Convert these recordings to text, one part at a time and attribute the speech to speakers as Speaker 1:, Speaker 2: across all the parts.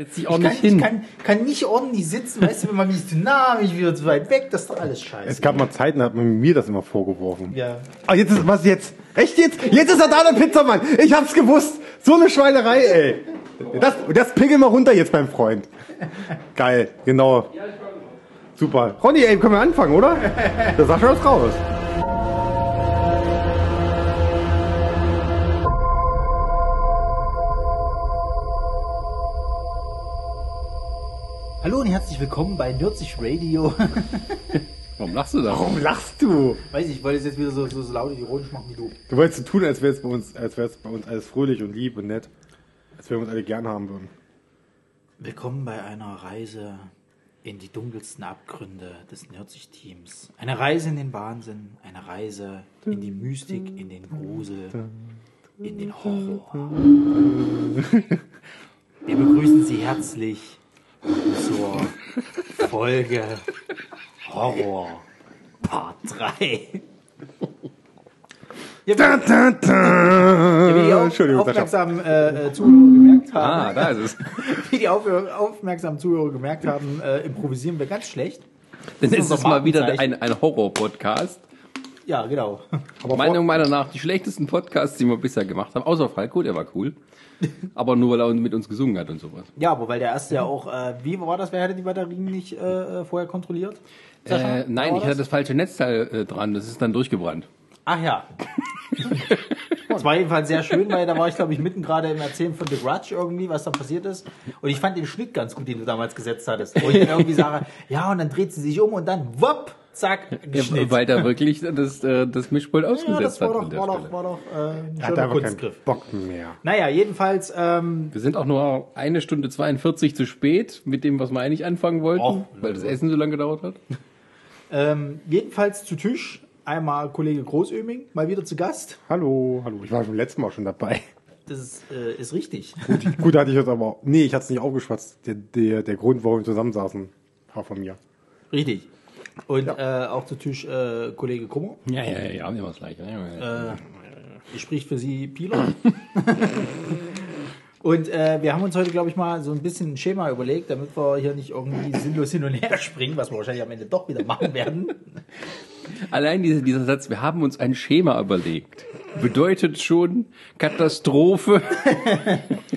Speaker 1: Setz dich
Speaker 2: Ich
Speaker 1: ordentlich
Speaker 2: kann, ich
Speaker 1: hin.
Speaker 2: kann, kann nicht ordentlich sitzen, weißt du, wenn man mich zu nah, mich wieder zu weit weg, das ist doch alles scheiße.
Speaker 3: Es gab mal Zeiten, da hat man mir das immer vorgeworfen.
Speaker 2: ja.
Speaker 3: Ah, jetzt ist, was jetzt? Echt jetzt? Jetzt ist er da, der Pizzamann. Ich hab's gewusst. So eine Schweinerei, ey. Das, das pickel mal runter jetzt, mein Freund. Geil, genau. Super. Ronny, ey, können wir anfangen, oder? Der Sascha ist raus.
Speaker 2: Hallo und herzlich willkommen bei Nürzig Radio.
Speaker 1: Warum lachst du da?
Speaker 3: Warum lachst du?
Speaker 2: Weiß ich, ich wollte es jetzt wieder so, so, so laut und ironisch machen wie du.
Speaker 3: Du wolltest so tun, als wäre es bei uns, als wäre es bei uns alles fröhlich und lieb und nett. Als wir uns alle gern haben würden.
Speaker 2: Willkommen bei einer Reise in die dunkelsten Abgründe des Nürzig-Teams. Eine Reise in den Wahnsinn, eine Reise in die Mystik, in den Grusel, in den Horror. Wir begrüßen Sie herzlich zur Folge Horror Part 3. Ja,
Speaker 3: Da, da, da.
Speaker 2: wie die
Speaker 3: Entschuldigung,
Speaker 2: aufmerksamen äh, äh, Zuhörer gemerkt haben,
Speaker 1: Ah, da ist es.
Speaker 2: wie die auf, aufmerksamen Zuhörer gemerkt haben, äh, improvisieren wir ganz schlecht. Ist
Speaker 1: ist es
Speaker 2: unser
Speaker 1: mal wieder ein, ein Horror-Podcast.
Speaker 2: Ja, genau.
Speaker 1: Meinung meiner nach die schlechtesten Podcasts, die wir bisher gemacht haben. Außer Falco, der war cool. Aber nur weil er mit uns gesungen hat und sowas.
Speaker 2: Ja, aber weil der erste ja auch, äh, wie war das, wer hatte die Batterien nicht äh, vorher kontrolliert?
Speaker 1: Äh, nein, ich hatte das falsche Netzteil äh, dran. Das ist dann durchgebrannt.
Speaker 2: Ach ja. Es war jedenfalls sehr schön, weil da war ich, glaube ich, mitten gerade im Erzählen von The Grudge irgendwie, was da passiert ist. Und ich fand den Schnitt ganz gut, den du damals gesetzt hattest. Wo ich dann irgendwie sage, ja, und dann dreht sie sich um und dann, wupp, zack, geschnitten.
Speaker 1: Weil da wirklich das, äh, das Mischpult
Speaker 2: ja,
Speaker 1: ausgesetzt
Speaker 2: das war
Speaker 1: hat.
Speaker 2: doch, war doch, war doch äh, ein
Speaker 3: einfach
Speaker 2: Kunstgriff.
Speaker 3: keinen Bock mehr.
Speaker 2: Naja, jedenfalls, ähm,
Speaker 1: Wir sind auch nur eine Stunde 42 zu spät mit dem, was wir eigentlich anfangen wollten,
Speaker 2: Och,
Speaker 1: weil das Essen so lange gedauert hat.
Speaker 2: ähm, jedenfalls zu Tisch einmal Kollege Großöming, mal wieder zu Gast.
Speaker 3: Hallo, hallo. Ich war beim letzten Mal schon dabei.
Speaker 2: Das ist, äh, ist richtig.
Speaker 3: Gut, hatte ich jetzt aber auch. Nee, ich hatte es nicht aufgeschwatzt. Der, der, der Grund, warum wir zusammensaßen, war von mir.
Speaker 2: Richtig. Und äh, auch zu Tisch äh, Kollege Kummer.
Speaker 1: Ja, ja, ja, ja, immer das gleiche.
Speaker 2: Äh, spricht für Sie Pila. Und äh, wir haben uns heute, glaube ich, mal so ein bisschen ein Schema überlegt, damit wir hier nicht irgendwie sinnlos hin und her springen, was wir wahrscheinlich am Ende doch wieder machen werden.
Speaker 1: Allein dieser, dieser Satz, wir haben uns ein Schema überlegt, bedeutet schon Katastrophe.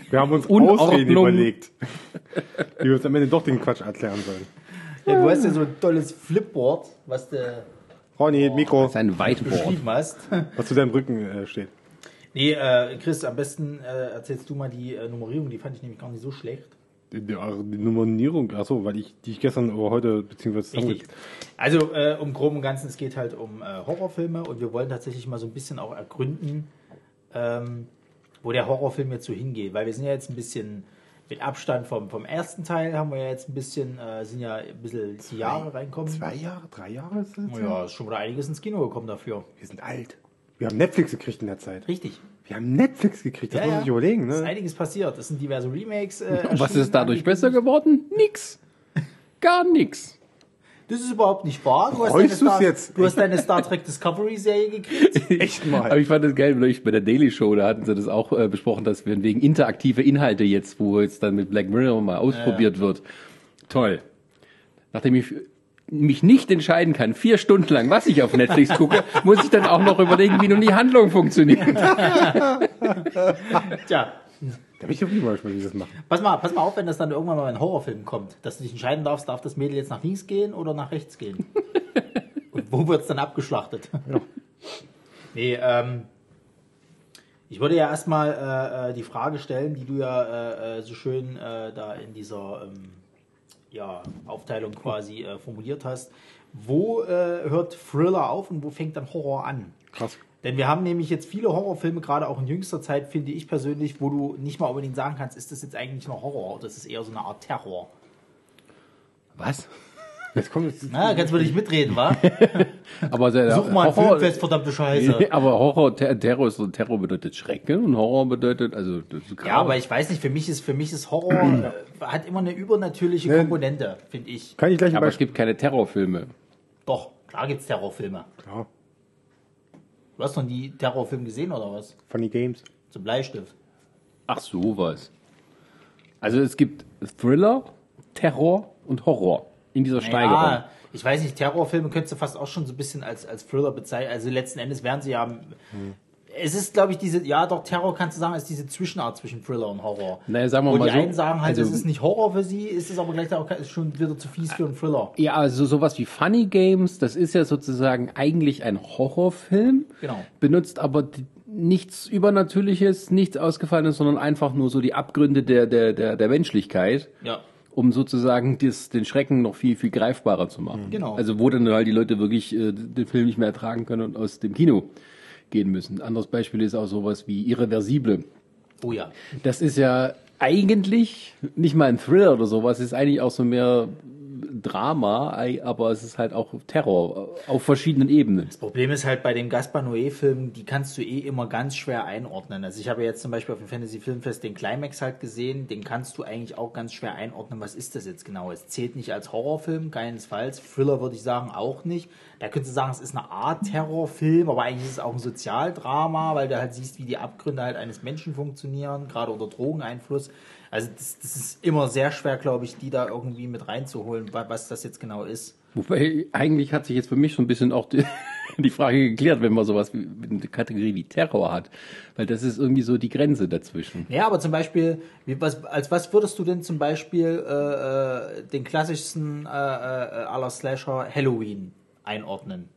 Speaker 3: Wir haben uns
Speaker 1: Unordnung.
Speaker 3: Ausreden überlegt, wie wir uns am Ende doch den Quatsch erklären sollen.
Speaker 2: Ja, du hast ja so ein tolles Flipboard, was du
Speaker 3: Ronny, Mikro,
Speaker 1: Das ist ein Whiteboard.
Speaker 2: hast.
Speaker 3: was zu deinem Rücken äh, steht.
Speaker 2: Nee, äh, Chris, am besten äh, erzählst du mal die äh, Nummerierung, die fand ich nämlich gar nicht so schlecht.
Speaker 3: Die, die, die Nummerierung, achso, weil ich die ich gestern oder heute beziehungsweise
Speaker 2: Richtig. Also äh, um groben und Ganzen, es geht halt um äh, Horrorfilme und wir wollen tatsächlich mal so ein bisschen auch ergründen, ähm, wo der Horrorfilm jetzt so hingeht, weil wir sind ja jetzt ein bisschen mit Abstand vom, vom ersten Teil haben wir ja jetzt ein bisschen, äh, sind ja ein bisschen die Jahre reinkommen.
Speaker 3: Zwei Jahre, drei Jahre ist das?
Speaker 2: Oh Ja, ist schon wieder einiges ins Kino gekommen dafür.
Speaker 3: Wir sind alt. Wir haben Netflix gekriegt in der Zeit.
Speaker 2: Richtig.
Speaker 3: Wir haben Netflix gekriegt, das
Speaker 2: Ja,
Speaker 3: muss
Speaker 2: ja.
Speaker 3: ich überlegen,
Speaker 2: Es ist
Speaker 3: ne?
Speaker 2: einiges passiert. Es sind diverse Remakes. Äh,
Speaker 1: Und was ist dadurch besser geworden? Nix. Gar nix.
Speaker 2: Das ist überhaupt nicht wahr. Du hast, deine Star,
Speaker 3: jetzt?
Speaker 2: du hast deine Star Trek Discovery Serie gekriegt.
Speaker 3: Echt mal.
Speaker 1: Aber ich fand das geil, weil ich bei der Daily Show, da hatten sie das auch äh, besprochen, dass wir wegen interaktive Inhalte jetzt, wo jetzt dann mit Black Mirror mal ausprobiert wird. Toll. Nachdem ich mich nicht entscheiden kann, vier Stunden lang, was ich auf Netflix gucke, muss ich dann auch noch überlegen, wie nun die Handlung funktioniert.
Speaker 2: Tja,
Speaker 3: Da bin ich jeden Fall gespannt, wie sie das machen.
Speaker 2: Pass mal, pass mal auf, wenn das dann irgendwann mal in Horrorfilm kommt, dass du dich entscheiden darfst, darf das Mädel jetzt nach links gehen oder nach rechts gehen? Und wo wird's dann abgeschlachtet? Nee, ähm, ich würde ja erstmal äh, äh, die Frage stellen, die du ja äh, äh, so schön äh, da in dieser ähm, ja, Aufteilung quasi äh, formuliert hast. Wo hört Thriller auf und wo fängt dann Horror an?
Speaker 3: Krass.
Speaker 2: Denn wir haben nämlich jetzt viele Horrorfilme, gerade auch in jüngster Zeit, finde ich persönlich, wo du nicht mal unbedingt sagen kannst, ist das jetzt eigentlich noch Horror oder ist es eher so eine Art Terror?
Speaker 1: Was?
Speaker 3: Jetzt kommt jetzt.
Speaker 2: Na, kannst du nicht mitreden, wa?
Speaker 1: Aber der,
Speaker 2: Such mal ein Filmfest, verdammte Scheiße.
Speaker 1: aber Horror, Ter Terror ist so, Terror bedeutet Schrecken und Horror bedeutet, also, das ist
Speaker 2: Ja, aber ich weiß nicht, für mich ist, für mich ist Horror, äh, hat immer eine übernatürliche
Speaker 3: Ne.
Speaker 2: Komponente, finde ich.
Speaker 3: Kann ich gleich
Speaker 1: aber es gibt keine Terrorfilme.
Speaker 2: Doch, klar gibt's Terrorfilme.
Speaker 3: Klar.
Speaker 2: Du hast noch nie Terrorfilm gesehen oder was?
Speaker 3: Funny Games.
Speaker 2: Zum Bleistift.
Speaker 1: Ach, sowas. Also es gibt Thriller, Terror und Horror in dieser Steigerung.
Speaker 2: Ja, ich weiß nicht, Terrorfilme könntest du fast auch schon so ein bisschen als, als Thriller bezeichnen. Also letzten Endes werden sie ja. Es ist, glaube ich, diese, ja doch, Terror kannst du sagen, ist diese Zwischenart zwischen Thriller und Horror.
Speaker 1: Naja, sagen wir
Speaker 2: Wo
Speaker 1: mal
Speaker 2: die
Speaker 1: so,
Speaker 2: einen sagen halt,
Speaker 1: also-
Speaker 2: es ist nicht Horror für sie, ist es aber gleich auch schon wieder zu fies für einen Thriller.
Speaker 1: Ja, also sowas wie Funny Games, das ist ja sozusagen eigentlich ein Horrorfilm.
Speaker 2: Genau.
Speaker 1: Benutzt aber nichts Übernatürliches, nichts Ausgefallenes, sondern einfach nur so die Abgründe der, der, der, der Menschlichkeit.
Speaker 2: Ja.
Speaker 1: um sozusagen das, den Schrecken noch viel, viel greifbarer zu machen.
Speaker 2: Genau.
Speaker 1: Also wo dann halt die Leute wirklich äh, den Film nicht mehr ertragen können und aus dem Kino gehen müssen. Anderes Beispiel ist auch sowas wie Irreversible.
Speaker 2: Oh ja.
Speaker 1: Das ist ja eigentlich nicht mal ein Thriller oder sowas, ist eigentlich auch so mehr Drama, aber es ist halt auch Terror auf verschiedenen Ebenen.
Speaker 2: Das Problem ist halt bei den Gaspar Noé-Filmen, die kannst du eh immer ganz schwer einordnen. Also ich habe jetzt zum Beispiel auf dem Fantasy Filmfest den Climax halt gesehen, den kannst du eigentlich auch ganz schwer einordnen. Was ist das jetzt genau? Es zählt nicht als Horrorfilm, keinesfalls. Thriller würde ich sagen auch nicht. Da könntest du sagen, es ist eine Art Terrorfilm, aber eigentlich ist es auch ein Sozialdrama, weil du halt siehst, wie die Abgründe halt eines Menschen funktionieren, gerade unter Drogeneinfluss. Also das, das ist immer sehr schwer, glaube ich, die da irgendwie mit reinzuholen, wa- was das jetzt genau ist.
Speaker 1: Wobei, eigentlich hat sich jetzt für mich so ein bisschen auch die, die Frage geklärt, wenn man sowas wie eine Kategorie wie Terror hat. Weil das ist irgendwie so die Grenze dazwischen.
Speaker 2: Ja, aber zum Beispiel, wie, was, als was würdest du denn zum Beispiel äh, äh, den klassischsten äh, äh, aller Slasher Halloween einordnen?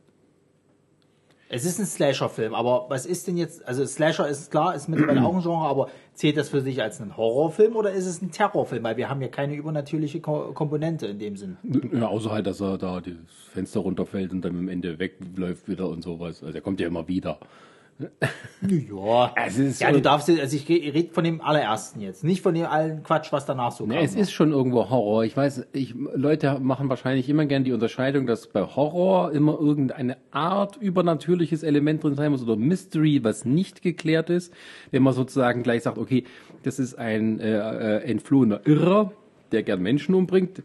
Speaker 2: Es ist ein Slasher-Film, aber was ist denn jetzt, also Slasher ist klar, ist mittlerweile auch ein Genre, aber zählt das für sich als ein Horrorfilm oder ist es ein Terrorfilm? Weil wir haben ja keine übernatürliche Ko Komponente in dem Sinn.
Speaker 1: Ja, außer halt, dass er da das Fenster runterfällt und dann am Ende wegläuft wieder und sowas. Also er kommt ja immer wieder.
Speaker 2: Ja,
Speaker 1: Es ist
Speaker 2: ja du darfst, also ich rede von dem allerersten jetzt, nicht von dem allen Quatsch, was danach so
Speaker 1: Ne,
Speaker 2: kam.
Speaker 1: es ist schon irgendwo Horror. Ich weiß, ich, Leute machen wahrscheinlich immer gern die Unterscheidung, dass bei Horror immer irgendeine Art übernatürliches Element drin sein muss oder Mystery, was nicht geklärt ist. Wenn man sozusagen gleich sagt, okay, das ist ein äh, äh, entflohener Irrer, der gern Menschen umbringt.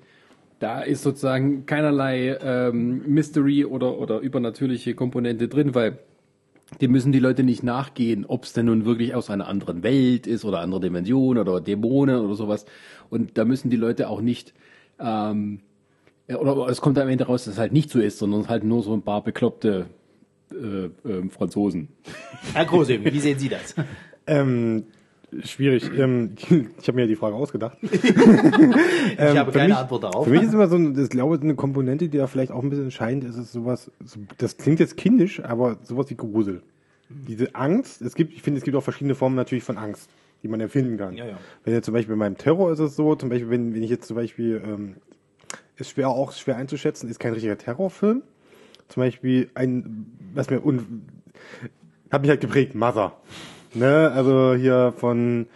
Speaker 1: Da ist sozusagen keinerlei ähm, Mystery oder, oder übernatürliche Komponente drin, weil dem müssen die Leute nicht nachgehen, ob es denn nun wirklich aus einer anderen Welt ist oder andere Dimension oder Dämonen oder sowas. Und da müssen die Leute auch nicht, ähm, ja, oder es kommt am Ende raus, dass es halt nicht so ist, sondern es halt nur so ein paar bekloppte äh, ähm, Franzosen.
Speaker 2: Herr Große, wie sehen Sie das?
Speaker 3: Ähm, schwierig. Ähm, ich habe mir die Frage ausgedacht.
Speaker 2: Ich habe
Speaker 3: für
Speaker 2: keine
Speaker 3: mich,
Speaker 2: Antwort darauf.
Speaker 3: Für mich ist immer so, ein- das glaube ich, eine Komponente, die da vielleicht auch ein bisschen entscheidend ist, ist sowas, so, das klingt jetzt kindisch, aber sowas wie Grusel. Diese Angst, es gibt, ich finde, es gibt auch verschiedene Formen natürlich von Angst, die man empfinden kann.
Speaker 2: Ja, ja.
Speaker 3: Wenn jetzt zum Beispiel beim Terror ist es so, zum Beispiel, wenn, wenn ich jetzt zum Beispiel, ähm, ist schwer auch schwer einzuschätzen, ist kein richtiger Terrorfilm. Zum Beispiel ein, was mir un, hat mich halt geprägt, Mother. Ne, also hier von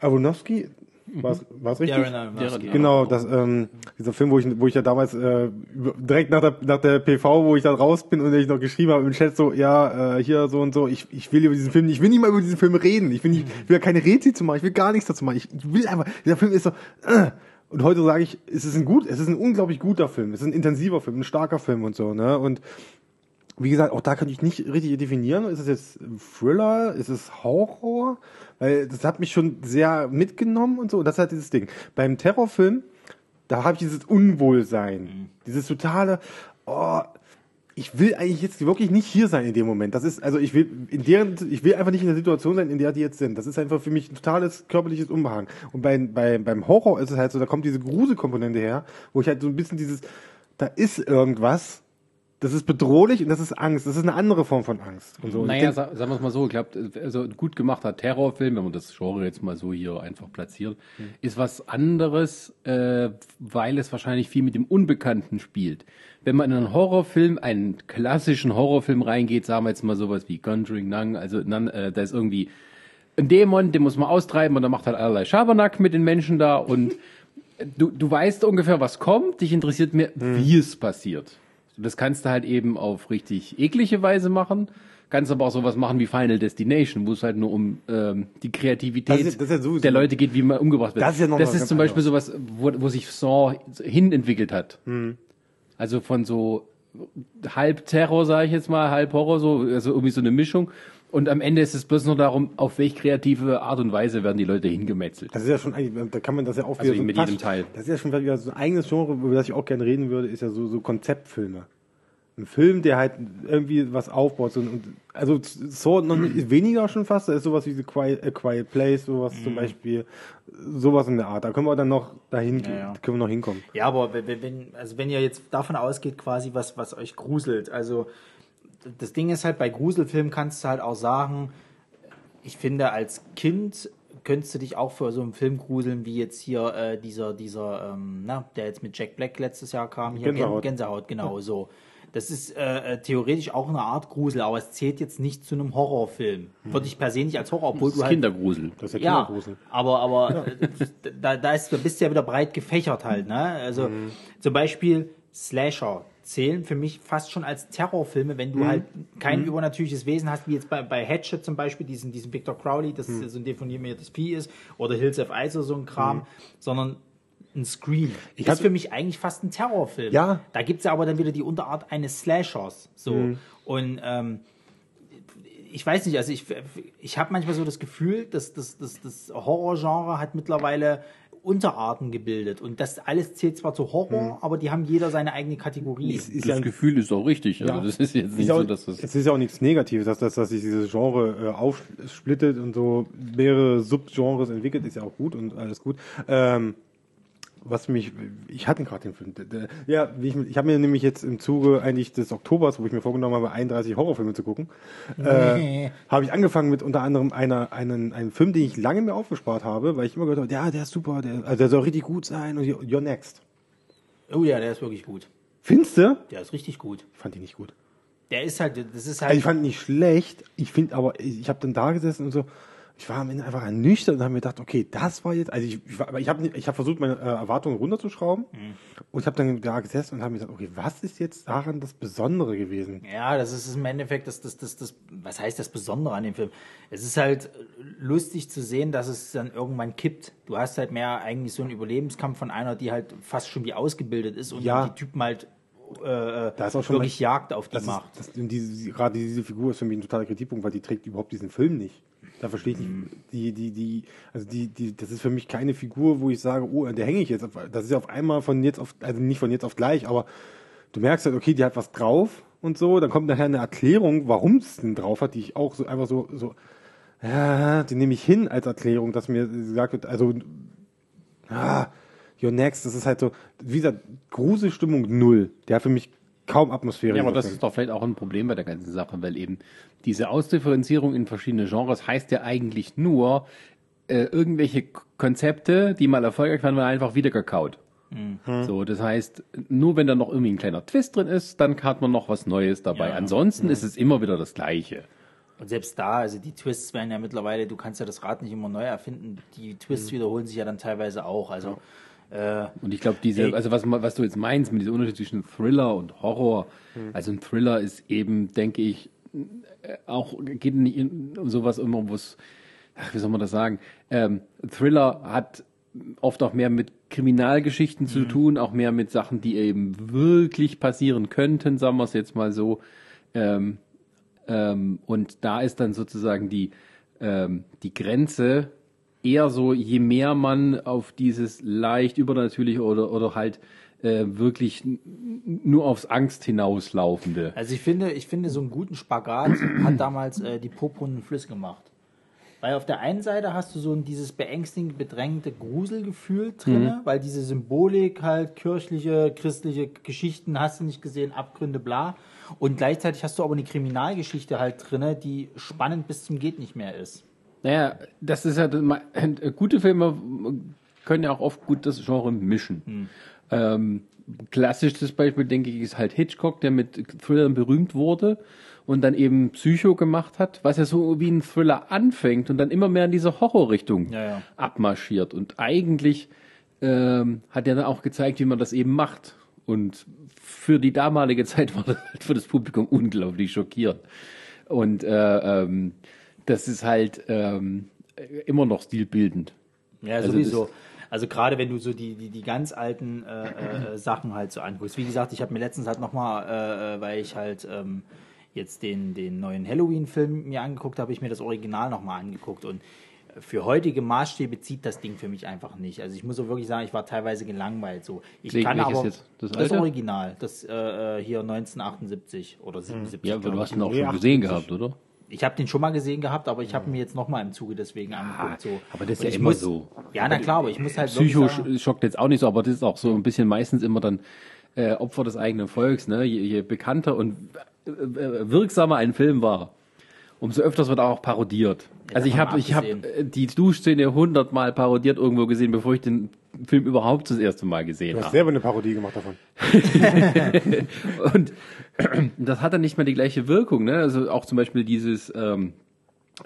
Speaker 3: Aronofsky, war es richtig?
Speaker 2: Darren Aronofsky.
Speaker 3: Genau, das, ähm, dieser Film, wo ich, wo ich ja damals äh, direkt nach der, nach der PV, wo ich da raus bin und ich noch geschrieben habe im Chat so, ja, äh, hier so und so, ich, ich will über diesen Film, ich will nicht mal über diesen Film reden, ich will nicht, ich will ja keine Rezi zu machen, ich will gar nichts dazu machen, ich, ich will einfach, dieser Film ist so, äh, und heute sage ich, es ist ein gut, es ist ein unglaublich guter Film, es ist ein intensiver Film, ein starker Film und so, ne, und wie gesagt, auch da kann ich nicht richtig definieren. Ist es jetzt Thriller? Ist es Horror? Weil das hat mich schon sehr mitgenommen und so. Und das ist halt dieses Ding. Beim Terrorfilm, da habe ich dieses Unwohlsein. Dieses totale, oh, ich will eigentlich jetzt wirklich nicht hier sein in dem Moment. Das ist, also ich will, in deren, ich will einfach nicht in der Situation sein, in der die jetzt sind. Das ist einfach für mich ein totales körperliches Unbehagen. Und bei, bei, beim Horror ist es halt so, da kommt diese Gruselkomponente her, wo ich halt so ein bisschen dieses, da ist irgendwas, das ist bedrohlich und das ist Angst. Das ist eine andere Form von Angst. Und so.
Speaker 1: Naja,
Speaker 3: denk-
Speaker 1: sa sagen wir es mal so, ich glaube, also ein gut gemachter Terrorfilm, wenn man das Genre jetzt mal so hier einfach platziert, ist was anderes, äh, weil es wahrscheinlich viel mit dem Unbekannten spielt. Wenn man in einen Horrorfilm, einen klassischen Horrorfilm reingeht, sagen wir jetzt mal sowas wie Conjuring, Nang, also äh, da ist irgendwie ein Dämon, den muss man austreiben und der macht halt allerlei Schabernack mit den Menschen da und du, du weißt ungefähr, was kommt, dich interessiert mehr, wie es passiert. Das kannst du halt eben auf richtig eklige Weise machen, kannst aber auch sowas machen wie Final Destination, wo es halt nur um ähm, die Kreativität
Speaker 3: Das ist- das ist ja
Speaker 1: der Leute geht, wie man umgebracht wird.
Speaker 3: Das ist ja noch
Speaker 1: das ist zum Beispiel sowas, wo, wo sich Saw hin entwickelt hat.
Speaker 3: Hm.
Speaker 1: Also von so halb Terror, sage ich jetzt mal, halb Horror, so, also irgendwie so eine Mischung. Und am Ende ist es bloß nur darum, auf welche kreative Art und Weise werden die Leute hingemetzelt.
Speaker 3: Das ist ja schon eigentlich, da kann man das ja auch
Speaker 1: Also
Speaker 3: wieder
Speaker 1: mit
Speaker 3: fast-
Speaker 1: jedem Teil.
Speaker 3: Das ist ja schon wieder so ein eigenes Genre, über das ich auch gerne reden würde, ist ja so, so Konzeptfilme. Ein Film, der halt irgendwie was aufbaut. So, und, also so noch nicht, weniger schon fast, da ist sowas wie The Quiet, A Quiet Place, sowas zum Beispiel, sowas in der Art. Da können wir dann noch dahin,
Speaker 2: Ja, ja.
Speaker 3: können wir noch hinkommen.
Speaker 2: Ja, aber wenn, also wenn ihr jetzt davon ausgeht, quasi was, was euch gruselt, also das Ding ist halt, bei Gruselfilmen kannst du halt auch sagen, ich finde, als Kind könntest du dich auch für so einen Film gruseln, wie jetzt hier äh, dieser, dieser, ähm, na, der jetzt mit Jack Black letztes Jahr kam, hier
Speaker 3: Gänsehaut.
Speaker 2: Gänsehaut, genau so. Das ist äh, äh, theoretisch auch eine Art Grusel, aber es zählt jetzt nicht zu einem Horrorfilm. Würde ich per se nicht als Horror, obwohl
Speaker 1: Das
Speaker 2: du
Speaker 1: ist
Speaker 2: halt
Speaker 1: Kindergrusel.
Speaker 3: Das ist ja
Speaker 2: ja,
Speaker 3: Kindergrusel.
Speaker 2: aber, aber äh, da, da, ist, da bist du ja wieder breit gefächert halt. Ne? Also
Speaker 3: Mhm.
Speaker 2: zum Beispiel Slasher zählen für mich fast schon als Terrorfilme, wenn du
Speaker 3: Mhm.
Speaker 2: halt kein übernatürliches Wesen hast, wie jetzt bei, bei Hatchet zum Beispiel, diesen, diesen Victor Crowley, das
Speaker 3: Mhm.
Speaker 2: so ein definiertes Vieh ist, oder Hills of Ice oder so ein Kram, sondern ein Scream.
Speaker 3: Ich
Speaker 2: das ist für mich eigentlich fast ein Terrorfilm.
Speaker 3: Ja.
Speaker 2: Da gibt's ja aber dann wieder die Unterart eines Slashers. So.
Speaker 3: Mhm.
Speaker 2: Und ähm, ich weiß nicht, also ich, ich habe manchmal so das Gefühl, dass das, das, das Horrorgenre hat mittlerweile Unterarten gebildet. Und das alles zählt zwar zu Horror, aber die haben jeder seine eigene Kategorie.
Speaker 3: Ist, ist
Speaker 1: Das
Speaker 3: ja,
Speaker 1: Gefühl ist auch richtig. Also
Speaker 3: Ja.
Speaker 1: das ist jetzt nicht
Speaker 3: ist auch,
Speaker 1: so, dass das.
Speaker 3: es ist ja auch nichts Negatives, dass, dass, dass sich dieses Genre äh, aufsplittet und so mehrere Subgenres entwickelt, ist ja auch gut und alles gut. Ähm, was mich, ich hatte gerade den Film. Ja, ich, ich habe mir nämlich jetzt im Zuge eigentlich des Oktobers, wo ich mir vorgenommen habe, 31 Horrorfilme zu gucken, äh, habe ich angefangen mit unter anderem einer, einen, einen Film, den ich lange mir aufgespart habe, weil ich immer gehört habe, ja, der ist super, der, also der soll richtig gut sein und You're Next.
Speaker 2: Oh ja, der ist wirklich gut.
Speaker 3: Findest du?
Speaker 2: Der ist richtig gut.
Speaker 3: Ich fand ihn nicht gut.
Speaker 2: Der ist halt, das ist
Speaker 3: Also
Speaker 2: halt.
Speaker 3: ich fand ihn nicht schlecht. Ich finde aber, ich, ich habe dann da gesessen und so, ich war am Ende einfach ernüchtert und habe mir gedacht, okay, das war jetzt, also ich, ich, war- ich habe ich hab versucht, meine äh, Erwartungen runterzuschrauben und ich habe dann da gesessen und habe mir gedacht, okay, was ist jetzt daran das Besondere gewesen?
Speaker 2: Ja, das ist im Endeffekt das, das, das, das, was heißt das Besondere an dem Film? Es ist halt lustig zu sehen, dass es dann irgendwann kippt. Du hast halt mehr eigentlich so einen Überlebenskampf von einer, die halt fast schon wie ausgebildet ist und
Speaker 3: Ja.
Speaker 2: die Typen halt äh,
Speaker 3: Da ist auch schon
Speaker 2: wirklich Jagd auf die
Speaker 3: Das
Speaker 2: macht.
Speaker 3: ist, das, diese, gerade diese Figur ist für mich ein totaler Kritikpunkt, weil die trägt überhaupt diesen Film nicht. Da verstehe ich nicht, die, die, die, also die, die, das ist für mich keine Figur, wo ich sage, oh, der hänge ich jetzt. auf- Das ist ja auf einmal von jetzt auf, also nicht von jetzt auf gleich, aber du merkst halt, okay, die hat was drauf und so, dann kommt nachher eine Erklärung, warum es denn drauf hat, die ich auch so einfach so, so, ja, die nehme ich hin als Erklärung, dass mir gesagt wird, also, ah, Your Next, das ist halt so, wie gesagt, Gruselstimmung null. Der hat für mich kaum Atmosphäre.
Speaker 1: Ja, aber das ist doch vielleicht auch ein Problem bei der ganzen Sache, weil eben diese Ausdifferenzierung in verschiedene Genres heißt ja eigentlich nur, äh, irgendwelche Konzepte, die mal erfolgreich waren, werden einfach wieder gekaut. So, das heißt, nur wenn da noch irgendwie ein kleiner Twist drin ist, dann hat man noch was Neues dabei.
Speaker 2: Ja.
Speaker 1: Ansonsten ist es immer wieder das Gleiche.
Speaker 2: Und selbst da, also die Twists werden ja mittlerweile, du kannst ja das Rad nicht immer neu erfinden. Die Twists wiederholen sich ja dann teilweise auch. Also äh,
Speaker 1: Und ich glaube, diese,
Speaker 2: Ey.
Speaker 1: also was, was du jetzt meinst mit diesem Unterschied zwischen Thriller und Horror,
Speaker 3: Hm.
Speaker 1: also ein Thriller ist eben, denke ich, äh, auch geht nicht in, um sowas immer, wo es, wie soll man das sagen? Ähm, Thriller hat oft auch mehr mit Kriminalgeschichten zu tun, auch mehr mit Sachen, die eben wirklich passieren könnten, sagen wir es jetzt mal so. Ähm, ähm, und da ist dann sozusagen die, ähm, die Grenze eher so, je mehr man auf dieses leicht übernatürliche oder, oder halt äh, wirklich nur aufs Angst hinauslaufende.
Speaker 2: Also ich finde, ich finde, so einen guten Spagat hat damals äh, die purpurnen Flüsse gemacht. Weil auf der einen Seite hast du so ein, dieses beängstigend bedrängte Gruselgefühl drinne, weil diese Symbolik halt kirchliche, christliche Geschichten hast du nicht gesehen, Abgründe, bla. Und gleichzeitig hast du aber eine Kriminalgeschichte halt drinne, die spannend bis zum geht nicht mehr ist.
Speaker 1: Naja, das ist ja, äh, gute Filme können ja auch oft gut das Genre mischen. Ähm, klassisches Beispiel, denke ich, ist halt Hitchcock, der mit Thrillern berühmt wurde und dann eben Psycho gemacht hat, was ja so wie ein Thriller anfängt und dann immer mehr in diese Horrorrichtung
Speaker 2: Ja, ja.
Speaker 1: abmarschiert. Und eigentlich ähm, hat er dann auch gezeigt, wie man das eben macht. Und für die damalige Zeit war das halt für das Publikum unglaublich schockierend. Und äh, ähm, das ist halt ähm, immer noch stilbildend.
Speaker 2: Ja,
Speaker 1: Also
Speaker 2: sowieso. Also gerade wenn du so die, die, die ganz alten äh, äh, Sachen halt so anguckst. Wie gesagt, ich habe mir letztens halt nochmal, äh, äh, weil ich halt ähm, jetzt den, den neuen Halloween-Film mir angeguckt habe, ich mir das Original nochmal angeguckt und für heutige Maßstäbe zieht das Ding für mich einfach nicht. Also ich muss auch wirklich sagen, ich war teilweise gelangweilt. So, ich
Speaker 1: Wel-
Speaker 2: kann aber
Speaker 1: jetzt? Das
Speaker 2: das? Original, das äh, äh, hier 1978 oder 77.
Speaker 1: Ja, aber du
Speaker 2: ich.
Speaker 1: hast ihn auch schon gesehen
Speaker 3: 78.
Speaker 1: gehabt, oder?
Speaker 2: Ich habe den schon mal gesehen gehabt, aber ich habe mir jetzt nochmal im Zuge deswegen angeguckt. So.
Speaker 1: aber das ist ja
Speaker 2: ich
Speaker 1: immer
Speaker 2: muss,
Speaker 1: so.
Speaker 2: Ja, na klar, aber ich muss halt
Speaker 1: Psycho
Speaker 2: wirklich sagen,
Speaker 1: sch- schockt jetzt auch nicht so, aber das ist auch so ein bisschen meistens immer dann äh, Opfer des eigenen Volks. Ne? Je, je bekannter und äh, äh, wirksamer ein Film war, umso öfters wird er auch parodiert. also ich habe ich hab
Speaker 2: abgesehen.
Speaker 1: äh, die Duschszene hundertmal parodiert irgendwo gesehen, bevor ich den Film überhaupt das erste Mal gesehen
Speaker 3: Du hast
Speaker 1: habe.
Speaker 3: selber eine Parodie gemacht davon.
Speaker 1: Und das hat dann nicht mehr die gleiche Wirkung. Ne? Also auch zum Beispiel dieses ähm,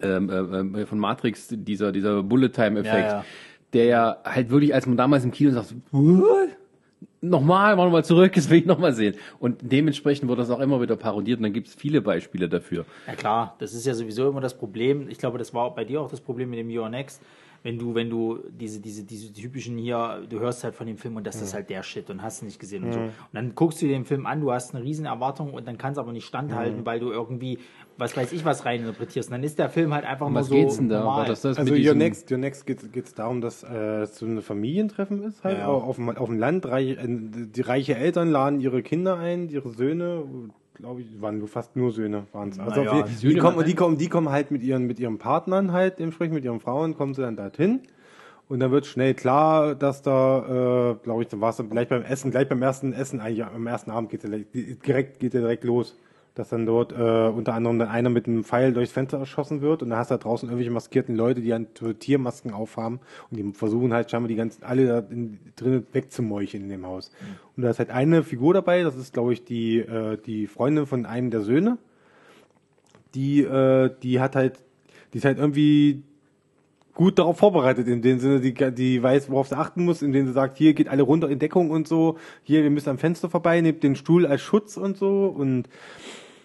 Speaker 1: ähm, ähm, von Matrix, dieser, dieser Bullet-Time-Effekt,
Speaker 2: Ja, ja.
Speaker 1: der ja halt wirklich, als man damals im Kino sagt, What? nochmal, machen wir mal zurück, das will ich nochmal sehen. Und dementsprechend wird das auch immer wieder parodiert und dann gibt es viele Beispiele dafür.
Speaker 2: Ja klar, das ist ja sowieso immer das Problem. Ich glaube, das war bei dir auch das Problem mit dem Your Next. Wenn du, wenn du diese, diese, diese typischen hier, du hörst halt von dem Film und das ist halt der Shit und hast nicht gesehen und so. Und dann guckst du dir den Film an, du hast eine riesen Erwartung und dann kann es aber nicht standhalten, weil du irgendwie, was weiß ich, was reininterpretierst. Und dann ist der Film halt einfach
Speaker 1: Um
Speaker 2: nur
Speaker 1: was
Speaker 2: so
Speaker 1: geht's denn da?
Speaker 2: normal.
Speaker 1: Das das
Speaker 3: Also Your Next, Your Next geht es darum, dass äh, es so ein Familientreffen ist, halt
Speaker 2: Ja.
Speaker 3: auf, dem, auf dem Land. Reich, äh, die reiche Eltern laden ihre Kinder ein, ihre Söhne, glaube ich, waren nur fast nur Söhne, waren es. Also
Speaker 2: Naja,
Speaker 1: die
Speaker 3: die, kommen, die, kommen, die kommen halt mit ihren, mit ihren Partnern halt, entsprechend mit ihren Frauen, kommen sie dann dorthin. Und dann wird schnell klar, dass da, äh, glaube ich, da war es gleich beim Essen, gleich beim ersten Essen, eigentlich am ersten Abend geht er direkt, geht er direkt los. Dass dann dort äh, unter anderem dann einer mit einem Pfeil durchs Fenster erschossen wird und dann hast du da draußen irgendwelche maskierten Leute, die dann Tiermasken aufhaben und die versuchen halt scheinbar die ganzen, alle da in, drinnen wegzumeucheln in dem Haus. Und da ist halt eine Figur dabei, das ist glaube ich die, äh, die Freundin von einem der Söhne, die, äh, die hat halt, die ist halt irgendwie gut darauf vorbereitet, in dem Sinne, die, die weiß, worauf sie achten muss, indem sie sagt, hier geht alle runter in Deckung und so, hier, wir müssen am Fenster vorbei, nehmt den Stuhl als Schutz und so und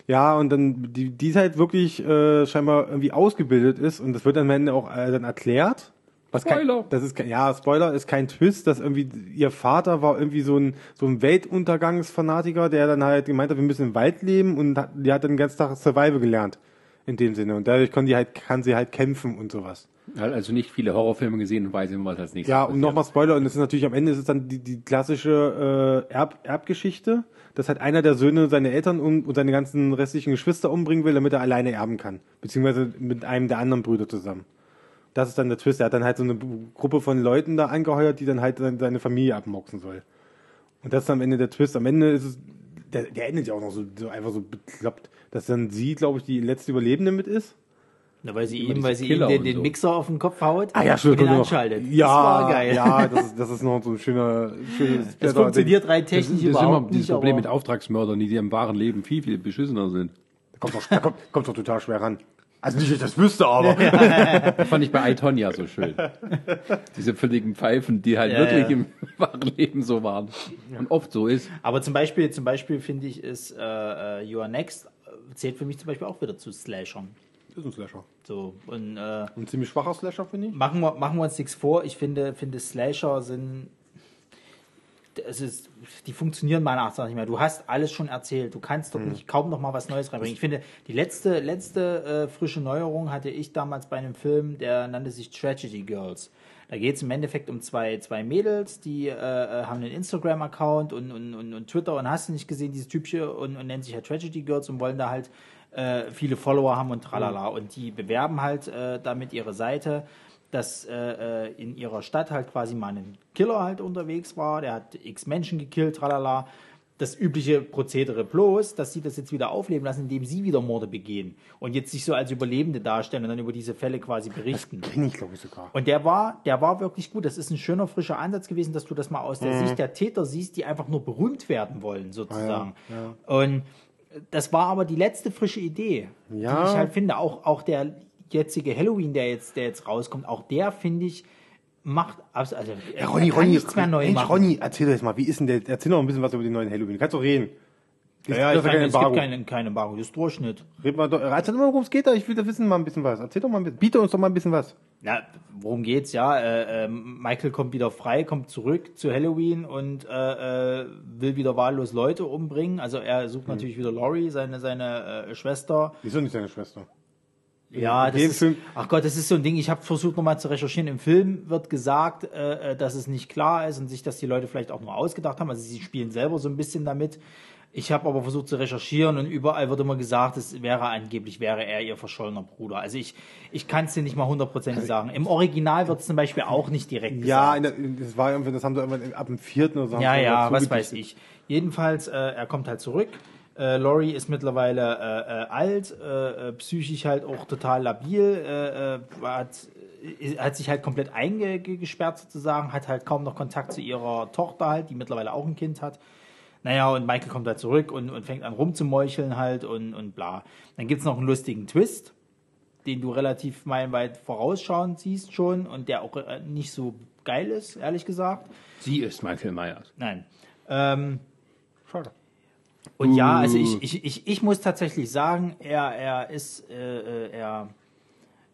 Speaker 3: ja, und dann, die, die ist halt wirklich äh, scheinbar irgendwie ausgebildet ist und das wird am Ende auch äh, dann erklärt. Was
Speaker 1: Spoiler.
Speaker 3: Kein, das ist kein, ja, Spoiler ist kein Twist, dass irgendwie ihr Vater war irgendwie so ein so ein Weltuntergangsfanatiker, der dann halt gemeint hat, wir müssen im Wald leben und hat, die hat dann den ganzen Tag Survival gelernt in dem Sinne und dadurch kann die halt kann sie halt kämpfen und sowas.
Speaker 1: Hat also nicht viele Horrorfilme gesehen und weiß immer, was als nächstes
Speaker 3: Ja, und nochmal Spoiler, und das ist natürlich am Ende ist es dann die, die klassische äh, Erb, Erbgeschichte, dass halt einer der Söhne seine Eltern und seine ganzen restlichen Geschwister umbringen will, damit er alleine erben kann. Beziehungsweise mit einem der anderen Brüder zusammen. Das ist dann der Twist. Er hat dann halt so eine Gruppe von Leuten da angeheuert, die dann halt seine- seine Familie abmoxen soll. Und das ist am Ende der Twist. Am Ende ist es, der, der endet ja auch noch so, so einfach so bekloppt, dass dann sie, glaube ich, die letzte Überlebende mit ist.
Speaker 2: Na, weil sie ihm, weil sie ihm
Speaker 1: Killer
Speaker 2: den,
Speaker 1: und
Speaker 2: den
Speaker 1: so.
Speaker 2: Mixer auf den Kopf haut
Speaker 3: Ah ja,
Speaker 2: und ihn
Speaker 3: kommt noch.
Speaker 2: anschaltet.
Speaker 3: Ja,
Speaker 2: das war geil.
Speaker 3: ja, das ist, das ist noch so ein schöner, schönes
Speaker 2: Das funktioniert rein technisch
Speaker 1: das ist immer
Speaker 2: überhaupt
Speaker 1: dieses
Speaker 2: nicht.
Speaker 1: Problem mit Auftragsmördern, die, die im wahren Leben viel, viel beschissener sind.
Speaker 3: Da kommt doch, da kommt, kommt doch total schwer ran. Also nicht, dass ich das wüsste, aber.
Speaker 1: Das fand ich bei Itonia so schön. Diese völligen Pfeifen, die halt
Speaker 2: Ja,
Speaker 1: wirklich
Speaker 2: ja.
Speaker 1: im wahren Leben so waren. Und oft so ist.
Speaker 2: Aber zum Beispiel, zum Beispiel finde ich, ist äh, äh, You Are Next äh, zählt für mich zum Beispiel auch wieder zu Slashern.
Speaker 3: Ist ein Slasher.
Speaker 2: So, und äh,
Speaker 3: Ein ziemlich schwacher Slasher, finde ich.
Speaker 2: machen, wir, machen wir uns nichts vor. Ich finde, finde Slasher sind. Es ist, die funktionieren meiner Achtung nach nicht mehr. Du hast alles schon erzählt. Du kannst doch nicht kaum noch mal was Neues reinbringen. Ich finde, die letzte, letzte äh, frische Neuerung hatte ich damals bei einem Film, der nannte sich Tragedy Girls. Da geht es im Endeffekt um zwei, zwei Mädels, die äh, äh, haben einen Instagram-Account und, und, und, und Twitter und hast du nicht gesehen, dieses Typchen und, und nennen sich halt Tragedy Girls und wollen da halt äh, viele Follower haben und tralala. Und die bewerben halt äh, damit ihre Seite, dass äh, äh, in ihrer Stadt halt quasi mal ein Killer halt unterwegs war, der hat x Menschen gekillt, tralala. Das übliche Prozedere bloß, dass sie das jetzt wieder aufleben lassen, indem sie wieder Morde begehen und jetzt sich so als Überlebende darstellen und dann über diese Fälle quasi berichten.
Speaker 3: Kenne ich, glaube ich, sogar.
Speaker 2: Und der war, der war wirklich gut. Das ist ein schöner, frischer Ansatz gewesen, dass du das mal aus der Sicht der Täter siehst, die einfach nur berühmt werden wollen, sozusagen. Und das war aber die letzte frische Idee,
Speaker 3: Ja.
Speaker 2: die ich halt finde. Auch, auch der jetzige Halloween, der jetzt, der jetzt rauskommt, auch der finde ich macht abs- also
Speaker 3: Ja, Ronny, Ronny,
Speaker 2: nichts mehr neu
Speaker 3: Mensch,
Speaker 2: machen.
Speaker 3: Ronny, erzähl doch jetzt mal, wie ist denn der, erzähl doch ein bisschen was über den neuen Halloween. Du kannst doch reden.
Speaker 2: Ja,
Speaker 3: das
Speaker 2: ich meine,
Speaker 3: kein
Speaker 2: es gibt keinen kein Embargo, das ist Durchschnitt.
Speaker 3: Red mal doch, erzähl doch mal, worum es geht da. Ich will da wissen mal ein bisschen was. Erzähl doch mal ein bisschen. Biete uns doch mal ein bisschen was.
Speaker 2: Na, worum geht's? Ja, äh, äh, Michael kommt wieder frei, kommt zurück zu Halloween und äh, äh, will wieder wahllos Leute umbringen. Also er sucht natürlich wieder Laurie, seine seine äh, Schwester.
Speaker 3: Wieso nicht seine Schwester?
Speaker 2: Ja, das ist,
Speaker 3: Film-
Speaker 2: ach Gott, das ist so ein Ding. Ich habe versucht nochmal zu recherchieren. Im Film wird gesagt, äh, äh, dass es nicht klar ist und sich das die Leute vielleicht auch nur ausgedacht haben. Also sie spielen selber so ein bisschen damit. Ich habe aber versucht zu recherchieren und überall wird immer gesagt, es wäre angeblich wäre er ihr verschollener Bruder. Also ich ich kann es dir nicht mal hundertprozentig sagen. Im Original wird es zum Beispiel auch nicht direkt
Speaker 3: Ja,
Speaker 2: gesagt.
Speaker 3: der, das war irgendwie, das haben sie irgendwann ab dem vierten oder so.
Speaker 2: Ja, ja, was weiß ich. Jedenfalls, äh, er kommt halt zurück. Äh, Laurie ist mittlerweile äh, äh, alt, äh, äh, psychisch halt auch total labil, äh, äh, hat, äh, hat sich halt komplett eingesperrt sozusagen, hat halt kaum noch Kontakt zu ihrer Tochter halt, die mittlerweile auch ein Kind hat. Naja, und Michael kommt halt zurück und, und fängt an rumzumeucheln halt und, und bla. Dann gibt's noch einen lustigen Twist, den du relativ meilenweit vorausschauend siehst schon und der auch nicht so geil ist, ehrlich gesagt.
Speaker 1: Sie ist Michael Myers.
Speaker 2: Nein. Ähm,
Speaker 3: Schade.
Speaker 2: Und ja, also ich, ich, ich, ich muss tatsächlich sagen, er, er ist, äh, äh, er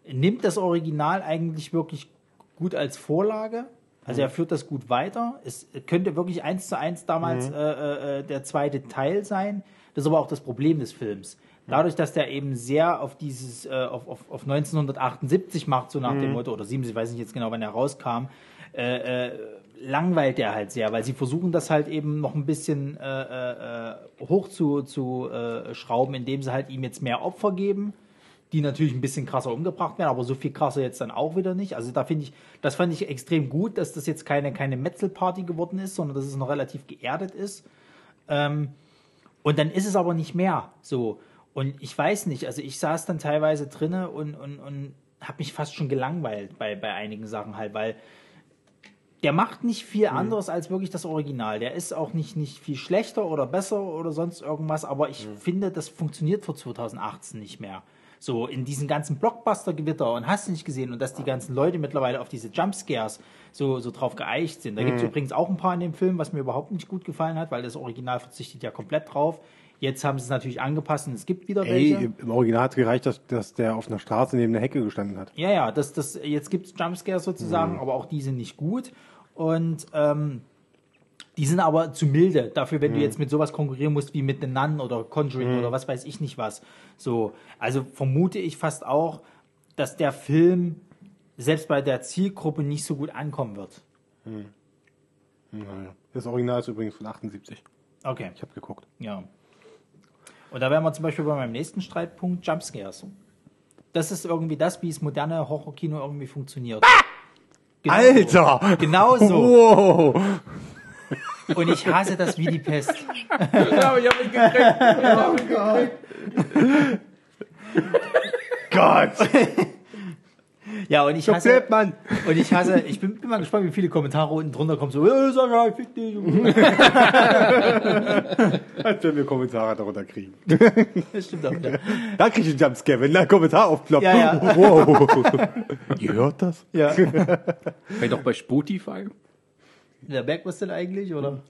Speaker 2: nimmt das Original eigentlich wirklich gut als Vorlage. Also er führt das gut weiter. Es könnte wirklich eins zu eins damals äh, äh, der zweite Teil sein. Das ist aber auch das Problem des Films. Dadurch, dass der eben sehr auf dieses, äh, auf, auf, auf 1978 macht, so nach dem Motto, oder 7, ich weiß nicht jetzt genau, wann er rauskam, äh, äh, langweilt der halt sehr, weil sie versuchen das halt eben noch ein bisschen äh, äh, äh, hoch zu, zu äh, schrauben, indem sie halt ihm jetzt mehr Opfer geben, die natürlich ein bisschen krasser umgebracht werden, aber so viel krasser jetzt dann auch wieder nicht. Also da finde ich, das fand ich extrem gut, dass das jetzt keine, keine Metzelparty geworden ist, sondern dass es noch relativ geerdet ist. Ähm, und dann ist es aber nicht mehr so. Und ich weiß nicht, also ich saß dann teilweise drinne und, und, und habe mich fast schon gelangweilt bei, bei einigen Sachen halt, weil der macht nicht viel anderes als wirklich das Original. Der ist auch nicht, nicht viel schlechter oder besser oder sonst irgendwas, aber ich finde, das funktioniert für 2018 nicht mehr. So in diesen ganzen Blockbuster-Gewitter und hast du nicht gesehen und dass die ganzen Leute mittlerweile auf diese Jumpscares so, so drauf geeicht sind. Da gibt es übrigens auch ein paar in dem Film, was mir überhaupt nicht gut gefallen hat, weil das Original verzichtet ja komplett drauf. Jetzt haben sie es natürlich angepasst und es gibt wieder
Speaker 3: Ey,
Speaker 2: welche.
Speaker 3: im im Original hat es gereicht, dass, dass der auf einer Straße neben der Hecke gestanden hat.
Speaker 2: Ja, ja, das, das, jetzt gibt's Jumpscares sozusagen, aber auch die sind nicht gut. Und ähm, die sind aber zu milde dafür, wenn du jetzt mit sowas konkurrieren musst wie mit The Nun oder Conjuring oder was weiß ich nicht was. So, also vermute ich fast auch, dass der Film selbst bei der Zielgruppe nicht so gut ankommen wird.
Speaker 3: Naja. Das Original ist übrigens von 78.
Speaker 2: Okay,
Speaker 3: Ich habe geguckt.
Speaker 2: ja. Und da wären wir zum Beispiel bei meinem nächsten Streitpunkt Jumpscares. Das ist irgendwie das, wie es moderne Horrorkino irgendwie funktioniert. Genau so.
Speaker 3: Alter!
Speaker 2: Genau so.
Speaker 3: Wow!
Speaker 2: Und ich hasse das wie die Pest.
Speaker 1: Ja, ich hab ihn gekriegt.
Speaker 3: Gott!
Speaker 2: Ja, und ich hasse,
Speaker 3: Komplett, Mann!
Speaker 2: und ich hasse, ich bin, bin mal gespannt, wie viele Kommentare unten drunter kommen, so, äh, sag mal, fick dich.
Speaker 3: Als wenn wir Kommentare darunter kriegen.
Speaker 2: Das stimmt auch wieder.
Speaker 3: Da krieg ich einen Jumpscare, wenn da ein Kommentar aufploppt.
Speaker 2: Ja, ja.
Speaker 3: Wow. Ihr hört das?
Speaker 2: Ja.
Speaker 1: Vielleicht auch bei Spotify?
Speaker 2: Wer merkt was denn eigentlich, oder?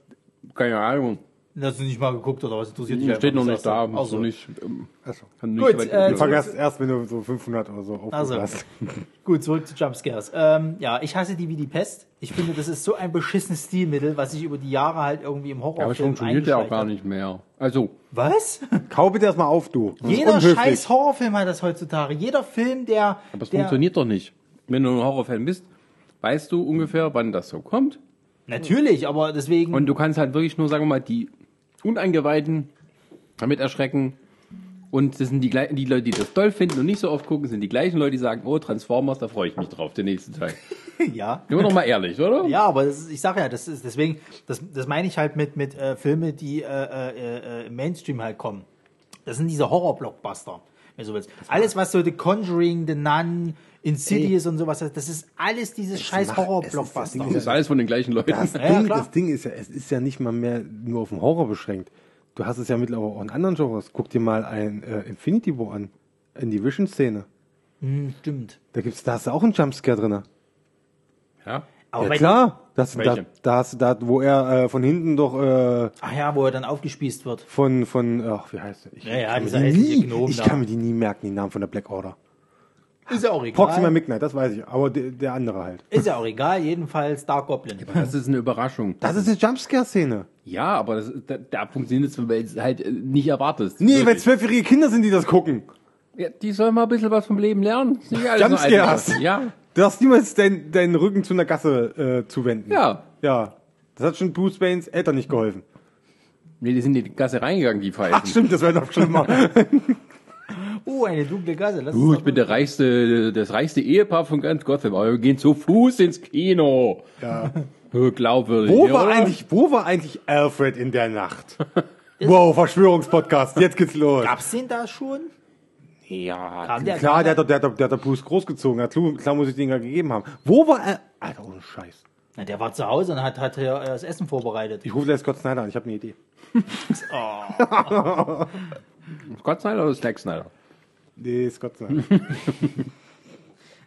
Speaker 1: Keine Ahnung.
Speaker 2: Hast du nicht mal geguckt, oder was interessiert dich
Speaker 1: Steht noch nicht da.
Speaker 2: sagst du?
Speaker 1: Muss
Speaker 2: Ach so.
Speaker 1: noch nicht. ähm,
Speaker 3: Achso.
Speaker 1: kann nicht
Speaker 2: Gut,
Speaker 1: weit
Speaker 2: äh,
Speaker 3: fang erst, wenn du so 500 oder so aufgerufen
Speaker 2: Also. Gut, zurück zu Jumpscares. Ähm, ja, ich hasse die wie die Pest. Ich finde, das ist so ein beschissenes Stilmittel, was sich über die Jahre halt irgendwie im
Speaker 1: Ja, aber es
Speaker 2: Horrorfilm
Speaker 1: funktioniert ja auch gar nicht mehr. Also,
Speaker 2: Was?
Speaker 3: Kau bitte erstmal auf, du.
Speaker 2: Jeder scheiß Horrorfilm hat das heutzutage. Jeder Film, der...
Speaker 1: aber es funktioniert doch nicht. Wenn du ein Horrorfan bist, weißt du ungefähr, wann das so kommt.
Speaker 2: Natürlich, aber deswegen...
Speaker 1: Und du kannst halt wirklich nur, sagen wir mal, die Uneingeweihten damit erschrecken. Und das sind die, gleichen- die Leute, die das toll finden und nicht so oft gucken, sind die gleichen Leute, die sagen, oh, Transformers, da freue ich mich drauf, den nächsten Teil.
Speaker 2: ja.
Speaker 1: Wir doch mal ehrlich, oder?
Speaker 2: Ja, aber ist, ich sage ja, das ist deswegen, das, das meine ich halt mit, mit äh, Filme, die äh, äh, äh, im Mainstream halt kommen. Das sind diese Horror-Blockbuster, wenn du so willst. Alles, was so The Conjuring, The Nun, Insidious und sowas, das ist alles dieses scheiß
Speaker 3: es ist-
Speaker 2: Horror-Blockbuster.
Speaker 3: das Ding
Speaker 1: Das ist alles von den gleichen Leuten.
Speaker 3: Das,
Speaker 2: Ja,
Speaker 3: Ding, das Ding ist ja, es ist ja nicht mal mehr nur auf den Horror beschränkt. Du hast es ja mittlerweile auch in anderen Genres. Guck dir mal ein äh, Infinity War an. In die Vision-Szene.
Speaker 2: Hm, stimmt.
Speaker 3: Da gibt's, da hast du auch einen Jumpscare drin.
Speaker 2: Aber
Speaker 1: Ja.
Speaker 3: Ja,
Speaker 2: bei,
Speaker 3: klar. Das, da, da, hast du da, wo er äh, von hinten doch äh,
Speaker 2: Ach ja, wo er dann aufgespießt wird.
Speaker 3: von, von, ach, wie heißt er? Ich,
Speaker 2: Ja, ja,
Speaker 3: kann mir
Speaker 2: dieser
Speaker 3: die
Speaker 2: hässliche
Speaker 3: nie,
Speaker 2: Gnom
Speaker 3: Ich
Speaker 2: da.
Speaker 3: kann mir die nie merken, die Namen von der Black Order.
Speaker 2: Ist ja auch egal.
Speaker 3: Proxima Midnight, das weiß ich, aber der, der andere halt.
Speaker 2: Ist ja auch egal, jedenfalls Dark Goblin.
Speaker 1: Das ist eine Überraschung.
Speaker 3: Das ist eine Jumpscare-Szene.
Speaker 1: Ja, aber das, da, da funktioniert es, weil es halt äh, nicht erwartest.
Speaker 3: Nee, weil zwölfjährige Kinder sind, die das gucken.
Speaker 1: ja, die sollen mal ein bisschen was vom Leben lernen. Ist nicht alles nur
Speaker 3: Jumpscares.
Speaker 1: Ja,
Speaker 3: Du darfst niemals deinen deinen Rücken zu einer Gasse äh, zuwenden.
Speaker 1: ja.
Speaker 3: Ja. Das hat schon Bruce Waynes Eltern nicht geholfen.
Speaker 1: Nee, die sind in die Gasse reingegangen, die Pfeifen.
Speaker 3: Ach stimmt, das wäre noch schlimmer.
Speaker 2: Oh, eine dunkle Gasse. Lass uns
Speaker 1: ich bin der reichste, das reichste Ehepaar von ganz Gotham, aber wir gehen zu Fuß ins Kino.
Speaker 3: ja.
Speaker 1: Oh, Glaubwürdig.
Speaker 3: Wo
Speaker 1: ja,
Speaker 3: war
Speaker 1: oder?
Speaker 3: eigentlich, wo war eigentlich Alfred in der Nacht? wow, Verschwörungspodcast, jetzt geht's los.
Speaker 2: Gab's den da schon?
Speaker 1: Ja,
Speaker 2: Kam der,
Speaker 3: Klar, der hat, doch- der, hat, doch- der hat doch Bruce großgezogen, hat klar, muss ich den ja gegeben haben. Wo war er? Alter, ohne Scheiß.
Speaker 2: Na, der war zu Hause und hat, hat äh, das Essen vorbereitet.
Speaker 3: Ich rufe gleich Scott Snyder an, ich habe eine Idee.
Speaker 1: Scott Snyder oder Zack Snyder?
Speaker 3: Nee, Scott Snyder.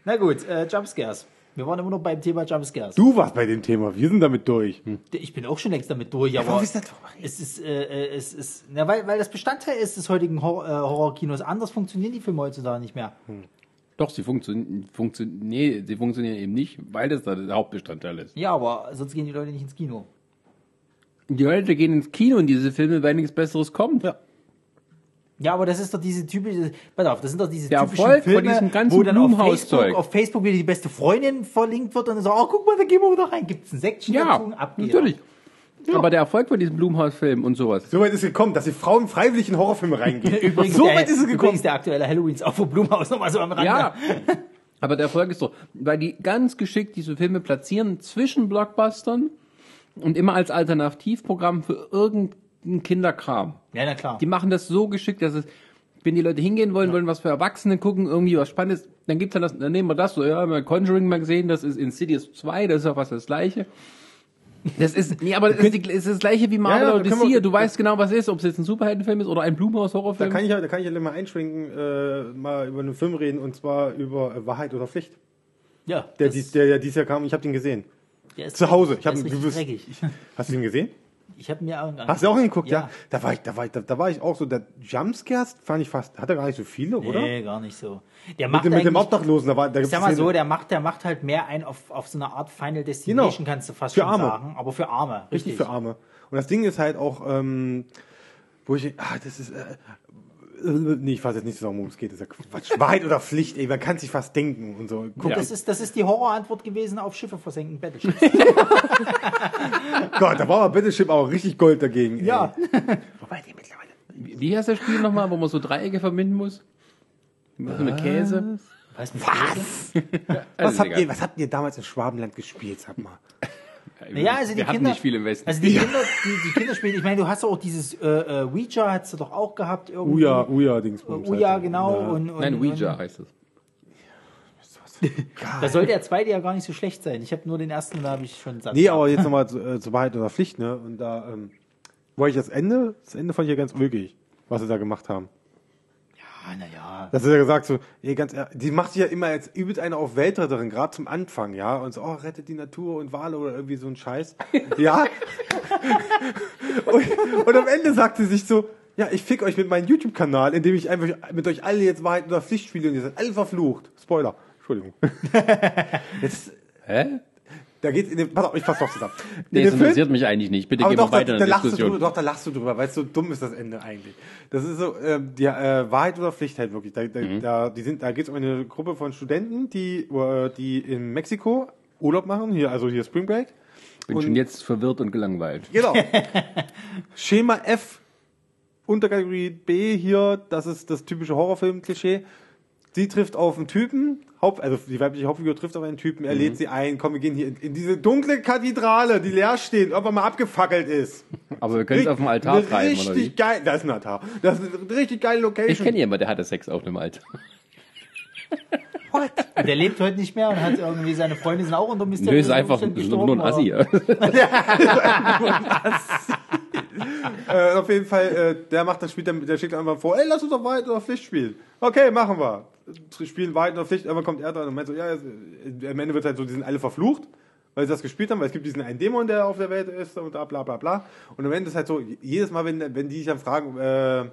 Speaker 2: Na gut, äh, Jumpscares. Wir waren immer noch beim Thema Jumpscares.
Speaker 3: Du warst bei dem Thema, wir sind damit durch.
Speaker 2: Ich bin auch schon längst damit durch, aber
Speaker 3: warum ist das
Speaker 2: es ist, äh, äh, es ist, na, weil, weil das Bestandteil ist des heutigen Hor äh, Horrorkinos. Anders funktionieren die Filme heutzutage nicht mehr.
Speaker 1: Doch, sie funktionieren, funktio nee, sie funktionieren eben nicht, weil das da der Hauptbestandteil ist.
Speaker 2: Ja, aber sonst gehen die Leute nicht ins Kino.
Speaker 1: Die Leute gehen ins Kino und diese Filme, weil nichts Besseres kommt.
Speaker 3: Ja.
Speaker 2: Ja, aber das ist doch diese typische, pass auf, das sind doch diese
Speaker 1: Der
Speaker 2: typischen
Speaker 1: Erfolg von
Speaker 2: Filme,
Speaker 1: diesem ganzen
Speaker 2: wo dann auf
Speaker 1: Blumhaus-Zeug.
Speaker 2: Facebook, auf Facebook wieder die beste Freundin verlinkt wird und dann so, oh, guck mal, da gehen wir wieder rein. Gibt's ein Säckchen
Speaker 1: Ja,
Speaker 2: dazu? Ab geht
Speaker 1: natürlich.
Speaker 2: er.
Speaker 1: Aber der Erfolg von diesem Blumhaus-Film und sowas.
Speaker 3: So weit ist es gekommen, dass die Frauen freiwillig in Horrorfilme reingehen.
Speaker 2: Übrigens,
Speaker 3: so
Speaker 2: der,
Speaker 3: weit ist es gekommen.
Speaker 2: übrigens der aktuelle Halloween ist auch vom Blumhaus nochmal so am Rande.
Speaker 1: Ja. Aber der Erfolg ist so, weil die ganz geschickt diese Filme platzieren zwischen Blockbustern und immer als Alternativprogramm für irgendeinen Kinderkram.
Speaker 2: Ja, na klar.
Speaker 1: Die machen das so geschickt, dass es, wenn die Leute hingehen wollen, wollen was für Erwachsene gucken, irgendwie was Spannendes, dann gibt's dann das, dann nehmen wir das so, ja, haben wir Conjuring mal gesehen, das ist Insidious 2, das ist auch was das Gleiche. Das ist, nee, aber das ist, die, es ist das gleiche wie Marvel
Speaker 3: Ja, ja,
Speaker 1: oder
Speaker 3: da
Speaker 1: DC.
Speaker 3: wir-
Speaker 1: Du weißt genau, was es ist, ob es jetzt ein Superheldenfilm ist oder ein
Speaker 3: Da
Speaker 1: Blumhaus-Horrorfilm.
Speaker 3: kann ich ja, da kann ich ja mal einschwenken, äh, mal über einen Film reden und zwar über äh, Wahrheit oder Pflicht.
Speaker 2: ja,
Speaker 3: Der, dies, der, der dieses Jahr kam, ich habe den gesehen.
Speaker 2: der ist
Speaker 3: Zu Hause. Ich hab
Speaker 2: Der ist
Speaker 3: ihn gewusst.
Speaker 2: dreckig.
Speaker 3: Hast du den gesehen?
Speaker 2: Ich habe mir auch
Speaker 3: Hast du auch hingeguckt, ja?
Speaker 2: Ja.
Speaker 3: Da war ich, da war ich, da, da war ich auch so, der Jumpscares fand ich fast, hat er gar nicht so viele, oder?
Speaker 2: Nee, gar nicht so. Der
Speaker 3: Mit,
Speaker 2: macht
Speaker 3: dem- mit dem Obdachlosen, da war, da
Speaker 2: Ich sag mal so, der macht, der macht halt mehr ein auf, auf so eine Art Final Destination,
Speaker 3: Genau.
Speaker 2: kannst du fast
Speaker 3: Für
Speaker 2: schon
Speaker 3: Arme.
Speaker 2: sagen. Aber für Arme.
Speaker 3: Richtig
Speaker 2: Richtig.
Speaker 3: für Arme. Und das Ding ist halt auch, ähm, wo ich, ah, das ist, äh, nee, ich weiß jetzt nicht so, worum es geht, das ist ja Quatsch. Wahrheit oder Pflicht, ey, man kann sich fast denken und so. Guck,
Speaker 2: Das, ist, das ist die Horrorantwort gewesen auf Schiffe versenken, Battleship.
Speaker 3: Gott, da war aber Battleship auch richtig Gold dagegen. ey.
Speaker 2: Ja.
Speaker 3: Wobei die mittlerweile.
Speaker 1: Wie heißt das Spiel nochmal, wo man so Dreiecke verbinden muss? Was? Mit Käse?
Speaker 2: Weiß nicht,
Speaker 3: Was? Was habt, ihr, was habt ihr damals in Schwabenland gespielt, sag mal?
Speaker 2: Ja, also die
Speaker 1: Wir
Speaker 2: Kinder,
Speaker 1: nicht viel im Westen.
Speaker 2: Also die Kinder, die, die Kinder spielen, ich meine, du hast doch auch dieses äh, äh, Ouija, hast du doch auch gehabt irgendwie.
Speaker 3: Uja, Uja, Dingsbums.
Speaker 2: Uja,
Speaker 3: halt.
Speaker 2: genau.
Speaker 3: Ja.
Speaker 2: Und, und,
Speaker 1: Nein, Ouija
Speaker 2: Und,
Speaker 1: heißt es.
Speaker 2: da soll der zweite ja gar nicht so schlecht sein. Ich habe nur den ersten, da habe ich schon satt.
Speaker 3: Nee, aber jetzt nochmal zu, äh, zur Wahrheit oder Pflicht, ne? Und da, ähm, wollte ich das Ende, das Ende fand ich ja ganz ulkig, was sie da gemacht haben.
Speaker 2: Ja, naja.
Speaker 3: Das ist ja gesagt so, ey, ganz ehrlich, die macht sich ja immer als übelst eine auf Weltretterin, gerade zum Anfang, ja, und so, oh, rettet die Natur und Wale oder irgendwie so ein Scheiß. ja. und, und am Ende sagt sie sich so, ja, ich fick euch mit meinem YouTube-Kanal, indem ich einfach mit euch alle jetzt Wahrheit oder Pflicht spiele und ihr seid alle verflucht. Spoiler. Entschuldigung. jetzt,
Speaker 1: Hä?
Speaker 3: Da geht's in dem, pass auf, ich fass doch zusammen.
Speaker 1: Nee,
Speaker 3: In
Speaker 1: das
Speaker 3: dem Film-
Speaker 1: interessiert mich eigentlich nicht. Bitte wir
Speaker 3: doch, da,
Speaker 1: weiter in
Speaker 3: da,
Speaker 1: der
Speaker 3: lachst du drüber,
Speaker 1: Diskussion.
Speaker 3: doch, da lachst du drüber, weil es so dumm ist das Ende eigentlich. Das ist so, ähm, die äh, Wahrheit oder Pflicht halt wirklich. Da, da,
Speaker 1: Mhm.
Speaker 3: da, die sind, da geht es um eine Gruppe von Studenten, die, äh, die in Mexiko Urlaub machen, hier, also hier Spring Break.
Speaker 1: Bin
Speaker 3: Und-
Speaker 1: schon jetzt verwirrt und gelangweilt.
Speaker 3: Genau. Schema F, Unterkategorie B hier, das ist das typische Horrorfilm-Klischee. Sie trifft auf einen Typen, Haupt, also die weibliche Hauptfigur trifft auf einen Typen, er lädt sie ein, komm, wir gehen hier in, in diese dunkle Kathedrale, die leer steht, irgendwann mal abgefackelt ist.
Speaker 1: Aber wir können es auf dem Altar treiben, oder
Speaker 3: Richtig geil, da ist ein Altar. Das ist eine richtig geile Location.
Speaker 1: Ich kenne jemanden, der hatte Sex auf dem Altar.
Speaker 2: Und der lebt heute nicht mehr und hat irgendwie seine Freunde sind auch unter
Speaker 1: Nö,
Speaker 2: mysteriösen
Speaker 1: ist einfach
Speaker 2: Umständen
Speaker 1: nur ein Assi.
Speaker 3: Äh, auf jeden Fall, äh, der macht das Spiel, dann, der schickt einfach vor, ey, lass uns doch Wahrheit oder Pflicht spielen. Okay, machen wir. Spielen Wahrheit oder Pflicht, irgendwann kommt er dran und meint so, ja, äh, am Ende wird halt so, die sind alle verflucht. weil sie das gespielt haben, weil es gibt diesen einen Dämon, der auf der Welt ist und bla bla bla bla. Und am Ende ist halt so, jedes Mal, wenn, wenn die sich dann fragen, äh,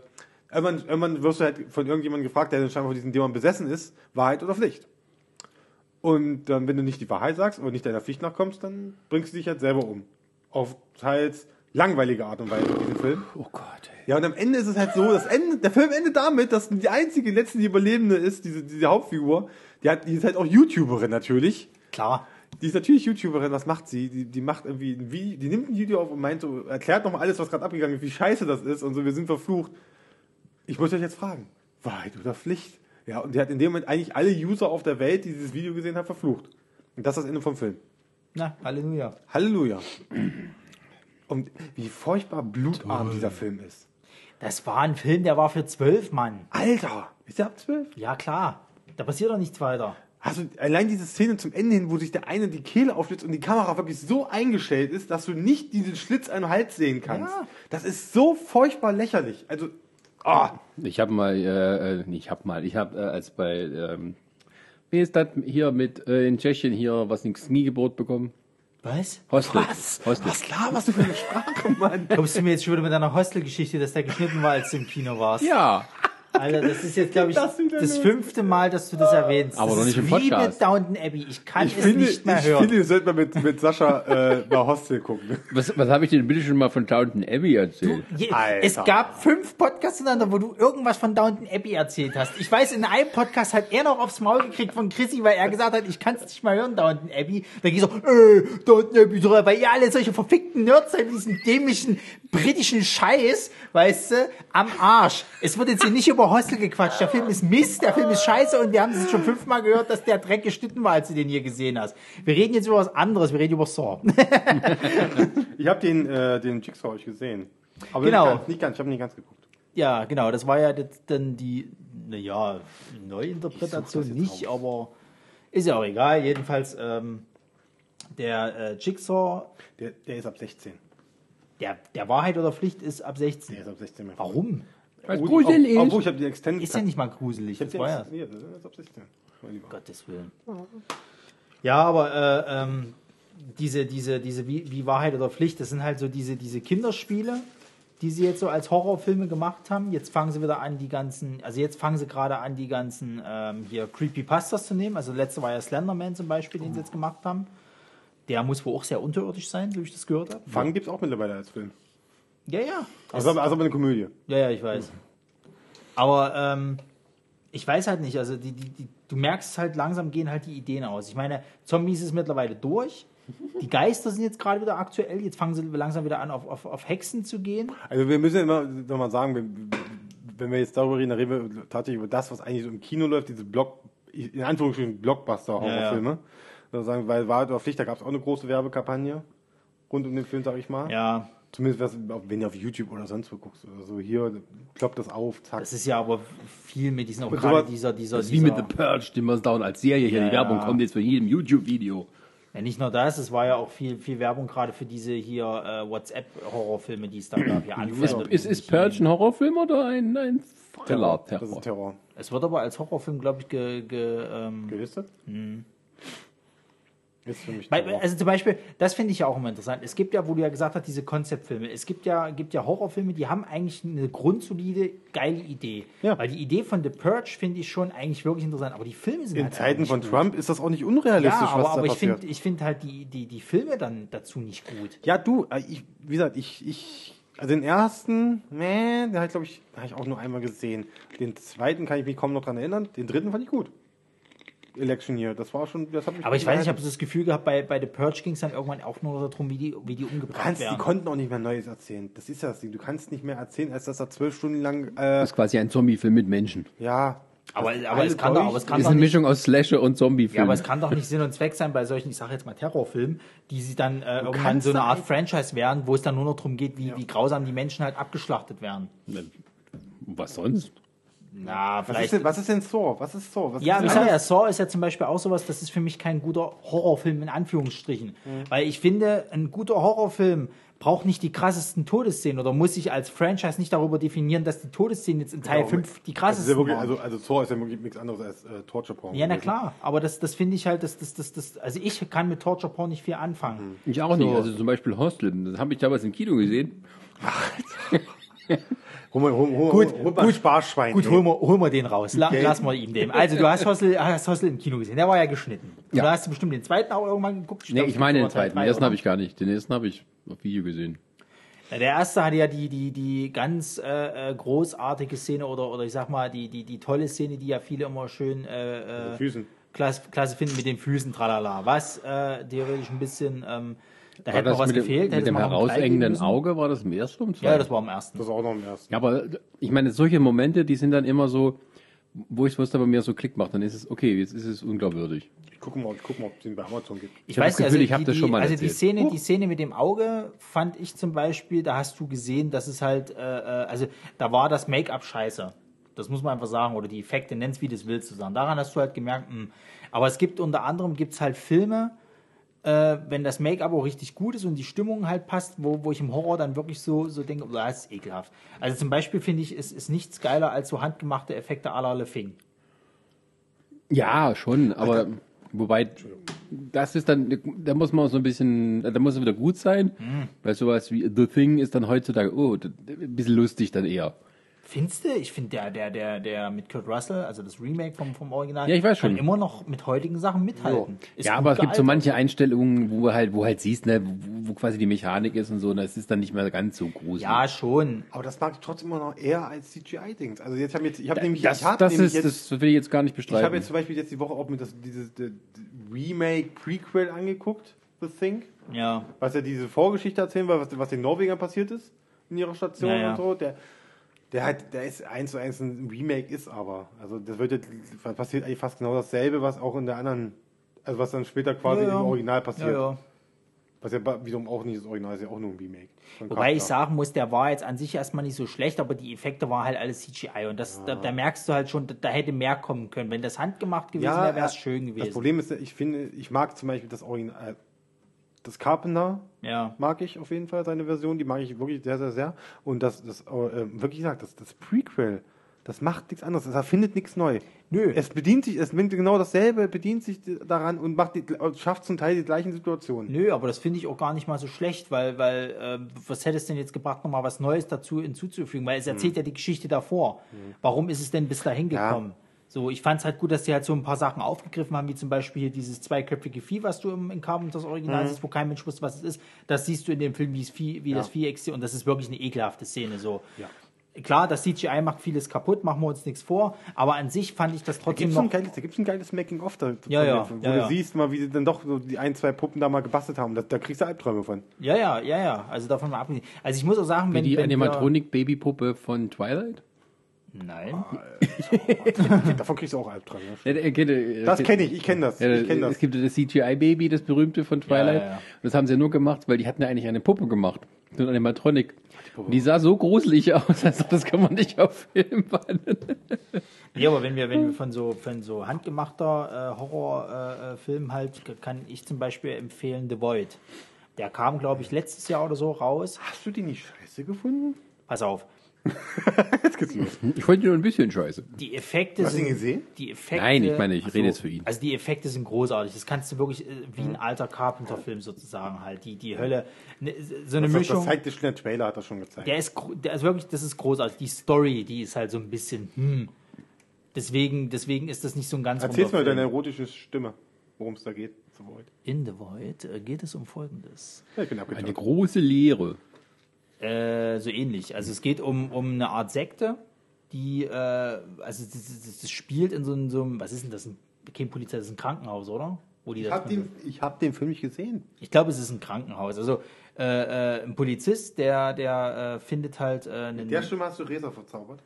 Speaker 3: irgendwann, irgendwann wirst du halt von irgendjemandem gefragt, der dann scheinbar von diesem Dämon besessen ist, Wahrheit oder Pflicht. Und dann, wenn du nicht die Wahrheit sagst oder nicht deiner Pflicht nachkommst, dann bringst du dich halt selber um. Auf teils langweilige Art und Weise, diesen Film.
Speaker 1: Oh Gott, ey.
Speaker 3: Ja, und am Ende ist es halt so, das Ende, der Film endet damit, dass die einzige letzte die Überlebende ist, diese, diese Hauptfigur. Die, hat, die ist halt auch YouTuberin natürlich.
Speaker 2: Klar.
Speaker 3: Die ist natürlich YouTuberin, was macht sie? Die, die macht irgendwie ein Video, die nimmt ein Video auf und meint so, erklärt nochmal alles, was gerade abgegangen ist, wie scheiße das ist und so, wir sind verflucht. Ich muss euch jetzt fragen, Wahrheit oder Pflicht? Ja, und die hat in dem Moment eigentlich alle User auf der Welt, die dieses Video gesehen haben, verflucht. Und das ist das Ende vom Film.
Speaker 2: Na, Halleluja.
Speaker 3: Halleluja. Und wie furchtbar blutarm dieser Film ist.
Speaker 2: Das war ein Film, der war für zwölf Mann.
Speaker 3: Alter, ist der ab zwölf?
Speaker 2: Ja, klar. Da passiert doch nichts weiter.
Speaker 3: Also allein diese Szene zum Ende hin, wo sich der eine die Kehle aufschlitzt und die Kamera wirklich so eingestellt ist, dass du nicht diesen Schlitz an den Hals sehen kannst.
Speaker 2: Ja.
Speaker 3: Das ist so furchtbar lächerlich. Also, ah,
Speaker 1: Ich habe mal, äh, äh, ich habe mal, ich habe äh, als bei, ähm, wie ist das hier mit äh, in Tschechien hier was ein Kniegebot bekommen?
Speaker 2: Was?
Speaker 1: Hostel.
Speaker 3: was?
Speaker 1: Hostel.
Speaker 3: Was laberst du für eine Sprache, Mann?
Speaker 2: Kommst du mir jetzt schon wieder mit deiner Hostel-Geschichte, dass der geschnitten war, als du im Kino warst?
Speaker 1: Ja,
Speaker 2: Alter, das ist jetzt, glaube ich,
Speaker 3: Das
Speaker 2: das fünfte Mal, dass du das erwähnst.
Speaker 1: Aber
Speaker 2: das
Speaker 1: doch nicht im
Speaker 2: wie
Speaker 1: Podcast.
Speaker 2: mit Downton Abbey. Ich kann
Speaker 3: Ich
Speaker 2: es
Speaker 3: finde,
Speaker 2: nicht mehr
Speaker 3: ich
Speaker 2: hören.
Speaker 3: finde, ihr sollt mal mit, mit Sascha äh, mal Hostel gucken.
Speaker 1: was, was habe ich denn bitte schon mal von Downton Abbey erzählt?
Speaker 2: Je,
Speaker 3: Alter.
Speaker 2: es gab fünf Podcasts hintereinander, wo du irgendwas von Downton Abbey erzählt hast. Ich weiß, in einem Podcast hat er noch aufs Maul gekriegt von Chrissy, weil er gesagt hat, ich kann es nicht mal hören, Downton Abbey. Da ging so, äh, Downton Abbey, so, weil ihr alle solche verfickten Nerds seid, mit diesem dämlichen britischen Scheiß, weißt du, am Arsch. Es wird jetzt hier nicht über Hostel gequatscht. Der Film ist Mist, der Film ist scheiße und wir haben es schon fünfmal gehört, dass der Dreck geschnitten war, als du den hier gesehen hast. Wir reden jetzt über was anderes, wir reden über Saw.
Speaker 3: Ich habe den, äh, den Jigsaw euch gesehen. Aber
Speaker 2: Genau.
Speaker 3: nicht ganz, nicht ganz ich habe nicht ganz geguckt.
Speaker 2: Ja, genau, das war ja dann die, naja, Neuinterpretation nicht, aber ist ja auch egal. Jedenfalls, ähm, der äh, Jigsaw,
Speaker 3: Der, der ist ab 16.
Speaker 2: der, der Wahrheit oder Pflicht ist ab 16.
Speaker 3: Der ist ab 16. mein
Speaker 2: Warum?
Speaker 1: Weil's
Speaker 3: Freund.
Speaker 1: gruselig.
Speaker 3: Obwohl, ich habe die Extended.
Speaker 2: Ist ja nicht mal gruselig, das
Speaker 3: Ich
Speaker 2: war ja.
Speaker 3: nee, das ist ab 16. mein Lieber.
Speaker 2: Gottes Willen. Ja, aber äh, ähm, diese, diese, diese wie, wie Wahrheit oder Pflicht, das sind halt so diese, diese Kinderspiele, die sie jetzt so als Horrorfilme gemacht haben. Jetzt fangen sie wieder an, die ganzen, also jetzt fangen sie gerade an, die ganzen ähm, hier Creepypastas zu nehmen. Also letzte war ja Slenderman zum Beispiel, den sie jetzt gemacht haben. Der muss wohl auch sehr unterirdisch sein, so wie ich das gehört habe.
Speaker 3: Fang gibt's auch mittlerweile als Film.
Speaker 2: Ja, ja.
Speaker 3: Also, also aber eine Komödie.
Speaker 2: Ja, ja, ich weiß. Aber ähm, ich weiß halt nicht, also die, die, die, du merkst halt langsam gehen halt die Ideen aus. Ich meine, Zombies ist mittlerweile durch. Die Geister sind jetzt gerade wieder aktuell. Jetzt fangen sie langsam wieder an, auf, auf, auf Hexen zu gehen.
Speaker 3: Also wir müssen immer nochmal sagen, wenn, wenn wir jetzt darüber reden, dann reden wir tatsächlich über das, was eigentlich so im Kino läuft, diese Block, in Anführungsstrichen Blockbuster-Horrorfilme. Ja, Sagen, weil Wahrheit oder Pflicht, da gab es auch eine große Werbekampagne rund um den Film, sag ich mal.
Speaker 2: Ja,
Speaker 3: Zumindest wenn du auf YouTube oder sonst wo guckst oder so, hier kloppt das auf, zack.
Speaker 2: das ist ja aber viel mit diesen, auch
Speaker 3: Mit
Speaker 2: gerade
Speaker 3: sowas-
Speaker 2: dieser, dieser,
Speaker 1: Das ist wie mit
Speaker 2: dieser
Speaker 1: The Purge, den wir dauernd als Serie hier.
Speaker 2: Ja,
Speaker 1: die Werbung
Speaker 2: ja.
Speaker 1: kommt jetzt von jedem YouTube-Video.
Speaker 2: ja, nicht nur das, es war ja auch viel, viel Werbung gerade für diese hier äh, WhatsApp-Horrorfilme, die es da gab. Hier
Speaker 1: Ist, ist, ist Purge ein Horrorfilm oder ein, ein
Speaker 3: Das
Speaker 1: Thriller-Terror?
Speaker 3: ist Terror.
Speaker 2: Es wird aber als Horrorfilm, glaube ich, ge, ge, ähm,
Speaker 3: Gelistet? Ist für mich
Speaker 2: Bei, also zum Beispiel, das finde ich ja auch immer interessant. Es gibt ja, wo du ja gesagt hast, diese Konzeptfilme. Es gibt ja, gibt ja Horrorfilme, die haben eigentlich eine grundsolide, geile Idee.
Speaker 3: Ja.
Speaker 2: Weil die Idee von The Purge finde ich schon eigentlich wirklich interessant. Aber die Filme sind
Speaker 3: In
Speaker 2: halt
Speaker 3: Zeiten von
Speaker 2: gut.
Speaker 3: Trump ist das auch nicht unrealistisch,
Speaker 2: Ja, aber,
Speaker 3: was da
Speaker 2: aber ich
Speaker 3: passiert.
Speaker 2: finde ich find halt die, die, die Filme dann dazu nicht gut.
Speaker 3: Ja, du, äh, ich, wie gesagt, ich, ich, also den ersten, nee, den habe ich, glaube ich, hab ich auch nur einmal gesehen. Den zweiten kann ich mich kaum noch dran erinnern. Den dritten fand ich gut. Election hier, das war schon, das hat mich
Speaker 2: Aber ich weiß nicht, ich habe das Gefühl gehabt, bei, bei The Purge ging es dann irgendwann auch nur darum, wie die, wie die
Speaker 3: Du
Speaker 2: umgebracht
Speaker 3: kannst, die
Speaker 2: werden.
Speaker 3: konnten auch nicht mehr Neues erzählen. Das ist ja das Ding. Du kannst nicht mehr erzählen, als dass er zwölf Stunden lang, äh,
Speaker 1: Das ist quasi ein Zombie-Film mit Menschen.
Speaker 3: ja.
Speaker 2: Aber, aber, es kann doch, aber es kann
Speaker 1: ist
Speaker 2: doch
Speaker 1: eine
Speaker 2: nicht,
Speaker 1: Mischung aus Slasher und
Speaker 2: Ja,
Speaker 1: Zombie-Film.
Speaker 2: aber es kann doch nicht Sinn und Zweck sein bei solchen, ich sage jetzt mal Terrorfilmen, die sie dann äh, irgendwann so eine Art Franchise werden, wo es dann nur noch darum geht, wie, wie grausam die Menschen halt abgeschlachtet werden.
Speaker 1: Was sonst?
Speaker 2: Na,
Speaker 3: Was
Speaker 2: vielleicht.
Speaker 3: ist, denn, was ist denn Saw? Was ist Saw? Was
Speaker 2: Ja,
Speaker 3: ist
Speaker 2: ich sag ja, Saw ist ja zum Beispiel auch sowas, das ist für mich kein guter Horrorfilm in Anführungsstrichen. Weil ich finde, ein guter Horrorfilm braucht nicht die krassesten Todesszenen oder muss sich als Franchise nicht darüber definieren, dass die Todesszenen jetzt in Teil
Speaker 3: Genau.
Speaker 2: 5 die krassesten
Speaker 3: ja wirklich,
Speaker 2: waren.
Speaker 3: also, also Saw ist ja wirklich nichts anderes als äh, Torture Porn.
Speaker 2: ja, na
Speaker 3: gewesen.
Speaker 2: klar, aber das, das finde ich halt, das, das, das, das, also ich kann mit Torture Porn nicht viel anfangen.
Speaker 1: Ich auch nicht. Also zum Beispiel Hostel. Das habe ich damals im Kino gesehen.
Speaker 3: Hol mal, hol, hol,
Speaker 2: Gut,
Speaker 3: hol,
Speaker 2: gut,
Speaker 3: Sparschwein.
Speaker 2: Gut, hol mal, hol mal den raus. La,
Speaker 3: Okay.
Speaker 2: Lass mal ihm den. Also, du hast Hostel, hast Hostel im Kino gesehen. Der war ja geschnitten.
Speaker 1: Ja.
Speaker 2: Du hast bestimmt den zweiten auch irgendwann geguckt.
Speaker 1: Nee,
Speaker 2: glaub,
Speaker 1: ich meine den zweiten. Den ersten habe ich gar nicht. Den ersten habe ich auf Video gesehen.
Speaker 2: Der erste hatte ja die, die, die ganz äh, äh, großartige Szene oder, oder ich sag mal, die, die, die tolle Szene, die ja viele immer schön äh, äh,
Speaker 3: Füßen.
Speaker 2: klasse, klasse finden mit den Füßen, tralala. Was äh, theoretisch ein bisschen, ähm, da
Speaker 1: War
Speaker 2: hätte noch was
Speaker 1: mit dem,
Speaker 2: gefehlt.
Speaker 1: mit dem herausengenden. Auge? War das im ersten im zweiten?
Speaker 2: Ja, das war im ersten.
Speaker 3: Das ist auch noch im ersten.
Speaker 1: Ja, aber ich meine, solche Momente, die sind dann immer so, wo ich es bei mir so Klick macht, dann ist es, okay, jetzt ist es unglaubwürdig.
Speaker 3: Ich gucke mal, ich guck mal, ob es den bei Amazon gibt.
Speaker 2: Ich
Speaker 1: hab
Speaker 2: weiß nicht, also
Speaker 1: ich hab
Speaker 2: die,
Speaker 1: das schon mal
Speaker 2: also die. Szene, die Szene mit dem Auge fand ich zum Beispiel, da hast du gesehen, dass es halt, äh, äh, also da war das Make-up scheiße. Das muss man einfach sagen, oder die Effekte, nenn's wie du es willst, zu sagen. Daran hast du halt gemerkt, mh. aber es gibt unter anderem gibt's halt Filme, äh, wenn das Make-up auch richtig gut ist und die Stimmung halt passt, wo, wo ich im Horror dann wirklich so, so denke, oh, das ist ekelhaft. Also zum Beispiel finde ich, es ist nichts geiler als so handgemachte Effekte à la Le Fing.
Speaker 1: Ja, schon, aber wobei, das ist dann, da muss man so ein bisschen, da muss es wieder gut sein,
Speaker 2: Mhm.
Speaker 1: weil sowas wie The Thing ist dann heutzutage, oh, ein bisschen lustig dann eher.
Speaker 2: Findest du? Ich finde, der, der, der, der mit Kurt Russell, also das Remake vom, vom Original,
Speaker 1: Ja, ich weiß
Speaker 2: kann
Speaker 1: schon.
Speaker 2: immer noch mit heutigen Sachen mithalten.
Speaker 1: Ja, aber es gibt so manche Einstellungen, wo halt, wo halt siehst, ne, wo, wo quasi die Mechanik ist und so, und das ist dann nicht mehr ganz so gruselig.
Speaker 2: Ja, schon.
Speaker 3: Aber das mag ich trotzdem immer noch eher als CGI-Dings. Also jetzt habe jetzt, ich habe nämlich,
Speaker 1: das,
Speaker 3: ich hab
Speaker 1: das
Speaker 3: nämlich
Speaker 1: ist,
Speaker 3: jetzt,
Speaker 1: das will ich jetzt gar nicht
Speaker 3: ich
Speaker 1: bestreiten.
Speaker 3: habe jetzt zum Beispiel jetzt die Woche auch mit das, dieses das Remake Prequel angeguckt, The Thing,
Speaker 2: Ja.
Speaker 3: was ja diese Vorgeschichte erzählen war, was, was den Norwegern passiert ist in ihrer Station
Speaker 2: Ja, ja.
Speaker 3: und so. Der, der halt, der ist eins zu eins ein Remake ist aber, also das wird jetzt, passiert eigentlich fast genau dasselbe, was auch in der anderen, also was dann später quasi
Speaker 2: Ja, ja.
Speaker 3: im Original passiert.
Speaker 2: Ja, ja.
Speaker 3: Was ja wiederum auch nicht das Original ist, ja auch nur ein Remake.
Speaker 2: Wobei ich sagen muss, der war jetzt an sich erstmal nicht so schlecht, aber die Effekte waren halt alles CGI. Und das, da, da merkst du halt schon, da, da hätte mehr kommen können. Wenn das handgemacht gewesen wäre, wäre es
Speaker 3: äh,
Speaker 2: schön gewesen.
Speaker 3: Das Problem ist, ich finde, ich mag zum Beispiel das Original, äh, das Carpenter
Speaker 2: ja.
Speaker 3: mag ich auf jeden Fall, seine Version, die mag ich wirklich sehr, sehr, sehr. Und das, das äh, wirklich gesagt, das, das Prequel, das macht nichts anderes, es erfindet nichts neu.
Speaker 2: Nö.
Speaker 3: Es bedient sich, es nimmt genau dasselbe, bedient sich daran und macht die, schafft zum Teil die gleichen Situationen.
Speaker 2: Nö, aber das finde ich auch gar nicht mal so schlecht, weil, weil äh, was hätte es denn jetzt gebracht, nochmal was Neues dazu hinzuzufügen? Weil es erzählt ja die Geschichte davor. Warum ist es denn bis dahin
Speaker 3: Ja.
Speaker 2: So, ich fand es halt gut, dass sie halt so ein paar Sachen aufgegriffen haben, wie zum Beispiel hier dieses zweiköpfige Vieh, was du im, in Carpenters Original siehst, wo kein Mensch wusste, was es ist. Das siehst du in dem Film, wie, es Vieh, wie das Vieh existiert. Und das ist wirklich eine ekelhafte Szene. So.
Speaker 3: Ja.
Speaker 2: Klar, das CGI macht vieles kaputt, machen wir uns nichts vor. Aber an sich fand ich das
Speaker 3: Da
Speaker 2: trotzdem
Speaker 3: gibt es ein
Speaker 2: noch.
Speaker 3: geiles, da gibt's ein geiles Making-of, da,
Speaker 2: Ja, ja,
Speaker 3: wo
Speaker 2: ja,
Speaker 3: du
Speaker 2: ja.
Speaker 3: siehst mal, wie sie dann doch so die ein, zwei Puppen da mal gebastelt haben. Da, da kriegst du Albträume von.
Speaker 2: Ja, ja, ja, ja. Also davon mal abgesehen. Also ich muss auch sagen,
Speaker 1: Wie
Speaker 2: wenn.
Speaker 1: die
Speaker 2: wenn
Speaker 1: Animatronik-Babypuppe von Twilight?
Speaker 2: Nein.
Speaker 3: Davon kriegst du auch Albträume.
Speaker 1: Ja, der- der-
Speaker 3: Das kenne ich, ich kenne das.
Speaker 1: Ja,
Speaker 3: ich kenn das.
Speaker 1: Es gibt ja das CGI-Baby, das berühmte von Twilight.
Speaker 2: Ja, ja, ja.
Speaker 1: Und das haben sie ja nur gemacht, weil die hatten ja eigentlich eine Puppe gemacht. So eine Animatronic. Und die sah so gruselig aus, also das kann man nicht auf Film bannen.
Speaker 2: Ja, aber wenn wir, wenn wir von so, von so handgemachter äh, Horrorfilmen äh, Filmen halt, kann ich zum Beispiel empfehlen The Void. Der kam, glaube ich, letztes Jahr oder so raus.
Speaker 3: Hast du die nicht scheiße gefunden?
Speaker 2: Pass auf.
Speaker 3: Jetzt geht's los.
Speaker 1: Ich fand ihn nur ein bisschen scheiße.
Speaker 2: Die Effekte
Speaker 3: Hast du
Speaker 2: sind.
Speaker 3: ihn gesehen?
Speaker 2: Die Effekte,
Speaker 1: Nein, ich meine, ich
Speaker 2: Ach
Speaker 1: rede jetzt für ihn.
Speaker 2: Also die Effekte sind großartig. Das kannst du wirklich äh, wie ein alter Carpenter-Film sozusagen halt. Die, die Hölle. Ne, so eine
Speaker 3: Das, das
Speaker 2: Mischung.
Speaker 3: zeigt schon der Trailer, hat das schon gezeigt.
Speaker 2: Der ist, gro- der ist wirklich, das ist großartig. Die Story, die ist halt so ein bisschen, hm. Deswegen, deswegen ist das nicht so ein ganz
Speaker 3: Erzähl's mal
Speaker 2: runder
Speaker 3: deine
Speaker 2: Film.
Speaker 3: erotische Stimme, worum es da geht. So weit.
Speaker 2: In The Void äh, geht es um Folgendes.
Speaker 3: Ja, ich bin
Speaker 1: Eine große Leere.
Speaker 2: Äh, so ähnlich. Also es geht um, um eine Art Sekte, die, äh, also das, das, das spielt in so einem, so einem, was ist denn das? Ein, kein Polizei, das ist ein Krankenhaus, oder? Wo die
Speaker 3: Ich habe den, ich hab den Film nicht gesehen.
Speaker 2: Ich glaube, es ist ein Krankenhaus. Also äh, äh, ein Polizist, der, der äh, findet halt einen.
Speaker 3: Der Stimme hast du Resa verzaubert.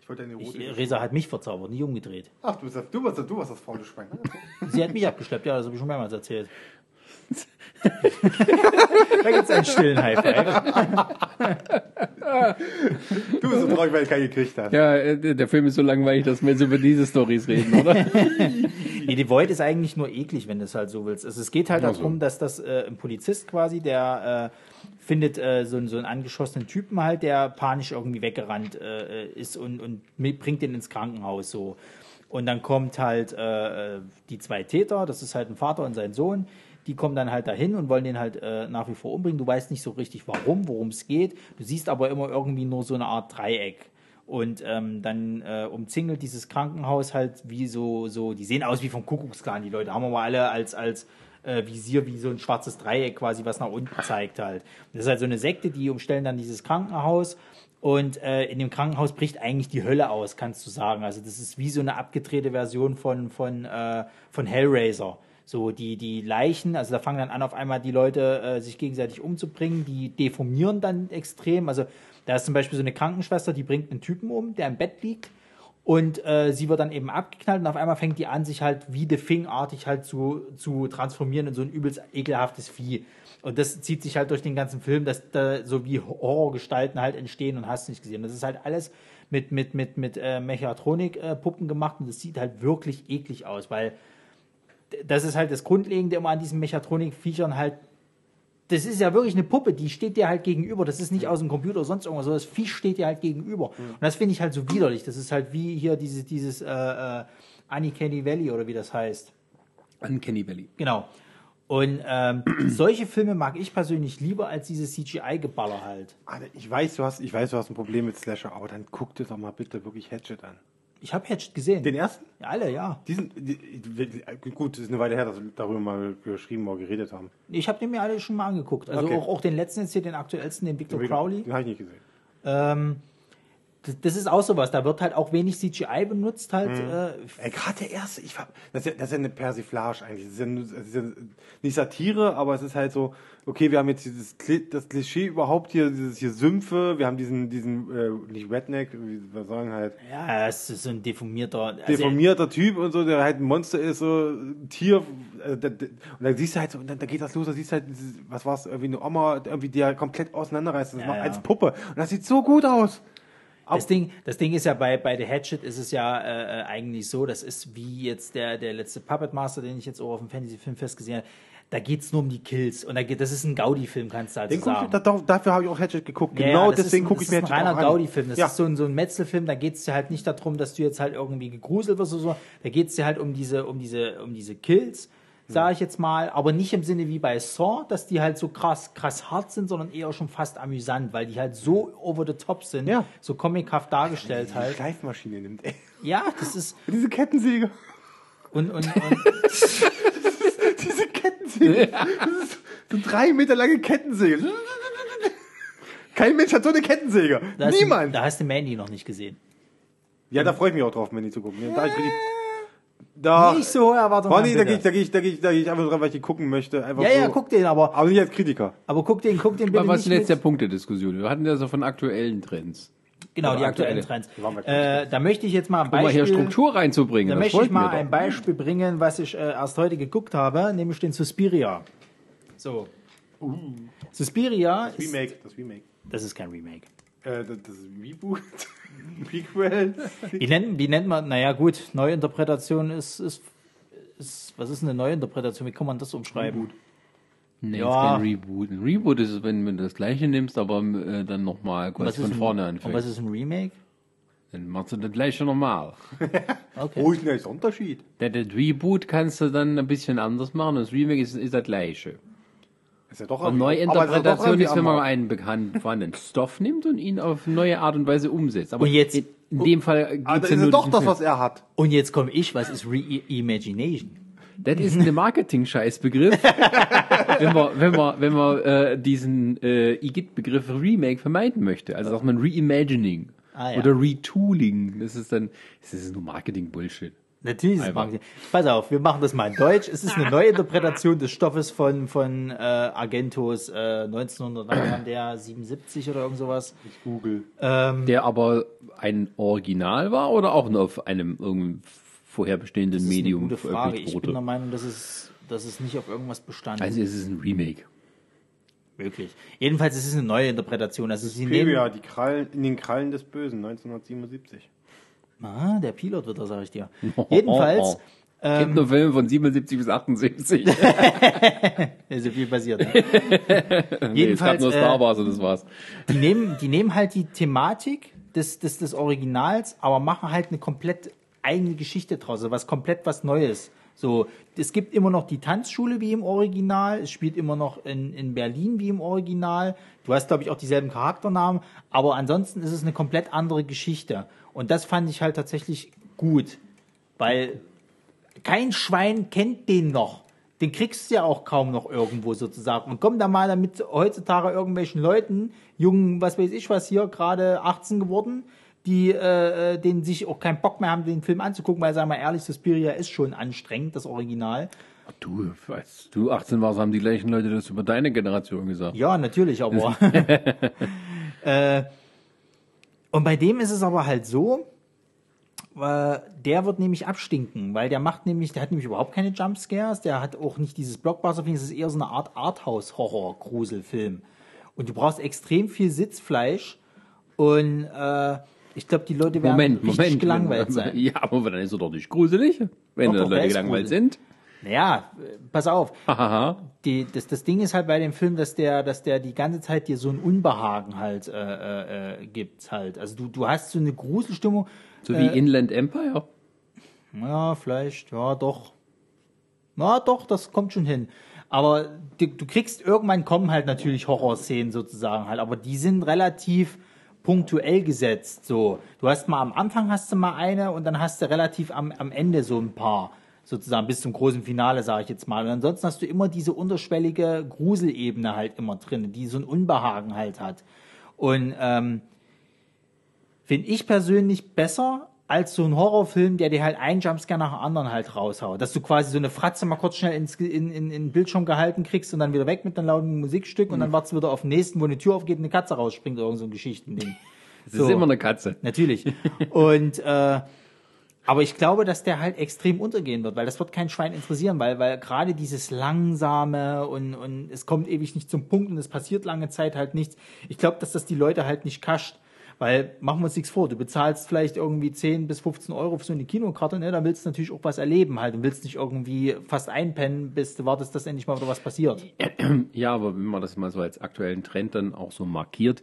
Speaker 3: Ich wollte eine
Speaker 2: ich,
Speaker 3: erotische.
Speaker 2: Resa hat mich verzaubert, nie umgedreht.
Speaker 3: Ach, du bist du warst, du warst das faule Schwein. ne?
Speaker 2: Sie hat mich abgeschleppt, ja, das habe ich schon mehrmals erzählt. da gibt es einen stillen High Five.
Speaker 3: Du bist so traurig, weil ich keinen gekriegt habe.
Speaker 1: Ja, äh, der Film ist so langweilig, dass wir jetzt über diese Stories reden, oder?
Speaker 2: Nee, die Void ist eigentlich nur eklig, wenn du es halt so willst. Also es geht halt
Speaker 1: Ach so.
Speaker 2: darum, dass das äh, ein Polizist quasi, der äh, findet äh, so, einen- so einen angeschossenen Typen halt, der panisch irgendwie weggerannt äh, ist und, und bringt den ins Krankenhaus so. Und dann kommt halt äh, äh, die zwei Täter, das ist halt ein Vater und sein Sohn, die kommen dann halt dahin und wollen den halt äh, nach wie vor umbringen. Du weißt nicht so richtig warum, worum es geht. Du siehst aber immer irgendwie nur so eine Art Dreieck. Und ähm, dann äh, umzingelt dieses Krankenhaus halt wie so, so, die sehen aus wie vom Kuckucksklan, die Leute. Haben wir mal alle als, als äh, Visier wie so ein schwarzes Dreieck quasi, was nach unten zeigt halt. Das ist halt so eine Sekte, die umstellen dann dieses Krankenhaus. Und äh, in dem Krankenhaus bricht eigentlich die Hölle aus, kannst du sagen. Also das ist wie so eine abgedrehte Version von, von, äh, von Hellraiser. So, die, die Leichen, also da fangen dann an, auf einmal die Leute äh, sich gegenseitig umzubringen, die deformieren dann extrem. Also da ist zum Beispiel so eine Krankenschwester, die bringt einen Typen um, der im Bett liegt. Und äh, sie wird dann eben abgeknallt und auf einmal fängt die an, sich halt wie The Thing-artig halt zu, zu transformieren in so ein übelst ekelhaftes Vieh. Und das zieht sich halt durch den ganzen Film, dass da so wie Horrorgestalten halt entstehen und hast nicht gesehen. Das ist halt alles mit, mit, mit, mit äh, Mechatronik-Puppen gemacht und das sieht halt wirklich eklig aus, weil das ist halt das Grundlegende immer an diesen Mechatronik-Viechern halt. Das ist ja wirklich eine Puppe, die steht dir halt gegenüber. Das ist nicht aus dem Computer oder sonst irgendwas, sondern das Viech steht dir halt gegenüber. Und das finde ich halt so widerlich. Das ist halt wie hier dieses, dieses äh, äh, Uncanny Valley oder wie das heißt.
Speaker 1: Uncanny Valley.
Speaker 2: Genau. Und ähm, solche Filme mag ich persönlich lieber als diese CGI-Geballer halt.
Speaker 3: Alter, ich weiß, du hast, ich weiß, du hast ein Problem mit Slasher, aber dann guck dir doch mal bitte wirklich Hatchet an.
Speaker 2: Ich habe Hatchet gesehen.
Speaker 3: Den ersten?
Speaker 2: Ja, alle, ja.
Speaker 3: Diesen, die, gut, das ist eine Weile her, dass wir darüber mal geschrieben oder geredet haben.
Speaker 2: Ich habe den mir alle schon mal angeguckt. Also
Speaker 3: Okay.
Speaker 2: auch, auch den letzten jetzt hier, den aktuellsten, den Victor Crowley.
Speaker 3: Den habe ich nicht gesehen.
Speaker 2: Ähm, das, ist auch sowas. Da wird halt auch wenig CGI benutzt halt. Äh,
Speaker 3: Ey, gerade der erste, ich war, das, ist ja, das ist ja eine Persiflage eigentlich. Das ist, ja, das ist ja nicht Satire, aber es ist halt so, okay, wir haben jetzt dieses das Klischee überhaupt hier, dieses hier Sümpfe, wir haben diesen, diesen, äh, nicht Redneck, wie wir sagen halt,
Speaker 2: ja, es ist so ein deformierter. Also,
Speaker 3: deformierter Typ und so, der halt ein Monster ist, so ein Tier. Äh, da- da- und dann siehst du halt so, und dann, da geht das los, da siehst du halt, dieses, was war's, irgendwie eine Oma, irgendwie die ja komplett auseinanderreißt. Das
Speaker 2: Ja,
Speaker 3: macht
Speaker 2: ja.
Speaker 3: als Puppe. Und das sieht so gut aus.
Speaker 2: Das Ding, das Ding ist ja bei, bei The Hatchet ist es ja äh, eigentlich so, das ist wie jetzt der, der letzte Puppet Master, den ich jetzt auch auf dem Fantasy-Film gesehen habe. Da geht's nur um die Kills. Und da geht, das ist ein Gaudi-Film, kannst du also
Speaker 3: Den ich,
Speaker 2: sagen.
Speaker 3: da, da- dafür habe ich auch Hatchet geguckt. Genau
Speaker 2: ja, das
Speaker 3: deswegen gucke ich mir
Speaker 2: Das ist
Speaker 3: Hatchet
Speaker 2: ein reiner
Speaker 3: an.
Speaker 2: Gaudi-Film. Das
Speaker 3: Ja.
Speaker 2: ist so ein, so ein Metzelfilm. Da geht es dir halt nicht darum, dass du jetzt halt irgendwie gegruselt wirst oder so. Da geht es dir halt um diese, um diese, um diese Kills, sage ich jetzt mal. Aber nicht im Sinne wie bei Saw, dass die halt so krass, krass hart sind, sondern eher schon fast amüsant, weil die halt so over the top sind,
Speaker 3: Ja.
Speaker 2: so comichaft dargestellt
Speaker 3: Die
Speaker 2: halt.
Speaker 3: Schleifmaschine nimmt, ey.
Speaker 2: Ja, das ist
Speaker 3: Diese Kettensäge.
Speaker 2: und und, und
Speaker 3: Diese Kettensäge. Das ist so drei Meter lange Kettensäge. Kein Mensch hat so eine Kettensäge.
Speaker 2: da hast
Speaker 3: Niemand.
Speaker 2: Du, da hast du Mandy noch nicht gesehen.
Speaker 3: ja, da freue ich mich auch drauf, Mandy zu gucken. Ja, da ich richtig, da,
Speaker 2: Nicht so hohe Erwartungen.
Speaker 3: Nee, da gehe ich, da gehe ich, da gehe ich, da gehe ich einfach drauf, weil ich die gucken möchte. Einfach
Speaker 2: ja,
Speaker 3: so.
Speaker 2: ja, guck den, aber,
Speaker 3: Aber nicht als Kritiker.
Speaker 2: aber guck den, guck den bitte
Speaker 1: Aber was ist denn jetzt der Punkt der Diskussion? Wir hatten ja so von aktuellen Trends.
Speaker 2: Genau, die aktuellen
Speaker 1: aktuelle.
Speaker 2: Trends. Äh, da möchte ich jetzt mal ein
Speaker 1: Um mal hier
Speaker 2: Beispiel,
Speaker 1: Struktur reinzubringen.
Speaker 2: da
Speaker 1: das
Speaker 2: möchte ich mal ein
Speaker 1: doch.
Speaker 2: Beispiel bringen, was ich äh, erst heute geguckt habe, nämlich den Suspiria. So. Suspiria ist,
Speaker 3: Remake, das Remake.
Speaker 2: das ist kein Remake.
Speaker 3: Äh, das, das Reboot. Prequel.
Speaker 2: Wie nennt, wie nennt man, naja gut, Neuinterpretation ist, ist, ist, was ist eine Neuinterpretation? Wie kann man das umschreiben?
Speaker 1: Nee,
Speaker 2: Ja.
Speaker 1: ist kein Reboot. Ein Reboot ist es, wenn du das gleiche nimmst, aber äh, dann nochmal quasi von vorne
Speaker 2: ein, und was
Speaker 1: anfängst.
Speaker 2: ist ein Remake?
Speaker 1: Dann machst du das gleiche normal.
Speaker 2: Okay.
Speaker 3: Wo ist denn der Unterschied?
Speaker 1: Der, das Reboot kannst du dann ein bisschen anders machen. Das Remake ist, ist das gleiche.
Speaker 3: Ist ja doch
Speaker 1: Und
Speaker 3: es doch
Speaker 1: Neuinterpretation ist, wenn man einen bekannten vorhandenen Stoff nimmt und ihn auf neue Art und Weise umsetzt. Aber
Speaker 2: Und jetzt-
Speaker 1: in, in dem Fall geht's
Speaker 3: Ah, da
Speaker 1: ja
Speaker 3: ist
Speaker 1: nur
Speaker 3: es doch das, was er hat.
Speaker 2: Und jetzt komme ich, was ist Reimagination?
Speaker 1: Das ist ein Marketing-Scheißbegriff. wenn man, wenn man, wenn man äh, diesen äh, IGIT-Begriff Remake vermeiden möchte. Also sagt man Reimagining
Speaker 2: Ah, ja.
Speaker 1: oder Retooling. Das ist dann, das ist nur Marketing-Bullshit.
Speaker 2: Natürlich ist es. Marketing. Pass auf, wir machen das mal in Deutsch. Es ist eine Neuinterpretation des Stoffes von, von äh, Argentos äh, 1900, wann war der 77 oder irgend sowas.
Speaker 3: Ich google.
Speaker 2: Ähm,
Speaker 1: Der aber ein Original war oder auch nur auf einem irgendeinem vorher bestehenden
Speaker 2: das ist
Speaker 1: Medium
Speaker 2: eine gute Frage. Ich bin der? Meinung, dass es, dass es nicht auf irgendwas bestand.
Speaker 1: Also es ist ein Remake.
Speaker 2: Möglich. Jedenfalls ist es eine neue Interpretation. Also sie nehmen,
Speaker 3: Suspiria, die Krallen, in den Krallen des Bösen, 1977.
Speaker 2: ah, der Pilot wird das, sag ich dir. Jedenfalls,
Speaker 1: Kennt nur Filme von 77 bis 78.
Speaker 2: ist so viel passiert. Ne?
Speaker 1: nee,
Speaker 2: Jedenfalls,
Speaker 1: nur Star
Speaker 2: äh,
Speaker 1: Wars und das war's.
Speaker 2: die nehmen, die nehmen halt die Thematik des, des, des Originals, aber machen halt eine komplett eigene Geschichte draus, also was komplett was Neues. So, es gibt immer noch die Tanzschule wie im Original, es spielt immer noch in, in Berlin wie im Original. Du hast, glaube ich, auch dieselben Charakternamen, aber ansonsten ist es eine komplett andere Geschichte. Und das fand ich halt tatsächlich gut, weil kein Schwein kennt den noch. Den kriegst du ja auch kaum noch irgendwo sozusagen. Und komm da mal damit heutzutage irgendwelchen Leuten, jungen, was weiß ich was hier, gerade 18 geworden, die äh, äh, denen sich auch keinen Bock mehr haben, den Film anzugucken, weil, sagen wir mal ehrlich, Suspiria ist schon anstrengend, das Original.
Speaker 1: Du, als du 18 warst, haben die gleichen Leute das über deine Generation gesagt.
Speaker 2: Ja, natürlich, aber. äh, und bei dem ist es aber halt so, äh, der wird nämlich abstinken, weil der macht nämlich, der hat nämlich überhaupt keine Jumpscares, der hat auch nicht dieses Blockbuster-Film, es ist eher so eine Art Arthouse-Horror-Gruselfilm. Und du brauchst extrem viel Sitzfleisch und äh, ich glaube, die Leute werden
Speaker 1: Moment,
Speaker 2: richtig
Speaker 1: Moment.
Speaker 2: gelangweilt
Speaker 1: wenn-
Speaker 2: sein.
Speaker 1: Ja, aber dann ist er doch nicht gruselig, wenn
Speaker 2: Doch, der
Speaker 1: Leute gelangweilt
Speaker 2: gruselig.
Speaker 1: sind.
Speaker 2: Naja, pass auf. Die, das, das Ding ist halt bei dem Film, dass der, dass der die ganze Zeit dir so ein Unbehagen halt äh, äh, äh, gibt halt. Also du, du hast so eine Gruselstimmung.
Speaker 1: So wie
Speaker 2: Äh,
Speaker 1: Inland Empire.
Speaker 2: Ja, vielleicht, ja, doch. Na, doch, das kommt schon hin. Aber du, du kriegst irgendwann kommen halt natürlich Horrorszenen sozusagen halt, aber die sind relativ punktuell gesetzt. So, du hast mal am Anfang hast du mal eine und dann hast du relativ am, am Ende so ein paar sozusagen bis zum großen Finale, sage ich jetzt mal. Und ansonsten hast du immer diese unterschwellige Gruselebene halt immer drin, die so ein Unbehagen halt hat. Und ähm, finde ich persönlich besser als so ein Horrorfilm, der dir halt einen Jumpscare nach dem anderen halt raushaut. Dass du quasi so eine Fratze mal kurz schnell ins, in, in, in den Bildschirm gehalten kriegst und dann wieder weg mit einem lauten Musikstück und dann wartest du wieder auf den nächsten, wo eine Tür aufgeht und eine Katze rausspringt oder irgend so ein Geschichtending.
Speaker 1: Es ist immer eine Katze.
Speaker 2: Natürlich. Und äh, aber ich glaube, dass der halt extrem untergehen wird, weil das wird kein Schwein interessieren, weil, weil gerade dieses langsame und, und es kommt ewig nicht zum Punkt und es passiert lange Zeit halt nichts. Ich glaube, dass das die Leute halt nicht kascht. Weil, machen wir uns nichts vor, du bezahlst vielleicht irgendwie 10 bis 15 Euro für so eine Kinokarte, ne? Da willst du natürlich auch was erleben halt. Du willst nicht irgendwie fast einpennen, bis du wartest, dass endlich mal wieder was passiert.
Speaker 1: Ja, aber wenn man das mal so als aktuellen Trend dann auch so markiert,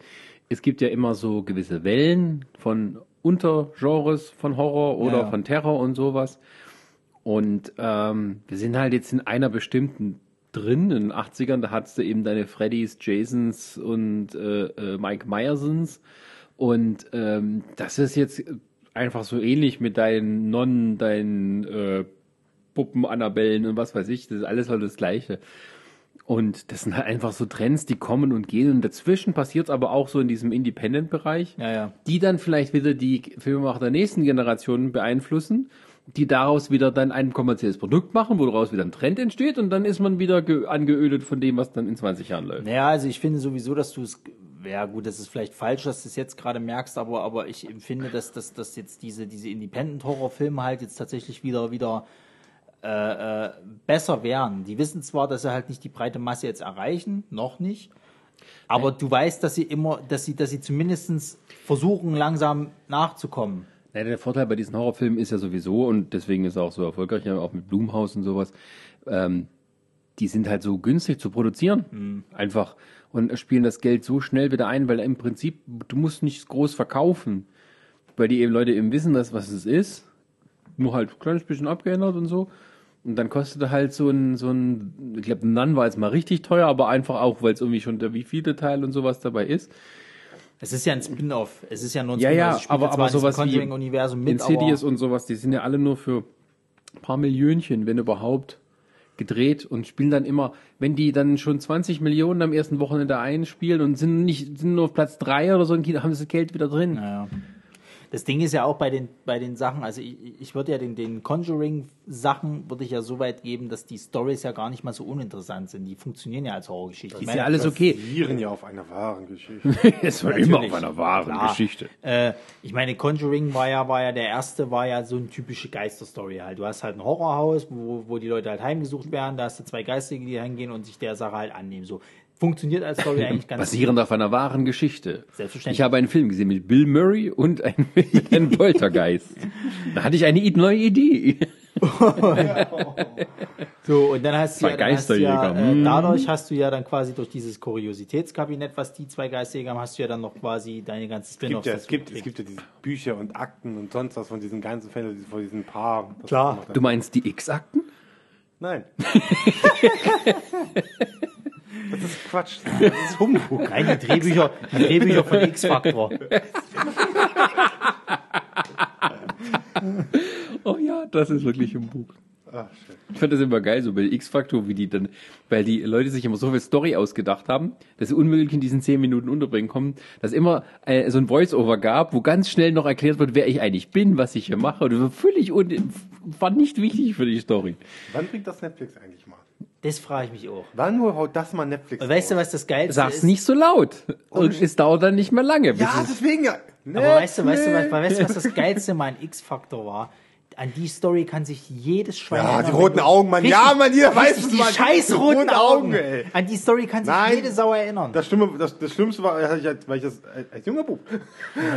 Speaker 1: es gibt ja immer so gewisse Wellen von Untergenres von Horror oder
Speaker 2: Ja.
Speaker 1: von Terror und sowas. Und ähm, wir sind halt jetzt in einer bestimmten drin, in den 80ern, da hattest du eben deine Freddys, Jasons und äh, äh, Mike Myersons. Und ähm, das ist jetzt einfach so ähnlich mit deinen Nonnen, deinen äh, Puppen, Annabellen und was weiß ich. Das ist alles halt das Gleiche. Und das sind halt einfach so Trends, die kommen und gehen. Und dazwischen passiert es aber auch so in diesem Independent-Bereich,
Speaker 2: Ja, ja.
Speaker 1: die dann vielleicht wieder die Filmemacher der nächsten Generation beeinflussen, die daraus wieder dann ein kommerzielles Produkt machen, wo daraus wieder ein Trend entsteht und dann ist man wieder ge- angeödet von dem, was dann in 20 Jahren läuft.
Speaker 2: Naja, also ich finde sowieso, dass du es, ja gut, das ist vielleicht falsch, dass du es jetzt gerade merkst, aber, aber ich empfinde, dass, dass, dass jetzt diese, diese Independent-Horror-Filme halt jetzt tatsächlich wieder, wieder äh, äh, besser wären. Die wissen zwar, dass sie halt nicht die breite Masse jetzt erreichen, noch nicht, aber du weißt, dass sie immer, dass sie, dass sie zumindest versuchen, langsam nachzukommen.
Speaker 1: Ja, der Vorteil bei diesen Horrorfilmen ist ja sowieso, und deswegen ist er auch so erfolgreich, auch mit Blumhaus und sowas, ähm, die sind halt so günstig zu produzieren. Einfach. Und spielen das Geld so schnell wieder ein, weil im Prinzip, du musst nichts groß verkaufen. Weil die eben Leute eben wissen, dass, was es ist. Nur halt ein kleines bisschen abgeändert und so. Und dann kostete halt so ein, so ein, ich glaube, ein Nun war jetzt mal richtig teuer, aber einfach auch, weil es irgendwie schon der wievielte Teil und sowas dabei ist.
Speaker 2: Es ist ja ein Spin-off. Es ist ja nur ein
Speaker 1: Ja,
Speaker 2: Spin-off.
Speaker 1: ja, aber, aber sowas wie
Speaker 2: Conjuring-Universum mit,
Speaker 1: Insidious und sowas, die sind ja alle nur für ein paar Millionchen, wenn überhaupt, gedreht und spielen dann immer, wenn die dann schon 20 Millionen am ersten Wochenende einspielen und sind nicht, sind nur auf Platz drei oder so, haben sie das Geld wieder drin.
Speaker 2: Naja. Das Ding ist ja auch bei den, bei den Sachen, also ich, ich würde ja den, den Conjuring-Sachen würde ich ja so weit geben, dass die Stories ja gar nicht mal so uninteressant sind. Die funktionieren ja als Horrorgeschichte. Ich
Speaker 1: Ist
Speaker 2: meine,
Speaker 1: ja alles okay.
Speaker 3: Basieren ja auf einer wahren Geschichte.
Speaker 1: Es war
Speaker 2: Natürlich.
Speaker 1: immer auf einer wahren
Speaker 2: Klar.
Speaker 1: Geschichte.
Speaker 2: Äh, ich meine, Conjuring war ja, war ja der erste, war ja so eine typische Geisterstory halt. Du hast halt ein Horrorhaus, wo, wo die Leute halt heimgesucht werden, da hast du zwei Geistige, die hingehen und sich der Sache halt annehmen. So, funktioniert als Story eigentlich ganz
Speaker 1: Basierend auf einer wahren Geschichte.
Speaker 2: Selbstverständlich.
Speaker 1: Ich habe einen Film gesehen mit Bill Murray und einem, einem Poltergeist. Da hatte ich eine neue Idee.
Speaker 2: So, und dann hast du
Speaker 1: Zwei
Speaker 2: ja, dann hast du ja
Speaker 1: Geisterjäger,
Speaker 2: äh,
Speaker 1: mm.
Speaker 2: dadurch hast du ja dann quasi durch dieses Kuriositätskabinett, was die zwei Geisterjäger haben, hast du ja dann noch quasi deine
Speaker 3: gibt,
Speaker 2: Spin-offs.
Speaker 3: ja, es, gibt, es gibt ja diese Bücher und Akten und sonst was von diesen ganzen Fällen, von diesen Paar.
Speaker 2: Klar.
Speaker 1: Du meinst die X-Akten?
Speaker 3: Nein. das ist Quatsch. Das ist Humbug.
Speaker 2: Nein, die Drehbücher, die Drehbücher von X-Factor.
Speaker 1: Oh ja, das ist wirklich ein Buch.
Speaker 3: Ah.
Speaker 1: Ich fand das immer geil, so bei X-Factor, wie die dann, weil die Leute sich immer so viel Story ausgedacht haben, dass sie unmöglich in diesen zehn Minuten unterbringen kommen, dass immer äh, so ein Voice-Over gab, wo ganz schnell noch erklärt wird, wer ich eigentlich bin, was ich hier mache. Und das war völlig un war nicht wichtig für die Story.
Speaker 3: Wann bringt das Netflix eigentlich?
Speaker 2: Das frage ich mich auch.
Speaker 3: Wann nur haut das mal Netflix
Speaker 2: Und weißt du, was das Geilste
Speaker 1: Sag's
Speaker 2: ist?
Speaker 1: nicht so laut. Und es dauert dann nicht mehr lange. bis
Speaker 3: Ja,
Speaker 1: es-
Speaker 3: deswegen ja.
Speaker 2: Aber weißt du, weißt du, was, weißt du, was das Geilste mal an X-Factor war? An die Story kann sich jedes Schwein
Speaker 3: Ja,
Speaker 2: erinnern,
Speaker 3: die
Speaker 2: wenn
Speaker 3: roten
Speaker 2: du-
Speaker 3: Augen, Mann. Ja, Mann, jeder weiß
Speaker 2: richtig,
Speaker 3: es,
Speaker 2: die
Speaker 3: Mann.
Speaker 2: scheiß
Speaker 3: Die
Speaker 2: roten
Speaker 3: roten
Speaker 2: Augen.
Speaker 3: Augen, ey.
Speaker 2: An die Story kann sich
Speaker 3: Nein.
Speaker 2: jede Sau erinnern.
Speaker 3: Das Schlimme, das, das Schlimmste war, hatte ich, als- weil ich das als, als junger Bub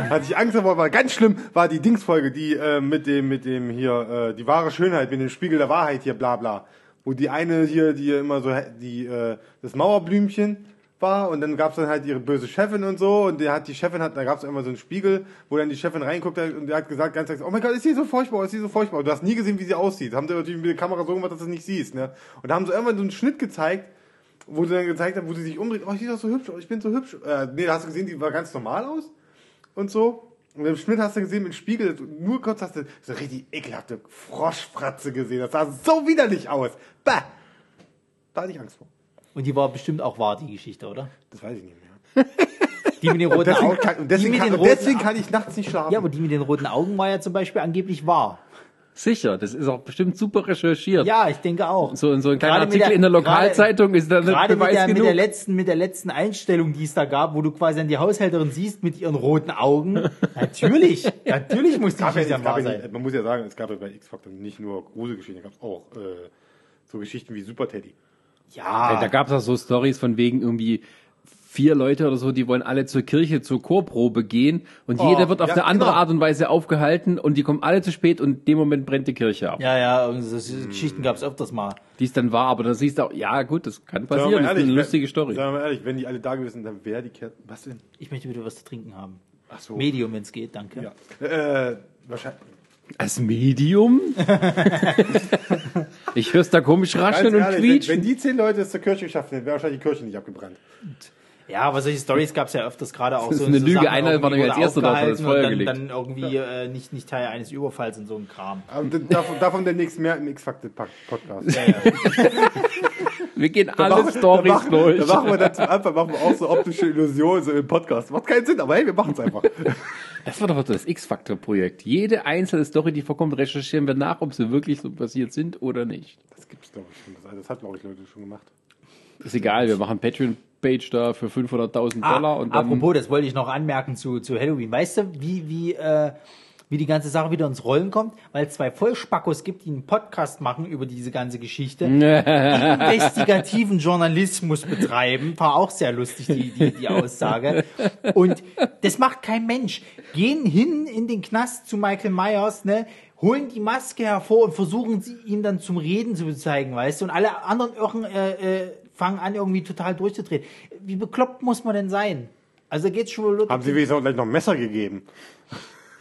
Speaker 3: hatte ich Angst davor, war ganz schlimm, war die Dingsfolge, die äh, mit dem, mit dem hier, äh, die wahre Schönheit, mit dem Spiegel der Wahrheit hier, bla bla. Wo die eine hier, die immer so, die, äh, das Mauerblümchen war und dann gab's dann halt ihre böse Chefin und so und der hat die Chefin hat da gab's immer so einen Spiegel wo dann die Chefin reinguckt und der hat gesagt ganz oh mein Gott ist sie so furchtbar ist sie so furchtbar du hast nie gesehen wie sie aussieht haben sie natürlich mit der Kamera so gemacht dass du es nicht siehst ne und da haben sie irgendwann so einen Schnitt gezeigt wo sie dann gezeigt haben, wo sie sich umdreht, oh, ich bin doch so hübsch, ich bin so hübsch. Äh, nee, da hast du gesehen, die war ganz normal aus und so. Und im Schnitt hast du gesehen, mit dem Spiegel, nur kurz hast du so richtig ekelhafte Froschfratze gesehen. Das sah so widerlich aus. Bah! Da hatte ich Angst vor.
Speaker 2: Und die war bestimmt auch wahr, die Geschichte, oder?
Speaker 3: Das weiß ich nicht mehr.
Speaker 2: Die mit den roten
Speaker 3: Deswegen
Speaker 2: Augen.
Speaker 3: kann, deswegen, kann, deswegen kann ich nachts nicht schlafen.
Speaker 2: Ja, aber die mit den roten Augen war ja zum Beispiel angeblich wahr.
Speaker 1: Sicher, das ist auch bestimmt super recherchiert.
Speaker 2: Ja, ich denke auch.
Speaker 1: So, so ein kleiner
Speaker 2: Gerade mit
Speaker 1: Artikel
Speaker 2: der-
Speaker 1: in der Lokalzeitung ist dann
Speaker 2: Gerade mit
Speaker 1: Beweis
Speaker 2: der, mit,
Speaker 1: genug.
Speaker 2: der letzten, mit der letzten Einstellung, die es da gab, wo du quasi dann die Haushälterin siehst mit ihren roten Augen. Natürlich, natürlich muss die
Speaker 3: gab ja, es
Speaker 2: wahr
Speaker 3: ja
Speaker 2: sein.
Speaker 3: nicht, man muss ja sagen, es gab ja bei X-Factor nicht nur Gruselgeschichten, da gab es auch äh, so Geschichten wie Super Teddy.
Speaker 2: Ja,
Speaker 1: Da gab es auch so Stories von wegen irgendwie vier Leute oder so, die wollen alle zur Kirche zur Chorprobe gehen und
Speaker 3: Oh,
Speaker 1: jeder wird auf
Speaker 3: ja,
Speaker 1: eine andere
Speaker 3: genau.
Speaker 1: Art und Weise aufgehalten und die kommen alle zu spät und in dem Moment brennt die Kirche ab.
Speaker 2: ja, ja, irgendwie so Geschichten gab es öfters mal.
Speaker 1: Die es dann war, aber da siehst du auch, ja gut, das kann passieren,
Speaker 3: mal
Speaker 1: das ist eine
Speaker 3: wenn-
Speaker 1: lustige Story.
Speaker 3: Sagen wir mal ehrlich, wenn die alle da gewesen sind, dann wäre die Kerze. Was denn?
Speaker 2: Ich möchte wieder was zu trinken haben.
Speaker 3: Ach so.
Speaker 2: Medium, wenn es geht, danke.
Speaker 3: Ja. Äh, wahrscheinlich.
Speaker 1: Als Medium? ich hör's da komisch rascheln und
Speaker 3: ehrlich, wenn,
Speaker 1: quietschen.
Speaker 3: wenn die zehn Leute es zur Kirche geschafft hätten, wäre wahrscheinlich die Kirche nicht abgebrannt.
Speaker 2: Ja, aber solche Stories gab es ja öfters gerade auch
Speaker 1: Das
Speaker 2: so.
Speaker 1: ist eine
Speaker 2: so
Speaker 1: Lüge. Einer war nämlich als erster hat das Feuer
Speaker 2: und dann,
Speaker 1: gelegt.
Speaker 2: dann irgendwie äh, nicht, nicht Teil eines Überfalls und so ein Kram.
Speaker 3: Davon, davon demnächst mehr im X-Factor-Podcast.
Speaker 2: Ja, ja.
Speaker 1: Wir gehen
Speaker 3: Da
Speaker 1: alle
Speaker 3: machen-
Speaker 1: Stories
Speaker 3: da machen,
Speaker 1: durch.
Speaker 3: Da machen wir dann zum Anfang machen wir auch so optische Illusionen so im Podcast. Macht keinen Sinn, aber hey, wir machen es einfach.
Speaker 1: Das war doch das X-Factor-Projekt. Jede einzelne Story, die vorkommt, recherchieren wir nach, ob sie wirklich so passiert sind oder nicht.
Speaker 3: Das gibt's glaube ich schon. Das, hat glaube ich Leute schon gemacht.
Speaker 1: Ist egal, wir machen Patreon-Page da für 500.000
Speaker 2: Ah,
Speaker 1: Dollar und dann...
Speaker 2: apropos, das wollte ich noch anmerken zu, zu Halloween. Weißt du, wie, wie, äh, wie die ganze Sache wieder ins Rollen kommt? Weil es zwei Vollspackos gibt, die einen Podcast machen über diese ganze Geschichte. investigativen Journalismus betreiben. War auch sehr lustig, die, die, die Aussage. Und das macht kein Mensch. Gehen hin in den Knast zu Michael Myers, ne? holen die Maske hervor und versuchen sie ihm dann zum Reden zu zeigen, weißt du? Und alle anderen Irren äh, äh, fangen an, irgendwie total durchzudrehen. Wie bekloppt muss man denn sein? Also da geht's schon wohl
Speaker 3: Haben sie wenigstens auch gleich noch ein Messer gegeben?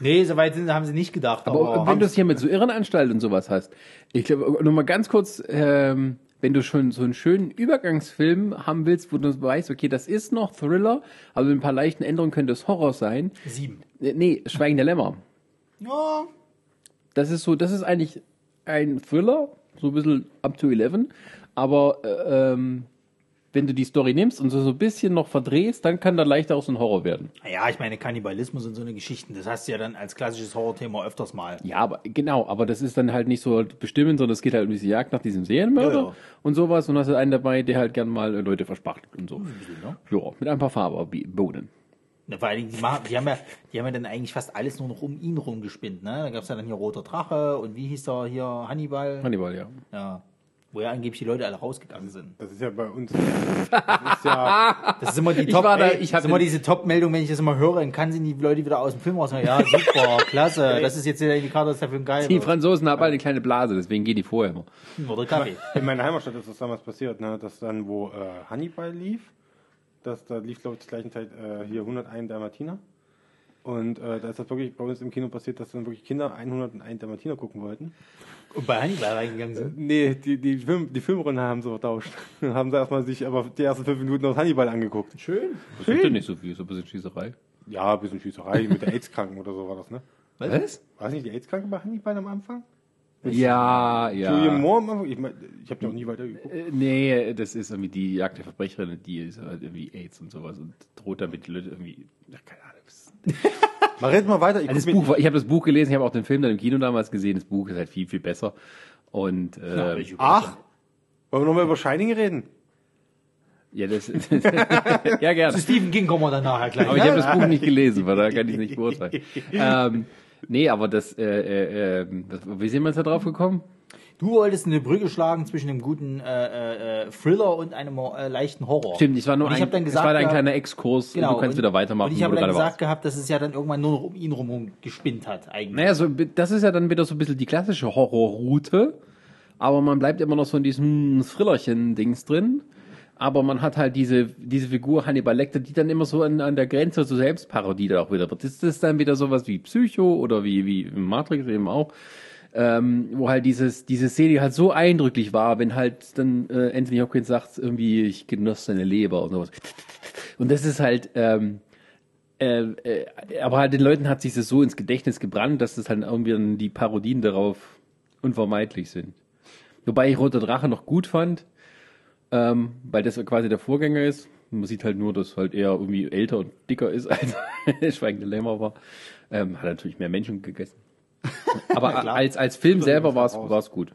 Speaker 2: Nee, soweit sind, haben sie nicht gedacht.
Speaker 1: Aber
Speaker 2: Aber,
Speaker 1: wenn du es hier mit so Irrenanstalt und sowas hast, ich glaube, nur mal ganz kurz, ähm, wenn du schon so einen schönen Übergangsfilm haben willst, wo du weißt, okay, das ist noch Thriller, aber mit ein paar leichten Änderungen könnte es Horror sein.
Speaker 2: sieben.
Speaker 1: Äh, Nee, Schweigen der Lämmer.
Speaker 2: Ja,
Speaker 1: Das ist so, das ist eigentlich ein Thriller, so ein bisschen up to 11, aber äh, ähm, wenn du die Story nimmst und so, so ein bisschen noch verdrehst, dann kann da leichter auch so ein Horror werden.
Speaker 2: ja, ich meine Kannibalismus und so eine Geschichten, das hast du ja dann als klassisches Horrorthema öfters mal.
Speaker 1: Ja, aber genau, aber das ist dann halt nicht so bestimmend, sondern es geht halt um diese Jagd nach diesem Serienmörder
Speaker 2: Ja, ja.
Speaker 1: und sowas und hast halt einen dabei, der halt gern mal Leute verspachtelt und so.
Speaker 2: ne?
Speaker 1: Ja, mit ein paar Farbe-Boden.
Speaker 2: Na, vor allen Dingen, die, machen, die, haben ja, die haben ja dann eigentlich fast alles nur noch um ihn rumgespinnt. Ne? Da gab es ja dann hier Roter Drache und wie hieß er hier, Hannibal.
Speaker 1: Hannibal, ja.
Speaker 2: Ja. Wo ja angeblich die Leute alle rausgegangen sind.
Speaker 3: Das ist ja bei uns. Das ist ja,
Speaker 2: Das ist immer die
Speaker 1: Ich
Speaker 2: Top,
Speaker 1: war da-
Speaker 2: ey,
Speaker 1: ich
Speaker 2: das ist immer diese Top-Meldung, wenn ich das immer höre, dann kann sie die Leute wieder aus dem Film raus. Ja, super, klasse. Das ist jetzt der Indikator, dass der Film geil
Speaker 1: Die
Speaker 2: wird.
Speaker 1: Franzosen haben alle eine kleine Blase, deswegen gehen die vorher immer.
Speaker 2: Oder Kaffee.
Speaker 3: in meiner Heimatstadt ist das damals passiert, ne? dass dann, wo äh, Hannibal lief, das, da lief, glaube ich, zur gleichen Zeit äh, hier 101 Dalmatiner. Und äh, da ist das wirklich bei uns im Kino passiert, dass dann wirklich Kinder 101 Dalmatiner gucken wollten.
Speaker 2: Und bei Hannibal reingegangen sind.
Speaker 3: Nee, die, die, Film, die Filmrunde haben sie vertauscht. haben sie erstmal sich aber die ersten fünf Minuten aus Hannibal angeguckt.
Speaker 2: Schön.
Speaker 1: Das ist ja nicht so viel, so ein bisschen Schießerei.
Speaker 3: Ja, ein bisschen Schießerei mit der AIDS-Kranken oder so war das, ne?
Speaker 1: Was?
Speaker 3: War es nicht die AIDS-Kranke bei Hannibal am Anfang?
Speaker 1: Ja,
Speaker 3: Julian
Speaker 1: ja.
Speaker 3: Moore am Anfang? Ich, mein, ich habe noch nie weiter geguckt.
Speaker 1: Äh, Nee, das ist irgendwie die Jagd der Verbrecherin, die ist halt irgendwie AIDS und sowas und droht damit die Leute irgendwie, ja, keine Ahnung. das-
Speaker 3: Mach jetzt mal weiter. Ich
Speaker 1: Also das Buch, ich habe das Buch gelesen, ich habe auch den Film dann im Kino damals gesehen. Das Buch ist halt viel, viel besser. Und äh,
Speaker 3: Ach, wollen wir nochmal über Shining reden?
Speaker 1: ja, das, ja gerne.
Speaker 2: Zu Stephen King kommen wir dann nachher gleich.
Speaker 1: Aber ich habe das Buch nicht gelesen, weil da kann ich nicht beurteilen. ähm, nee, aber das, äh, äh, äh, das, wie sind wir jetzt da drauf gekommen?
Speaker 2: Du wolltest eine Brücke schlagen zwischen einem guten äh, äh, Thriller und einem äh, leichten Horror.
Speaker 1: Stimmt, ich war nur
Speaker 2: Und ich
Speaker 1: ein,
Speaker 2: dann gesagt,
Speaker 1: war ein kleiner Exkurs
Speaker 2: Genau.
Speaker 1: und du kannst
Speaker 2: und,
Speaker 1: wieder weitermachen,
Speaker 2: Und ich habe dann gesagt
Speaker 1: warst.
Speaker 2: gehabt, dass es ja dann irgendwann nur noch um ihn rum gespinnt hat, eigentlich.
Speaker 1: Naja, so, das ist ja dann wieder so ein bisschen die klassische Horrorroute, aber man bleibt immer noch so in diesem Thrillerchen-Dings drin. Aber man hat halt diese, diese Figur Hannibal Lecter, die dann immer so an, an der Grenze zur Selbstparodie da auch wieder wird. Ist das dann wieder sowas wie Psycho oder wie, wie Matrix eben auch? Ähm, wo halt dieses, diese Szene halt so eindrücklich war, wenn halt dann äh, Anthony Hopkins sagt, irgendwie, ich genoss seine Leber und sowas. Und das ist halt, ähm, äh, äh, aber halt den Leuten hat sich das so ins Gedächtnis gebrannt, dass das halt irgendwie dann die Parodien darauf unvermeidlich sind. Wobei ich Roter Drache noch gut fand, ähm, weil das quasi der Vorgänger ist. Man sieht halt nur, dass halt er irgendwie älter und dicker ist, als Schweigende Lämmer war. Ähm, hat natürlich mehr Menschen gegessen. Aber als, als Film selber war es war's gut.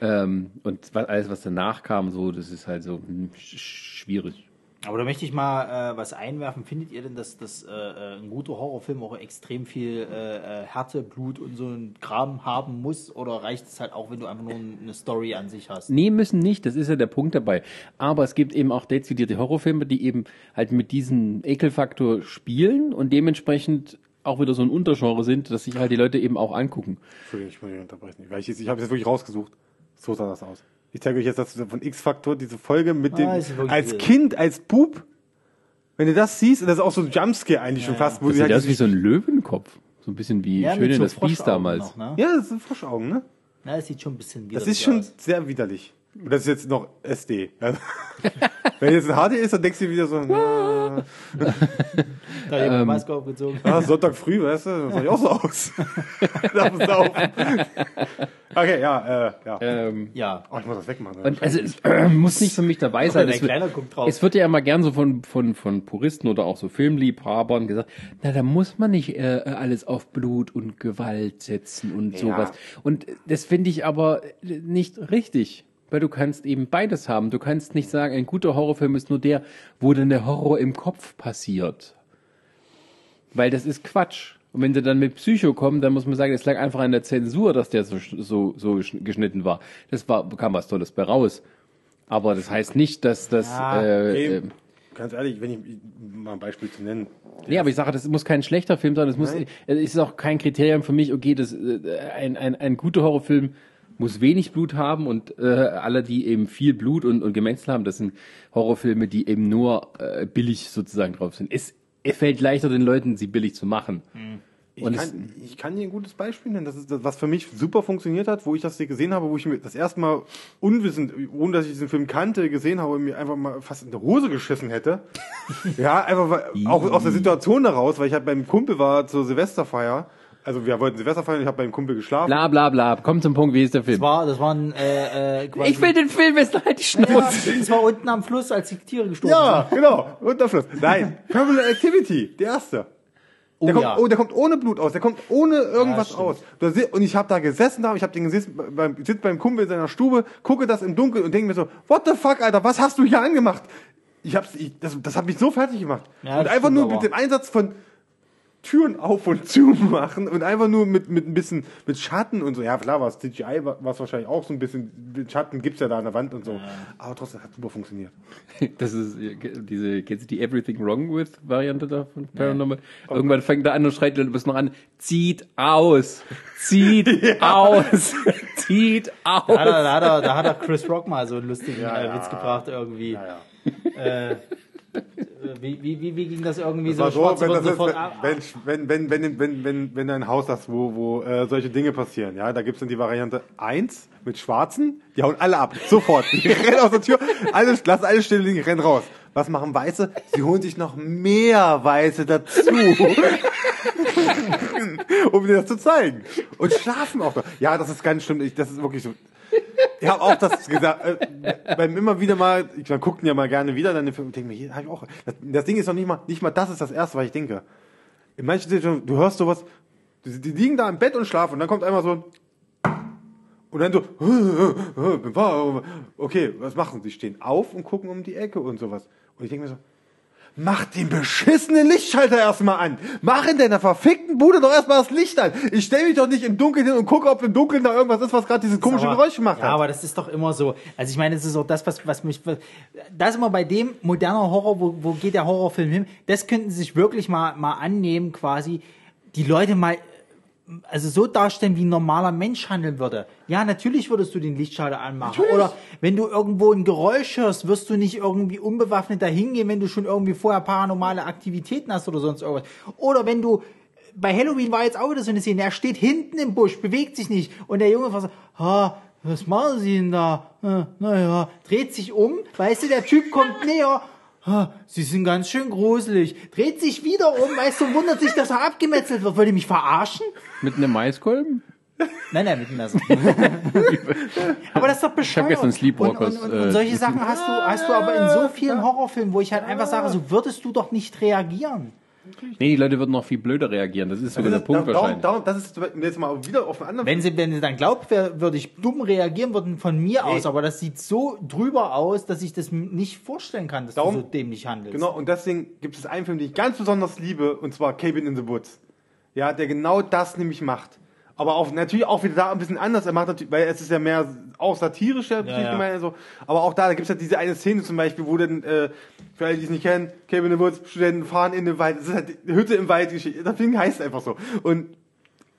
Speaker 1: Ähm, und alles, was danach kam, so, das ist halt so hm, sch schwierig.
Speaker 2: Aber da möchte ich mal äh, was einwerfen. Findet ihr denn, dass, dass äh, äh, ein guter Horrorfilm auch extrem viel äh, äh, Härte, Blut und so ein Kram haben muss? Oder reicht es halt auch, wenn du einfach nur eine Story an sich hast?
Speaker 1: Nee, müssen nicht, das ist ja der Punkt dabei. Aber es gibt eben auch dezidierte Horrorfilme, die eben halt mit diesem Ekelfaktor spielen und dementsprechend auch wieder so ein Untergenre sind, dass sich halt die Leute eben auch angucken.
Speaker 3: Entschuldigung, ich muss dich unterbrechen. Weil ich ich habe es jetzt wirklich rausgesucht. So sah das aus. Ich zeige euch jetzt das von X-Faktor, diese Folge mit dem,
Speaker 2: Ah, wirklich
Speaker 3: als
Speaker 2: wild.
Speaker 3: Kind, als Bub. Wenn du das siehst, das ist auch so ein Jumpscare eigentlich schon fast. Wo
Speaker 1: Das
Speaker 3: sie
Speaker 1: sieht
Speaker 3: halt
Speaker 1: aus wie so ein Löwenkopf. So ein bisschen wie
Speaker 2: Ja,
Speaker 1: schön
Speaker 2: mit
Speaker 1: in
Speaker 2: so
Speaker 1: das Biest damals.
Speaker 2: Noch, ne?
Speaker 3: ja, das sind Froschaugen, ne?
Speaker 2: Na, das sieht schon ein bisschen
Speaker 3: Das
Speaker 2: widerlich
Speaker 3: ist schon
Speaker 2: aus.
Speaker 3: sehr widerlich. Und das ist jetzt noch SD. Also, Wenn jetzt ein HD ist, dann denkst du dir wieder so, na,
Speaker 2: Da hat die Maske aufgezogen.
Speaker 3: ah, Sonntag früh, weißt du, das sah ich auch so aus. da muss auf. Okay, ja, äh, ja.
Speaker 1: Ähm,
Speaker 2: Ja.
Speaker 3: Oh, ich muss das wegmachen.
Speaker 1: und also es äh, muss nicht für mich dabei sein. Es wird,
Speaker 2: Kleiner guckt drauf.
Speaker 1: es wird ja immer gern so von, von, von Puristen oder auch so Filmliebhabern gesagt, na, da muss man nicht äh, alles auf Blut und Gewalt setzen und sowas. Und das finde ich aber nicht richtig. Weil du kannst eben beides haben. Du kannst nicht sagen, ein guter Horrorfilm ist nur der, wo dann der Horror im Kopf passiert. Weil das ist Quatsch. Und wenn sie dann mit Psycho kommen, dann muss man sagen, es lag einfach an der Zensur, dass der so, so, so geschnitten war. Das war, kam was Tolles bei raus. Aber das heißt nicht, dass das,
Speaker 2: Ja,
Speaker 1: äh,
Speaker 3: Ey,
Speaker 1: äh,
Speaker 3: ganz ehrlich, wenn ich mal ein Beispiel zu nennen.
Speaker 1: nee, aber ich sage, das muss kein schlechter Film sein. Das muss,
Speaker 3: Nein.
Speaker 1: es ist auch kein Kriterium für mich, okay, das, äh, ein, ein, ein guter Horrorfilm muss wenig Blut haben und äh, alle, die eben viel Blut und, und Gemetzel haben, das sind Horrorfilme, die eben nur äh, billig sozusagen drauf sind. Es, es fällt leichter den Leuten, sie billig zu machen.
Speaker 3: Ich
Speaker 1: Und es-
Speaker 3: kann, ich kann dir ein gutes Beispiel nennen. Das ist das, was für mich super funktioniert hat, wo ich das hier gesehen habe, wo ich mir das erste Mal unwissend, ohne dass ich diesen Film kannte, gesehen habe und mir einfach mal fast in die Hose geschissen hätte. ja, einfach weil, auch aus der Situation daraus, weil ich halt beim Kumpel war zur Silvesterfeier. Also wir wollten Silvester feiern, ich habe beim Kumpel geschlafen.
Speaker 1: Bla bla bla. Komm zum Punkt, wie ist der Film?
Speaker 2: Das war, das waren äh, äh, quasi.
Speaker 1: Ich will den Film jetzt halt die
Speaker 2: ja,
Speaker 1: Schnauze.
Speaker 2: das war unten am Fluss, als die Tiere gestorben
Speaker 3: Ja, genau. Unterfluss. Nein, Criminal Activity, der erste.
Speaker 2: sind.
Speaker 3: Der,
Speaker 2: Oh
Speaker 3: kommt,
Speaker 2: ja.
Speaker 3: oh, der kommt ohne Blut aus, der kommt ohne irgendwas
Speaker 2: stimmt.
Speaker 3: aus. Du Und ich habe da gesessen, da, ich habe den gesehen, beim, sitze beim Kumpel in seiner Stube, gucke das im Dunkeln und denke mir so, what the fuck, Alter, was hast du hier angemacht? Ich hab's, ich, das, das hat mich so fertig gemacht.
Speaker 2: Ja,
Speaker 3: und
Speaker 2: das
Speaker 3: einfach
Speaker 2: stimmt
Speaker 3: nur
Speaker 2: aber.
Speaker 3: mit dem Einsatz von Türen auf und zu machen und einfach nur mit, mit ein bisschen mit Schatten und so. Ja, klar, war es CGI, war es wahrscheinlich auch so ein bisschen. Mit Schatten gibt's ja da an der Wand und so. Aber trotzdem hat super funktioniert.
Speaker 1: Das ist diese, kennst du die Everything Wrong With Variante da von Paranormal? Irgendwann fängt er an und schreit du bist noch an, zieht aus, zieht aus, zieht aus.
Speaker 2: Da hat, er, da, hat er, da hat er Chris Rock mal so einen lustigen
Speaker 3: Ja,
Speaker 2: äh,
Speaker 3: ja.
Speaker 2: Witz gebracht irgendwie.
Speaker 3: Ja, ja.
Speaker 2: Äh, wie, wie, wie, wie ging das irgendwie
Speaker 3: Das
Speaker 2: so?
Speaker 3: wenn, das ist, wenn, wenn, wenn, wenn, wenn, wenn, ein Haus hast, wo, wo äh, solche Dinge passieren, ja, da gibt's dann die Variante 1 mit Schwarzen, die hauen alle ab, sofort. Die rennen aus der Tür, alles, lassen alles still liegen, rennen raus. Was machen Weiße? Sie holen sich noch mehr Weiße dazu. um dir das zu zeigen. Und schlafen auch noch. Ja, das ist ganz schlimm. Ich, das ist wirklich so. Ich habe auch das gesagt, äh, beim immer wieder mal, ich man guckt ja mal gerne wieder, dann den Film, denke mir, hier habe ich auch. Das, das Ding ist noch nicht mal, nicht mal das ist das erste, was ich denke. In manchen Situationen, du hörst sowas, die, die liegen da im Bett und schlafen und dann kommt einmal so ein und dann so, okay, was machen sie? Stehen auf und gucken um die Ecke und sowas. Und ich denke mir so, mach den beschissenen Lichtschalter erstmal an. Mach in deiner verfickten Bude doch erstmal das Licht an. Ich stelle mich doch nicht im Dunkeln hin und gucke, ob im Dunkeln da irgendwas ist, was gerade dieses komische
Speaker 2: Aber-
Speaker 3: Geräusch gemacht
Speaker 2: Ja,
Speaker 3: hat.
Speaker 2: aber das ist doch immer so. Also ich meine, das ist auch das, was, was mich, das ist immer bei dem moderner Horror, wo, wo geht der Horrorfilm hin? Das könnten sie sich wirklich mal, mal annehmen, quasi, die Leute mal, also so darstellen, wie ein normaler Mensch handeln würde. Ja, natürlich würdest du den Lichtschalter anmachen. Oder wenn du irgendwo ein Geräusch hörst, wirst du nicht irgendwie unbewaffnet dahin gehen, wenn du schon irgendwie vorher paranormale Aktivitäten hast oder sonst irgendwas. Oder wenn du, bei Halloween war jetzt auch wieder so eine Szene, er steht hinten im Busch, bewegt sich nicht und der Junge war so, ha, was machen Sie denn da? Äh, Naja, dreht sich um, weißt du, der Typ kommt näher, Sie sind ganz schön gruselig, dreht sich wieder um, weißt du, und wundert sich, dass er abgemetzelt wird. Wollt ihr mich verarschen?
Speaker 1: Mit einem Maiskolben?
Speaker 2: Nein, nein, mit dem Messer. aber das ist doch bescheuert.
Speaker 1: gestern Sleepwalkers,
Speaker 2: Und, und, und, und
Speaker 1: äh,
Speaker 2: solche Sachen hast du, hast du aber in so vielen Horrorfilmen, wo ich halt einfach sage, so würdest du doch nicht reagieren.
Speaker 1: Nee, die Leute würden noch viel blöder reagieren. Das ist sogar der
Speaker 3: Das ist-
Speaker 1: Punkt
Speaker 3: darum,
Speaker 1: wahrscheinlich.
Speaker 3: darum, das ist jetzt mal wieder auf einen anderen
Speaker 2: Wenn sie, wenn sie dann glaubwürdig dumm reagieren würden von mir aus, aber das sieht so drüber aus, dass ich das nicht vorstellen kann, dass
Speaker 3: Darum-
Speaker 2: du so dämlich handelst.
Speaker 3: Genau, und deswegen gibt es einen Film, den ich ganz besonders liebe, und zwar Cabin in the Woods. Ja, der genau das nämlich macht. Aber auch, natürlich auch wieder da ein bisschen anders. Er macht natürlich, weil es ist ja mehr auch satirisch, ja,
Speaker 2: ja.
Speaker 3: gemeint, so. Aber auch da, da gibt es ja diese eine Szene zum Beispiel, wo dann, äh, für alle, die es nicht kennen, Cabin in the Woods, Studenten fahren in den Wald. Das ist halt die Hütte im Wald Geschichte. Das Ding heißt einfach so. Und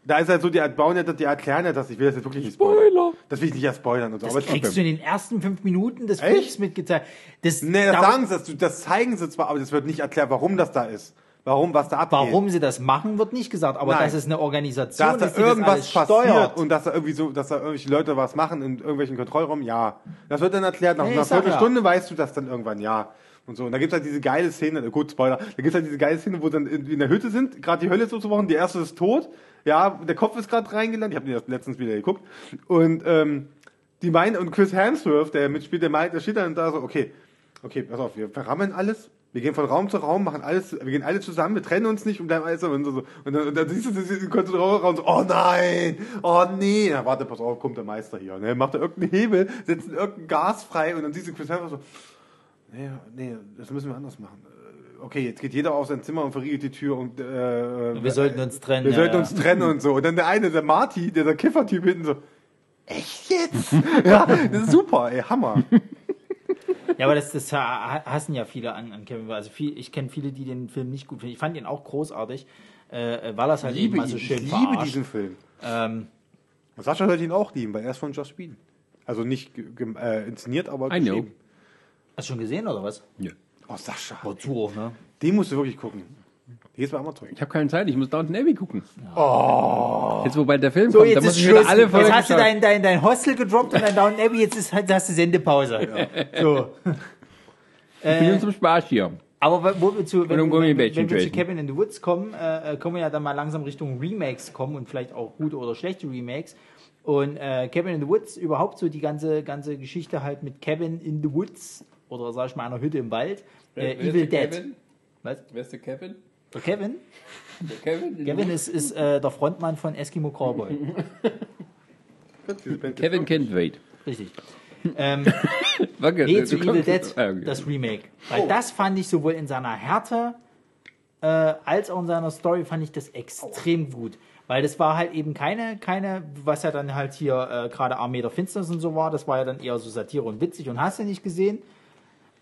Speaker 3: da ist halt so, die bauen ja, das- die erklären ja das. Ich will das jetzt wirklich nicht spoilern.
Speaker 1: Spoiler.
Speaker 3: Das will ich nicht erst spoilern und so.
Speaker 2: das
Speaker 3: aber
Speaker 2: kriegst du in den ersten fünf Minuten des? Films mitgeteilt. Das,
Speaker 3: Nee, das sagen sie, das, das zeigen sie zwar, aber das wird nicht erklärt, warum das da ist. Warum, was da abgeht.
Speaker 2: Warum sie das machen, wird nicht gesagt, aber
Speaker 3: Nein.
Speaker 2: dass es eine Organisation
Speaker 3: Dass da
Speaker 2: ist, die
Speaker 3: irgendwas
Speaker 2: das
Speaker 3: passiert
Speaker 2: steuert.
Speaker 3: und dass da irgendwie so, dass da irgendwelche Leute was machen in irgendwelchen Kontrollraum, ja. Das wird dann erklärt, nach
Speaker 2: Nee,
Speaker 3: einer Viertelstunde weißt du das dann irgendwann, ja. Und so. Und da gibt's halt diese geile Szene, äh, gut, Spoiler, da gibt's halt diese geile Szene, wo dann in, in der Hütte sind, gerade die Hölle ist sozusagen, die erste ist tot, ja, der Kopf ist gerade reingelandet, ich habe den letztens wieder geguckt. Und ähm, die meinen, und Chris Hemsworth, der mitspielt, der meint, der steht dann da so, okay, okay, pass auf, wir verrammeln alles, wir gehen von Raum zu Raum, machen alles, wir gehen alle zusammen, wir trennen uns nicht und bleiben alles so und so. Und dann, und dann siehst du das im Kontrollraum so, oh nein, oh nee. Na, warte, pass auf, kommt der Meister hier. Ne? Macht er irgendeinen Hebel, setzt irgendein Gas frei und dann siehst du Chris Hemsworth so, nee, nee, das müssen wir anders machen. Okay, jetzt geht jeder auf sein Zimmer und verriegelt die Tür und äh,
Speaker 2: Wir sollten uns trennen.
Speaker 3: wir
Speaker 2: ja,
Speaker 3: sollten
Speaker 2: ja.
Speaker 3: uns trennen und so. Und dann der eine, der Marty, der, der Kiffertyp hinten so, echt jetzt? ja, das ist super, ey, Hammer.
Speaker 2: Ja, aber das, das ha- hassen ja viele an, an Kevin. Also viel, ich kenne viele, die den Film nicht gut finden. Ich fand ihn auch großartig, äh, weil es halt
Speaker 3: Ich liebe
Speaker 2: eben mal so
Speaker 3: ich
Speaker 2: schön
Speaker 3: liebe
Speaker 2: verarscht.
Speaker 3: diesen Film.
Speaker 2: Ähm,
Speaker 3: Sascha hört ihn auch lieben, weil er ist von Joss Whedon. Also nicht äh, inszeniert, aber
Speaker 1: I know.
Speaker 3: geschrieben.
Speaker 2: hast du schon gesehen oder was?
Speaker 1: Ja.
Speaker 3: Oh, Sascha.
Speaker 2: Wozu auch, ne?
Speaker 3: Den musst du wirklich gucken. Jetzt bei Amazon.
Speaker 1: Ich habe keine Zeit, ich muss Downton Abbey gucken. Jetzt, wobei der Film
Speaker 2: So,
Speaker 1: kommt, da muss
Speaker 2: ist
Speaker 1: ich wieder
Speaker 2: Schluss.
Speaker 1: alle Folgen
Speaker 2: jetzt hast du dein, dein, dein Hostel gedroppt und dein Down Abbey, jetzt ist halt, hast du Sendepause. So.
Speaker 1: Ich bin nur zum Spaß hier.
Speaker 2: Aber wo wir zu, wenn,
Speaker 1: um
Speaker 2: wenn, wenn wir zu. Cabin in the Woods kommen, äh, äh, können wir ja dann mal langsam Richtung Remakes kommen und vielleicht auch gute oder schlechte Remakes. Und äh, Cabin in the Woods, überhaupt so die ganze, ganze Geschichte halt mit Cabin in the Woods oder sag ich mal einer Hütte im Wald. Äh, Evil Dead. Was?
Speaker 1: Wer ist der Kevin?
Speaker 2: Der Kevin?
Speaker 1: Der Kevin?
Speaker 2: Kevin ist, ist äh, der Frontmann von Eskimo Cowboy.
Speaker 1: Kevin kennt Wade.
Speaker 2: Richtig. Ähm, Nee, zu Evil Dead,
Speaker 1: Ah,
Speaker 2: das Remake. Weil das fand ich sowohl in seiner Härte äh, als auch in seiner Story fand ich das extrem gut. Weil das war halt eben keine, keine, was ja dann halt hier äh, gerade Armee der Finsternis und so war, das war ja dann eher so Satire und witzig und hast du nicht gesehen.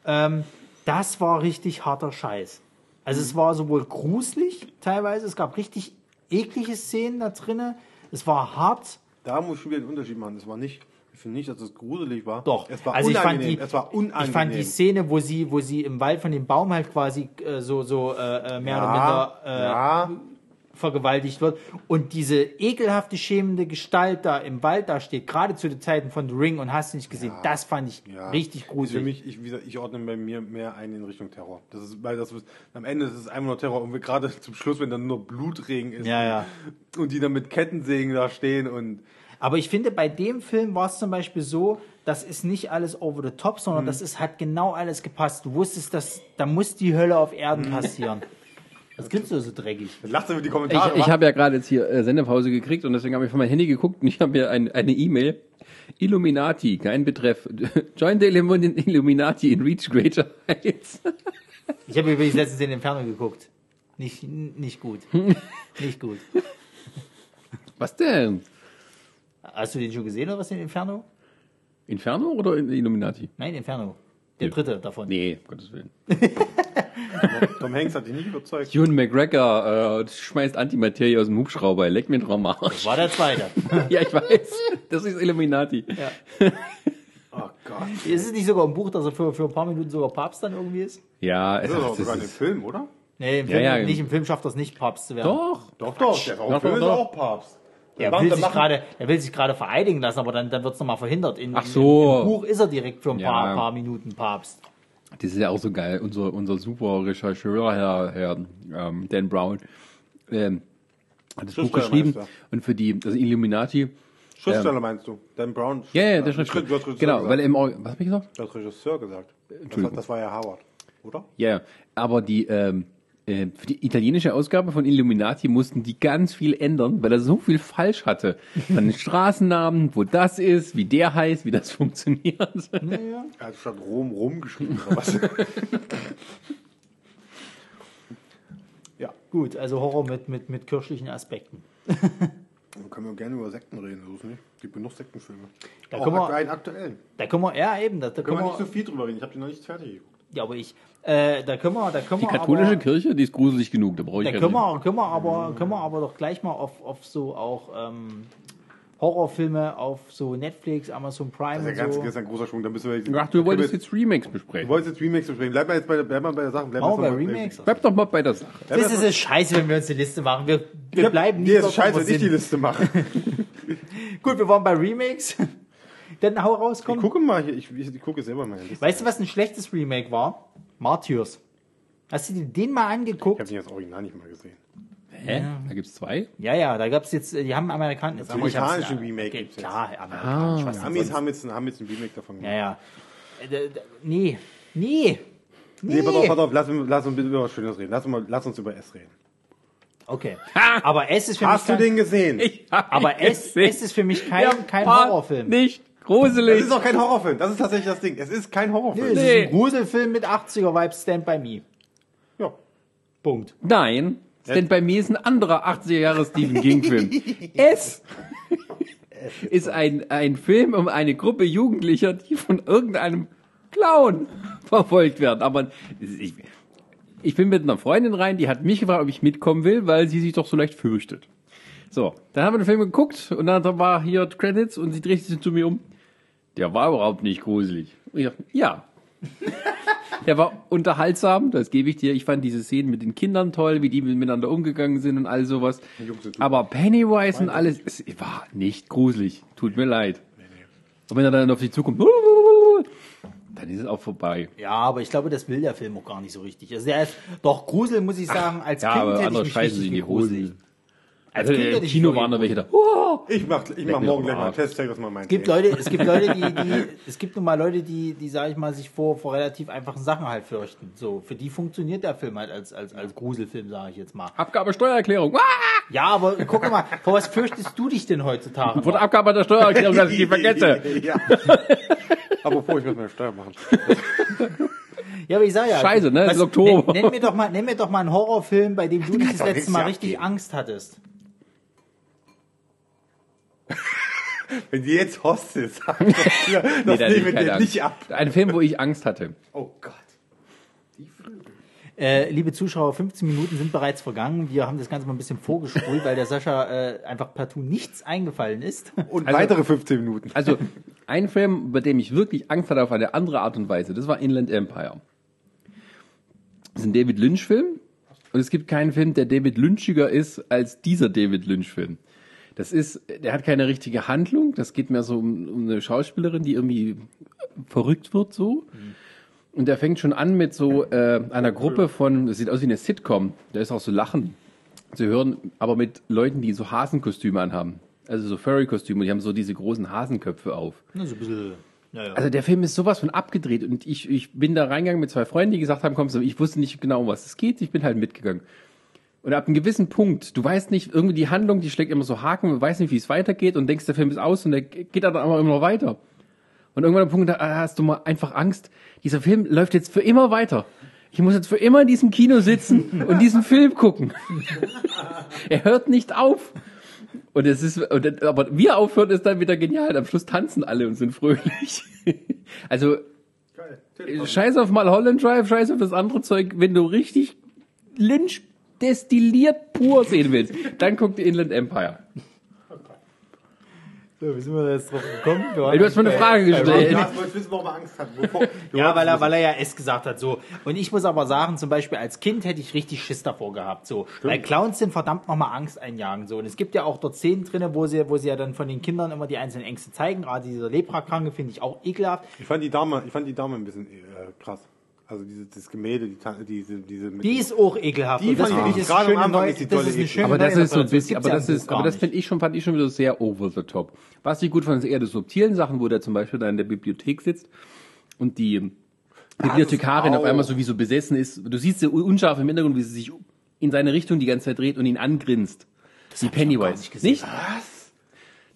Speaker 2: Ähm, das war richtig harter Scheiß. Also es war sowohl gruselig teilweise, es gab richtig eklige Szenen da drinnen, es war hart,
Speaker 3: Da muss ich schon wieder den Unterschied machen. Es war nicht, ich finde nicht, dass es gruselig war.
Speaker 2: Doch.
Speaker 3: Es war
Speaker 2: also ich fand
Speaker 3: unangenehm.
Speaker 2: die,
Speaker 3: es war unangenehm.
Speaker 2: Ich fand die Szene, wo sie, wo sie im Wald von dem Baum halt quasi äh, so, so äh, äh, mehr oder minder äh,
Speaker 3: ja,
Speaker 2: vergewaltigt wird und diese ekelhafte, schämende Gestalt da im Wald da steht, gerade zu den Zeiten von The Ring und hast du nicht gesehen, das fand ich
Speaker 3: ja.
Speaker 2: richtig
Speaker 3: Ist Für
Speaker 2: gruselig.
Speaker 3: mich, ich, wie gesagt, ich ordne bei mir mehr ein in Richtung Terror. Das ist, weil das ist, am Ende ist es einfach nur Terror und wir gerade zum Schluss, wenn dann nur Blutregen ist
Speaker 2: Ja, ja.
Speaker 3: und die dann mit Kettensägen da stehen und
Speaker 2: Aber ich finde, bei dem Film war es zum Beispiel so, das ist nicht alles over the top, sondern
Speaker 3: Mhm.
Speaker 2: das ist, hat genau alles gepasst. Du wusstest, dass da muss die Hölle auf Erden
Speaker 3: Mhm.
Speaker 2: passieren. Was gibst du so dreckig?
Speaker 3: lacht über die
Speaker 1: Ich,
Speaker 3: Kommentare.
Speaker 1: ich
Speaker 3: wa?
Speaker 1: habe ja gerade jetzt hier äh, Sendepause gekriegt und deswegen habe ich von meinem Handy geguckt und ich habe hier ein, eine E-Mail. Illuminati, kein Betreff. Join the Illumi- Illuminati in Reach Greater Heights.
Speaker 2: Ich habe übrigens letztens in Inferno geguckt. Nicht, nicht gut. nicht gut.
Speaker 1: Was denn?
Speaker 2: Hast du den schon gesehen oder was in Inferno?
Speaker 1: Inferno oder in Illuminati?
Speaker 2: Nein, Inferno. Der dritte davon.
Speaker 1: Nee, um Gottes Willen.
Speaker 3: Tom Hanks hat dich nicht überzeugt.
Speaker 1: Ewan McGregor äh, schmeißt Antimaterie aus dem Hubschrauber. Leck mir drauf am Arsch.
Speaker 2: War der zweite.
Speaker 1: Ja, ich weiß. Das ist Illuminati.
Speaker 3: Oh Gott.
Speaker 2: ist es nicht sogar im Buch, dass er für, für ein paar Minuten sogar Papst dann irgendwie ist?
Speaker 1: Ja, es
Speaker 3: Das ist
Speaker 1: ach,
Speaker 3: auch sogar in dem
Speaker 1: ist,
Speaker 3: Film, oder?
Speaker 2: Nee, im
Speaker 1: Ja,
Speaker 2: Film,
Speaker 1: ja.
Speaker 2: nicht im Film schafft es nicht, Papst zu werden.
Speaker 1: Doch.
Speaker 3: Doch, doch. Der ist auch,
Speaker 1: Doch,
Speaker 3: Film
Speaker 1: doch,
Speaker 3: ist
Speaker 1: doch.
Speaker 3: auch Papst.
Speaker 2: Er will, sich gerade, er will sich gerade vereidigen lassen, aber dann, dann wird es nochmal verhindert. In,
Speaker 1: Ach
Speaker 2: in-
Speaker 1: so.
Speaker 2: Im, Buch ist er direkt für ein
Speaker 1: Ja.
Speaker 2: paar, paar Minuten Papst.
Speaker 1: Das ist ja auch so geil. Unser, unser super Rechercheur, Herr, Herr ähm, Dan Brown, ähm, hat das Buch geschrieben. Und für die, also Illuminati.
Speaker 3: Schriftsteller meinst du? Dan Brown?
Speaker 1: Ja, ja, der
Speaker 3: Du hast
Speaker 1: Schriftsteller.
Speaker 3: Regisseur
Speaker 1: Genau,
Speaker 3: gesagt.
Speaker 1: weil im Or- Was hab ich gesagt?
Speaker 3: Hast Regisseur gesagt. Das das war ja Howard, oder?
Speaker 1: Ja, ja. aber die, ähm, äh, für die italienische Ausgabe von Illuminati mussten die ganz viel ändern, weil er so viel falsch hatte. Von den Straßennamen, wo das ist, wie der heißt, wie das funktioniert.
Speaker 3: Er hat statt Rom Rom geschrieben oder was? ja,
Speaker 2: Gut, also Horror mit, mit, mit kirchlichen Aspekten.
Speaker 3: dann können wir gerne über Sekten reden, so ist nicht. Es gibt genug Sektenfilme.
Speaker 2: Da
Speaker 3: Auch
Speaker 2: können wir-
Speaker 3: aktuell, aktuell.
Speaker 2: Da können wir, ja eben, da, da
Speaker 3: Können
Speaker 2: können
Speaker 3: wir nicht
Speaker 2: wir,
Speaker 3: so viel drüber reden, ich habe die noch nicht fertig geguckt.
Speaker 2: ja, aber ich, äh, da können wir, da können
Speaker 1: Die
Speaker 2: wir
Speaker 1: katholische
Speaker 2: aber,
Speaker 1: Kirche, die ist gruselig genug, da brauche ich
Speaker 2: da können wir, können wir aber, können wir aber doch gleich mal auf, auf so auch, ähm, Horrorfilme auf so Netflix, Amazon Prime
Speaker 3: Das ist ja
Speaker 2: und
Speaker 3: ganz,
Speaker 2: so.
Speaker 3: das ist ein großer Schwung. Da müssen wir,
Speaker 1: Ach, du wolltest
Speaker 3: jetzt,
Speaker 1: jetzt Remakes
Speaker 3: du
Speaker 1: besprechen.
Speaker 3: wolltest jetzt Remakes besprechen. Bleib mal jetzt bei, der- bleib mal bei der Sache. Bleib jetzt
Speaker 2: bei
Speaker 3: mal-
Speaker 2: Remakes?
Speaker 1: Bleib doch mal bei der Sache.
Speaker 2: Das
Speaker 3: jetzt
Speaker 2: ist es scheiße, wenn wir uns die Liste machen. Wir, wir
Speaker 3: mal-
Speaker 2: bleiben nie
Speaker 3: Dir
Speaker 2: dort,
Speaker 3: ist scheiße, wenn ich die. Liste mache.
Speaker 2: Gut, wir waren bei Remakes. Dann hau raus,
Speaker 3: Ich
Speaker 2: komm.
Speaker 3: gucke mal hier, ich, ich, ich gucke selber Liste.
Speaker 2: Weißt du, was ein schlechtes Remake war? Martyrs. Hast du dir den mal
Speaker 3: Ich
Speaker 2: angeguckt?
Speaker 3: habe das Original nicht mal gesehen.
Speaker 1: Hä? Da gibt's zwei?
Speaker 2: Ja, ja, da gab's jetzt, die haben Amerikaner.
Speaker 3: Das amerikanische Remake
Speaker 2: okay,
Speaker 3: gibt's jetzt.
Speaker 2: Klar, amerikanisch. was denn
Speaker 3: Amis haben jetzt, haben jetzt ein Remake davon
Speaker 2: Ja,
Speaker 3: gemacht.
Speaker 2: ja. Äh, d- d- Nee, nee.
Speaker 3: Nee, pass auf, pass auf, lass, uns- lass uns bitte über was Schönes reden. Lass mal, lass uns über S reden.
Speaker 2: Okay. Aber es ist für
Speaker 3: Hast du
Speaker 2: mich kein,
Speaker 3: den gesehen?
Speaker 1: Ich
Speaker 2: aber
Speaker 1: ihn
Speaker 2: es,
Speaker 1: gesehen.
Speaker 2: es ist für mich kein,
Speaker 1: Ja,
Speaker 2: kein Horrorfilm.
Speaker 1: Nicht
Speaker 3: Das
Speaker 1: gruselig.
Speaker 3: ist auch kein Horrorfilm. Das ist tatsächlich das Ding. Es ist kein Horrorfilm.
Speaker 2: es
Speaker 1: Nee.
Speaker 2: ist ein Gruselfilm mit 80er-Vibes, Stand By Me.
Speaker 3: Ja.
Speaker 2: Punkt.
Speaker 1: Nein, denn bei mir ist ein anderer 80er Jahre Stephen King Film. es ist ein, ein Film um eine Gruppe Jugendlicher, die von irgendeinem Clown verfolgt werden. Aber ich, ich bin mit einer Freundin rein, die hat mich gefragt, ob ich mitkommen will, weil sie sich doch so leicht fürchtet. So, dann haben wir den Film geguckt und dann war hier Credits und sie dreht sich zu mir um. Der war überhaupt nicht gruselig. Und ich dachte, ja, der war unterhaltsam, das gebe ich dir. Ich fand diese Szenen mit den Kindern toll, wie die miteinander umgegangen sind und all sowas. Aber Pennywise und alles, es war nicht gruselig. Tut mir leid. Und wenn er dann auf die zukommt, dann ist es auch vorbei.
Speaker 2: Ja, aber ich glaube, das will der Film auch gar nicht so richtig. Also der ist, doch Grusel, muss ich sagen, als
Speaker 1: Ja,
Speaker 2: Kind
Speaker 1: aber
Speaker 2: hätte ich
Speaker 1: andere
Speaker 2: mich
Speaker 1: scheißen sich in die Hosen. Also
Speaker 2: Kind
Speaker 1: im Kino waren da welche da. Oh!
Speaker 3: Ich mach, ich mach morgen gleich mal. Test, zeig das mal mein
Speaker 2: Es gibt Leute, es gibt Leute, die, die, es gibt nun mal Leute, die, die, sag ich mal, sich vor, vor relativ einfachen Sachen halt fürchten. So, für die funktioniert der Film halt als, als, als Gruselfilm, sage ich jetzt mal.
Speaker 1: Abgabe Steuererklärung. Ah!
Speaker 2: Ja, aber guck mal, vor was fürchtest du dich denn heutzutage?
Speaker 1: Vor der Abgabe der Steuererklärung, dass ich die vergesse.
Speaker 3: Ja. Aber bevor ich muss meine Steuer machen.
Speaker 2: Ja, aber ich sag ja.
Speaker 1: Scheiße, ne? Es ist Oktober.
Speaker 2: Nenn, nenn, mir doch mal, nenn mir doch mal einen Horrorfilm, bei dem du das letzte Mal richtig Angst hattest.
Speaker 3: Wenn die jetzt Hostes sagen, das
Speaker 1: Nee,
Speaker 3: nehmen wir nicht ab.
Speaker 1: Ein Film, wo ich Angst hatte.
Speaker 3: Oh Gott.
Speaker 2: Äh, liebe Zuschauer, 15 Minuten sind bereits vergangen. Wir haben das Ganze mal ein bisschen vorgespult, weil der Sascha äh, einfach partout nichts eingefallen ist.
Speaker 3: Und
Speaker 1: Also-
Speaker 3: weitere 15 Minuten.
Speaker 1: Also, ein Film, bei dem ich wirklich Angst hatte auf eine andere Art und Weise, das war Inland Empire. Das ist ein David Lynch-Film. Und es gibt keinen Film, der David Lynchiger ist als dieser David Lynch-Film. Das ist, der hat keine richtige Handlung. Das geht mehr so um, um eine Schauspielerin, die irgendwie verrückt wird so. Und der fängt schon an mit so äh, einer Gruppe von, das sieht aus wie eine Sitcom. Da ist auch so Lachen zu hören, aber mit Leuten, die so Hasenkostüme anhaben. Also so Furry-Kostüme, die haben so diese großen Hasenköpfe auf.
Speaker 2: Na, so ein bisschen. Ja, ja.
Speaker 1: Also der Film ist sowas von abgedreht und ich, ich bin da reingegangen mit zwei Freunden, die gesagt haben, komm, so, ich wusste nicht genau, um was es geht, ich bin halt mitgegangen. Und ab einem gewissen Punkt, du weißt nicht, irgendwie die Handlung, die schlägt immer so Haken, du weißt nicht, wie es weitergeht und denkst, der Film ist aus und der geht dann aber immer noch weiter. Und irgendwann am Punkt, da hast du mal einfach Angst, dieser Film läuft jetzt für immer weiter. Ich muss jetzt für immer in diesem Kino sitzen und diesen Film gucken. er hört nicht auf. Und es ist, und, dann- aber wie er aufhört, ist dann wieder genial. Am Schluss tanzen alle und sind fröhlich. also, scheiß auf mal Holland Drive, scheiß auf das andere Zeug. Wenn du richtig Lynch destilliert pur sehen willst, dann guck dir Inland Empire.
Speaker 2: So, wie sind wir da jetzt drauf gekommen?
Speaker 1: Ey, Du hast mir eine Frage gestellt.
Speaker 3: Ja, ich wollte wissen, warum er Angst hat. Wovor- Du
Speaker 2: Ja,
Speaker 3: wolltest
Speaker 2: weil er, weil er ja S gesagt hat, so. Und ich muss aber sagen, zum Beispiel als Kind hätte ich richtig Schiss davor gehabt, so. Weil Clowns sind verdammt nochmal Angst einjagen, so. Und es gibt ja auch dort Szenen drinne, wo sie, wo sie ja dann von den Kindern immer die einzelnen Ängste zeigen. Gerade dieser Leprakranke finde ich auch ekelhaft.
Speaker 3: Ich fand die Dame, ich fand die Dame ein bisschen äh, krass. Also diese, das Gemälde, die, diese, diese mit
Speaker 2: Die ist auch ekelhaft.
Speaker 3: Die
Speaker 2: das finde
Speaker 3: ich
Speaker 2: ist
Speaker 3: gerade am Anfang ist die
Speaker 2: das
Speaker 3: tolle
Speaker 2: ist
Speaker 1: Aber das ist so ein bisschen, aber das ist, aber das finde ich schon, fand ich schon wieder sehr over the top. Was ich gut fand, ist eher die subtilen Sachen, wo der zum Beispiel da in der Bibliothek sitzt und die Bibliothekarin auf einmal so wie so besessen ist. Du siehst sie unscharf im Hintergrund, wie sie sich in seine Richtung die ganze Zeit dreht und ihn angrinst. Die Pennywise.
Speaker 2: nicht gesehen.
Speaker 1: Nicht?
Speaker 3: Was?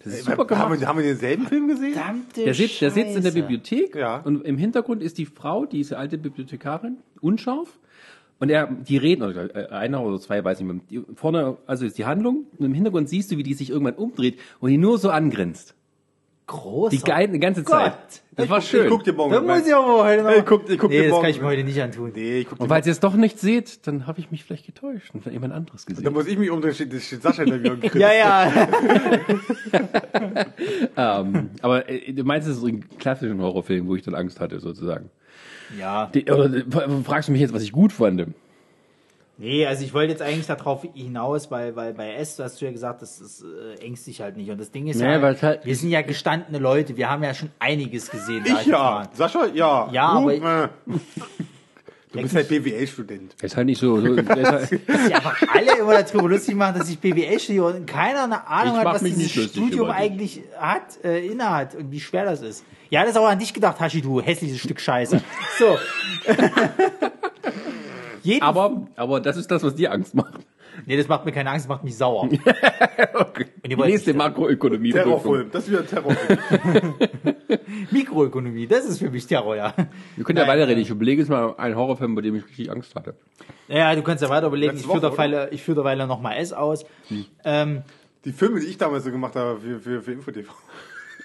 Speaker 1: Das ist super
Speaker 3: Haben
Speaker 1: gemacht.
Speaker 3: wir, haben wir denselben Film gesehen?
Speaker 2: Verdammte
Speaker 1: Der sitzt, der sitzt in der. Bibliothek
Speaker 3: Ja.
Speaker 1: und im Hintergrund ist die Frau, diese alte Bibliothekarin, unscharf. Und er, die reden, oder äh, einer oder zwei, weiß nicht mehr. Die, vorne, also ist die Handlung, und im Hintergrund siehst du, wie die sich irgendwann umdreht und ihn nur so angrinst.
Speaker 2: Großer.
Speaker 1: Die, die ganze Zeit.
Speaker 2: Gott.
Speaker 1: Das war
Speaker 3: Ich
Speaker 1: schön.
Speaker 3: guck dir morgen.
Speaker 2: Da muss ich aber heute noch.
Speaker 3: Ey, guck- ich guck
Speaker 2: nee,
Speaker 3: dir
Speaker 2: das
Speaker 3: morgen-
Speaker 2: kann ich mir heute nicht antun.
Speaker 3: Nee, ich guck dir
Speaker 1: und falls ihr es doch nicht seht, dann habe ich mich vielleicht getäuscht und jemand anderes
Speaker 3: Da
Speaker 1: gesehen.
Speaker 3: muss ich mich umdrehen, steht, steht Sascha hinter mir und grinst.
Speaker 2: Ja, ja.
Speaker 1: ähm, aber äh, du meinst, es ist so ein klassischen Horrorfilm, wo ich dann Angst hatte, sozusagen.
Speaker 2: ja.
Speaker 1: Die, oder äh, fragst du mich jetzt, was ich gut fand?
Speaker 2: Nee, also ich wollte jetzt eigentlich darauf hinaus, weil, weil bei S, du hast du ja gesagt, das ist äh, ängstigt halt nicht. Und das Ding ist
Speaker 1: Nee,
Speaker 2: ja,
Speaker 1: halt-
Speaker 2: wir sind ja gestandene Leute, wir haben ja schon einiges gesehen.
Speaker 3: Ich ja.
Speaker 2: mal.
Speaker 3: Sascha, ja.
Speaker 2: Ja,
Speaker 3: du,
Speaker 2: aber-
Speaker 3: äh. Du bist halt BWL-Student.
Speaker 1: Ist halt nicht so. so ist halt,
Speaker 2: Dass einfach alle immer darüber lustig machen, dass ich BWL studiere und keiner eine Ahnung
Speaker 1: Ich
Speaker 2: hat, was dieses Studium eigentlich hat, äh, innehat und wie schwer das ist. Ja, das ist auch an dich gedacht, Hashi, du hässliches Stück Scheiße. So. Jeden,
Speaker 1: aber, aber das ist das, was dir Angst macht.
Speaker 2: nee, das macht mir keine Angst, das macht mich sauer.
Speaker 1: Okay. Die nächste Makroökonomie.
Speaker 3: Terrorfilm. Das ist wieder ein Terrorfilm.
Speaker 2: Mikroökonomie, das ist für mich Terror, ja.
Speaker 1: Wir können ja weiterreden. Ich überlege jetzt mal einen Horrorfilm, bei dem ich richtig Angst hatte.
Speaker 2: Ja, du kannst ja weiter überlegen.
Speaker 3: Letzte
Speaker 2: Ich führe derweil, ich führe derweil noch mal S aus. Ähm,
Speaker 3: Die Filme, die ich damals so gemacht habe für, für, für InfoTV.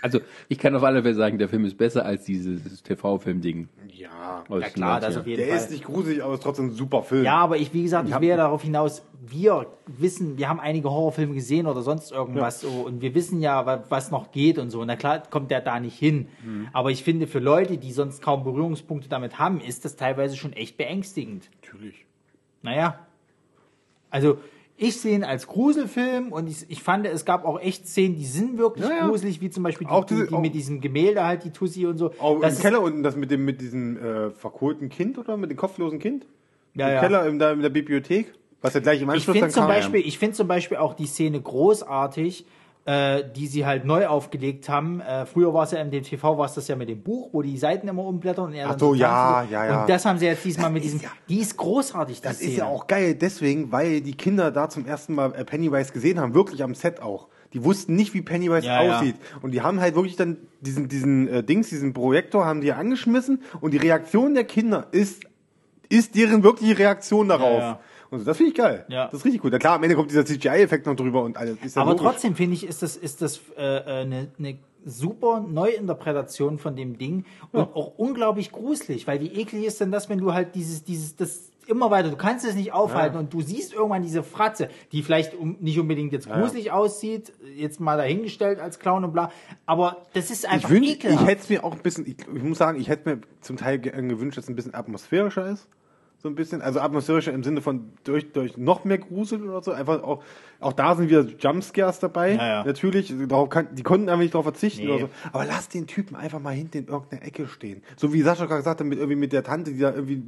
Speaker 1: Also, ich kann auf alle Fälle sagen, der Film ist besser als dieses TV-Film-Ding.
Speaker 3: Ja.
Speaker 2: ja klar, das
Speaker 1: 90ern.
Speaker 2: auf jeden
Speaker 3: Der
Speaker 2: Fall.
Speaker 3: ist nicht gruselig, aber ist trotzdem ein super Film.
Speaker 2: Ja, aber ich, wie gesagt, ich will ja darauf hinaus, wir wissen, wir haben einige Horrorfilme gesehen oder sonst irgendwas so und wir wissen ja, wa- was noch geht und so. Und na klar kommt der da nicht hin.
Speaker 3: Mhm.
Speaker 2: Aber ich finde, für Leute, die sonst kaum Berührungspunkte damit haben, ist das teilweise schon echt beängstigend.
Speaker 3: Natürlich.
Speaker 2: Naja. Also, ich sehe ihn als Gruselfilm und ich, ich fand, es gab auch echt Szenen, die sind wirklich
Speaker 3: Ja, ja.
Speaker 2: gruselig, wie zum Beispiel die,
Speaker 3: Auch
Speaker 2: die,
Speaker 3: diese-
Speaker 2: die
Speaker 3: auch-
Speaker 2: mit diesem Gemälde halt, die Tussi und so.
Speaker 3: Auch
Speaker 2: Das
Speaker 3: im Keller unten, das mit dem, mit diesem äh, verkohlten Kind oder mit dem kopflosen Kind?
Speaker 2: Ja,
Speaker 3: Im
Speaker 2: ja.
Speaker 3: Keller in der, in der Bibliothek? Was ja gleich im
Speaker 2: Ich
Speaker 3: Anschluss
Speaker 2: finde
Speaker 3: dann
Speaker 2: zum
Speaker 3: kam.
Speaker 2: Beispiel, ich finde zum Beispiel auch die Szene großartig, äh, die sie halt neu aufgelegt haben. Äh, früher war es ja im TV, war es das ja mit dem Buch, wo die Seiten immer umblättern und er
Speaker 3: Ach
Speaker 2: dann
Speaker 3: so, ja,
Speaker 2: tanzt.
Speaker 3: ja, ja.
Speaker 2: Und das haben sie jetzt diesmal
Speaker 3: Das
Speaker 2: mit diesem.
Speaker 3: ja-
Speaker 2: die ist großartig, die
Speaker 3: Das
Speaker 2: Szene.
Speaker 3: ist ja auch geil, deswegen, weil die Kinder da zum ersten Mal äh, Pennywise gesehen haben, wirklich am Set auch. Die wussten nicht, wie Pennywise
Speaker 2: Ja, ja.
Speaker 3: aussieht. Und die haben halt wirklich dann diesen, diesen äh, Dings, diesen Projektor haben die angeschmissen und die Reaktion der Kinder ist ist deren wirkliche Reaktion darauf.
Speaker 2: Ja, ja.
Speaker 3: So, das finde ich geil.
Speaker 2: Ja.
Speaker 3: Das ist richtig gut. Na klar, am Ende kommt dieser CGI-Effekt noch drüber und alles. Ist ja
Speaker 2: Aber
Speaker 3: logisch.
Speaker 2: trotzdem finde ich, ist das, ist das äh, äh, eine, eine super Neuinterpretation von dem Ding und auch unglaublich gruselig, weil wie eklig ist denn das, wenn du halt dieses, dieses, das immer weiter, du kannst es nicht aufhalten
Speaker 3: Ja.
Speaker 2: und du siehst irgendwann diese Fratze, die vielleicht um, nicht unbedingt jetzt gruselig aussieht, jetzt mal dahingestellt als Clown und bla, aber das ist einfach
Speaker 3: Ich, wünsch, ich
Speaker 2: ekelhaft.
Speaker 3: hätte es mir auch ein bisschen, ich, ich muss sagen, ich hätte mir zum Teil ge- gewünscht, dass es ein bisschen atmosphärischer ist. So ein bisschen, also atmosphärischer im Sinne von durch, durch noch mehr Grusel oder so. Einfach auch, auch da sind wieder Jumpscares dabei.
Speaker 2: Ja, ja.
Speaker 3: Natürlich, darauf kann, die konnten einfach nicht darauf verzichten
Speaker 2: Nee.
Speaker 3: oder so. Aber lass den Typen einfach mal hinten in irgendeiner Ecke stehen. So wie Sascha gerade gesagt hat, mit, irgendwie mit der Tante, die da irgendwie,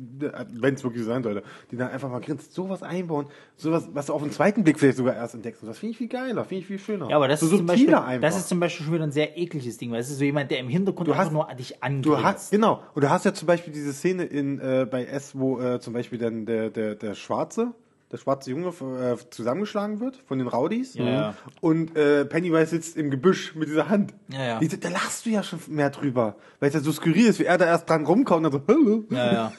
Speaker 3: wenn es wirklich so sein sollte, die da einfach mal grinst, sowas einbauen. Sowas, was du auf den zweiten Blick vielleicht sogar erst entdeckst. Und das finde ich viel geiler, finde ich viel schöner.
Speaker 2: ja, aber das
Speaker 3: so
Speaker 2: ist, zum Beispiel,
Speaker 3: einfach.
Speaker 2: das ist zum Beispiel schon wieder ein sehr ekliges Ding, weil es ist so jemand, der im Hintergrund
Speaker 3: Du
Speaker 2: einfach
Speaker 3: hast-
Speaker 2: nur dich angrinst.
Speaker 3: Du hast, genau. Und du hast ja zum Beispiel diese Szene in, äh, bei S, wo äh, zum Beispiel dann der, der, der Schwarze, der schwarze Junge äh, zusammengeschlagen wird von den Rowdies.
Speaker 2: Ja.
Speaker 3: Und äh, Pennywise sitzt im Gebüsch mit dieser Hand.
Speaker 2: Ja, ja.
Speaker 3: Die, da lachst du ja schon mehr drüber. Weil es ja so skurril ist, wie er da erst dran rumkommt und dann so.
Speaker 2: Ja, ja.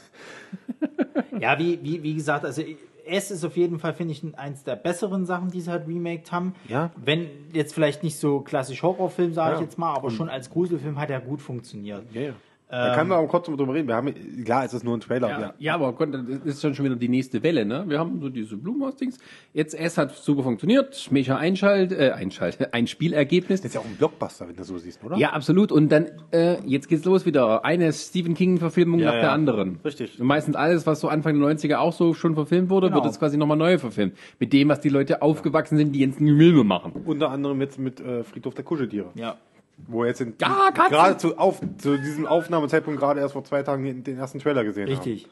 Speaker 2: ja, wie, wie, wie gesagt, also es ist auf jeden Fall, finde ich, eins der besseren Sachen, die sie halt remaked haben.
Speaker 3: Ja.
Speaker 2: Wenn jetzt vielleicht nicht so klassisch Horrorfilm, sage
Speaker 3: Ja.
Speaker 2: ich jetzt mal, aber schon als Gruselfilm hat er gut funktioniert.
Speaker 3: Ja, ja. Da können wir auch kurz drüber reden. Wir haben, klar, es ist nur ein Trailer.
Speaker 1: Ja,
Speaker 3: Ja.
Speaker 1: ja, aber Gott, das ist schon schon wieder die nächste Welle, ne? Wir haben so diese Blumenhaus-Dings. Jetzt, es hat super funktioniert. Mecha Einschalt, äh, Einschalt, ein Spielergebnis.
Speaker 3: Das ist ja auch ein Blockbuster, wenn du so siehst, oder?
Speaker 1: Ja, absolut. Und dann, äh, jetzt geht's los wieder. Eine Stephen King-Verfilmung
Speaker 3: Ja,
Speaker 1: nach der anderen.
Speaker 3: Richtig.
Speaker 1: Und meistens alles, was so Anfang der 90er auch so schon verfilmt wurde,
Speaker 2: Genau.
Speaker 1: wird jetzt quasi nochmal neu verfilmt. Mit dem, was die Leute aufgewachsen sind, die jetzt Filme machen.
Speaker 3: Unter anderem jetzt mit äh, Friedhof der Kuscheltiere.
Speaker 2: Ja.
Speaker 3: Wo jetzt in,
Speaker 1: Ja, Katzen!
Speaker 3: gerade zu, auf, zu diesem Aufnahmezeitpunkt gerade erst vor zwei Tagen den, den ersten Trailer gesehen
Speaker 2: Richtig.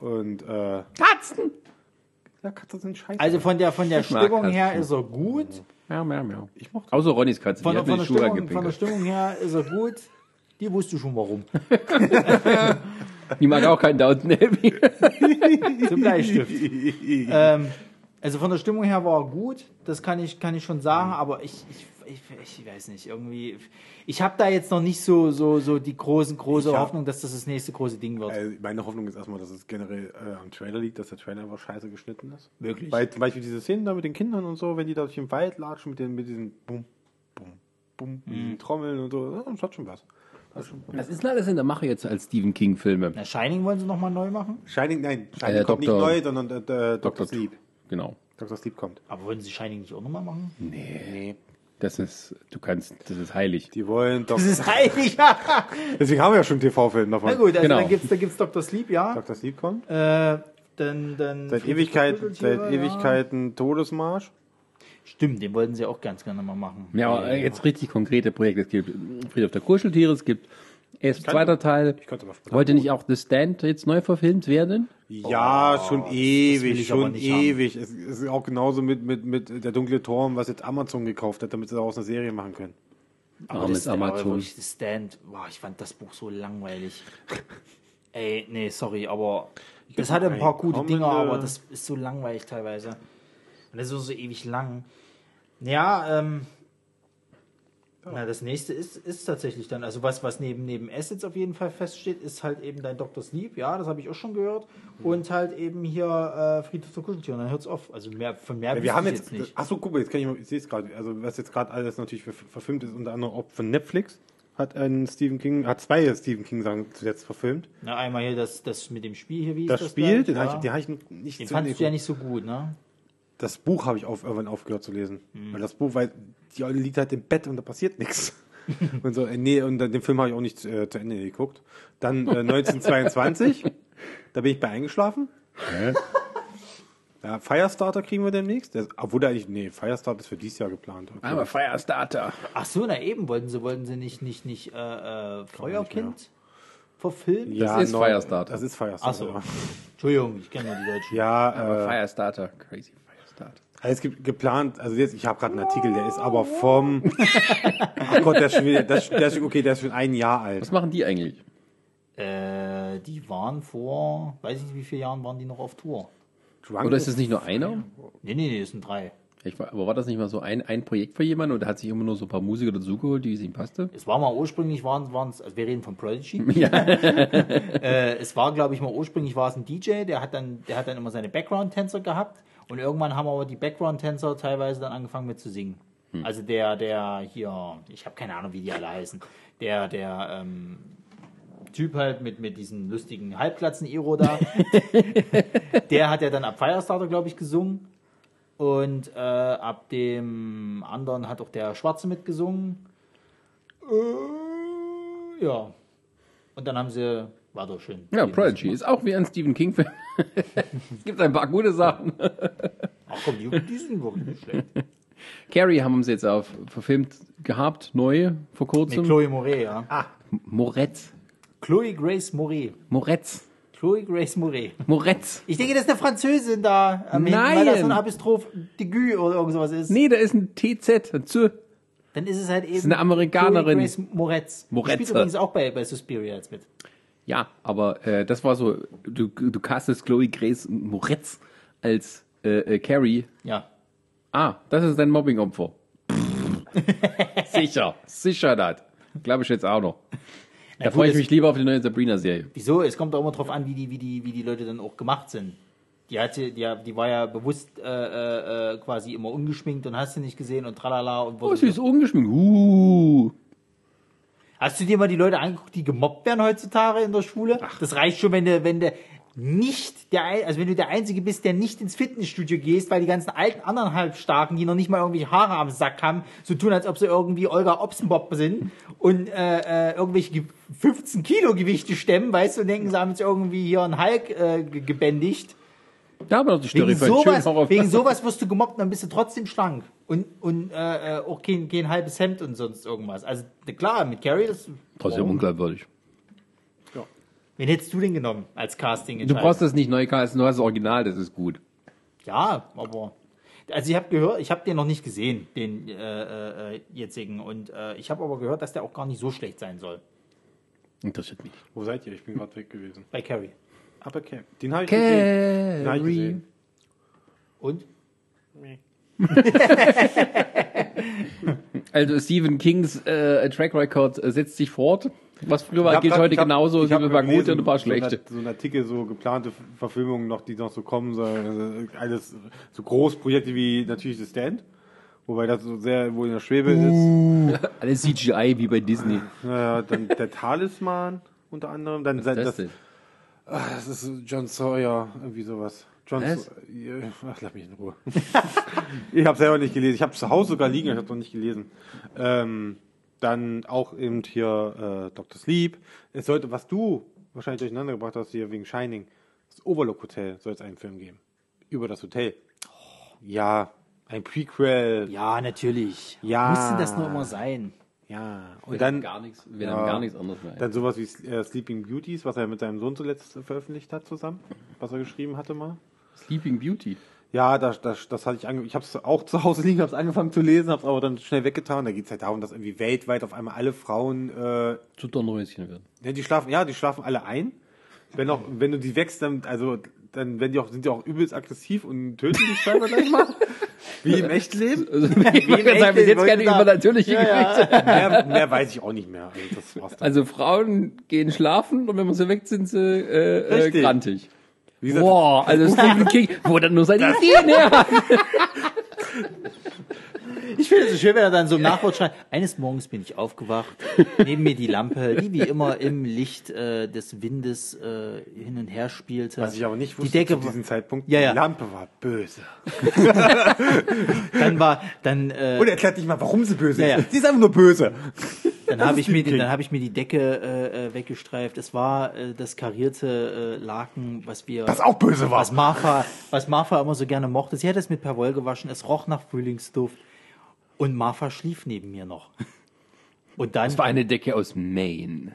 Speaker 3: haben. Und äh,
Speaker 1: Katzen!
Speaker 3: ja, Katzen sind scheiße.
Speaker 2: Also von der, von der
Speaker 1: Ich
Speaker 2: Stimmung her ist er gut.
Speaker 1: Miau, miau, miau.
Speaker 3: ich mochte
Speaker 1: Außer Ronnys Katze,
Speaker 2: Von
Speaker 1: die
Speaker 2: der,
Speaker 1: hat mir
Speaker 2: von, der
Speaker 1: Schuhe
Speaker 2: Stimmung, von der. Stimmung her ist er gut. Die wusste schon warum.
Speaker 1: Die mag auch keinen Downton Abbey.
Speaker 2: Zum Bleistift. ähm, also von der Stimmung her war er gut, das kann ich, kann ich schon sagen, aber ich, ich, ich, ich weiß nicht, irgendwie. Ich habe da jetzt noch nicht so, so, so die großen, große
Speaker 3: hab-
Speaker 2: Hoffnung, dass das das nächste große Ding wird.
Speaker 3: Also meine Hoffnung ist erstmal, dass es generell äh, am Trailer liegt, dass der Trailer einfach scheiße geschnitten ist.
Speaker 2: Wirklich?
Speaker 3: Weil zum Beispiel diese Szenen da mit den Kindern und so, wenn die da durch den Wald latschen mit, den, mit diesen Bum, Bum, Bum,
Speaker 2: Mhm.
Speaker 3: diesen Trommeln und so, das hat schon was.
Speaker 1: Was ist denn alles in der Mache jetzt als Stephen King-Filme?
Speaker 2: Na, Shining wollen sie nochmal neu machen,
Speaker 3: Shining, nein, Shining
Speaker 1: Äh,
Speaker 3: kommt
Speaker 1: Dr.
Speaker 3: nicht neu, sondern äh, äh, Dr.
Speaker 1: Dr.
Speaker 3: Sleep.
Speaker 1: Genau.
Speaker 3: Dr. Sleep kommt.
Speaker 2: aber wollen sie Shining nicht auch nochmal machen?
Speaker 3: Nee.
Speaker 1: Das ist, du kannst, das ist heilig.
Speaker 3: Die wollen doch.
Speaker 2: Das ist heilig.
Speaker 3: Deswegen haben wir ja schon einen TV-Film davon.
Speaker 2: Na gut, also
Speaker 1: Genau.
Speaker 2: dann gibt's, da gibt's Dr. Sleep, ja.
Speaker 3: Dr. Sleep kommt.
Speaker 2: Äh, dann, dann
Speaker 3: Seit, Ewigkeit, seit
Speaker 2: ja.
Speaker 3: Ewigkeiten Todesmarsch.
Speaker 2: Stimmt, den wollten sie auch ganz gerne mal machen.
Speaker 1: Ja, aber jetzt richtig konkrete Projekte. Es gibt Friedhof der Kuscheltiere, es gibt erst zweiter Teil.
Speaker 3: Ich könnte mal
Speaker 1: Wollte nicht auch The Stand jetzt neu verfilmt werden?
Speaker 3: Ja, schon
Speaker 2: will
Speaker 3: ewig,
Speaker 2: aber
Speaker 3: schon
Speaker 2: nicht haben.
Speaker 3: ewig. Es, es ist auch genauso mit, mit, mit der dunkle Turm, was jetzt Amazon gekauft hat, damit sie daraus eine Serie machen können.
Speaker 2: Aber das, aber
Speaker 1: Amazon.
Speaker 2: wirklich, das Stand, boah, ich fand das Buch so langweilig. Ey, nee, sorry, aber das hatte ein paar gute Dinge, aber das ist so langweilig teilweise. Und das ist so, so ewig lang. Ja, ähm, na, das nächste ist, ist tatsächlich dann, also was, was neben, neben S jetzt auf jeden Fall feststeht, ist halt eben dein Dr. Sleep, ja, das habe ich auch schon gehört. Und halt eben hier äh, Friedhof der Kuscheltiere, und dann hört's auf. Also mehr, von mehr
Speaker 3: Ja, wir haben
Speaker 2: ich
Speaker 3: jetzt,
Speaker 2: nicht.
Speaker 3: ach so, guck mal, jetzt kann ich mal, ich sehe es gerade, also was jetzt gerade alles natürlich ver- verfilmt ist, unter anderem auch von Netflix, hat ein Stephen King, hat zwei Stephen King Sachen zuletzt verfilmt.
Speaker 2: Na, einmal hier das, das mit dem Spiel hier, wie
Speaker 3: Das
Speaker 2: ist das
Speaker 3: Spiel, den
Speaker 2: ja.
Speaker 3: habe ich, den hab ich nicht
Speaker 2: Den fandest du ja nicht so gut, ne?
Speaker 3: Das Buch habe ich auf, irgendwann aufgehört zu lesen.
Speaker 2: Mhm.
Speaker 3: Weil das Buch, weil die Olle liegt halt im Bett und da passiert nichts. Und so, äh, nee, und dann, den Film habe ich auch nicht äh, zu Ende geguckt. Dann äh, 1922, da bin ich bei eingeschlafen. Ja, Firestarter kriegen wir demnächst. Der, obwohl der eigentlich, nee, Firestarter ist für dieses Jahr geplant. Okay.
Speaker 1: Aber Firestarter.
Speaker 2: Ach so, na eben, wollten sie, wollten sie nicht, nicht, nicht äh, äh, Feuerkind verfilmen?
Speaker 3: ja,
Speaker 1: ist
Speaker 3: neu-
Speaker 1: Firestarter.
Speaker 3: Das ist Firestarter.
Speaker 2: Ach so. Entschuldigung, ich kenne nur die Deutschen.
Speaker 1: Aber
Speaker 3: Ja, äh,
Speaker 1: Firestarter, crazy Firestarter.
Speaker 3: Also es gibt geplant, also jetzt, ich habe gerade einen Artikel, der ist aber vom, ach Gott, der ist schon wieder, der ist, der ist, okay, der ist schon ein Jahr alt.
Speaker 1: Was machen die eigentlich?
Speaker 2: Äh, die waren vor, weiß ich nicht wie viele Jahren waren die noch auf Tour.
Speaker 3: Drunk
Speaker 1: Oder ist es nicht nur einer?
Speaker 2: Nee, nee, nee, es sind drei.
Speaker 1: Ich war, aber war das nicht mal so ein, ein Projekt für jemanden und er hat sich immer nur so ein paar Musiker dazugeholt, die es ihm passte?
Speaker 2: Es war mal ursprünglich, waren es, also wir reden von Prodigy.
Speaker 1: Ja.
Speaker 2: äh, es war, glaube ich, mal ursprünglich war es ein DJ, der hat dann, der hat dann immer seine Background-Tänzer gehabt und irgendwann haben aber die Background-Tänzer teilweise dann angefangen mit zu singen. Also der, der hier, ich habe keine Ahnung, wie die alle heißen, der, der ähm, Typ halt mit, mit diesen lustigen Halbklatzen-Iro da, der hat ja dann ab Firestarter, glaube ich, gesungen. Und äh, ab dem anderen hat auch der Schwarze mitgesungen. Äh, ja. Und dann haben sie, war doch schön.
Speaker 1: Ja, Prodigy ist auch wie ein Stephen King-Film. Es gibt ein paar gute Sachen.
Speaker 2: Ach komm, die, die sind wirklich nicht schlecht.
Speaker 1: Carrie haben sie jetzt auf verfilmt gehabt, neu, vor
Speaker 2: Mit
Speaker 1: kurzem.
Speaker 2: Chloe Moret, ja.
Speaker 3: Ah,
Speaker 1: Moretz.
Speaker 2: Chloe Grace Moret.
Speaker 1: Moretz.
Speaker 2: Chloe Grace Moret.
Speaker 1: Moretz.
Speaker 2: Ich denke, das ist eine Französin da. am Hinten,
Speaker 1: Nein.
Speaker 2: Weil das so ein Apostroph Digü oder irgend sowas ist.
Speaker 1: Nee, da ist ein TZ dazu.
Speaker 2: Dann ist es halt eben.
Speaker 1: eine Amerikanerin.
Speaker 2: Chloe Grace Moretz. Die
Speaker 1: Moretz.
Speaker 2: spielt übrigens auch bei, bei Suspiria jetzt mit.
Speaker 1: Ja, aber äh, das war so, du, du castest Chloe Grace Moretz als äh, äh, Carrie.
Speaker 2: Ja.
Speaker 1: Ah, das ist dein Mobbing-Opfer. sicher, sicher das. Glaube ich jetzt auch noch. Da freue ich mich lieber auf die neue Sabrina-Serie.
Speaker 2: Wieso? Es kommt auch immer drauf an, wie die, wie die, wie die Leute dann auch gemacht sind. Die hatte, die, die war ja bewusst äh, äh, äh, quasi immer ungeschminkt und hast du nicht gesehen und tralala und
Speaker 1: Oh, sie ist ungeschminkt. Uh.
Speaker 2: Hast du dir mal die Leute angeguckt, die gemobbt werden heutzutage in der Schule? Das reicht schon, wenn du, wenn du nicht der, Ein- also wenn du der Einzige bist, der nicht ins Fitnessstudio gehst, weil die ganzen alten anderen Halbstarken, die noch nicht mal irgendwie Haare am Sack haben, so tun, als ob sie irgendwie Olga Opsenbob sind und äh, äh, irgendwelche ge- 15 Kilo Gewichte stemmen, weißt du, und denken, sie haben jetzt irgendwie hier einen Hulk äh, ge- gebändigt.
Speaker 1: Da haben wir noch die Story
Speaker 2: Wegen sowas, wegen sowas wirst du gemobbt, dann bist du trotzdem schlank. Und, und äh, äh, auch kein, kein halbes Hemd und sonst irgendwas. Also klar, mit Carrie, das
Speaker 1: Trotzdem unglaubwürdig.
Speaker 2: Wen hättest du denn genommen als casting
Speaker 1: Du brauchst das nicht neu casten, du hast das Original, das ist gut.
Speaker 2: Ja, aber. Also ich habe gehört, ich habe den noch nicht gesehen, den äh, äh, jetzigen. Und äh, ich habe aber gehört, dass der auch gar nicht so schlecht sein soll.
Speaker 1: Interessiert mich.
Speaker 3: wo seid ihr? Ich bin gerade weg gewesen.
Speaker 2: Bei Carrie.
Speaker 3: Aber okay. Den habe ich gesehen. Den hab ich
Speaker 1: Carrie.
Speaker 3: gesehen.
Speaker 2: Und?
Speaker 1: Also Stephen Kings äh, Track Record äh, setzt sich fort. Was früher war, gilt
Speaker 3: grad-
Speaker 1: heute
Speaker 3: ich hab-
Speaker 1: genauso.
Speaker 3: ich
Speaker 1: Es
Speaker 3: hab
Speaker 1: gibt ein paar gute und ein paar schlechte.
Speaker 3: So ein Artikel, so geplante Verfilmungen noch, die noch so kommen sollen. Also Alles so Großprojekte wie natürlich The Stand. Wobei das so sehr wohl in der Schwebe ist.
Speaker 1: Alles CGI wie bei Disney.
Speaker 3: Naja, dann der Talisman unter anderem. Dann
Speaker 1: Was
Speaker 3: das,
Speaker 1: ist das
Speaker 3: Ah, das ist John Sawyer, irgendwie sowas. John
Speaker 1: Was?
Speaker 3: Sawyer. Ach, lass mich in Ruhe. ich habe selber nicht gelesen. Ich habe zu Hause sogar liegen, ich habe noch nicht gelesen. Ähm, dann auch eben hier äh, Dr. Sleep. Es sollte, was du wahrscheinlich durcheinander gebracht hast hier wegen Shining, das Overlook Hotel soll es einen Film geben. Über das Hotel. Ja, ein Prequel.
Speaker 2: Ja, natürlich.
Speaker 3: Ja.
Speaker 2: Muss denn das nur immer sein?
Speaker 3: Ja. Und dann
Speaker 1: gar nichts, wir
Speaker 3: Ja.
Speaker 1: haben gar nichts anderes mehr.
Speaker 3: Dann sowas wie äh, Sleeping Beauties, was er mit seinem Sohn zuletzt veröffentlicht hat zusammen, was er geschrieben hatte mal.
Speaker 1: Sleeping Beauty.
Speaker 3: Ja, das, das, das hatte ich ange ich habe es auch zu Hause liegen, habe es angefangen zu lesen, habe es aber dann schnell weggetan. Da geht es halt darum, dass irgendwie weltweit auf einmal alle Frauen, äh,
Speaker 1: Zu Dornröschen werden.
Speaker 3: ja, die schlafen, ja, die schlafen alle ein. Wenn auch, wenn du die wächst, dann, also, dann werden die auch, sind die auch übelst aggressiv und töten dich scheinbar gleich mal. Wie im Echtleben.
Speaker 1: Also, ich wollte sagen, bis jetzt keine übernatürliche Geschichte.
Speaker 3: mehr, mehr weiß ich auch nicht mehr. Also.
Speaker 1: Also Frauen gehen schlafen und wenn man sie weckt, sind sie äh, äh, grantig. Boah, also Stephen King, wo dann nur seine Ideen her.
Speaker 2: Ich finde es so schön, wenn er dann so im Nachwort schreibt, eines Morgens bin ich aufgewacht, neben mir die Lampe, die wie immer im Licht äh, des Windes äh, hin und her spielte.
Speaker 3: was ich aber nicht wusste
Speaker 2: die Decke
Speaker 3: zu diesem Zeitpunkt,
Speaker 2: Ja, ja.
Speaker 3: die Lampe war böse.
Speaker 2: dann war, dann, äh,
Speaker 3: Und erklärt nicht mal, warum sie böse
Speaker 2: Ja,
Speaker 3: ist. Sie ist einfach nur böse.
Speaker 2: dann habe ich, mir dann hab ich mir die Decke äh, äh, weggestreift. Es war äh, das karierte äh, Laken, was wir...
Speaker 3: Das auch böse war.
Speaker 2: Was Martha, was Martha immer so gerne mochte. Sie hat es mit Perwoll gewaschen. Es roch nach Frühlingsduft. Und Martha schlief neben mir noch. Und dann,
Speaker 1: Das war eine Decke aus Maine.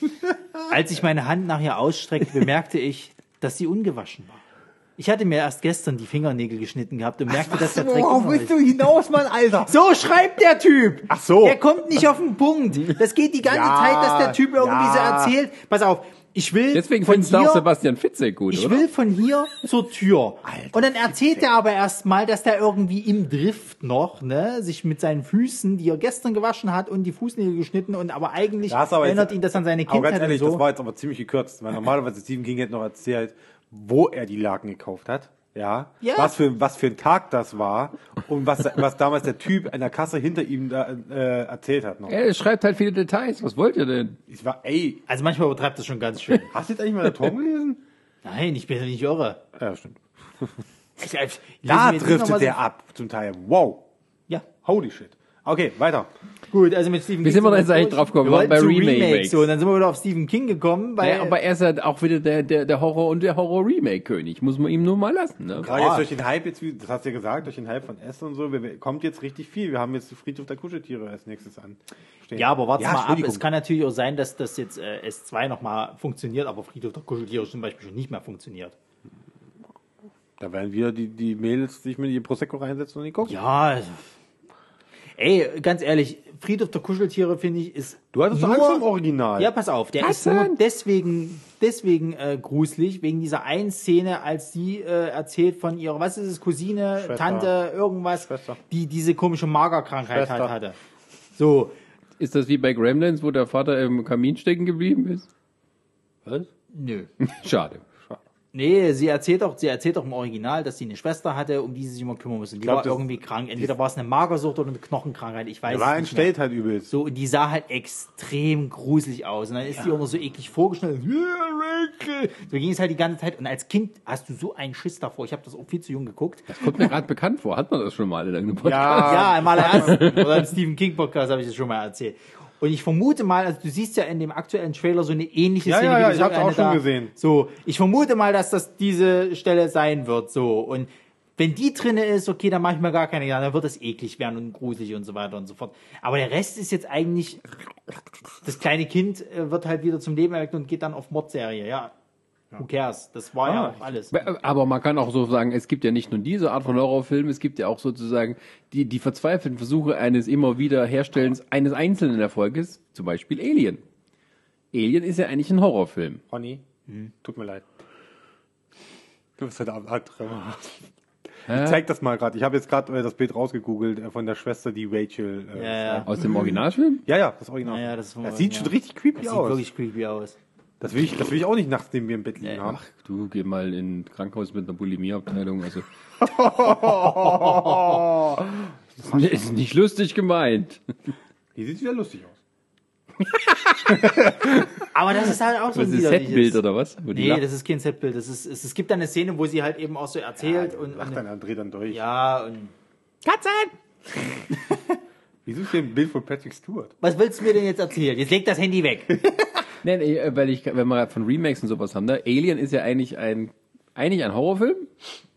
Speaker 2: als ich meine Hand nach ihr ausstreckte, bemerkte ich, dass sie ungewaschen war. Ich hatte mir erst gestern die Fingernägel geschnitten gehabt und merkte, dass der Dreck
Speaker 3: Worauf willst
Speaker 2: ist.
Speaker 3: du hinaus, Mann, Alter?
Speaker 2: So schreibt der Typ.
Speaker 3: Ach so.
Speaker 2: Der kommt nicht auf den Punkt. Das geht die ganze
Speaker 3: Ja,
Speaker 2: Zeit, dass der Typ irgendwie
Speaker 3: ja.
Speaker 2: so erzählt. Pass auf, ich will
Speaker 1: Deswegen
Speaker 2: von
Speaker 1: findest du auch
Speaker 2: hier,
Speaker 1: Sebastian Fitzek gut,
Speaker 2: ich
Speaker 1: oder?
Speaker 2: will von hier zur Tür. und dann erzählt er aber erstmal, dass der irgendwie im Drift noch, ne, sich mit seinen Füßen, die er gestern gewaschen hat und die Fußnägel geschnitten und aber eigentlich
Speaker 3: aber
Speaker 2: erinnert
Speaker 3: jetzt-
Speaker 2: ihn das an seine
Speaker 3: Aber
Speaker 2: Kindheit
Speaker 3: ganz ehrlich,
Speaker 2: und so.
Speaker 3: das war jetzt aber ziemlich gekürzt, weil normalerweise Stephen King hätte noch erzählt, wo er die Laken gekauft hat. Ja,
Speaker 2: Ja.
Speaker 3: Was, für, was für ein Tag das war und was, was damals der Typ an der Kasse hinter ihm da, äh, erzählt hat noch.
Speaker 1: Er schreibt halt viele Details. Was wollt ihr denn?
Speaker 3: Ich war, ey,
Speaker 2: also manchmal übertreibt das schon ganz schön.
Speaker 3: hast du jetzt eigentlich mal der Tom gelesen?
Speaker 2: Nein, ich bin ja nicht irre.
Speaker 3: Ja, stimmt.
Speaker 2: Ich, ich,
Speaker 3: Da driftet der ab, zum Teil. Wow.
Speaker 2: Ja.
Speaker 3: Holy shit. Okay, weiter.
Speaker 2: Gut, also mit Stephen
Speaker 1: Wie sind wir da jetzt eigentlich drauf gekommen?
Speaker 2: Wir
Speaker 1: Bei Remakes.
Speaker 2: Remakes. So, und dann sind wir wieder auf Stephen King gekommen, weil
Speaker 1: Ja, aber er ist halt auch wieder der, der, der Horror- und der Horror-Remake-König. Muss man ihm nur mal lassen, ne?
Speaker 3: Gerade
Speaker 2: Ja.
Speaker 3: jetzt durch den Hype, jetzt, das hast du ja gesagt, durch den Hype von S und so, wir, kommt jetzt richtig viel. Wir haben jetzt Friedhof der Kuscheltiere als nächstes an. Stehen.
Speaker 2: Ja, aber warte mal ab. Es kann natürlich auch sein, dass das jetzt äh, S2 nochmal funktioniert, aber Friedhof der Kuscheltiere zum Beispiel schon nicht mehr funktioniert.
Speaker 3: Da werden wir die, die Mädels sich mit ihr Prosecco reinsetzen und die gucken.
Speaker 2: Ja, also, ey, ganz ehrlich, Friedhof der Kuscheltiere, finde ich, ist.
Speaker 3: Du hattest doch
Speaker 2: nur-
Speaker 3: Angst dem Original.
Speaker 2: Ja, pass auf, der
Speaker 1: Was
Speaker 2: ist nur
Speaker 1: denn?
Speaker 2: deswegen, deswegen äh, gruselig, wegen dieser einen Szene, als sie äh, erzählt von ihrer, was ist es, Cousine,
Speaker 3: Schwester.
Speaker 2: Tante, irgendwas,
Speaker 3: Schwester.
Speaker 2: die diese komische Magerkrankheit
Speaker 3: Schwester.
Speaker 2: halt hatte. So,
Speaker 1: Ist das wie bei Gremlins, wo der Vater im Kamin stecken geblieben ist?
Speaker 3: Was?
Speaker 2: nö.
Speaker 1: Schade.
Speaker 2: Nee, sie erzählt doch, sie erzählt doch im Original, dass sie eine Schwester hatte, um die sie sich immer kümmern musste. Die
Speaker 3: glaub,
Speaker 2: war
Speaker 3: das-
Speaker 2: irgendwie krank. Entweder war es eine Magersucht oder eine Knochenkrankheit. Ich weiß
Speaker 3: war
Speaker 2: es nicht mehr.
Speaker 3: entstellt halt übelst.
Speaker 2: So, und die sah halt extrem gruselig aus. Und dann ist die auch noch so eklig vorgestellt. Ja, Rachel. So ging es halt die ganze Zeit. Und als Kind hast du so einen Schiss davor. Ich habe das auch viel zu jung geguckt.
Speaker 1: Kommt mir gerade bekannt vor. Hat man das schon mal in einem Podcast?
Speaker 3: Ja,
Speaker 2: Ja, im allerersten. Oder im Stephen King Podcast habe ich das schon mal erzählt. Und ich vermute mal, also du siehst ja in dem aktuellen Trailer so eine ähnliche
Speaker 3: Ja,
Speaker 2: Szene.
Speaker 3: ja, ja, ich hab's auch schon
Speaker 2: da-
Speaker 3: gesehen.
Speaker 2: So, ich vermute mal, dass das diese Stelle sein wird. So und wenn die drinne ist, okay, dann mache ich mir gar keine Gedanken, dann wird es eklig werden und gruselig und so weiter und so fort. Aber der Rest ist jetzt eigentlich, das kleine Kind äh, wird halt wieder zum Leben erweckt und geht dann auf Mordserie. Ja, who cares? Das war ja
Speaker 3: Ah.
Speaker 2: auch alles.
Speaker 1: Aber man kann auch so sagen, es gibt ja nicht nur diese Art von Horrorfilmen, es gibt ja auch sozusagen die, die verzweifelten Versuche eines immer wieder Herstellens eines einzelnen Erfolges, zum Beispiel Alien. Alien ist ja eigentlich ein Horrorfilm.
Speaker 3: Honey,
Speaker 2: Hm.
Speaker 3: tut mir leid. Du bist heute Abend halt.
Speaker 1: Hä?
Speaker 3: Ich zeig das mal gerade. Ich habe jetzt gerade äh, das Bild rausgegoogelt äh, von der Schwester, die Rachel. Äh,
Speaker 2: Ja, ja.
Speaker 1: Aus dem Originalfilm?
Speaker 3: ja, ja, das Original.
Speaker 2: Ja, ja, das
Speaker 3: das sieht schon richtig creepy
Speaker 2: Das sieht
Speaker 3: aus.
Speaker 2: wirklich creepy aus.
Speaker 3: Das will, ich, das will ich auch nicht, nachdem wir im Bett liegen
Speaker 2: Ja,
Speaker 3: haben.
Speaker 1: Ach, du geh mal in ein Krankenhaus mit einer Bulimieabteilung. Also. das ist nicht lustig gemeint.
Speaker 3: Die sieht wieder lustig aus.
Speaker 2: Aber das ist halt auch so
Speaker 1: Das
Speaker 2: ein
Speaker 1: Setbild oder was? Wo
Speaker 2: Nee, das ist kein Setbild. Das ist, es, es gibt da eine Szene, wo sie halt eben auch so erzählt und,
Speaker 3: Lacht
Speaker 2: und
Speaker 3: dann, dann dreht dann durch.
Speaker 2: ja und
Speaker 3: Wieso ist hier ein Bild von Patrick Stewart?
Speaker 2: was willst du mir denn jetzt erzählen? Jetzt leg das Handy weg.
Speaker 1: Nee, äh, weil ich, wenn wir von Remakes und sowas haben, ne? Alien ist ja eigentlich ein, eigentlich ein Horrorfilm,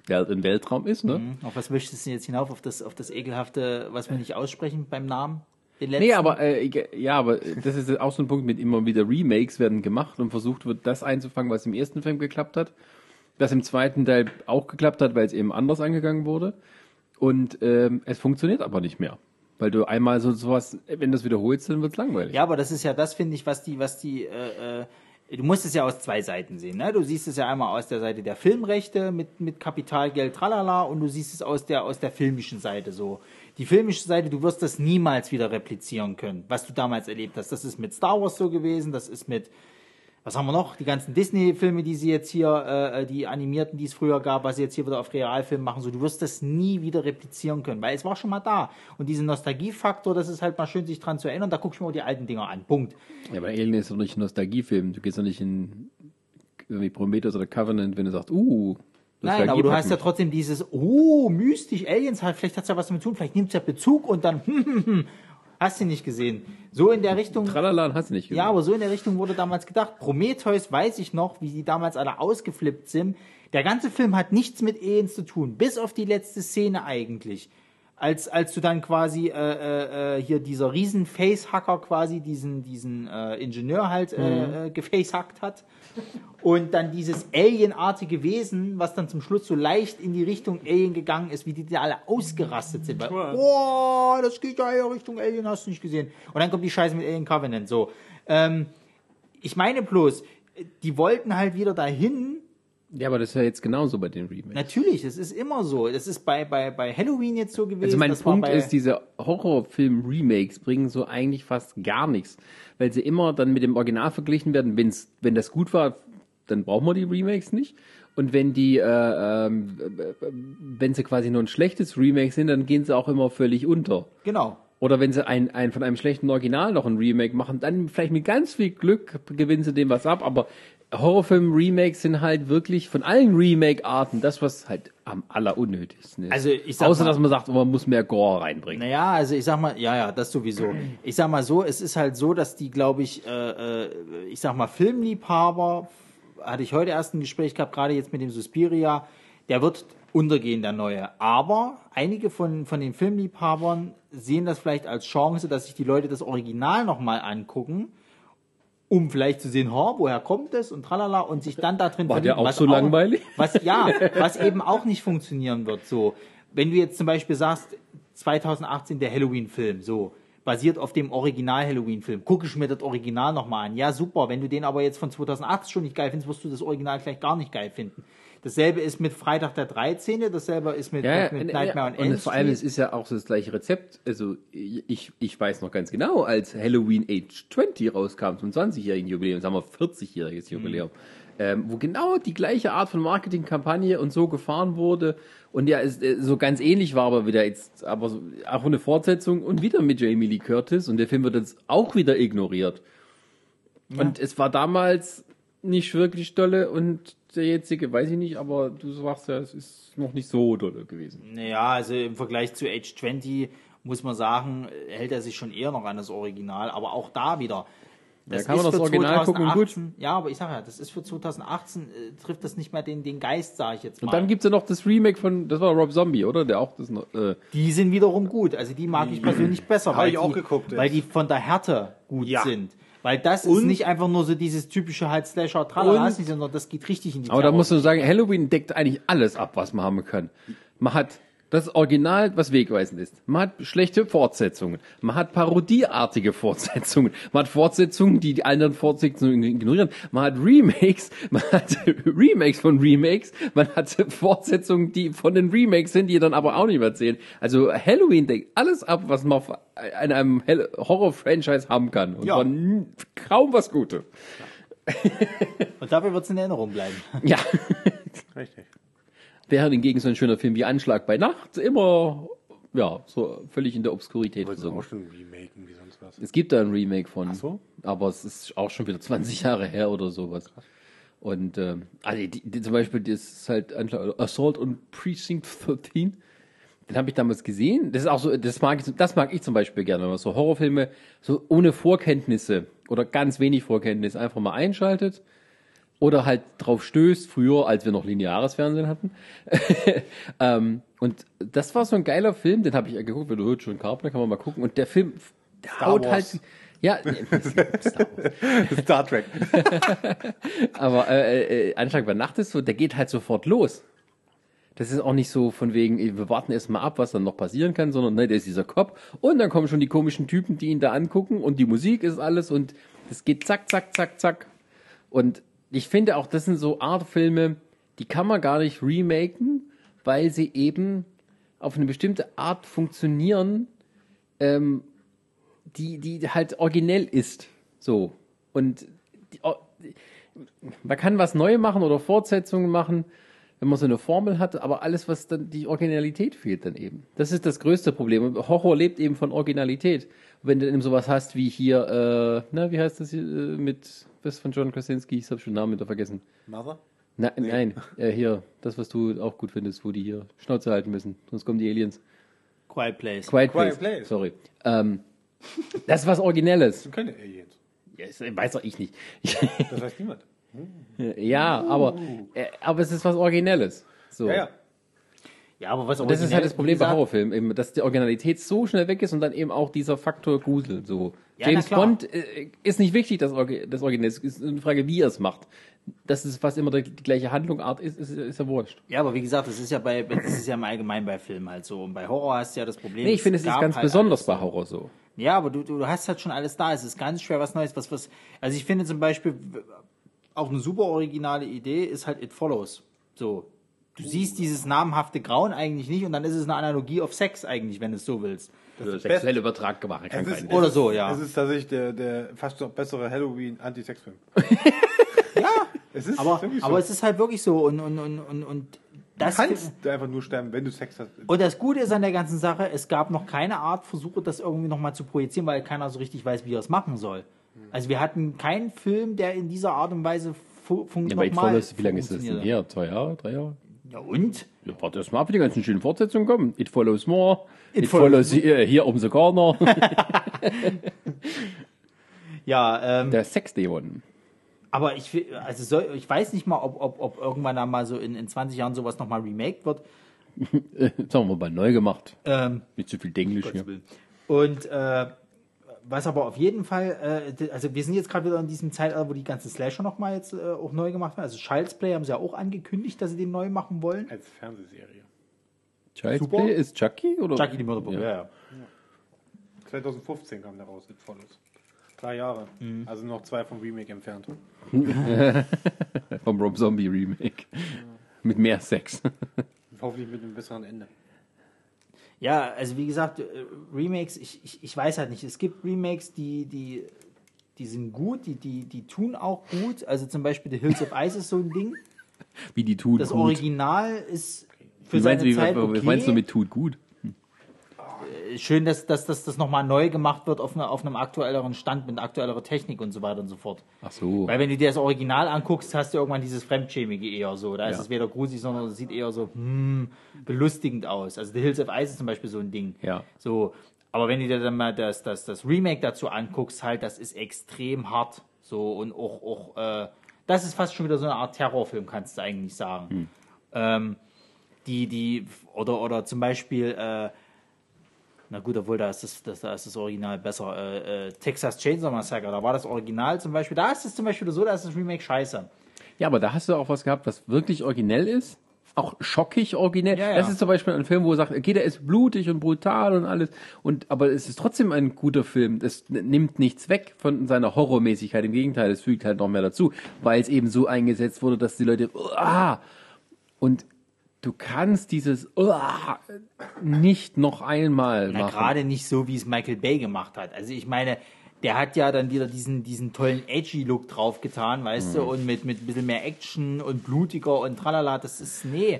Speaker 1: der halt im Weltraum ist, ne?
Speaker 2: auf was möchtest du jetzt hinauf? Auf das, auf das ekelhafte, was wir nicht aussprechen beim Namen?
Speaker 1: Nee, aber äh, ja, aber das ist auch so ein Punkt mit immer wieder Remakes werden gemacht und versucht wird, das einzufangen, was im ersten Film geklappt hat, das im zweiten Teil auch geklappt hat, weil es eben anders angegangen wurde und ähm, es funktioniert aber nicht mehr, weil du einmal so sowas, wenn du das wiederholst, dann wird's langweilig.
Speaker 2: Ja, aber das ist ja das, finde ich, was die, was die, äh, äh, du musst es ja aus zwei Seiten sehen. Ne? Du siehst es ja einmal aus der Seite der Filmrechte mit, mit Kapitalgeld, tralala, und du siehst es aus der, aus der filmischen Seite so. Die filmische Seite, du wirst das niemals wieder replizieren können, was du damals erlebt hast. Das ist mit Star Wars so gewesen, das ist mit, was haben wir noch? Die ganzen Disney-Filme, die sie jetzt hier, äh, die animierten, die es früher gab, was sie jetzt hier wieder auf Realfilm machen, so, du wirst das nie wieder replizieren können, weil es war schon mal da. Und diesen Nostalgiefaktor, das ist halt mal schön, sich dran zu erinnern, da guck ich mir auch die alten Dinger an. Punkt.
Speaker 1: Ja, aber Alien ist doch nicht ein Nostalgiefilm. Du gehst doch nicht in irgendwie Prometheus oder Covenant, wenn du sagst, uh,
Speaker 2: Nein, aber du hast ja trotzdem dieses, oh, mystisch, Aliens, halt, vielleicht hat's ja was damit zu tun, vielleicht nimmt's ja Bezug und dann, hm, hm, hm, hast du nicht gesehen. So in der Richtung.
Speaker 1: Tralala, hast du nicht gesehen.
Speaker 2: Ja, aber so in der Richtung wurde damals gedacht. Prometheus weiß ich noch, wie die damals alle ausgeflippt sind. Der ganze Film hat nichts mit Aliens zu tun, bis auf die letzte Szene eigentlich. Als, als du dann quasi äh, äh, äh, hier dieser riesen Facehacker quasi diesen, diesen äh, Ingenieur halt äh, äh, gefacehackt hat und dann dieses alienartige Wesen, was dann zum Schluss so leicht in die Richtung Alien gegangen ist, wie die da alle ausgerastet sind. Weil, oh, das geht ja eher Richtung Alien, hast du nicht gesehen. Und dann kommt die Scheiße mit Alien Covenant. So, ähm, ich meine bloß, die wollten halt wieder dahin.
Speaker 1: Ja, aber das ist ja jetzt genauso bei den Remakes.
Speaker 2: Natürlich, das ist immer so. Das ist bei, bei, bei Halloween jetzt so gewesen.
Speaker 1: Also mein Punkt ist, diese Horrorfilm-Remakes bringen so eigentlich fast gar nichts, weil sie immer dann mit dem Original verglichen werden. Wenn's, wenn das gut war, dann brauchen wir die Remakes nicht. Und wenn die, äh, ähm, äh, wenn sie quasi nur ein schlechtes Remake sind, dann gehen sie auch immer völlig unter.
Speaker 2: Genau.
Speaker 1: Oder wenn sie ein, ein von einem schlechten Original noch ein Remake machen, dann vielleicht mit ganz viel Glück gewinnen sie dem was ab. Aber Horrorfilm-Remakes sind halt wirklich von allen Remake-Arten das, was halt am allerunnötigsten ist.
Speaker 2: Also ich sag
Speaker 1: Außer,
Speaker 2: mal-
Speaker 1: dass man sagt, man muss mehr Gore reinbringen.
Speaker 2: Naja, also ich sag mal, ja, ja, das sowieso. Ich sag mal so, es ist halt so, dass die, glaube ich, äh, äh, ich sag mal, Filmliebhaber, hatte ich heute erst ein Gespräch gehabt, gerade jetzt mit dem Suspiria, der wird untergehen, der neue. Aber einige von, von den Filmliebhabern sehen das vielleicht als Chance, dass sich die Leute das Original nochmal angucken, um vielleicht zu sehen, ha, woher kommt es und tralala und sich dann da drin
Speaker 1: War der
Speaker 2: verlieben,
Speaker 1: auch so langweilig?
Speaker 2: Was, ja, was eben auch nicht funktionieren wird, so. Wenn du jetzt zum Beispiel sagst, 2018 der Halloween-Film, so, basiert auf dem Original-Halloween-Film, gucke ich mir das Original nochmal an. Ja, super. Wenn du den aber jetzt von 2008 schon nicht geil findest, wirst du das Original vielleicht gar nicht geil finden. Dasselbe ist mit Freitag der 13., dasselbe ist mit,
Speaker 1: Ja,
Speaker 2: mit
Speaker 1: ja,
Speaker 2: Nightmare on
Speaker 1: und
Speaker 2: Elm
Speaker 1: es, vor allem, es ist ja auch so das gleiche Rezept. Also ich, ich weiß noch ganz genau, als Halloween Age 20 rauskam, zum 20-jährigen Jubiläum, sagen wir 40-jähriges Jubiläum, ähm, wo genau die gleiche Art von Marketingkampagne und so gefahren wurde und ja, es äh, so ganz ähnlich war aber wieder jetzt, aber so, auch eine Fortsetzung und wieder mit Jamie Lee Curtis und der Film wird jetzt auch wieder ignoriert. Und es war damals nicht wirklich dolle und der jetzige, weiß ich nicht, aber du sagst ja, es ist noch nicht so dolle gewesen.
Speaker 2: Naja, also im Vergleich zu Age 20 muss man sagen, hält er sich schon eher noch an das Original, aber auch da wieder. Das
Speaker 1: kann man
Speaker 2: ist
Speaker 1: das
Speaker 2: für
Speaker 1: Original gucken und gut.
Speaker 2: 2018 Ja, aber ich sag ja, das ist für 2018, äh, trifft das nicht mehr den, den Geist, sage ich jetzt mal.
Speaker 1: Und dann gibt's ja noch das Remake von, das war Rob Zombie, oder? Der auch das noch, äh,
Speaker 2: die sind wiederum gut. Also die mag ich persönlich besser, weil,
Speaker 3: ich auch
Speaker 2: die,
Speaker 3: geguckt jetzt.
Speaker 2: weil die von der Härte gut
Speaker 3: Ja.
Speaker 2: sind. Weil das ist
Speaker 3: Und-
Speaker 2: nicht einfach nur so dieses typische halt Slasher tralala, sondern das geht richtig in die
Speaker 1: aber da
Speaker 2: Terror-
Speaker 1: musst du sagen, Halloween deckt eigentlich alles ab, was man haben kann. Man hat das Original, was wegweisend ist. Man hat schlechte Fortsetzungen. Man hat parodieartige Fortsetzungen. Man hat Fortsetzungen, die die anderen Fortsetzungen ignorieren. Man hat Remakes. Man hat Remakes von Remakes. Man hat Fortsetzungen, die von den Remakes sind, die dann aber auch nicht mehr zählen. Also Halloween deckt alles ab, was man auf in einem Horror-Franchise haben kann. Und
Speaker 2: Ja.
Speaker 1: zwar n- kaum was Gutes.
Speaker 2: Und dafür wird es in Erinnerung bleiben.
Speaker 1: Ja.
Speaker 3: Richtig.
Speaker 1: Während hingegen so ein schöner Film wie Anschlag bei Nacht immer, ja, so völlig in der Obskurität
Speaker 3: du auch
Speaker 1: versunken.
Speaker 3: schon remaken, wie sonst was.
Speaker 1: Es gibt da ein Remake von.
Speaker 3: Ach so?
Speaker 1: Aber es ist auch schon wieder 20 Jahre her oder sowas. Und, ähm, also die, die, zum Beispiel, das ist halt Anschlag, Assault on Precinct 13. Den habe ich damals gesehen. Das ist auch so, das mag ich, das mag ich zum Beispiel gerne, wenn man so Horrorfilme so ohne Vorkenntnisse oder ganz wenig Vorkenntnis einfach mal einschaltet oder halt drauf stößt, früher, als wir noch lineares Fernsehen hatten. ähm, und das war so ein geiler Film, den habe ich ja geguckt, wenn du hörst schon Carpenter, kann man mal gucken. Und der Film, der
Speaker 3: Star
Speaker 1: haut
Speaker 3: Wars.
Speaker 1: halt, ja, Star.
Speaker 3: Star Trek.
Speaker 1: aber äh, äh, Anschlag bei Nacht ist so, der geht halt sofort los. Das ist auch nicht so von wegen, wir warten erst mal ab, was dann noch passieren kann, sondern ne, der ist dieser Kopf und dann kommen schon die komischen Typen, die ihn da angucken und die Musik ist alles und das geht zack, zack, zack, zack. Und ich finde auch, das sind so Artfilme, die kann man gar nicht remaken, weil sie eben auf eine bestimmte Art funktionieren, ähm, die, die halt originell ist. So. Und die, man kann was neu machen oder Fortsetzungen machen, wenn man so eine Formel hat, aber alles, was dann, die Originalität fehlt dann eben. Das ist das größte Problem. Und Horror lebt eben von Originalität. Wenn du eben sowas hast wie hier, äh, na, wie heißt das hier, äh, mit, was von John Krasinski, ich habe schon den Namen wieder vergessen.
Speaker 3: Mother?
Speaker 1: Na, Nein, äh, hier, das, was du auch gut findest, wo die hier Schnauze halten müssen, sonst kommen die Aliens.
Speaker 2: Quiet Place.
Speaker 1: Quiet
Speaker 3: Quiet
Speaker 1: Place,
Speaker 3: Place.
Speaker 1: sorry. Ähm, das ist was Originelles.
Speaker 3: Du keine Aliens.
Speaker 1: Ja, das weiß doch ich nicht.
Speaker 3: Das weiß niemand.
Speaker 1: ja, aber, äh, aber es ist was Originelles. So.
Speaker 3: Ja, ja.
Speaker 2: Ja, aber was
Speaker 1: das ist halt das Problem bei Horrorfilmen, eben, dass die Originalität so schnell weg ist und dann eben auch dieser Faktor Grusel. So.
Speaker 2: Ja,
Speaker 1: James. Bond äh, ist nicht wichtig, das, Orgi- das Original. Es ist eine Frage, wie er es macht. Dass es fast immer die, gleiche Handlungart ist, ist, ist ja wurscht.
Speaker 2: Ja, aber wie gesagt, das ist ja bei, das ist ja im Allgemeinen bei Filmen halt so. Und bei Horror hast du ja das Problem.
Speaker 1: Nee, ich finde, es ist ganz
Speaker 2: halt
Speaker 1: besonders bei Horror so.
Speaker 2: Ja, aber du, du hast halt schon alles da. Es ist ganz schwer was Neues. Was, was, also ich finde zum Beispiel, auch eine super originale Idee ist halt It Follows. So. Du siehst dieses namhafte Grauen eigentlich nicht und dann ist es eine Analogie auf Sex eigentlich, wenn du es so willst.
Speaker 1: Für sexuelle Übertrag gemacht.
Speaker 3: Es ist,
Speaker 2: Oder
Speaker 3: es
Speaker 2: so,
Speaker 3: ist,
Speaker 2: ja.
Speaker 3: Es ist tatsächlich der, der fast noch bessere Halloween-Anti-Sex-Film.
Speaker 2: Ja,
Speaker 3: Es ist
Speaker 2: aber,
Speaker 3: so.
Speaker 2: aber es ist halt wirklich so und, und, und, und, und das
Speaker 3: du kannst einfach nur sterben, wenn du Sex hast.
Speaker 2: Und das Gute ist an der ganzen Sache, es gab noch keine Art Versuche, das irgendwie nochmal zu projizieren, weil keiner so richtig weiß, wie er es machen soll. Also wir hatten keinen Film, der in dieser Art und Weise fu fun
Speaker 1: Ja, wie lange ist das denn her? Zwei Jahre? Drei Jahre?
Speaker 2: Ja und?
Speaker 1: Ja, warte erst mal ab, die ganzen schönen Fortsetzungen kommen. It Follows More. It,
Speaker 2: Follows-
Speaker 1: Follows, hier, hier um the Corner.
Speaker 2: Ja, ähm,
Speaker 1: Der Sex-Dämon.
Speaker 2: aber ich, also soll, ich weiß nicht mal, ob, ob, ob irgendwann da mal so in, in 20 Jahren sowas nochmal remaked wird.
Speaker 1: Haben wir mal neu gemacht.
Speaker 2: Ähm,
Speaker 1: Nicht zu viel Denglisch hier.
Speaker 2: Und äh, was aber auf jeden Fall, äh, also wir sind jetzt gerade wieder in diesem Zeitalter, wo die ganzen Slasher nochmal jetzt äh, auch neu gemacht werden. Also Child's Play haben sie ja auch angekündigt, dass sie den neu machen wollen.
Speaker 3: Als Fernsehserie.
Speaker 1: Child's
Speaker 2: Super.
Speaker 1: Play ist Chucky? Oder?
Speaker 2: Chucky die Mörderpuppe, ja. ja.
Speaker 3: 2015 kam der raus, It Follows. Drei Jahre.
Speaker 2: Mhm.
Speaker 3: Also noch zwei vom Remake entfernt.
Speaker 1: Vom Rob Zombie Remake. Mit mehr Sex.
Speaker 3: Hoffentlich mit einem besseren Ende.
Speaker 2: Ja, also wie gesagt, äh, Remakes, ich, ich, ich weiß halt nicht. Es gibt Remakes, die, die, die sind gut, die, die, die tun auch gut. Also zum Beispiel The Hills of Ice ist so ein Ding.
Speaker 1: Wie die tun
Speaker 2: Das
Speaker 1: gut.
Speaker 2: Original ist für
Speaker 1: Wie meinst,
Speaker 2: seine
Speaker 1: wie,
Speaker 2: Zeit
Speaker 1: was
Speaker 2: okay.
Speaker 1: meinst du mit tut gut?
Speaker 2: Schön, dass, dass, dass das nochmal neu gemacht wird auf, einer auf einem aktuelleren Stand mit aktuellerer Technik und so weiter und so fort.
Speaker 1: Ach so.
Speaker 2: Weil wenn du dir das Original anguckst, hast du irgendwann dieses Fremdschämige eher so. Da ist
Speaker 1: Ja.
Speaker 2: es weder gruselig, sondern es sieht eher so hm, belustigend aus. Also The Hills of Ice ist zum Beispiel so ein Ding.
Speaker 1: Ja.
Speaker 2: So, aber wenn du dir dann mal das, das, das Remake dazu anguckst, halt, das ist extrem hart. So und auch, auch äh, das ist fast schon wieder so eine Art Terrorfilm, kannst du eigentlich sagen.
Speaker 1: Hm.
Speaker 2: Ähm, die, die, oder, oder zum Beispiel, äh, na gut, obwohl da ist das, das, da ist das Original besser. Äh, äh, Texas Chainsaw Massacre, da war das Original zum Beispiel, da ist es zum Beispiel so, da ist das Remake scheiße.
Speaker 1: Ja, aber da hast du auch was gehabt, was wirklich originell ist. Auch schockig originell.
Speaker 2: Ja, ja.
Speaker 1: Das ist zum Beispiel ein Film, wo er sagt, okay, der ist blutig und brutal und alles. Und, aber es ist trotzdem ein guter Film. Es n- nimmt nichts weg von seiner Horrormäßigkeit. Im Gegenteil, es fügt halt noch mehr dazu, weil es eben so eingesetzt wurde, dass die Leute, ah, und du kannst dieses, ah, nicht noch einmal
Speaker 2: Na,
Speaker 1: machen.
Speaker 2: gerade nicht so, wie es Michael Bay gemacht hat. Also ich meine, der hat ja dann wieder diesen, diesen tollen Edgy-Look draufgetan, weißt
Speaker 1: Mhm.
Speaker 2: du, und mit, mit ein bisschen mehr Action und blutiger und tralala, das ist, nee,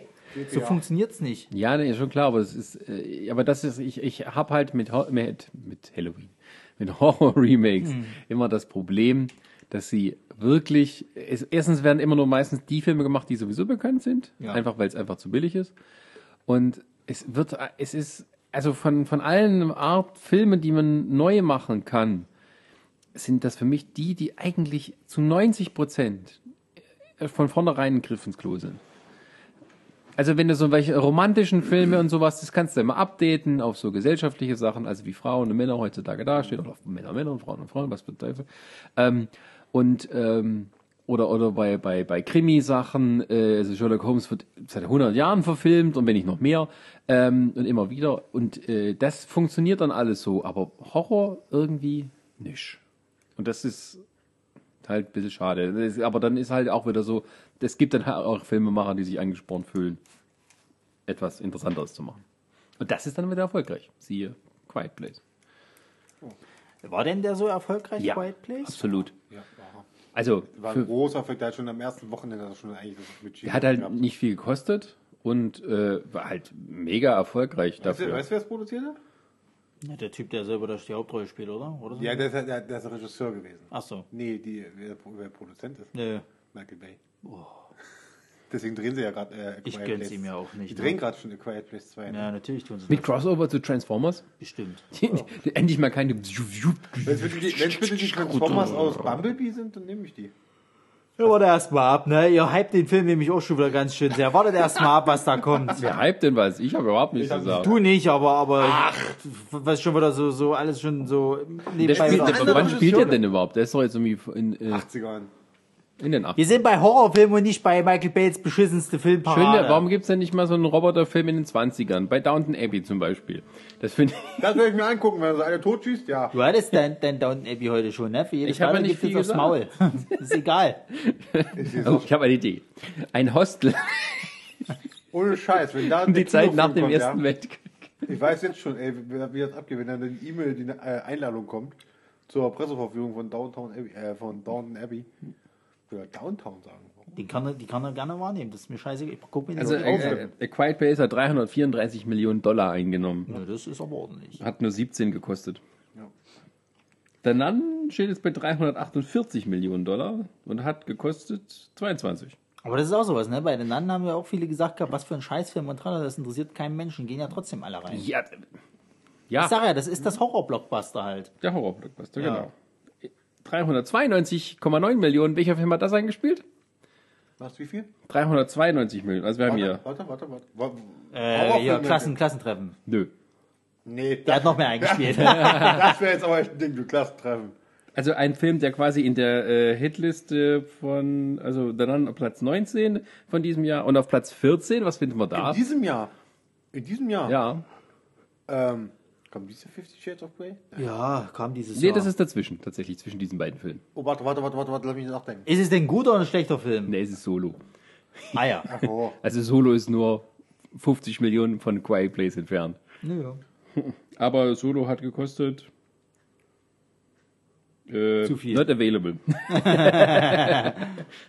Speaker 2: so funktioniert's nicht.
Speaker 1: Ja, nee, ist schon klar, aber es ist, äh, aber das ist, ich, ich habe halt mit, mit, mit Halloween, mit Horror-Remakes immer das Problem, dass sie wirklich, es, erstens werden immer nur meistens die Filme gemacht, die sowieso bekannt sind,
Speaker 2: Ja.
Speaker 1: einfach weil es einfach zu billig ist. Und es wird, es ist, also von, von allen Art Filmen, die man neu machen kann, sind das für mich die, die eigentlich zu 90 Prozent von vornherein ein Griff ins Klo sind. Also wenn du so welche romantischen Filme und sowas, das kannst du immer updaten auf so gesellschaftliche Sachen, also wie Frauen und Männer heutzutage dastehen, oder auf Männer, Männer und Frauen und Frauen, was Teufel. Ähm, und ähm, oder oder bei bei bei Krimi-Sachen, äh, also Sherlock Holmes wird seit 100 Jahren verfilmt und wenn nicht noch mehr ähm, und immer wieder und äh, das funktioniert dann alles so, aber Horror irgendwie nicht. Und das ist halt ein bisschen schade. Das, aber dann ist halt auch wieder so, es gibt dann halt auch Filmemacher, die sich angespornt fühlen, etwas Interessanteres zu machen. Und das ist dann wieder erfolgreich. Siehe Quiet Place.
Speaker 2: War denn der so erfolgreich,
Speaker 1: Ja,
Speaker 2: Quiet Place?
Speaker 1: Absolut.
Speaker 3: Ja, war,
Speaker 1: Also,
Speaker 3: war ein
Speaker 1: für,
Speaker 3: großer Effekt. Der hat schon am ersten Wochenende schon eigentlich das Budget
Speaker 1: er hat halt
Speaker 3: gehabt.
Speaker 1: nicht viel gekostet und äh, war halt mega erfolgreich
Speaker 3: Weißt du,
Speaker 1: dafür.
Speaker 3: weißt du, wer es produziert hat?
Speaker 2: Ja, der Typ, der selber die Hauptrolle spielt, oder? oder so?
Speaker 3: Ja, der ist, der, der ist Regisseur gewesen.
Speaker 2: Ach so.
Speaker 3: Nee, die, wer, wer Produzent ist.
Speaker 2: Nö.
Speaker 3: Michael Bay. Deswegen drehen sie ja gerade äh,
Speaker 2: Ich gönn's ihm ja auch nicht,
Speaker 3: Die
Speaker 2: ne?
Speaker 3: drehen gerade schon A Quiet Place 2. ne?
Speaker 2: Ja, natürlich tun sie
Speaker 1: Mit
Speaker 2: das.
Speaker 1: Crossover zu Transformers?
Speaker 2: Bestimmt.
Speaker 1: Endlich mal keine.
Speaker 3: Wenn es bitte, die- wenn's bitte die Transformers aus Bumblebee sind, dann nehme ich die.
Speaker 2: Ja, warte erst mal ab, ne? Ihr hypt den Film nämlich auch schon wieder ganz schön sehr. Wartet erst mal ab, was da kommt.
Speaker 1: Wer hype denn was? Ich habe überhaupt nichts gesagt.
Speaker 2: Du nicht, aber, aber was schon wieder so, so alles schon so
Speaker 1: Der
Speaker 2: nebenbei
Speaker 1: spielt,
Speaker 2: wieder-
Speaker 1: der, wann spielt der denn überhaupt? Der ist doch jetzt irgendwie in. Äh,
Speaker 3: 80ern.
Speaker 1: In den 80ern.
Speaker 2: Wir sind bei Horrorfilmen und nicht bei Michael Bates beschissenste Filmparade.
Speaker 1: Schön, warum gibt's denn nicht mal so einen Roboterfilm in den 20ern? Bei Downton Abbey zum Beispiel. Das finde ich.
Speaker 3: Das will ich mir angucken, wenn er so eine tot schießt, ja.
Speaker 2: Du hattest dein, dein Downton Abbey heute schon, ne? Für jedes
Speaker 1: Ich hab ja
Speaker 2: Mal
Speaker 1: nicht viel
Speaker 2: aufs Maul. ist egal.
Speaker 1: Oh, ich habe eine Idee. Ein Hostel
Speaker 3: Ohne Scheiß, wenn da
Speaker 1: um die
Speaker 3: der
Speaker 1: Zeit nach dem
Speaker 3: kommt,
Speaker 1: Ersten
Speaker 3: ja,
Speaker 1: Weltkrieg.
Speaker 3: Ich weiß jetzt schon, ey, wie, wie das abgeht, wenn dann eine E-Mail, die äh, Einladung kommt zur Presseverführung von Downtown Abbey, äh, von Downton Abbey. Oder Downtown sagen.
Speaker 2: Die kann, er, die kann er gerne wahrnehmen. Das ist mir scheißegal. Ich guck mir
Speaker 1: Also äh, äh, A Quiet Place hat 334 Millionen Dollar eingenommen.
Speaker 2: Ja, das ist aber ordentlich.
Speaker 1: Hat nur 17 gekostet.
Speaker 3: Ja.
Speaker 1: Der Nun steht jetzt bei 348 Millionen Dollar und hat gekostet 22.
Speaker 2: Aber das ist auch sowas, ne? Bei den anderen haben ja auch viele gesagt gehabt, was für ein Scheißfilm und tralala, das interessiert keinen Menschen. Gehen ja trotzdem alle rein.
Speaker 1: Ja,
Speaker 2: Ich
Speaker 1: ja
Speaker 2: sag ja, das ist das Horror-Blockbuster halt.
Speaker 1: der Horror-Blockbuster,
Speaker 2: Ja.
Speaker 1: genau. 392,9 Millionen. Welcher Film hat das eingespielt?
Speaker 3: Was, wie viel?
Speaker 1: 392 Millionen. Also wir haben hier.
Speaker 3: Warte, warte, warte. warte.
Speaker 2: Äh,
Speaker 3: ne?
Speaker 2: Klassen, Klassentreffen.
Speaker 1: Nö.
Speaker 3: Nee,
Speaker 2: Der hat noch mehr eingespielt.
Speaker 3: das wäre jetzt aber echt ein Ding, du Klassentreffen.
Speaker 1: Also ein Film, der quasi in der äh, Hitliste von, also Nun auf Platz 19 von diesem Jahr und auf Platz 14, was finden wir da?
Speaker 3: In diesem Jahr. In diesem Jahr.
Speaker 1: Ja.
Speaker 3: Ähm, kommt diese 50 Shades of Grey?
Speaker 2: ja, kam dieses
Speaker 1: Nee,
Speaker 2: Jahr.
Speaker 1: das ist dazwischen, tatsächlich, zwischen diesen beiden Filmen.
Speaker 3: Oh, warte, warte, warte, warte, warte, lass mich nachdenken.
Speaker 2: ist es denn ein guter oder ein schlechter Film?
Speaker 1: Nee, es ist Solo.
Speaker 2: Ah ja.
Speaker 3: Oh,
Speaker 1: Also Solo ist nur 50 Millionen von Quiet Place entfernt.
Speaker 2: ja.
Speaker 1: Aber Solo hat gekostet. Äh,
Speaker 2: Zu viel.
Speaker 1: Not available.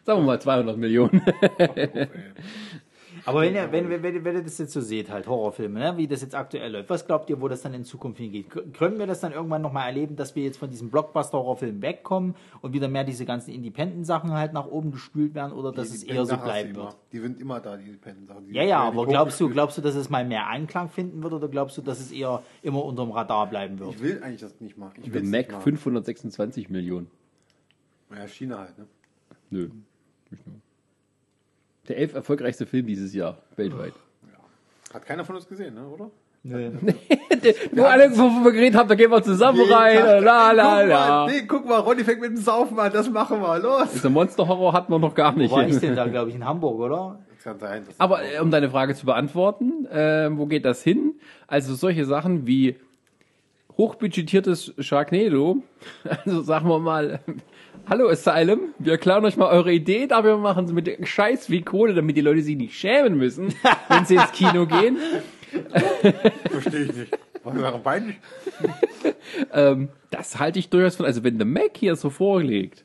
Speaker 1: Sagen wir mal 200 Millionen.
Speaker 2: Aber wenn ihr, wenn, wenn, wenn, ihr das jetzt so seht, halt Horrorfilme, ne, wie das jetzt aktuell läuft, was glaubt ihr, wo das dann in Zukunft hingeht? Können wir das dann irgendwann nochmal erleben, dass wir jetzt von diesem Blockbuster-Horrorfilm wegkommen und wieder mehr diese ganzen Independent-Sachen halt nach oben gespült werden oder dass
Speaker 3: die-
Speaker 2: es
Speaker 3: die
Speaker 2: eher so bleiben
Speaker 3: immer.
Speaker 2: wird?
Speaker 3: Die sind immer da, die Independent-Sachen.
Speaker 2: Ja, ja, aber glaubst du, glaubst du, dass es mal mehr Einklang finden wird oder glaubst du, dass es eher immer unterm Radar bleiben wird?
Speaker 3: Ich will eigentlich das nicht machen. Ich
Speaker 1: The
Speaker 3: will's
Speaker 1: Mac
Speaker 3: nicht machen.
Speaker 1: 526 Millionen.
Speaker 3: Ja, China halt, ne?
Speaker 1: Nö. Nicht nur. Der elf erfolgreichste Film dieses Jahr, weltweit.
Speaker 3: Hat keiner von uns gesehen, ne, oder?
Speaker 1: Wo alle, wovon wir geredet haben, da gehen wir zusammen rein. La, la,
Speaker 3: guck
Speaker 1: la.
Speaker 3: Mal, nee, guck mal, Ronny fängt mit dem Saufen an, das machen wir, los!
Speaker 1: Der Monster-Horror hatten wir noch gar nicht.
Speaker 2: Wo war ich denn da, glaube ich, in Hamburg, oder?
Speaker 3: Das kann sein.
Speaker 1: Aber äh, um deine Frage zu beantworten, äh, wo geht das hin? Also solche Sachen wie hochbudgetiertes Sharknado, also sagen wir mal, hallo Asylum, wir klauen euch mal eure Idee, dafür machen sie mit Scheiß wie Kohle, damit die Leute sich nicht schämen müssen, wenn sie ins Kino gehen.
Speaker 3: Verstehe ich nicht. Was wäre peinlich?
Speaker 1: Ähm, das halte ich durchaus von, also wenn der Mac hier so vorlegt,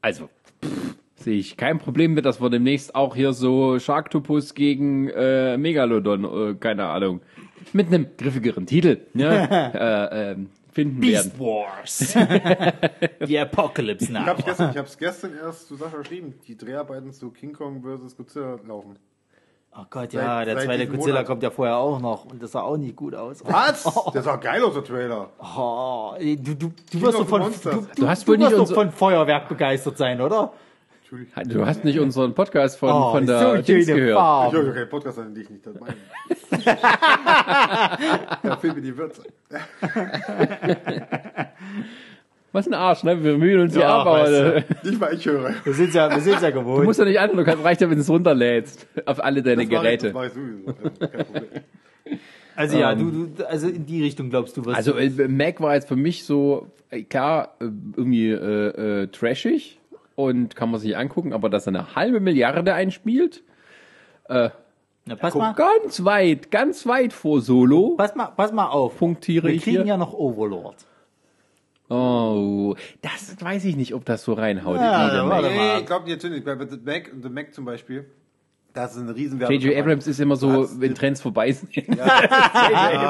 Speaker 1: also pff, sehe ich kein Problem mit, dass wir demnächst auch hier so Sharktopus gegen äh, Megalodon, äh, keine Ahnung, mit einem griffigeren Titel ne, äh, ähm, finden werden.
Speaker 2: Beast Wars. Die Apocalypse
Speaker 3: Ich
Speaker 2: Now.
Speaker 3: hab's gestern, ich hab's gestern erst zu Sascha geschrieben. Die Dreharbeiten zu King Kong vs. Godzilla laufen.
Speaker 2: Oh Gott, ja,
Speaker 3: Seit-
Speaker 2: der
Speaker 3: seit
Speaker 2: zweite Godzilla
Speaker 3: Monat.
Speaker 2: kommt ja vorher auch noch und das sah auch nicht gut aus.
Speaker 3: Was? Der sah geil aus, der Trailer.
Speaker 2: Oh, du, du, du wirst doch von,
Speaker 3: Monsters.
Speaker 2: du,
Speaker 1: Du hast wohl
Speaker 2: du
Speaker 1: nicht
Speaker 2: doch von Feuerwerk begeistert sein, oder?
Speaker 3: Entschuldigung.
Speaker 1: Du hast nicht unseren Podcast von,
Speaker 2: Oh,
Speaker 1: von der
Speaker 2: so
Speaker 1: Dings gehört.
Speaker 3: Ich höre keinen Podcast an, den ich nicht das meine. da fehlt mir die Würze.
Speaker 1: Was ein Arsch, ne? Wir mühen uns ja, ab, aber
Speaker 2: weißt
Speaker 3: Nicht mal ich höre.
Speaker 2: Wir sind ja, wir sind ja
Speaker 1: du
Speaker 2: gewohnt.
Speaker 1: musst ja nicht an, du kannst, reicht ja, wenn du es runterlädst auf alle deine
Speaker 3: Das mach ich-
Speaker 1: Geräte.
Speaker 3: Das mache ich sowieso. Kein Problem.
Speaker 2: Also ja, du, du, also in die Richtung glaubst du, was
Speaker 1: Also äh, Mac war jetzt für mich so, äh, klar, äh, irgendwie äh, äh, trashig und kann man sich angucken, aber dass er eine halbe Milliarde einspielt,
Speaker 2: Na, pass mal,
Speaker 1: ganz weit, ganz weit vor Solo,
Speaker 2: pass mal, pass mal auf.
Speaker 1: punktiere
Speaker 2: Wir
Speaker 1: ich
Speaker 2: kriegen
Speaker 1: hier.
Speaker 2: ja noch Overlord.
Speaker 1: Oh, das weiß ich nicht, ob das so reinhaut.
Speaker 2: Ja, warte mal.
Speaker 3: Nee, ich glaube nicht, natürlich. Bei The Mac, The Mac zum Beispiel, das ist ein riesen Werbung.
Speaker 1: J.J. Abrams ist immer so,
Speaker 3: Das-
Speaker 1: wenn Trends vorbei sind. J.J.
Speaker 3: Ja.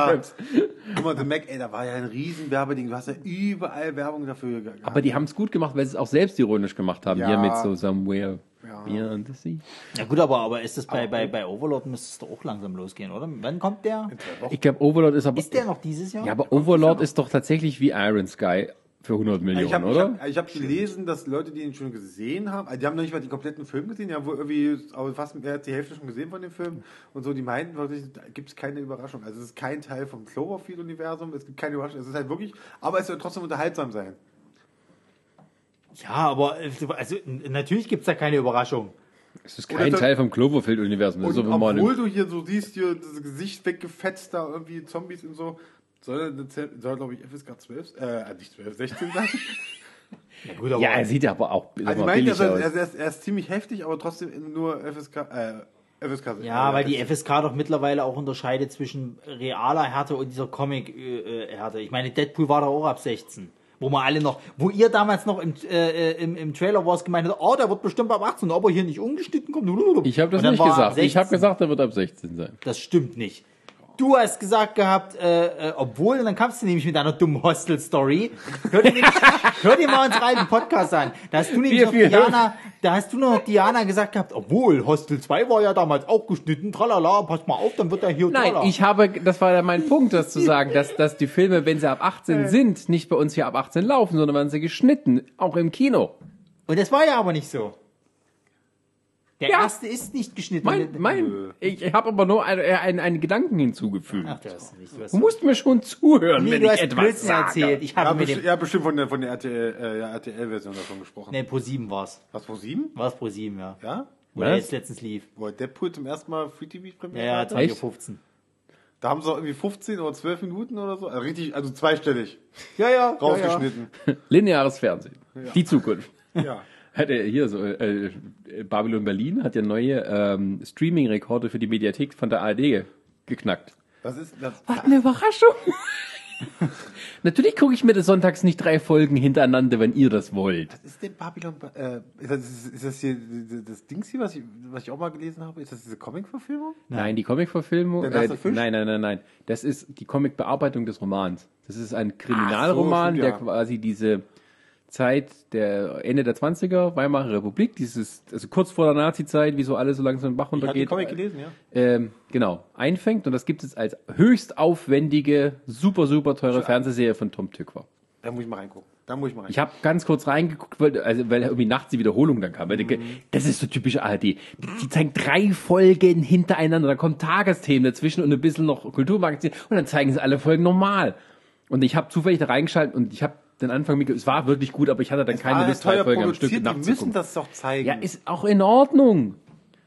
Speaker 1: Abrams.
Speaker 3: Guck mal, The Mac, ey, da war ja ein riesen Werbeding. Du hast ja überall Werbung dafür gehabt.
Speaker 1: Aber die haben es gut gemacht, weil sie es auch selbstironisch gemacht haben,
Speaker 3: Ja.
Speaker 1: hier mit so Somewhere
Speaker 3: Ja.
Speaker 1: Beyond the Sea.
Speaker 2: Ja gut, aber, aber ist das bei, bei, bei Overlord müsste es doch auch langsam losgehen, oder? Wann kommt der?
Speaker 1: Ich glaube, Overlord ist aber...
Speaker 2: Ist der noch dieses Jahr?
Speaker 1: Ja, aber Overlord ist doch tatsächlich wie Iron Sky für 100 Millionen,
Speaker 3: Ich habe
Speaker 1: oder?
Speaker 3: hab, ich hab gelesen, dass Leute, die ihn schon gesehen haben, also die haben noch nicht mal den kompletten Film gesehen, die haben wohl irgendwie aber fast mehr als die Hälfte schon gesehen von dem Film und so, die meinten wirklich, da gibt es keine Überraschung. Also es ist kein Teil vom Cloverfield-Universum, es gibt keine Überraschung, es ist halt wirklich, aber es soll trotzdem unterhaltsam sein.
Speaker 2: Ja, aber also, natürlich gibt's da keine Überraschung.
Speaker 1: Es ist kein Teil vom Cloverfield-Universum.
Speaker 3: Obwohl du hier so siehst, hier das Gesicht weggefetzt, da irgendwie Zombies und so, soll, soll glaube ich, FSK 12, äh, nicht 12, 16 sein.
Speaker 2: Ja, gut, aber
Speaker 1: ja, er sieht aber auch
Speaker 3: Also ich meine,
Speaker 1: billig
Speaker 3: also,
Speaker 1: aus.
Speaker 3: er, ist, er ist ziemlich heftig, aber trotzdem nur FSK, äh, FSK 16.
Speaker 2: Ja, weil die FSK doch mittlerweile auch unterscheidet zwischen realer Härte und dieser Comic-Härte. Ich meine, Deadpool war doch auch ab 16. Wo wir alle noch, wo ihr damals noch im, äh, im, im Trailer wars gemeint habt, oh, der wird bestimmt ab 18, aber hier nicht ungeschnitten kommt.
Speaker 1: Ich habe das nicht
Speaker 2: er
Speaker 1: gesagt. Ich habe
Speaker 2: 16.
Speaker 1: gesagt, er wird ab 16 sein.
Speaker 2: Das stimmt nicht. Du hast gesagt gehabt, äh, äh, obwohl, und dann kamst du nämlich mit deiner dummen Hostel-Story. Hör dir, nämlich- hör dir mal unseren alten Podcast an. Da hast du nämlich
Speaker 1: Viel,
Speaker 2: noch
Speaker 1: viel
Speaker 2: Diana, da hast du noch Diana gesagt gehabt, obwohl, Hostel 2 war ja damals auch geschnitten, tralala, pass mal auf, dann wird er hier
Speaker 1: Nein,
Speaker 2: tralala.
Speaker 1: ich habe, das war ja mein Punkt, das zu sagen, dass, dass die Filme, wenn sie ab 18 sind, nicht bei uns hier ab 18 laufen, sondern werden sie geschnitten, auch im Kino.
Speaker 2: Und das war ja aber nicht so. Der
Speaker 1: Ja.
Speaker 2: erste ist nicht geschnitten.
Speaker 1: Mein, mein, ich habe aber nur einen, einen, einen Gedanken hinzugefügt.
Speaker 2: Ach, das ist nicht. Du hast,
Speaker 1: Du musst mir schon zuhören,
Speaker 2: nee,
Speaker 1: wenn
Speaker 2: du
Speaker 1: ich
Speaker 2: hast
Speaker 1: etwas
Speaker 2: Blödsinn
Speaker 1: sage.
Speaker 2: erzählt. Ich
Speaker 3: Ja,
Speaker 2: habe mit
Speaker 3: besti ja, bestimmt von der, von der RTL, äh, ja, RTL-Version davon gesprochen.
Speaker 2: nee, Pro 7 war's.
Speaker 3: Was, Pro 7?
Speaker 2: War's Pro 7, ja.
Speaker 3: Ja?
Speaker 2: Wo der jetzt letztens lief.
Speaker 3: Wo Deadpool zum ersten Mal Free TV
Speaker 2: Ja,
Speaker 3: Premiere
Speaker 2: ja,
Speaker 3: hatte?
Speaker 2: 2015.
Speaker 3: Da haben sie auch irgendwie 15 oder 12 Minuten oder so. Also richtig, also zweistellig
Speaker 2: Ja, ja.
Speaker 3: rausgeschnitten.
Speaker 1: Lineares Fernsehen. Die Zukunft.
Speaker 3: Ja.
Speaker 1: Hat er hier so, äh, äh, Babylon Berlin hat ja neue ähm, Streaming-Rekorde für die Mediathek von der ARD ge geknackt.
Speaker 3: Das ist, das,
Speaker 1: Was eine Überraschung! Natürlich gucke ich mir das sonntags nicht drei Folgen hintereinander, wenn ihr das wollt.
Speaker 3: ist denn Babylon, äh, ist das, ist das hier, das Dings hier, was ich, was ich auch mal gelesen habe? Ist das diese Comic-Verfilmung?
Speaker 1: Nein, die Comic-Verfilmung. Äh, nein, nein, nein, nein. Das ist die Comic-Bearbeitung des Romans. Das ist ein Kriminalroman,
Speaker 3: stimmt, ja.
Speaker 1: der quasi diese Zeit der Ende der 20er, Weimarer Republik, dieses, also kurz vor der Nazi-Zeit, wie so alles so langsam den Bach
Speaker 3: Ich habe
Speaker 1: runtergeht.
Speaker 3: Comic gelesen, ja.
Speaker 1: ähm, genau, einfängt und das gibt es als höchst aufwendige, super, super teure Fernsehserie von Tom Tykwer.
Speaker 3: Da muss ich mal reingucken. Da muss ich mal
Speaker 1: Ich
Speaker 3: reingucken.
Speaker 1: habe ganz kurz reingeguckt, weil, also, weil irgendwie nachts die Wiederholung dann kam. Weil ich denke, Das ist so typisch ARD. Die, die zeigen drei Folgen hintereinander, da kommen Tagesthemen dazwischen und ein bisschen noch Kulturmagazin und dann zeigen sie alle Folgen normal. Und ich habe zufällig da reingeschaltet und ich habe den Anfang mitge- es war wirklich gut, aber ich hatte dann keine
Speaker 3: Ah,
Speaker 1: Lust, drei Folgen am Stück
Speaker 3: die müssen das doch zeigen.
Speaker 1: Ja, ist auch in Ordnung.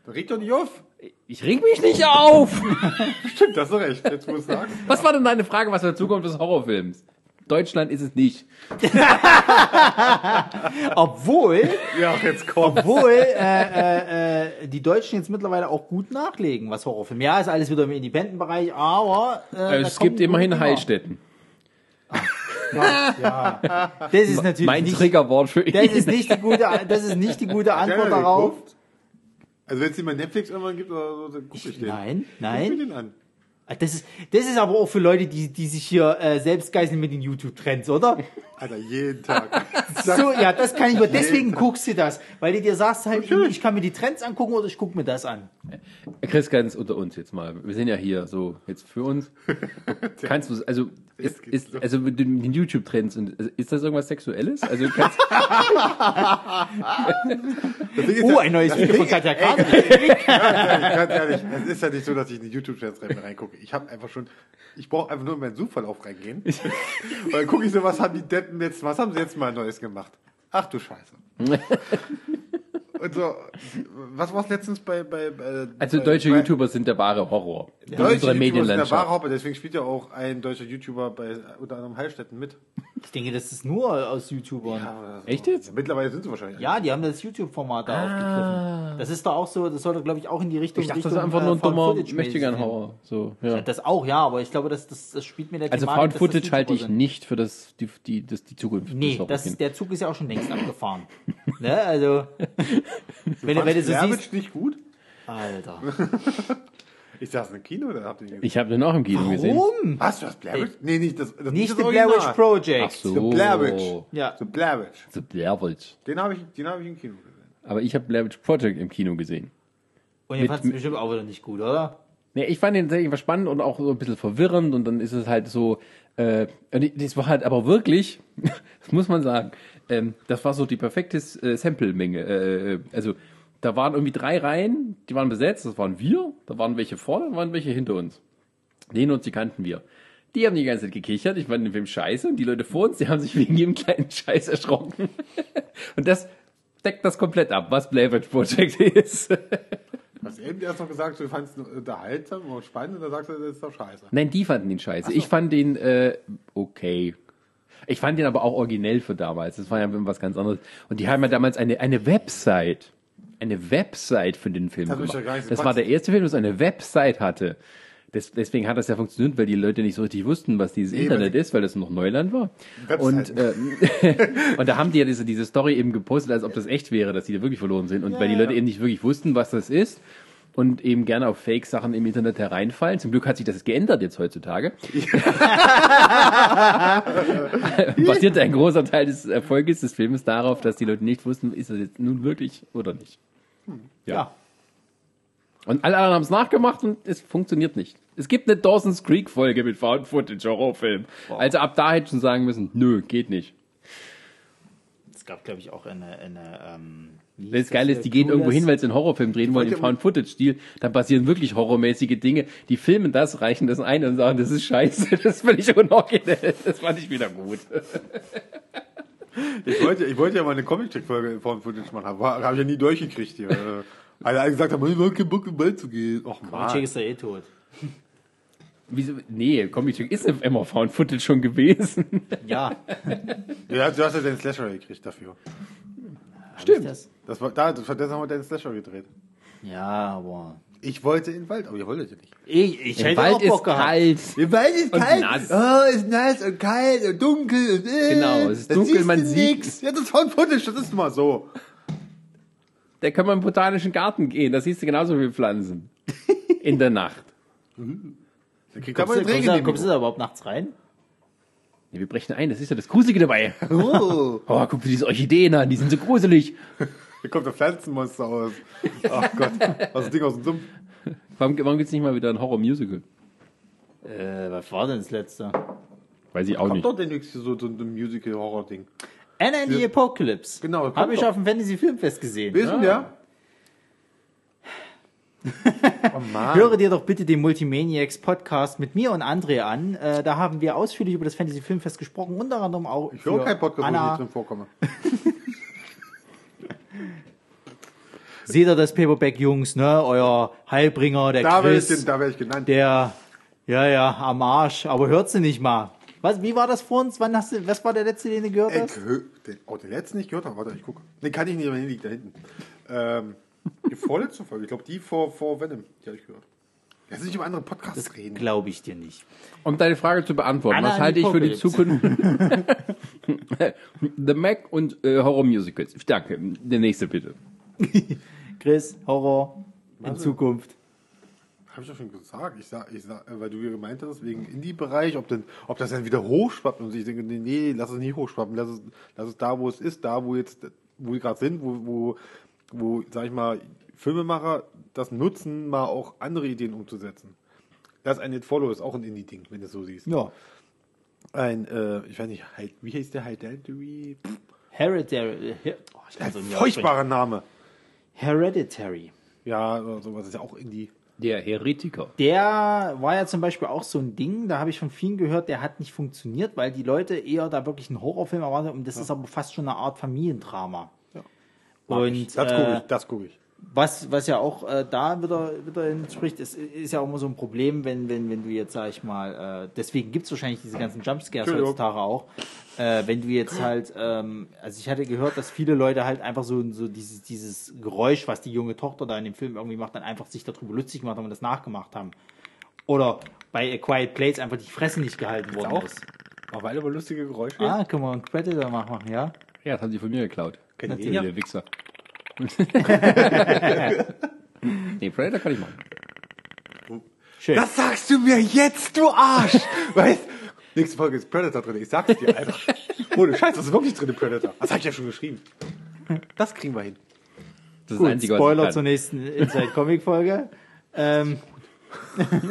Speaker 3: Regt doch nicht auf.
Speaker 1: Ich reg mich nicht auf.
Speaker 3: Stimmt, hast du recht. Jetzt muss ich sagen.
Speaker 1: Was war denn deine Frage, was der Zukunft des Horrorfilms? Deutschland ist es nicht.
Speaker 2: Obwohl,
Speaker 3: Ja, jetzt kommt.
Speaker 2: obwohl äh, äh, äh, die Deutschen jetzt mittlerweile auch gut nachlegen, was Horrorfilme. Ja, ist alles wieder im Independent-Bereich, aber äh, da
Speaker 1: es gibt immerhin. Heilstätten.
Speaker 2: Ja. Das ist natürlich
Speaker 1: Mein
Speaker 2: nicht,
Speaker 1: Triggerwort für ihn.
Speaker 2: das ist nicht die gute, das ist nicht die gute Antwort darauf.
Speaker 3: geguckt? Also wenn es bei Netflix irgendwann gibt oder so, dann gucke ich den.
Speaker 2: Nein,
Speaker 3: Guck mir
Speaker 2: nein.
Speaker 3: den an.
Speaker 2: Das ist, das ist aber auch für Leute, die, die sich hier äh, selbst geißeln mit den YouTube-Trends, oder?
Speaker 3: Alter, jeden Tag.
Speaker 2: So, ja, das kann ich mir, deswegen guckst du das. Weil du dir sagst halt, ich kann mir die Trends angucken oder ich gucke mir das an.
Speaker 1: Chris, ganz unter uns jetzt mal. Wir sind ja hier so jetzt für uns. Kannst du, also ist, ist also mit den, YouTube-Trends und also, ist das irgendwas Sexuelles? Also kannst,
Speaker 2: Oh, ein neues Video von Katja Kahn.
Speaker 3: Ganz ehrlich, es ist ja nicht so, dass ich in die rein- reingucke. Ich habe einfach schon, ich brauche einfach nur in meinen Suchverlauf reingehen. Und dann gucke ich so, was haben die Deppen jetzt, was haben sie jetzt mal Neues gemacht? Ach du Scheiße. Und so, was war es letztens bei, bei, bei
Speaker 1: also
Speaker 3: bei,
Speaker 1: deutsche
Speaker 3: bei,
Speaker 1: YouTuber sind der wahre Horror. in
Speaker 3: Deutsche
Speaker 1: unserer
Speaker 3: YouTuber sind der wahre Haupt, deswegen spielt ja auch ein deutscher YouTuber bei unter anderem Heilstätten mit.
Speaker 2: Ich denke, das ist nur aus YouTubern. Ja.
Speaker 1: Echt jetzt?
Speaker 3: Ja, mittlerweile sind sie wahrscheinlich.
Speaker 2: die haben das YouTube-Format da aufgegriffen. Das ist doch auch so, das sollte, glaube ich, auch in die Richtung.
Speaker 1: Ich dachte, das
Speaker 2: Richtung,
Speaker 1: ist einfach nur ein
Speaker 2: äh,
Speaker 1: dummer
Speaker 2: Footage-mäßig
Speaker 1: mächtiger
Speaker 2: gehen.
Speaker 1: Horror. So, ja.
Speaker 2: Das auch, ja, aber ich glaube, das, das, das spielt mir der
Speaker 1: Also Found
Speaker 2: das
Speaker 1: Footage halte ich
Speaker 2: sind.
Speaker 1: nicht für das, die, die, das, die Zukunft.
Speaker 2: Nee, das ist, der Zug ist ja auch schon längst abgefahren. ne, also, wenn, du- wenn du so siehst.
Speaker 3: Nicht gut?
Speaker 2: Alter.
Speaker 3: Ich saß im Kino, da habt ihr den gesehen.
Speaker 1: Ich habe den auch im Kino gesehen.
Speaker 2: Warum?
Speaker 3: Was, du hast Blair Witch? Nee, nicht das, das
Speaker 2: Nicht
Speaker 3: das
Speaker 2: The Blair Witch
Speaker 3: Original.
Speaker 2: Project.
Speaker 1: Ach so.
Speaker 3: The Blair Witch.
Speaker 2: Ja.
Speaker 3: The Blair Witch.
Speaker 1: The Blair Witch.
Speaker 3: Den habe ich, den habe ich im Kino gesehen.
Speaker 1: Aber ich habe Blair Witch Project im Kino gesehen.
Speaker 2: Und ihr
Speaker 1: Mit-
Speaker 2: fandest bestimmt auch wieder nicht gut, oder?
Speaker 1: Nee, ich fand den tatsächlich spannend und auch so ein bisschen verwirrend und dann ist es halt so, äh, und das war halt aber wirklich, das muss man sagen, ähm, das war so die perfekte äh, Sample-Menge. Äh, also da waren irgendwie drei Reihen, die waren besetzt, das waren wir, da waren welche vorne, da waren welche hinter uns. Den und die kannten wir. Die haben die ganze Zeit gekichert. Ich fand den Film scheiße und die Leute vor uns, die haben sich wegen jedem kleinen Scheiß erschrocken. Und das deckt das komplett ab, was Witch Project ist.
Speaker 3: Hast eben erst noch gesagt, du fandest ihn unterhaltsam und spannend und dann sagst du, das ist doch scheiße.
Speaker 1: Nein, die fanden ihn scheiße. Ich fand den äh, okay. Ich fand den aber auch originell für damals. Das war ja was ganz anderes. Und die haben ja damals eine, eine Website. Eine Website für den Film
Speaker 3: Das
Speaker 1: gemacht.
Speaker 3: ja
Speaker 1: Das war der erste Film, das eine Website hatte. Des, deswegen hat das ja funktioniert, weil die Leute nicht so richtig wussten, was dieses Internet
Speaker 3: weil-
Speaker 1: ist, weil das noch Neuland war. Und, ähm, und da haben die ja diese, diese Story eben gepostet, als ob das echt wäre, dass die da wirklich verloren sind. Und weil die Leute eben nicht wirklich wussten, was das ist und eben gerne auf Fake-Sachen im Internet hereinfallen. Zum Glück hat sich das geändert jetzt heutzutage. Basiert ein großer Teil des Erfolges des Filmes darauf, dass die Leute nicht wussten, ist das jetzt nun wirklich oder nicht.
Speaker 2: Ja.
Speaker 1: Und alle anderen haben es nachgemacht und es funktioniert nicht. Es gibt eine Dawson's Creek Folge mit Found Footage Horrorfilm. Also ab da hätte ich schon sagen müssen, nö, geht nicht.
Speaker 2: Es gab, glaube ich, auch eine. eine ähm, wie
Speaker 1: Das Geile
Speaker 2: hier?
Speaker 1: ist, die gehen irgendwo hin, weil sie einen Horrorfilm drehen wollen, im Found-Footage-Stil. Dann passieren wirklich horrormäßige Dinge. Die filmen das, reichen das ein und sagen, das ist scheiße, das ist völlig unoriginell. Das fand ich wieder gut.
Speaker 3: Ich wollte, ich wollte ja mal eine Comic-Check-Folge von Footage machen, aber habe ich ja nie durchgekriegt hier. Äh, Alle gesagt haben, ich habe keinen Bock im Ball zu gehen. Och
Speaker 2: Check
Speaker 3: man.
Speaker 2: ist ja eh tot.
Speaker 1: Wieso? Nee, Comic ist immer Found-Footage schon gewesen.
Speaker 2: Ja.
Speaker 3: Ja, du hast ja den Slasher gekriegt dafür.
Speaker 1: Stimmt.
Speaker 2: Das?
Speaker 3: War, da, das haben wir den Slasher gedreht.
Speaker 2: Ja, aber.
Speaker 3: Ich wollte in den Wald, aber ihr wolltet ja nicht.
Speaker 2: Ich, ich
Speaker 1: Der
Speaker 2: hätte
Speaker 1: Wald
Speaker 2: auch Bock
Speaker 1: ist
Speaker 2: gehabt.
Speaker 1: kalt.
Speaker 3: Der Wald ist
Speaker 1: Und
Speaker 3: kalt.
Speaker 1: nass.
Speaker 3: Oh, ist nass und kalt und dunkel. Und, äh,
Speaker 1: Genau, es ist
Speaker 3: da
Speaker 1: dunkel,
Speaker 3: siehst
Speaker 1: man
Speaker 3: du
Speaker 1: sieht-
Speaker 3: nix. Ja, das ist Found Footage, das ist mal so.
Speaker 1: Da können wir im botanischen Garten gehen. Da siehst du genauso viele Pflanzen. In der Nacht.
Speaker 3: Da kriegt
Speaker 2: Kommst,
Speaker 3: aber
Speaker 2: du, kommst, du, kommst du da überhaupt nachts rein?
Speaker 1: Nee, wir brechen ein, das ist ja das Gruselige dabei.
Speaker 3: Oh,
Speaker 1: Oh, guck dir diese Orchideen an, die sind so gruselig.
Speaker 3: Da kommt der Pflanzenmonster aus. Ach Gott, was ist das Ding aus dem Sumpf?
Speaker 1: Warum, warum gibt's nicht mal wieder ein Horror-Musical?
Speaker 2: Äh, was war denn das letzte?
Speaker 1: Weiß ich auch
Speaker 3: Kommt
Speaker 1: nicht.
Speaker 3: doch demnächst so, so ein Musical-Horror-Ding.
Speaker 2: Anna and the Apocalypse.
Speaker 3: Genau, kommt
Speaker 2: Habe ich
Speaker 3: doch.
Speaker 2: auf dem Fantasy Filmfest gesehen.
Speaker 3: Wissen ja? oh Mann.
Speaker 2: Höre dir doch bitte den Multimaniacs Podcast mit mir und André an. Äh, da haben wir ausführlich über das Fantasy Filmfest gesprochen, unter anderem auch
Speaker 3: Ich höre keinen Podcast, wo ich nicht
Speaker 2: Anna.
Speaker 3: drin vorkomme.
Speaker 2: Seht ihr das Paperback Jungs, ne? Euer Heilbringer, der
Speaker 3: Da werde ich,
Speaker 2: Chris,
Speaker 3: den- da werd ich genannt.
Speaker 2: der, ja, ja, am Arsch, aber hört sie nicht mal. Was, wie war das vor uns? Wann hast du, was war der letzte, den du gehört hast?
Speaker 3: hö- den, oh, den letzten nicht gehört habe. Warte, ich gucke. Den kann ich nicht, aber der liegt da hinten. Ähm, die vorletzte Folge, ich glaube, die vor, vor Venom, die habe ich gehört. Lass uns nicht über andere Podcasts reden.
Speaker 2: Glaube ich dir nicht.
Speaker 1: Um deine Frage zu beantworten,
Speaker 2: Anna
Speaker 1: was halte ich für die. Zukunft? The Mac und äh, Horror-Musicals. Danke. Der nächste bitte.
Speaker 2: Chris, Horror in Zukunft.
Speaker 3: Habe ich doch schon gesagt. Ich sag, ich sag, weil du ja gemeint hast, wegen Indie-Bereich, ob, denn, ob das dann wieder hochschwappt. Und ich denke, nee, nee, lass es nicht hochschwappen. Lass es, lass es da, wo es ist, da, wo jetzt, wo wir gerade sind, wo, wo, wo, sag ich mal, Filmemacher das nutzen, mal auch andere Ideen umzusetzen. Das ein It Follow ist auch ein Indie-Ding, wenn du es so siehst.
Speaker 2: Ja.
Speaker 3: Ein, äh, ich weiß nicht, wie heißt der Hereditary?
Speaker 2: Hereditary. Her oh, ich
Speaker 3: Ein
Speaker 2: kann's doch nicht
Speaker 3: furchtbarer Name.
Speaker 2: Hereditary.
Speaker 3: Ja, sowas ist ja auch Indie.
Speaker 1: Der Heretiker.
Speaker 2: Der war ja zum Beispiel auch so ein Ding, da habe ich von vielen gehört, der hat nicht funktioniert, weil die Leute eher da wirklich einen Horrorfilm erwarten und das ist aber fast schon eine Art Familiendrama.
Speaker 3: Ich.
Speaker 2: Und
Speaker 3: das
Speaker 2: äh,
Speaker 3: gucke ich, das gucke ich.
Speaker 2: Was, was ja auch äh, da wieder, wieder entspricht, ist, ist ja auch immer so ein Problem, wenn, wenn, wenn du jetzt, sag ich mal, äh, deswegen gibt es wahrscheinlich diese ganzen Jumpscares heutzutage auch, äh, wenn du jetzt halt, ähm, also ich hatte gehört, dass viele Leute halt einfach so, so dieses, dieses Geräusch, was die junge Tochter da in dem Film irgendwie macht, dann einfach sich darüber lustig gemacht haben und das nachgemacht haben. Oder bei A Quiet Place einfach die Fresse nicht gehalten worden
Speaker 3: auch?
Speaker 2: ist.
Speaker 3: Auch weil aber lustige Geräusche.
Speaker 2: Ah, können wir einen Predator machen, ja?
Speaker 1: Ja, das haben sie von mir geklaut.
Speaker 3: Kennt ihr
Speaker 1: Natürlich,
Speaker 3: den?
Speaker 1: der Wichser. nee, Predator kann ich machen.
Speaker 2: Schön.
Speaker 3: Das sagst du mir jetzt, du Arsch! weißt Nächste Folge ist Predator drin, ich sag's dir, Alter. Ohne Scheiß, das ist wirklich drin, Predator. Das hab ich ja schon geschrieben. Das kriegen wir hin.
Speaker 1: Das ist
Speaker 2: Gut,
Speaker 1: das Einzige,
Speaker 2: Spoiler
Speaker 1: was
Speaker 2: zur
Speaker 1: ich
Speaker 2: nächsten Inside Comic Folge. Ähm,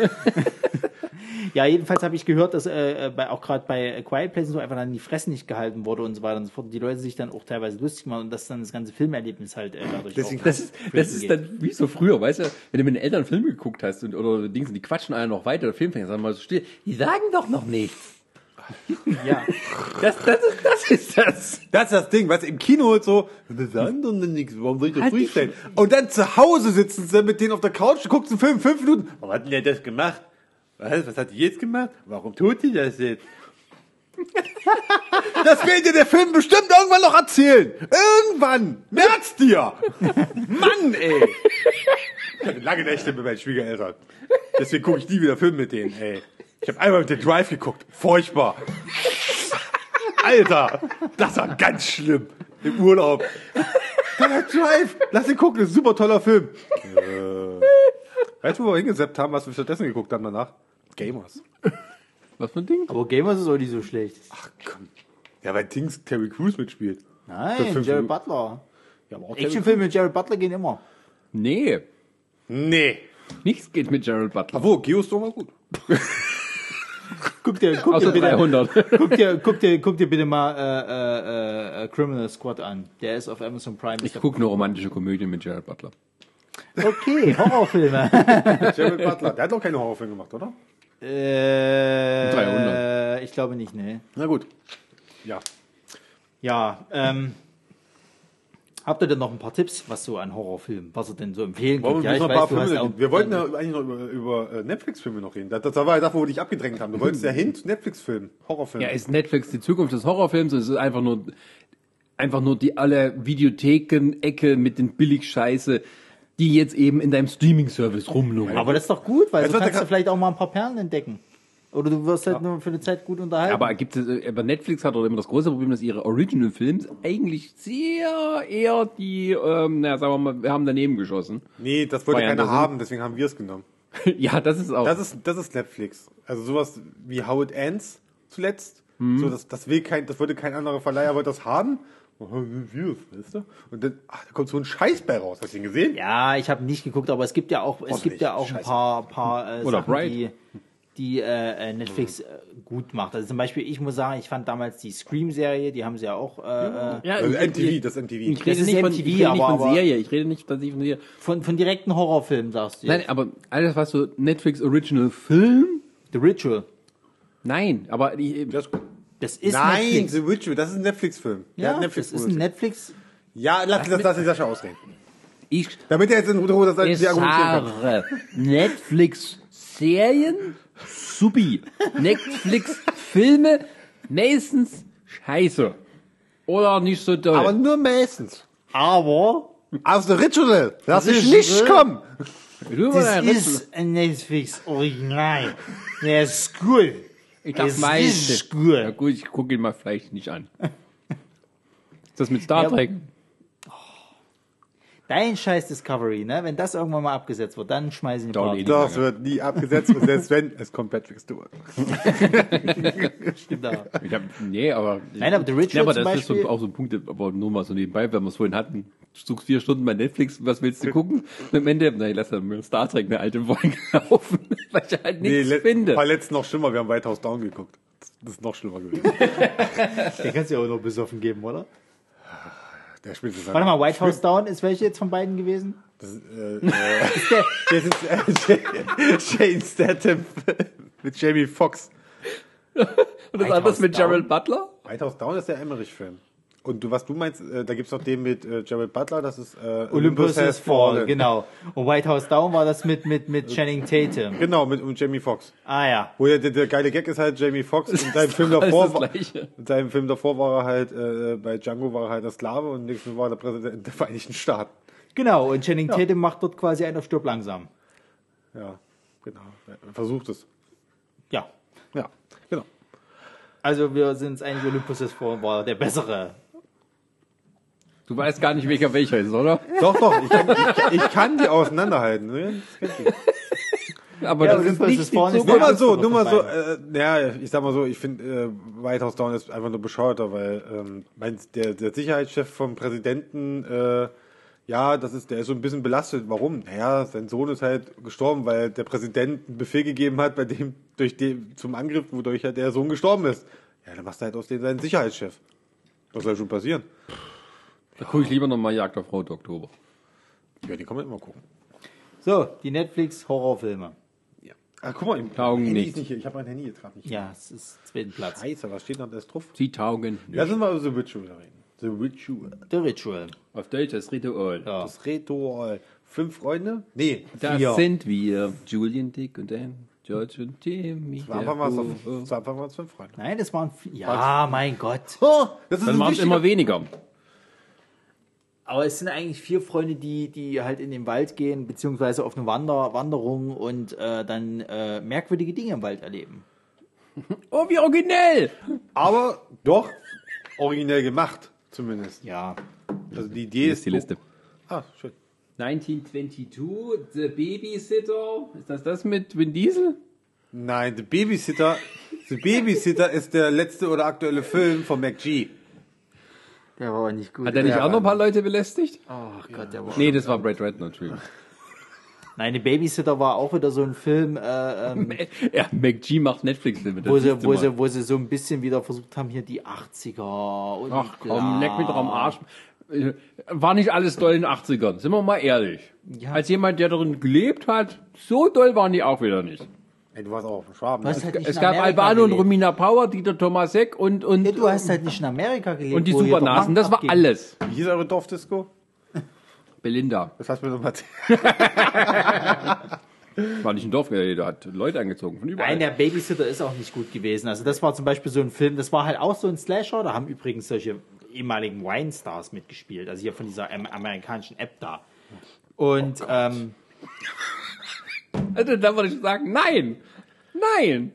Speaker 2: Ja, jedenfalls habe ich gehört, dass äh, bei, auch gerade bei Quiet Place so einfach dann die Fresse nicht gehalten wurde und so weiter und so fort. Die Leute sich dann auch teilweise lustig machen und dass dann das ganze Filmerlebnis halt äh, dadurch
Speaker 3: Deswegen-
Speaker 2: auch
Speaker 1: Das ist, das ist dann wie so früher, weißt du, wenn du mit den Eltern einen Film geguckt hast und, oder Dings, und die quatschen einer noch weiter, der Filmfänger, sagen mal so still, die sagen doch noch nichts.
Speaker 2: Ja.
Speaker 1: Das, das, ist, das ist das.
Speaker 3: Das ist das Ding, was im Kino halt so, wir sagen doch nichts, warum soll ich das
Speaker 1: Halt die
Speaker 3: freestellen? Und dann zu Hause sitzen sie mit denen auf der Couch, guckst einen Film, fünf Minuten. Warum hat denn der das gemacht? Was, was hat die jetzt gemacht? Warum tut die das jetzt? Das will dir der Film bestimmt irgendwann noch erzählen. Irgendwann. Merk's dir. Mann, ey. Ich hatte lange Nächte mit meinen Schwiegereltern. Deswegen gucke ich nie wieder Film mit denen, ey. Ich habe einmal mit The Drive geguckt. Furchtbar. Alter, das war ganz schlimm. Im Urlaub. Der Drive. Lass ihn gucken, das ist ein super toller Film. Äh. Weißt du, wo wir hingesetzt haben, was wir stattdessen geguckt haben danach? Gamers.
Speaker 1: Was für ein Ding?
Speaker 2: Aber Gamers ist auch nicht so schlecht.
Speaker 3: Ach komm. Ja, weil Dings Terry Crews mitspielt.
Speaker 2: Nein, Jared
Speaker 3: Minuten.
Speaker 2: Butler.
Speaker 3: Ja, aber auch Terry
Speaker 2: Actionfilme mit Jared Butler gehen immer.
Speaker 1: Nee.
Speaker 3: Nee.
Speaker 1: nichts geht mit Gerald Butler.
Speaker 3: Obwohl, Geostorm war gut.
Speaker 2: Guck dir, guck dir bitte,
Speaker 1: 300.
Speaker 2: guck dir, guck dir, guck dir bitte mal äh, äh, äh, Criminal Squad an. Der ist auf Amazon Prime.
Speaker 1: Ich gucke nur romantische Komödien mit Gerald Butler.
Speaker 2: Okay, Horrorfilme.
Speaker 3: Jared Butler. Der hat doch keine Horrorfilme gemacht, oder?
Speaker 2: äh,
Speaker 1: 300.
Speaker 2: Ich glaube nicht, ne.
Speaker 3: Na gut. Ja.
Speaker 2: Ja, ähm. Habt ihr denn noch ein paar Tipps, was so an Horrorfilmen, was ihr denn so empfehlen könnt?
Speaker 3: wir
Speaker 2: Ja, ich weiß, du hast
Speaker 3: Filme
Speaker 2: auch?
Speaker 3: Wir wollten ja eigentlich noch über, über äh, Netflix-Filme noch reden. Das, das war ja das, wo wir dich abgedrängt haben. Du wolltest ja hin zu Netflix-Filmen, Horrorfilmen.
Speaker 1: Ja, ist Netflix die Zukunft des Horrorfilms? Es ist einfach nur, einfach nur die alle Videotheken-Ecke mit den Billigscheiße, die jetzt eben in deinem Streaming-Service rumlungern.
Speaker 2: aber das ist doch gut, weil
Speaker 3: Jetzt
Speaker 2: so kannst du vielleicht auch mal ein paar Perlen entdecken. Oder du wirst halt nur für eine Zeit gut unterhalten.
Speaker 1: Aber gibt es, äh, aber Netflix hat doch immer das große Problem, dass ihre Original Films eigentlich sehr eher die, ähm, na, sagen wir mal, wir haben daneben geschossen.
Speaker 3: Nee, das wollte
Speaker 1: ja
Speaker 3: keiner haben, deswegen haben wir es genommen.
Speaker 1: ja, das ist auch.
Speaker 3: Das ist, das ist Netflix. Also sowas wie How It Ends zuletzt.
Speaker 1: Mhm.
Speaker 3: So, das, das will kein, das würde kein anderer Verleiher wollte das haben. Oh, weißt du? Und dann, ach, da kommt so ein Scheiß bei raus. Hast du ihn gesehen?
Speaker 2: Ja, ich habe nicht geguckt, aber es gibt ja auch, es gibt ja auch ein paar, paar äh,
Speaker 1: Oder
Speaker 2: Sachen,
Speaker 1: Bright.
Speaker 2: die, die äh, äh, Netflix äh, gut macht. Also zum Beispiel, ich muss sagen, ich fand damals die Scream-Serie, die haben sie ja auch äh, äh,
Speaker 1: ja,
Speaker 3: Also
Speaker 1: ich-
Speaker 3: MTV, das MTV.
Speaker 1: Ich
Speaker 2: Das
Speaker 1: rede
Speaker 2: ist
Speaker 1: nicht von,
Speaker 2: MTV,
Speaker 1: ich rede nicht
Speaker 2: aber-
Speaker 1: von
Speaker 2: aber-
Speaker 1: Serie, ich rede nicht tatsächlich von Serie.
Speaker 2: von, von direkten Horrorfilmen, sagst du.
Speaker 1: Nein,
Speaker 2: jetzt.
Speaker 1: aber alles, was so Netflix Original Film?
Speaker 2: The Ritual.
Speaker 1: Nein, aber die,
Speaker 3: Das ist gut.
Speaker 2: Das ist
Speaker 3: Nein,
Speaker 2: Netflix.
Speaker 3: The Witcher, das ist ein Netflix-Film.
Speaker 2: Ja,
Speaker 3: Netflix
Speaker 2: das ist ein Netflix.
Speaker 3: Ja, lass, lass, lass die Sascha ausreden.
Speaker 1: ich
Speaker 3: Damit er jetzt in Ruhe das
Speaker 1: Ich
Speaker 3: sie argumentieren kann.
Speaker 1: Sage, Netflix-Serien, supi. Netflix-Filme, meistens scheiße. Oder nicht so toll.
Speaker 3: Aber nur meistens.
Speaker 2: Aber
Speaker 3: Aus der Ritual. Lass
Speaker 2: ist
Speaker 3: nicht kommen.
Speaker 2: das ist ein Netflix-Original. Der ist gut.
Speaker 1: ich
Speaker 2: das
Speaker 1: das meiste.
Speaker 2: ist gut.
Speaker 1: Ja gut, ich gucke ihn mal vielleicht nicht an. Ist das mit Star
Speaker 2: Ja,
Speaker 1: Trek?
Speaker 2: Dein scheiß Discovery, ne? Wenn das irgendwann mal abgesetzt wird, dann schmeißen die Party.
Speaker 3: Das wird nie abgesetzt und selbst wenn, es kommt Patrick Stewart.
Speaker 2: Stimmt aber.
Speaker 1: Ich hab, nee, aber.
Speaker 2: Nein, aber The Ritual
Speaker 1: Ja, aber
Speaker 2: zum
Speaker 1: das ist
Speaker 2: Beispiel-
Speaker 1: so, auch so ein Punkt, aber nur mal so nebenbei, wenn wir es vorhin hatten. Du suchst vier Stunden bei Netflix, was willst du gucken? Und am Ende, na, ich lass dann mir Star Trek eine alte Folge laufen, weil ich halt nichts
Speaker 3: le-
Speaker 1: finde.
Speaker 3: War letztens noch schlimmer, wir haben White House Down geguckt. Das ist noch schlimmer gewesen.
Speaker 2: Den kannst du ja auch noch besoffen geben, oder?
Speaker 3: Der spielt es
Speaker 2: Warte mal, White House Down ist welche jetzt von beiden gewesen?
Speaker 3: Das ist, äh, äh, das ist äh, Jane Statham mit Jamie Foxx.
Speaker 1: Und das andere
Speaker 2: House
Speaker 1: mit? Gerald Butler?
Speaker 3: White House Down ist der Emmerich-Film. Und du, was du meinst, äh, da gibt's noch den mit äh, Jared Butler, das ist äh,
Speaker 2: Olympus Has Fallen, genau. Und White House Down war das mit, mit, mit Channing Tatum.
Speaker 3: Genau, mit, mit Jamie Foxx.
Speaker 2: Ah ja.
Speaker 3: Wo der, der, der geile Gag ist halt Jamie Foxx und seinem Film davor war, in seinem Film davor war er halt äh, bei Django war er halt der Sklave und im nächsten Film war er der Präsident der Vereinigten Staaten.
Speaker 2: Genau, und Channing Tatum macht dort quasi einen auf Stirb langsam.
Speaker 3: Ja, genau. Er Versucht es.
Speaker 2: Ja.
Speaker 3: Ja, genau.
Speaker 2: Also wir sind uns einig, Olympus Has Fallen war der bessere.
Speaker 1: Du weißt gar nicht, welcher welcher ist, oder?
Speaker 3: Doch, doch, ich kann, ich, ich kann die auseinanderhalten. Ne?
Speaker 1: Aber
Speaker 2: Ja,
Speaker 1: das ist nicht
Speaker 2: is
Speaker 1: die
Speaker 2: ist
Speaker 3: Nur
Speaker 1: Zukunft.
Speaker 3: mal so, nur mal so, äh, ja, ich sag mal so, ich finde äh, White House Down ist einfach nur bescheuerter, weil ähm, mein, der, der Sicherheitschef vom Präsidenten, äh, Ja, das ist, der ist so ein bisschen belastet. Warum? Naja, sein Sohn ist halt gestorben, weil der Präsident einen Befehl gegeben hat, bei dem, durch den, zum Angriff, wodurch halt der Sohn gestorben ist. Ja, dann machst du halt aus dem seinen Sicherheitschef. Was soll schon passieren?
Speaker 1: Da gucke ich lieber nochmal Jagd auf Rot Oktober.
Speaker 3: Ja, die kann man immer gucken.
Speaker 2: So, die Netflix-Horrorfilme.
Speaker 3: Ja. Ah, guck mal, im
Speaker 1: Taugen
Speaker 3: Handy
Speaker 1: nicht.
Speaker 3: ist nicht hier. Ich habe mein Handy jetzt gerade nicht.
Speaker 2: Ja, es ist zweiten Platz.
Speaker 3: Scheiße, was steht noch da drauf?
Speaker 1: Sie taugen.
Speaker 3: Lass uns mal über The Ritual reden. The Ritual.
Speaker 2: The Ritual.
Speaker 1: Auf Deutsch das Ritual.
Speaker 2: Ja.
Speaker 3: Das Ritual. Fünf Freunde? Nee,
Speaker 1: Das
Speaker 2: Vier.
Speaker 1: sind wir. Julian, Dick und Dan. George und Timmy.
Speaker 3: das war einfach mal, so, das war einfach mal fünf Freunde.
Speaker 2: Nein, das waren. vi- Ja, mein Gott.
Speaker 3: Oh, das ist
Speaker 1: Dann waren es immer weniger.
Speaker 2: Aber es sind eigentlich vier Freunde, die, die halt in den Wald gehen, beziehungsweise auf eine Wander Wanderung und äh, dann äh, merkwürdige Dinge im Wald erleben.
Speaker 1: Oh, wie originell!
Speaker 3: Aber doch originell gemacht, zumindest.
Speaker 2: Ja.
Speaker 3: Also die Idee ist
Speaker 1: die Liste.
Speaker 3: Ah, schön.
Speaker 1: 1922, The Babysitter. Ist das das mit Vin Diesel?
Speaker 3: Nein, The Babysitter. The Babysitter ist der letzte oder aktuelle Film von McG.
Speaker 2: Der war aber nicht gut.
Speaker 1: Hat er nicht auch noch ein paar Leute belästigt?
Speaker 2: Ach Gott, der war.
Speaker 1: Nee, das war Brad Redner, Entschuldigung.
Speaker 2: Nein, die Babysitter war auch wieder so ein Film, äh, ähm,
Speaker 1: Ja, McG macht Netflix-Filme.
Speaker 2: wo, sie, wo, sie, wo sie so ein bisschen wieder versucht haben, hier die 80er und
Speaker 1: Ach komm, leck mich doch am Arsch. Äh, War nicht alles doll in den 80ern, sind wir mal ehrlich.
Speaker 2: Ja.
Speaker 1: Als jemand, der darin gelebt hat, so doll waren die auch wieder nicht.
Speaker 3: Du warst auch auf dem Schwaben.
Speaker 2: Was
Speaker 3: ne?
Speaker 2: halt
Speaker 1: Es gab Albano und. Romina Power, Dieter Tomasek und, und,
Speaker 2: Ja, du hast halt nicht in Amerika gelebt.
Speaker 1: und die Supernasen. Das war
Speaker 2: abging.
Speaker 1: alles.
Speaker 3: Wie hieß eure Dorfdisco?
Speaker 1: Belinda.
Speaker 3: Das hast du mir noch mal erzählt.
Speaker 1: War nicht ein Dorf, der hat Leute angezogen von überall.
Speaker 2: Nein, der Babysitter ist auch nicht gut gewesen. Also das war zum Beispiel so ein Film, das war halt auch so ein Slasher. Da haben übrigens solche ehemaligen Wine-Stars mitgespielt. Also hier von dieser am- amerikanischen App da. Und ähm,
Speaker 1: also, da würde ich sagen, nein, nein,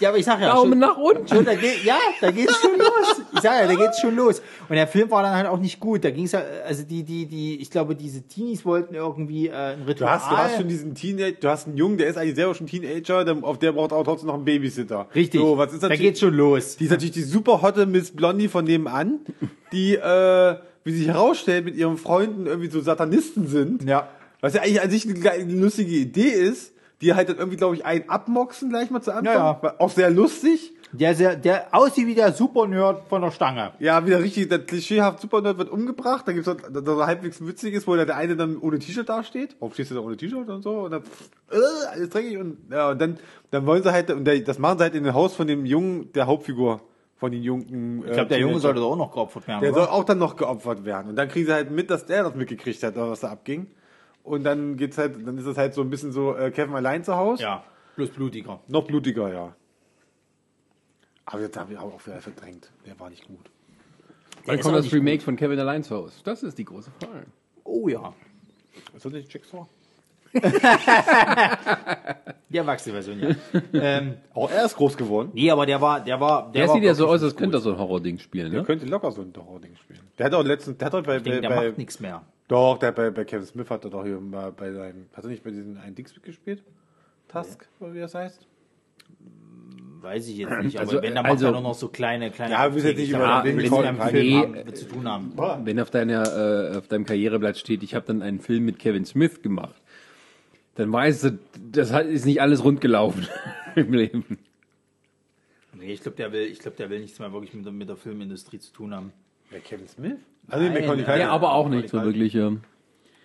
Speaker 2: ja, aber ich sag ja,
Speaker 1: Daumen
Speaker 2: schon,
Speaker 1: nach unten.
Speaker 2: schon, da geht, ja, da geht's schon los. Ich sag ja, da geht's schon los. Und der Film war dann halt auch nicht gut. Da ging's ja, also die, die, die, ich glaube, diese Teenies wollten irgendwie äh, ein
Speaker 3: Du
Speaker 2: Ritual.
Speaker 3: hast, du hast schon diesen Teenager, du hast einen Jungen, der ist eigentlich selber schon Teenager, der, auf der braucht auch trotzdem noch einen Babysitter.
Speaker 2: Richtig.
Speaker 3: So, was ist
Speaker 2: da geht's schon los.
Speaker 3: Die ist natürlich die super hotte Miss Blondie von nebenan, die, äh, wie sich herausstellt, mit ihren Freunden irgendwie so Satanisten sind.
Speaker 2: Ja.
Speaker 3: Was ja eigentlich an sich eine, lustige Idee ist, die halt dann irgendwie, glaube ich, einen abmoxen gleich mal zu Anfang.
Speaker 2: Ja, ja.
Speaker 3: Auch sehr lustig.
Speaker 2: Der, sehr, der aussieht wie der Super-Nerd von der Stange.
Speaker 3: Ja, wieder richtig, der klischeehaft Supernerd wird umgebracht. Da gibt's so, da so halbwegs witzig ist, wo der, eine dann ohne T-Shirt dasteht. Warum stehst du da ohne T-Shirt und so? Und dann, äh, alles dreckig und, ja, und dann, dann wollen sie halt, und der, das machen sie halt in dem Haus von dem Jungen, der Hauptfigur, von den Jungen.
Speaker 2: Ich glaube, der Junge sollte doch auch noch geopfert werden.
Speaker 3: Der
Speaker 2: oder?
Speaker 3: soll auch dann noch geopfert werden. Und dann kriegen sie halt mit, dass der das mitgekriegt hat, was da abging. Und dann geht's halt, dann ist es halt so ein bisschen so, äh, Kevin allein zu Hause.
Speaker 2: Ja, bloß blutiger.
Speaker 3: Noch blutiger, ja. Aber jetzt habe ich auch wieder verdrängt. Der war nicht gut.
Speaker 1: Wann kommt
Speaker 2: auch
Speaker 1: das Remake von Kevin Allein zu Hause? Das ist die große Frage.
Speaker 2: Oh ja.
Speaker 3: Ist das nicht Jigsaw?
Speaker 2: Die erwachsene Version, ja. ähm,
Speaker 3: Auch er ist groß geworden.
Speaker 2: nee, aber der war, der war, der,
Speaker 1: Der
Speaker 2: war
Speaker 1: sieht ja so aus, als
Speaker 2: gut.
Speaker 1: könnte er so ein Horror-Ding spielen,
Speaker 3: Der
Speaker 1: ne?
Speaker 3: könnte locker so ein Horror-Ding spielen. Der hat auch letztens, der hat doch bei,
Speaker 2: Ich denke,
Speaker 3: bei,
Speaker 2: der
Speaker 3: bei
Speaker 2: macht nichts mehr.
Speaker 3: Doch, der bei, bei Kevin Smith hat er doch hier mal bei seinem, hat er nicht bei diesen einen Dings mitgespielt? Tusk, oder wie das heißt?
Speaker 2: Weiß ich jetzt nicht. Aber
Speaker 1: Also,
Speaker 2: wenn, dann
Speaker 1: also-
Speaker 2: macht er nur noch so kleine, kleine.
Speaker 3: Ja, wir jetzt nicht über den
Speaker 2: mit
Speaker 3: Film
Speaker 1: Nee.
Speaker 2: zu tun haben.
Speaker 1: Wenn auf deiner, äh, auf deinem Karriereblatt steht, ich habe dann einen Film mit Kevin Smith gemacht, dann weißt du, das hat- ist nicht alles rund gelaufen im Leben.
Speaker 2: Nee, ich glaube, der will, ich glaube, der will nichts mehr wirklich mit, der- mit der Filmindustrie zu tun haben.
Speaker 3: Wer Kevin Smith? Also
Speaker 2: Nein,
Speaker 3: Macaulay
Speaker 2: ja,
Speaker 3: Culkin.
Speaker 1: Ja, aber auch nicht so wirklich. Ähm,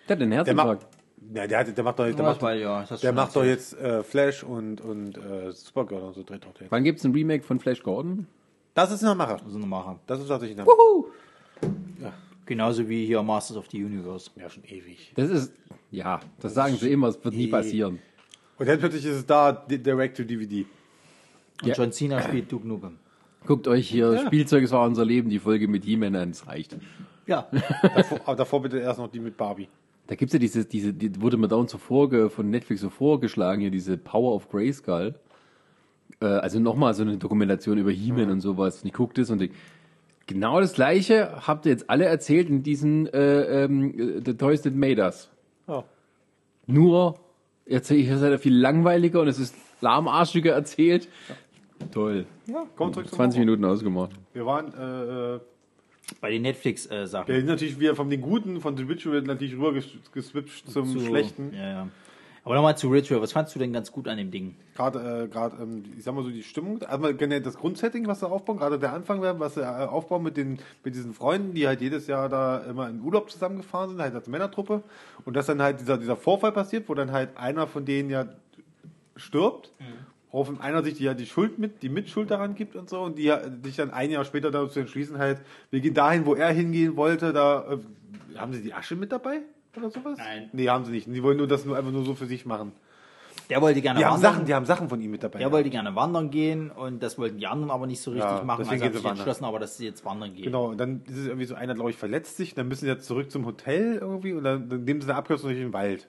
Speaker 1: der hat den Herzinfarkt.
Speaker 3: ja, der, hat, der macht doch, der
Speaker 2: Das
Speaker 3: macht,
Speaker 2: weil, ja, das
Speaker 3: der macht doch jetzt äh, Flash und, und äh, Supergirl und so dreht doch jetzt.
Speaker 1: Wann gibt's ein Remake von Flash Gordon?
Speaker 3: Das ist ein Macher.
Speaker 2: So eine Macher.
Speaker 3: Das ist tatsächlich ein
Speaker 2: Genauso wie hier Masters of the Universe.
Speaker 3: Ja, schon ewig.
Speaker 1: Das ist, ja, das sagen sie immer, es wird nie passieren.
Speaker 3: Und dann plötzlich ist es da, di- Direct to DVD.
Speaker 2: Und
Speaker 1: Ja.
Speaker 2: John Cena spielt Duke Nukem.
Speaker 1: Guckt euch hier, Spielzeug, es war unser Leben, die Folge mit He-Man an, es reicht.
Speaker 2: Ja.
Speaker 3: davor, aber davor bitte erst noch die mit Barbie.
Speaker 1: Da gibt's ja diese, diese, die wurde mir dauernd so vorge, von Netflix so vorgeschlagen, hier diese Power of Grayskull. Äh, also nochmal so eine Dokumentation über He-Man und sowas. Und ich guck das und denk, genau das gleiche habt ihr jetzt alle erzählt in diesen äh, ähm, äh, The Toys That Made Us.
Speaker 3: Ja.
Speaker 1: Nur, jetzt hier seid ihr viel langweiliger und es ist lahmarschiger erzählt. Toll.
Speaker 3: ja. Komm zurück zum
Speaker 1: 20
Speaker 3: Horror.
Speaker 1: Minuten ausgemacht.
Speaker 3: Wir waren, äh, äh,
Speaker 2: Bei den Netflix-Sachen.
Speaker 3: Der ist natürlich wieder von den Guten, von The Witcher wird natürlich rüber ges- geswitcht zum
Speaker 2: Zu-
Speaker 3: Schlechten.
Speaker 2: Ja, ja. Aber nochmal zu Ritual. Was fandst du denn ganz gut an dem Ding?
Speaker 3: Gerade, äh, gerade, ähm, ich sag mal so die Stimmung, erstmal generell das Grundsetting, was sie aufbauen, gerade der Anfang, was sie äh, aufbauen mit den, mit diesen Freunden, die halt jedes Jahr da immer in Urlaub zusammengefahren sind, halt als Männertruppe. Und dass dann halt dieser, dieser Vorfall passiert, wo dann halt einer von denen ja stirbt, auf einer sich die ja die Schuld mit, die Mitschuld daran gibt und so, und die ja sich dann ein Jahr später dazu entschließen halt, wir gehen dahin, wo er hingehen wollte, da, äh, haben sie die Asche mit dabei? Oder sowas?
Speaker 2: Nein.
Speaker 3: Nee, haben sie nicht. Die wollen nur das nur einfach nur so für sich machen.
Speaker 2: Der wollte gerne
Speaker 3: Die haben
Speaker 2: wandern.
Speaker 3: Sachen, die haben Sachen von ihm mit dabei.
Speaker 2: der wollte gerne wandern gehen und das wollten die anderen aber nicht so richtig
Speaker 3: Ja,
Speaker 2: machen.
Speaker 3: deswegen
Speaker 2: Also haben
Speaker 3: sie
Speaker 2: entschlossen, aber dass sie jetzt wandern gehen.
Speaker 3: Genau, und dann ist es irgendwie so, einer, glaube ich, verletzt sich, dann müssen sie jetzt zurück zum Hotel irgendwie und dann, dann nehmen sie eine Abkürzung durch den Wald.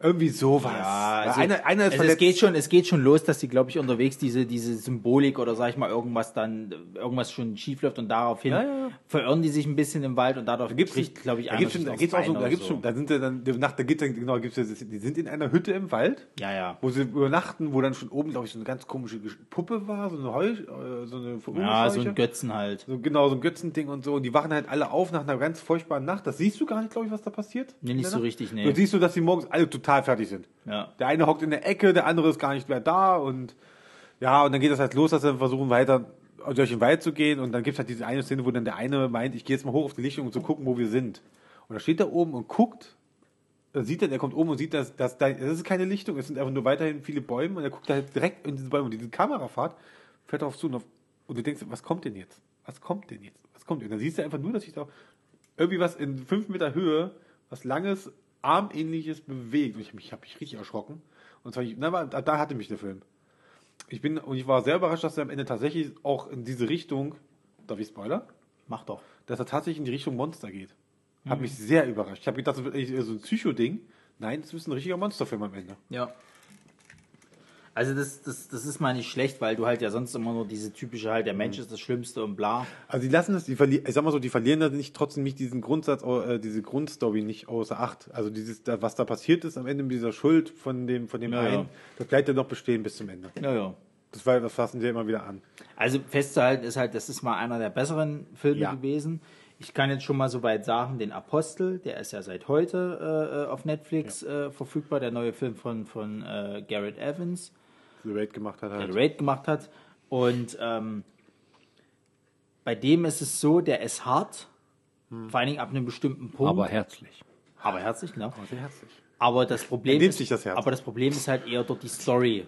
Speaker 3: Irgendwie sowas.
Speaker 2: Ja, also,
Speaker 3: einer, einer ist
Speaker 2: also es geht schon, es geht schon los, dass die, glaube ich, unterwegs diese, diese Symbolik oder sag ich mal irgendwas dann, irgendwas schon schief läuft und daraufhin
Speaker 3: Ja, ja,
Speaker 2: verirren die sich ein bisschen im Wald und dadurch
Speaker 3: Da gibt's,
Speaker 2: bricht, glaube ich,
Speaker 3: da gibt's schon, da gibt's auch so, da gibt's
Speaker 2: so.
Speaker 3: schon, da sind sie dann, die Nacht, da gibt's genau, gibt's, die sind in einer Hütte im Wald,
Speaker 2: Ja, ja.
Speaker 3: wo sie übernachten, wo dann schon oben, glaube ich, so eine ganz komische Puppe war, so eine Heu, äh, so eine
Speaker 2: Ja, so ein Götzen halt.
Speaker 3: so, genau, so ein Götzending und so. Und die wachen halt alle auf nach einer ganz furchtbaren Nacht. Das siehst du gar nicht, glaube ich, was da passiert.
Speaker 2: Nee, nicht so richtig, nee.
Speaker 3: Du siehst du, dass die morgens alle total fertig sind.
Speaker 2: Ja.
Speaker 3: Der eine hockt in der Ecke, der andere ist gar nicht mehr da und ja, und dann geht das halt los, dass sie versuchen weiter durch den Wald zu gehen und dann gibt es halt diese eine Szene, wo dann der eine meint, ich gehe jetzt mal hoch auf die Lichtung, um zu gucken, wo wir sind. Und da steht er oben und guckt, da sieht er, der kommt oben und sieht, dass, dass da, das ist keine Lichtung, es sind einfach nur weiterhin viele Bäume und er guckt halt direkt in diese Bäume und diese Kamerafahrt fährt auf zu und, auf, und du denkst, was kommt denn jetzt? Was kommt denn jetzt? Was kommt denn? Und dann siehst du einfach nur, dass sich da irgendwie was in fünf Meter Höhe, was langes, armähnliches bewegt. Und ich habe mich, hab mich richtig erschrocken. Und zwar, na, da, hatte mich der Film. Ich bin, und ich war sehr überrascht, dass er am Ende tatsächlich auch in diese Richtung, darf ich Spoiler?
Speaker 2: Mach doch.
Speaker 3: Dass er tatsächlich in die Richtung Monster geht. Hat mich sehr überrascht. Ich habe gedacht, das wird so ein Psycho-Ding. Nein, das ist ein richtiger Monsterfilm am Ende.
Speaker 2: Ja. Also das, das, das ist mal nicht schlecht, weil du halt ja sonst immer nur diese typische halt, der Mensch ist das Schlimmste und bla.
Speaker 3: Also die lassen das, die verlieren, ich sag mal so, die verlieren da nicht trotzdem nicht diesen Grundsatz, äh, diese Grundstory nicht außer Acht. Also dieses, da, was da passiert ist am Ende mit dieser Schuld von dem, von dem
Speaker 2: Ja,
Speaker 3: einen,
Speaker 2: ja.
Speaker 3: das bleibt ja noch bestehen bis zum Ende.
Speaker 2: Ja, ja.
Speaker 3: Das, war, das fassen sie immer wieder an.
Speaker 2: Also festzuhalten ist halt, das ist mal einer der besseren Filme
Speaker 3: Ja.
Speaker 2: gewesen. Ich kann jetzt schon mal so weit sagen, den Apostel, der ist ja seit heute äh, auf Netflix äh, verfügbar, der neue Film von, von äh, Garrett Evans,
Speaker 3: The Raid gemacht hat
Speaker 2: der
Speaker 3: halt.
Speaker 2: Raid gemacht hat. Und ähm, bei dem ist es so, der ist hart, vor allen Dingen ab einem bestimmten Punkt.
Speaker 1: Aber herzlich.
Speaker 2: aber herzlich, genau.
Speaker 3: Sehr herzlich.
Speaker 2: Aber das Problem ist,
Speaker 3: sich das Herz.
Speaker 2: aber das Problem ist halt eher dort die Story,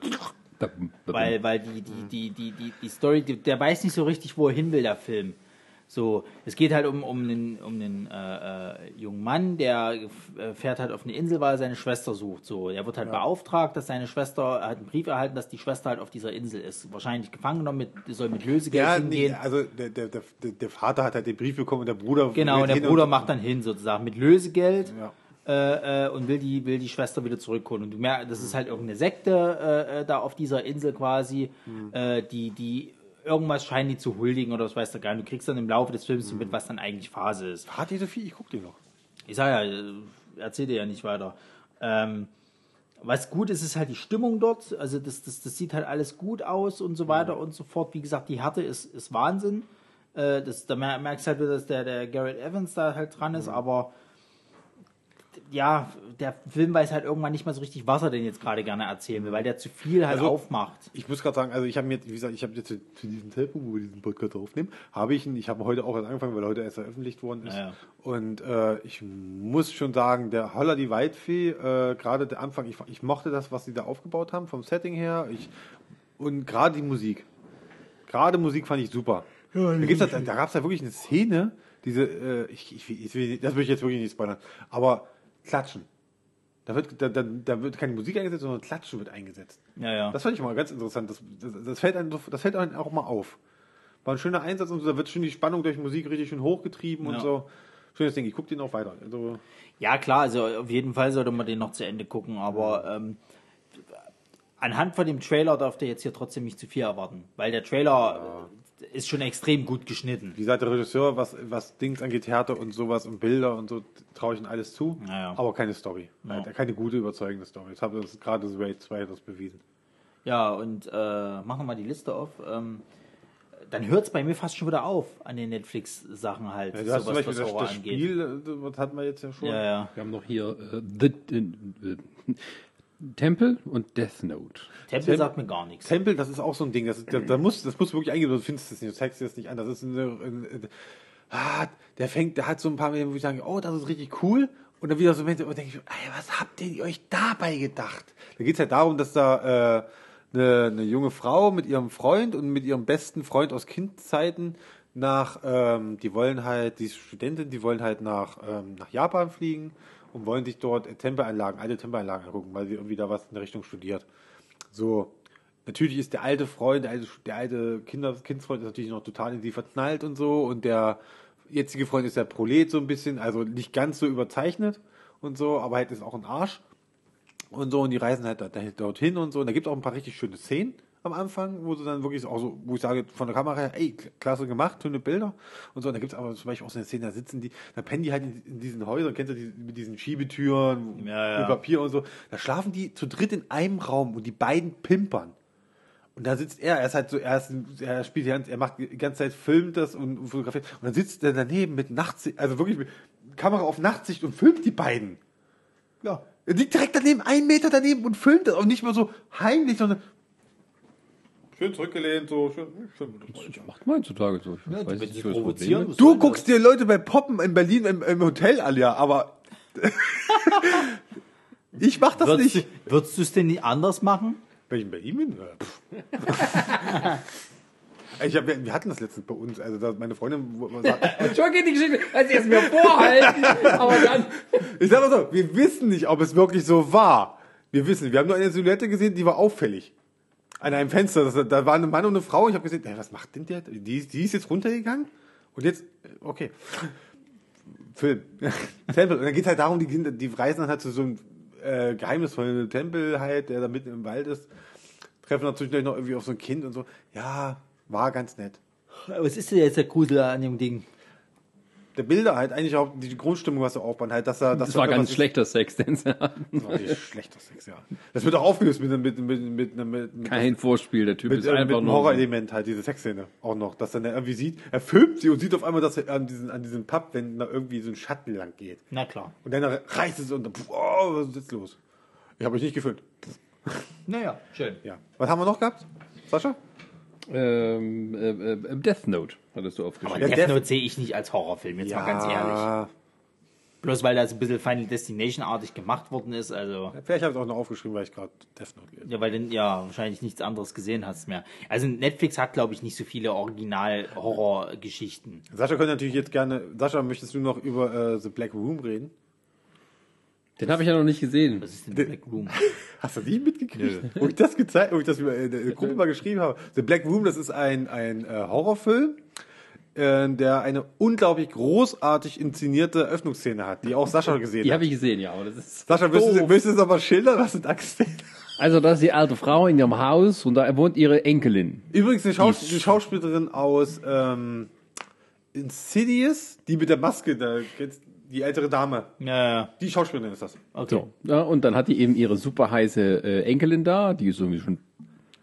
Speaker 2: weil weil die die die die die, die Story, die, der weiß nicht so richtig, wo er hin will, der Film. So, es geht halt um um einen um einen äh, äh, jungen Mann, der äh, fährt halt auf eine Insel, weil er seine Schwester sucht. So, er wird halt beauftragt, dass seine Schwester er hat einen Brief erhalten, dass die Schwester halt auf dieser Insel ist, wahrscheinlich gefangen genommen, mit soll mit Lösegeld
Speaker 3: Ja,
Speaker 2: hingehen.
Speaker 3: nee, also der, der, der, der Vater hat halt den Brief bekommen und der Bruder.
Speaker 2: Genau, und der Bruder macht dann hin sozusagen mit Lösegeld
Speaker 3: Ja.
Speaker 2: äh, äh, und will die, will die Schwester wieder zurückholen. Und du merkst, das ist halt irgendeine Sekte äh, da auf dieser Insel quasi,
Speaker 3: Mhm.
Speaker 2: äh, die, die irgendwas scheinen die zu huldigen oder was weiß der gar nicht. Du kriegst dann im Laufe des Films mit, was dann eigentlich Phase ist.
Speaker 3: Hat die so viel? Ich guck die noch.
Speaker 2: Ich sag ja, äh, erzähl dir ja nicht weiter. Ähm, was gut ist, ist halt die Stimmung dort. Also das, das, das sieht halt alles gut aus und so weiter und so fort. Wie gesagt, die Härte ist, ist Wahnsinn. Äh, das, da mer- merkst du halt dass der, der Garrett Evans da halt dran ist, aber ja, der Film weiß halt irgendwann nicht mal so richtig, was er denn jetzt gerade gerne erzählen will, weil der zu viel halt
Speaker 3: Also-
Speaker 2: aufmacht.
Speaker 3: Ich muss gerade sagen, also ich habe mir, wie gesagt, ich habe jetzt zu diesem Zeitpunkt, wo wir diesen Podcast aufnehmen, habe ich ihn, ich habe heute auch erst angefangen, weil er heute erst veröffentlicht worden ist.
Speaker 2: Ja, ja.
Speaker 3: Und äh, ich muss schon sagen, der Holler die Waldfee, äh, gerade der Anfang, ich, ich mochte das, was sie da aufgebaut haben, vom Setting her. Ich, und gerade die Musik. Gerade Musik fand ich super. da gibt's halt, da gab es ja wirklich eine Szene, diese, äh, ich, ich, ich das will ich jetzt wirklich nicht spoilern, aber Klatschen. Da wird, da, da, da wird keine Musik eingesetzt, sondern Klatschen wird eingesetzt.
Speaker 2: Ja, ja.
Speaker 3: Das fand ich mal ganz interessant. Das, das, das, fällt einem, das fällt einem auch mal auf. War ein schöner Einsatz und so, da wird schon die Spannung durch Musik richtig schön hochgetrieben und
Speaker 2: Ja.
Speaker 3: so. Schönes Ding, ich gucke den auch weiter. Also,
Speaker 2: Ja, klar, also auf jeden Fall sollte man den noch zu Ende gucken, aber ähm, anhand von dem Trailer darf ihr jetzt hier trotzdem nicht zu viel erwarten, weil der Trailer äh, ist schon extrem gut geschnitten.
Speaker 3: wie gesagt, der Regisseur, was, was Dings angeht, Härte und sowas und Bilder und so, traue ich ihm alles zu.
Speaker 2: Ja, ja.
Speaker 3: Aber keine Story. Nein, Keine gute, überzeugende Story. Das hat das gerade das Raid 2 das bewiesen.
Speaker 2: Ja, und äh, machen wir mal die Liste auf. Ähm, dann hört es bei mir fast schon wieder auf an den Netflix-Sachen halt,
Speaker 3: Ja, du hast zum
Speaker 2: was,
Speaker 3: Beispiel
Speaker 2: was
Speaker 3: das, das. Spiel, äh, was hatten wir jetzt ja schon?
Speaker 2: Ja, ja.
Speaker 1: Wir haben noch hier äh, The Temple und Death Note.
Speaker 2: Tempel
Speaker 3: Tem-
Speaker 2: sagt mir gar nichts.
Speaker 3: Tempel, das ist auch so ein Ding. Das, da, da muss, das musst du wirklich eingeben, du findest es nicht, du zeigst dir das nicht an. Das ist eine, eine, eine ah, der fängt, der hat so ein paar Minuten, wo ich sage, oh, das ist richtig cool. Und dann wieder so Momente, wo denke ich, ey, was habt ihr euch dabei gedacht? Da geht's halt darum, dass da äh, eine, eine junge Frau mit ihrem Freund und mit ihrem besten Freund aus Kindzeiten nach, ähm, die wollen halt, die ist Studentin, die wollen halt nach, ähm, nach Japan fliegen und wollen sich dort Tempelanlagen, alte Tempelanlagen angucken, weil sie irgendwie da was in der Richtung studiert. So, natürlich ist der alte Freund, der alte, der alte Kinder, Kindsfreund ist natürlich noch total in sie verknallt und so und der jetzige Freund ist der Prolet so ein bisschen, also nicht ganz so überzeichnet und so, aber halt ist auch ein Arsch und so und die reisen halt dorthin und so und da gibt es auch ein paar richtig schöne Szenen am Anfang, wo sie dann wirklich auch so, wo ich sage, von der Kamera her, ey, klasse gemacht, schöne Bilder und so. Und da gibt es aber zum Beispiel auch so eine Szene, da sitzen die, da pennen die halt in, in diesen Häusern, kennst du die, mit diesen Schiebetüren,
Speaker 2: Ja, ja.
Speaker 3: mit Papier und so. Da schlafen die zu dritt in einem Raum und die beiden pimpern. Und da sitzt er, er ist halt so, er, ist, er spielt die ganze, er macht die ganze Zeit, filmt das und, und fotografiert. Und dann sitzt er daneben mit Nachtsicht, also wirklich mit Kamera auf Nachtsicht und filmt die beiden.
Speaker 2: Ja.
Speaker 3: Er liegt direkt daneben, einen Meter daneben und filmt das. Und nicht mal so heimlich, sondern schön zurückgelehnt, so schön. schön
Speaker 1: Das macht man heutzutage so. Ich
Speaker 2: Ja,
Speaker 1: weiß
Speaker 2: wenn
Speaker 1: nicht, das
Speaker 2: provozieren, was
Speaker 3: Du guckst dir Leute bei Poppen in Berlin im, im Hotel an, ja, aber ich mach das
Speaker 2: Würdest,
Speaker 3: nicht.
Speaker 2: du- würdest du es denn nicht anders machen?
Speaker 3: Wenn ich in Berlin bin? Ich hab, wir hatten das letztens bei uns. Also da meine Freundin sagt,
Speaker 1: Schon geht die Geschichte, als sie es mir vorhalten, aber dann.
Speaker 3: ich sag mal so, wir wissen nicht, ob es wirklich so war. Wir wissen, wir haben nur eine Silhouette gesehen, die war auffällig. An einem Fenster, das, da war ein Mann und eine Frau. Ich habe gesehen, ey, was macht denn der? Die, die ist jetzt runtergegangen und jetzt, äh, okay. Film. Tempel. Und dann geht's halt darum, die Kinder, die reisen dann halt zu so einem äh, geheimnisvollen Tempel halt, der da mitten im Wald ist. Treffen natürlich noch irgendwie auf so ein Kind und so. Ja, war ganz nett.
Speaker 2: Was ist denn jetzt der Grusel an dem Ding?
Speaker 3: Der Bilder halt eigentlich auch die Grundstimmung, was sie aufbauen, halt, dass er, dass
Speaker 1: Das
Speaker 3: da
Speaker 1: war ganz
Speaker 3: ist.
Speaker 1: schlechter Sex, den sie hatten.
Speaker 3: Das war nicht schlechter Sex, ja. Das wird auch aufgelöst mit, mit, mit, mit, mit, mit, mit
Speaker 1: Kein Vorspiel, der Typ
Speaker 3: mit,
Speaker 1: ist
Speaker 3: äh, mit
Speaker 1: einfach
Speaker 3: einem
Speaker 1: nur.
Speaker 3: Horrorelement halt, diese Sexszene auch noch, dass dann er irgendwie sieht, er filmt sie und sieht auf einmal, dass er an diesen, an diesem Pub, wenn da irgendwie so ein Schatten lang geht.
Speaker 2: Na klar.
Speaker 3: Und dann reißt es und dann, oh, was ist jetzt los? Ich habe euch nicht gefilmt.
Speaker 2: Naja, schön.
Speaker 3: Ja. Was haben wir noch gehabt? Sascha?
Speaker 1: Ähm, äh, äh, Death Note hattest du
Speaker 2: Aber
Speaker 1: aufgeschrieben.
Speaker 3: Ja,
Speaker 2: Death
Speaker 3: Death-
Speaker 2: Note sehe ich nicht als Horrorfilm, jetzt mal ganz ehrlich. Bloß weil das ein bisschen Final Destination-artig gemacht worden ist, also.
Speaker 3: Vielleicht habe ich es auch noch aufgeschrieben, weil ich gerade Death Note lese.
Speaker 2: Ja, weil du ja wahrscheinlich nichts anderes gesehen hast mehr. Also Netflix hat, glaube ich, nicht so viele Original-Horror-Geschichten.
Speaker 3: Sascha könnte natürlich jetzt gerne. Sascha, möchtest du noch über äh, The Black Room reden?
Speaker 1: Den habe ich ja noch nicht gesehen.
Speaker 2: Was ist denn Black Room?
Speaker 3: Hast du nicht mitgekriegt? Wo ich das gezeigt, wo ich das in der Gruppe mal geschrieben habe. The Black Room, das ist ein, ein äh, Horrorfilm, äh, der eine unglaublich großartig inszenierte Öffnungsszene hat, die auch Sascha gesehen
Speaker 1: Die
Speaker 3: hat.
Speaker 1: habe ich gesehen, ja, aber das ist.
Speaker 3: Sascha, möchtest du,
Speaker 1: doof.
Speaker 3: möchtest du das aber schildern, was du da gesehen hast?
Speaker 1: Also, das ist die alte Frau in ihrem Haus und da wohnt ihre Enkelin.
Speaker 3: Übrigens eine, Schaus die Schauspielerin aus ähm, Insidious, die mit der Maske, da, kennst- die ältere Dame.
Speaker 2: Ja, ja,
Speaker 3: Die Schauspielerin ist das.
Speaker 2: okay.
Speaker 1: So. Ja, und dann hat die eben ihre super heiße äh, Enkelin da, die ist irgendwie schon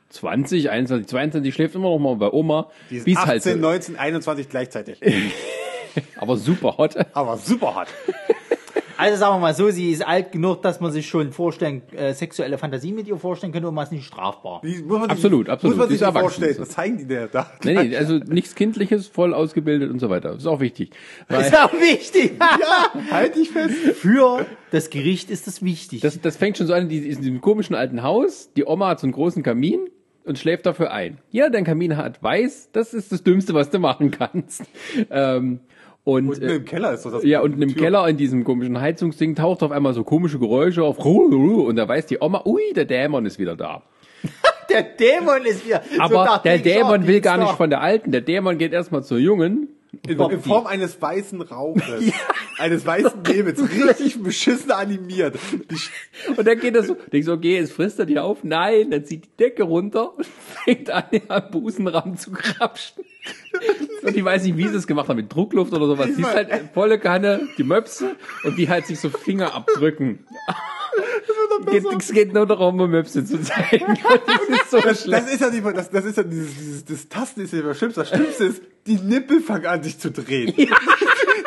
Speaker 1: 20, 21, 22, die schläft immer noch mal bei Oma.
Speaker 3: Die ist
Speaker 1: Wie's
Speaker 3: 18,
Speaker 1: halt so-
Speaker 3: 19, 21 gleichzeitig.
Speaker 1: aber super hot.
Speaker 3: Aber super hart.
Speaker 2: Also sagen wir mal so, sie ist alt genug, dass man sich schon vorstellen, äh, sexuelle Fantasien mit ihr vorstellen könnte und man ist nicht strafbar.
Speaker 3: Wie, muss man
Speaker 1: Absolut,
Speaker 3: sich,
Speaker 1: absolut.
Speaker 3: Muss man
Speaker 1: Die
Speaker 3: sich
Speaker 1: erwachsen.
Speaker 3: vorstellen. Was zeigen die denn da?
Speaker 1: Nee, nee, also nichts Kindliches, voll ausgebildet und so weiter. Das ist auch wichtig. Weil
Speaker 2: ist auch wichtig.
Speaker 3: Ja, halt dich fest.
Speaker 2: Für das Gericht ist das wichtig.
Speaker 1: das, das fängt schon so an, die ist in diesem komischen alten Haus. Die Oma hat so einen großen Kamin und schläft dafür ein. Ja, dein Kamin hat weiß, das ist das Dümmste, was du machen kannst. Ähm, und,
Speaker 3: Unten
Speaker 1: äh,
Speaker 3: im Keller ist doch das.
Speaker 1: ja, unten im
Speaker 3: Tür.
Speaker 1: Keller in diesem komischen Heizungsding taucht auf einmal so komische Geräusche auf. Und da weiß die Oma, ui, der Dämon ist wieder da.
Speaker 2: der Dämon ist wieder.
Speaker 1: Aber
Speaker 2: dachte
Speaker 1: der Dämon will gar nicht von der Alten. Der Dämon geht erstmal zur Jungen.
Speaker 3: In, in Form eines weißen Rauches. Eines weißen Nebels. Richtig beschissen animiert.
Speaker 1: Und dann geht er so, denkst so, okay, jetzt frisst er die auf. Nein, dann zieht die Decke runter und fängt an, den am Busenrahmen zu krapschen. Und ich weiß nicht, wie sie es gemacht haben, mit Druckluft oder sowas. Sie ist halt volle Kanne, die Möpse und die halt sich so Finger abdrücken. geht, es geht nur darum, um Möpse zu zeigen. Das ist so
Speaker 3: Das,
Speaker 1: schlecht.
Speaker 3: das ist ja mal, das, das ist ja dieses, dieses das Tasten ist ja immer schlimm. Das Schlimmste ist, die Nippel fangen an sich zu drehen.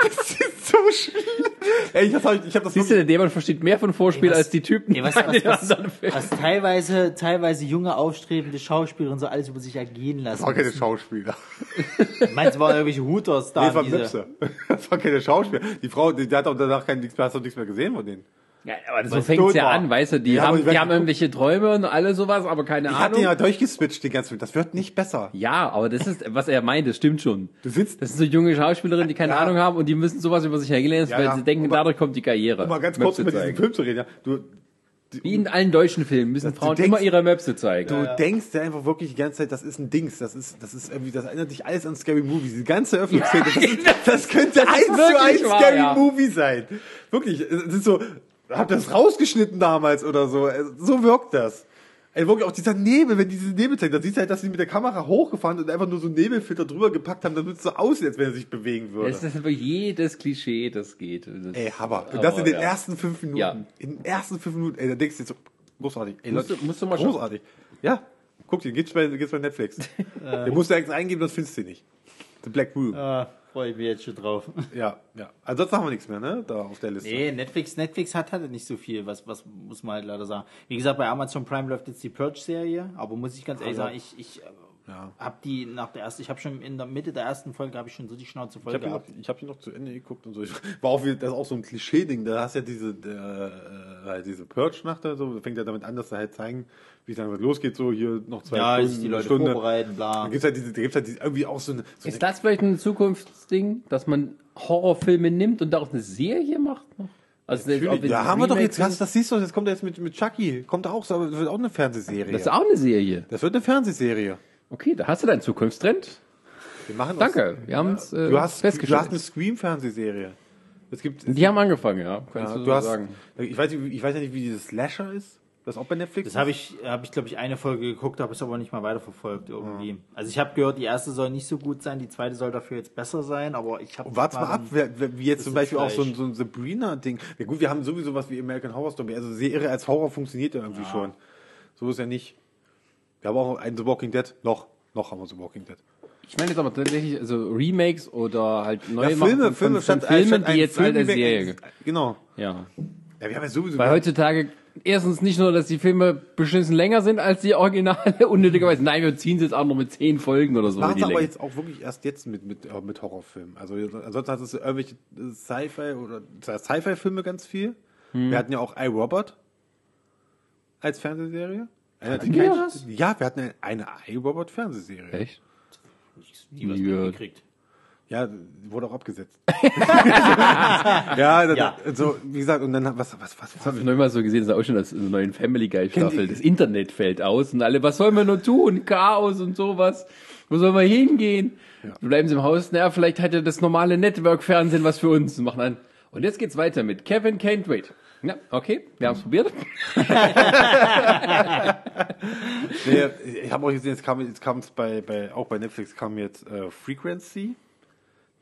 Speaker 3: Das ist so schlimm. Ey, ich hab, ich hab das
Speaker 1: Siehst du, der Dämon versteht mehr von Vorspiel
Speaker 2: Ey, was-
Speaker 1: als die Typen
Speaker 2: Ey, was, was, was, was teilweise, teilweise junge, aufstrebende Schauspieler und so alles über sich ergehen lassen.
Speaker 3: Das war keine. Schauspieler.
Speaker 2: Meinst du, waren irgendwelche Hooters da?
Speaker 3: Nee, das war
Speaker 2: diese-
Speaker 3: Möpse. Das war keine Schauspieler. Die Frau, die, die hat auch danach kein, nichts mehr, hast du nichts mehr gesehen von denen.
Speaker 1: Ja, aber so fängt's ja
Speaker 3: war.
Speaker 1: an, weißt du, die
Speaker 3: Ja,
Speaker 1: haben,
Speaker 3: die
Speaker 1: die haben irgendwelche Träume und alle sowas, aber keine
Speaker 3: Ich hatte
Speaker 1: Ahnung.
Speaker 3: ja durchgeswitcht den ganzen Film. Das wird nicht besser.
Speaker 1: Ja, aber das ist, was er meint, das stimmt schon.
Speaker 3: Du sitzt,
Speaker 1: Das sind so junge Schauspielerinnen, die keine
Speaker 3: Ja.
Speaker 1: Ahnung haben und die müssen sowas über sich hergelernt,
Speaker 3: Ja,
Speaker 1: weil
Speaker 3: ja.
Speaker 1: sie denken,
Speaker 3: Um
Speaker 1: dadurch kommt die Karriere.
Speaker 3: um mal ganz kurz
Speaker 1: Möpse
Speaker 3: über diesen. Film zu reden, ja. Du,
Speaker 1: Wie in allen deutschen Filmen müssen Frauen
Speaker 3: denkst-
Speaker 1: immer ihre Möpse zeigen.
Speaker 3: du denkst ja einfach wirklich die ganze Zeit, das ist ein Dings, das ist, das ist irgendwie, das erinnert dich alles an Scary Movie. Diese ganze Öffnungsszene, das, das könnte eins zu eins Scary
Speaker 1: ja.
Speaker 3: Movie sein. Wirklich, es ist so, hab das rausgeschnitten damals oder so. So wirkt das. Ey, wirklich auch dieser Nebel, wenn diese Nebel zeigt, dann siehst du halt, dass sie mit der Kamera hochgefahren und einfach nur so einen Nebelfilter drüber gepackt haben, damit es so aussieht, als wenn er sich bewegen würde.
Speaker 1: Das ist aber jedes Klischee, das geht. Das,
Speaker 3: Ey, Hammer. Und das in den
Speaker 1: ja.
Speaker 3: ersten fünf Minuten.
Speaker 1: Ja.
Speaker 3: In den ersten fünf Minuten, ey, da denkst du jetzt so, großartig. Ey,
Speaker 1: Musst
Speaker 3: Leute,
Speaker 1: du- musst du mal schauen.
Speaker 3: großartig. Ja, guck dir, gibt's bei, gibt's bei Netflix. Der musst du extra eingeben, das findest du nicht. The Black Room.
Speaker 2: Freue ich mich jetzt schon drauf.
Speaker 3: Ja, ja. Ansonsten haben wir nichts mehr, ne, da auf der Liste.
Speaker 2: Nee, Netflix, Netflix hat halt nicht so viel, was, was muss man halt leider sagen. Wie gesagt, bei Amazon Prime läuft jetzt die Purge-Serie, aber muss ich ganz ehrlich
Speaker 3: Also,
Speaker 2: sagen, ich, ich äh,
Speaker 3: Ja.
Speaker 2: hab die nach der ersten, ich habe schon in der Mitte der ersten Folge habe ich schon so die Schnauze voll
Speaker 3: Ich habe ihn, noch-
Speaker 2: gehabt.
Speaker 3: ich hab ihn noch zu Ende geguckt und so. Ich, war auch wieder, das ist auch so ein Klischee-Ding. Da hast du ja diese, der, äh, halt diese Purge-Nacht da so. Da fängt ja damit an, dass er halt zeigen, wie es dann losgeht. So hier noch zwei
Speaker 2: Ja,
Speaker 3: Stunden,
Speaker 2: sich die
Speaker 3: eine
Speaker 2: Leute
Speaker 3: Stunde.
Speaker 2: vorbereiten, bla.
Speaker 3: Da gibt's halt diese, da gibt's halt diese, irgendwie auch so eine, so eine
Speaker 1: ist das vielleicht ein Zukunftsding, dass man Horrorfilme nimmt und daraus eine Serie macht? noch? Also
Speaker 3: ja, haben wir doch jetzt, das,
Speaker 1: sind?
Speaker 3: das siehst du, jetzt kommt er jetzt mit, mit Chucky, kommt auch, so, aber das wird auch eine Fernsehserie.
Speaker 1: Das ist auch eine Serie.
Speaker 3: Das wird eine Fernsehserie.
Speaker 1: Okay, da hast du deinen Zukunftstrend.
Speaker 3: Wir machen
Speaker 1: Danke, wir haben es äh,
Speaker 3: Du hast, du hast
Speaker 1: festgestellt.
Speaker 3: eine Scream-Fernsehserie. Es gibt,
Speaker 1: Die haben angefangen, ja. Kannst
Speaker 3: ja,
Speaker 1: du,
Speaker 3: du
Speaker 1: so
Speaker 3: hast,
Speaker 1: sagen.
Speaker 3: ich weiß, nicht, ich weiß ja nicht, wie dieses Slasher ist. Das ist auch bei Netflix.
Speaker 2: Das habe ich, habe ich glaube ich eine Folge geguckt, habe es aber nicht mal weiterverfolgt irgendwie. Also ich habe gehört, die erste soll nicht so gut sein, die zweite soll dafür jetzt besser sein, aber ich habe.
Speaker 3: Warte mal ab, wie jetzt zum Beispiel auch so ein, so ein Sabrina-Ding. Ja gut, wir haben sowieso was wie American Horror Story. Also Serie als Horror funktioniert ja irgendwie schon. So ist ja nicht. Wir haben auch ein The Walking Dead. Noch. Noch haben wir The Walking Dead.
Speaker 1: Ich meine jetzt aber tatsächlich, also Remakes oder halt neue
Speaker 3: Ja, Filme,
Speaker 1: Machen
Speaker 3: Filme,
Speaker 1: von, von Filmen, die jetzt halt als
Speaker 3: Film-
Speaker 1: Serie.
Speaker 3: Genau.
Speaker 1: Ja.
Speaker 3: Ja, wir haben ja sowieso.
Speaker 1: Weil heutzutage erstens nicht nur, dass die Filme beschissen länger sind als die Originale, unnötigerweise, nein, wir ziehen sie jetzt auch noch mit zehn Folgen oder so.
Speaker 3: machen aber jetzt auch wirklich erst jetzt mit, mit, äh, mit Horrorfilmen. Also ansonsten hat es irgendwelche äh, Sci-Fi oder Sci-Fi-Filme ganz viel.
Speaker 1: Hm.
Speaker 3: Wir hatten ja auch iRobot als Fernsehserie.
Speaker 1: Hatten wir das?
Speaker 3: Ja, wir hatten eine, eine iRobot-Fernsehserie.
Speaker 1: Echt?
Speaker 2: die was
Speaker 1: Nie gehört.
Speaker 2: mitgekriegt.
Speaker 3: Ja, wurde auch abgesetzt. ja, das,
Speaker 2: Ja.
Speaker 3: so, wie gesagt, und dann, was, was, was,
Speaker 1: Das habe ich neulich mal so gesehen, das ist auch schon das in der neuen Family Guy Staffel. Das Internet fällt aus und alle, was sollen wir nur tun? Chaos und sowas. Wo sollen wir hingehen? Wir bleiben sie im Haus. Naja, vielleicht hat ja das normale Network-Fernsehen was für uns. Und machen an. Und jetzt geht's weiter mit Kevin Can't Wait. Ja, okay, wir haben es probiert.
Speaker 3: Nee, ich habe auch gesehen, jetzt kam jetzt kam es bei, bei auch bei Netflix kam jetzt äh, Frequency.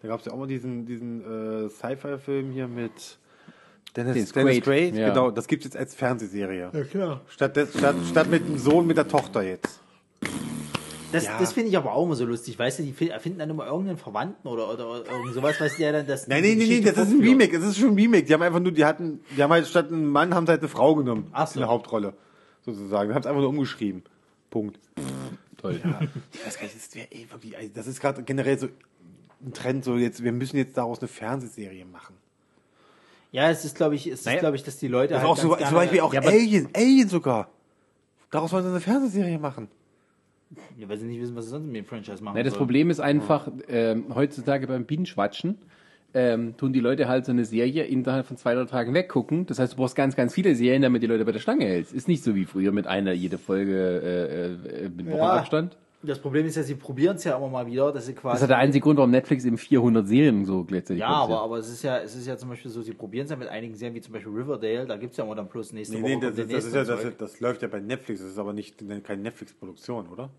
Speaker 3: Da gab es ja auch mal diesen diesen äh, Sci-Fi-Film hier mit Dennis,
Speaker 1: Dennis
Speaker 3: Dennis
Speaker 1: Quaid,
Speaker 3: Quaid.
Speaker 1: ja.
Speaker 3: Genau, das gibt's jetzt als Fernsehserie.
Speaker 2: Ja, klar.
Speaker 3: Statt, des, statt statt mit dem Sohn mit der Tochter jetzt.
Speaker 2: Das,
Speaker 3: Ja.
Speaker 2: das finde ich aber auch immer so lustig. Weißt du, die fi- erfinden dann immer irgendeinen Verwandten oder, oder, irgend sowas, weißt du, der dann das.
Speaker 3: Nein, nee,
Speaker 2: Geschichte
Speaker 3: das ist ein. Remake. Das ist schon ein Remake. Die haben einfach nur, die hatten, die haben halt statt einen Mann haben sie halt eine Frau genommen
Speaker 2: Ach so.
Speaker 3: in der Hauptrolle sozusagen. Die haben es einfach nur umgeschrieben. Punkt.
Speaker 1: Toll.
Speaker 3: Ich weiß gar nicht, das wäre eh wirklich, also das ist gerade generell so ein Trend, so jetzt, wir müssen jetzt daraus eine Fernsehserie machen.
Speaker 2: Ja, es ist, glaube ich, es ist,
Speaker 1: Naja.
Speaker 2: glaube ich, dass die Leute
Speaker 3: Das
Speaker 2: halt
Speaker 3: ist auch so, zum Beispiel auch
Speaker 1: Ja,
Speaker 3: Alien, Alien sogar. Daraus wollen sie eine Fernsehserie machen.
Speaker 2: Ja, weil sie nicht wissen, was sie sonst mit dem Franchise machen
Speaker 1: Ja, das
Speaker 2: sollen.
Speaker 1: Problem ist einfach, ähm, heutzutage beim Binge-Watchen ähm, tun die Leute halt so eine Serie innerhalb von zwei, drei Tagen weggucken. Das heißt, du brauchst ganz, ganz viele Serien, damit die Leute bei der Stange hältst. Ist nicht so wie früher mit einer jede Folge äh, äh, mit Woche
Speaker 2: Ja. Das Problem ist ja, sie probieren es ja immer mal wieder, dass sie quasi.
Speaker 1: Das ist ja der einzige Grund, warum Netflix eben 400 Serien so gleichzeitig
Speaker 2: ja, aber, aber es ist ja, es ist ja zum Beispiel so, sie probieren es ja mit einigen Serien, wie zum Beispiel Riverdale, da gibt es ja immer dann plus nächste
Speaker 3: Nee,
Speaker 2: Woche.
Speaker 3: nee, das, das, ist ja, das, das läuft ja bei Netflix, das ist aber nicht keine Netflix-Produktion, oder?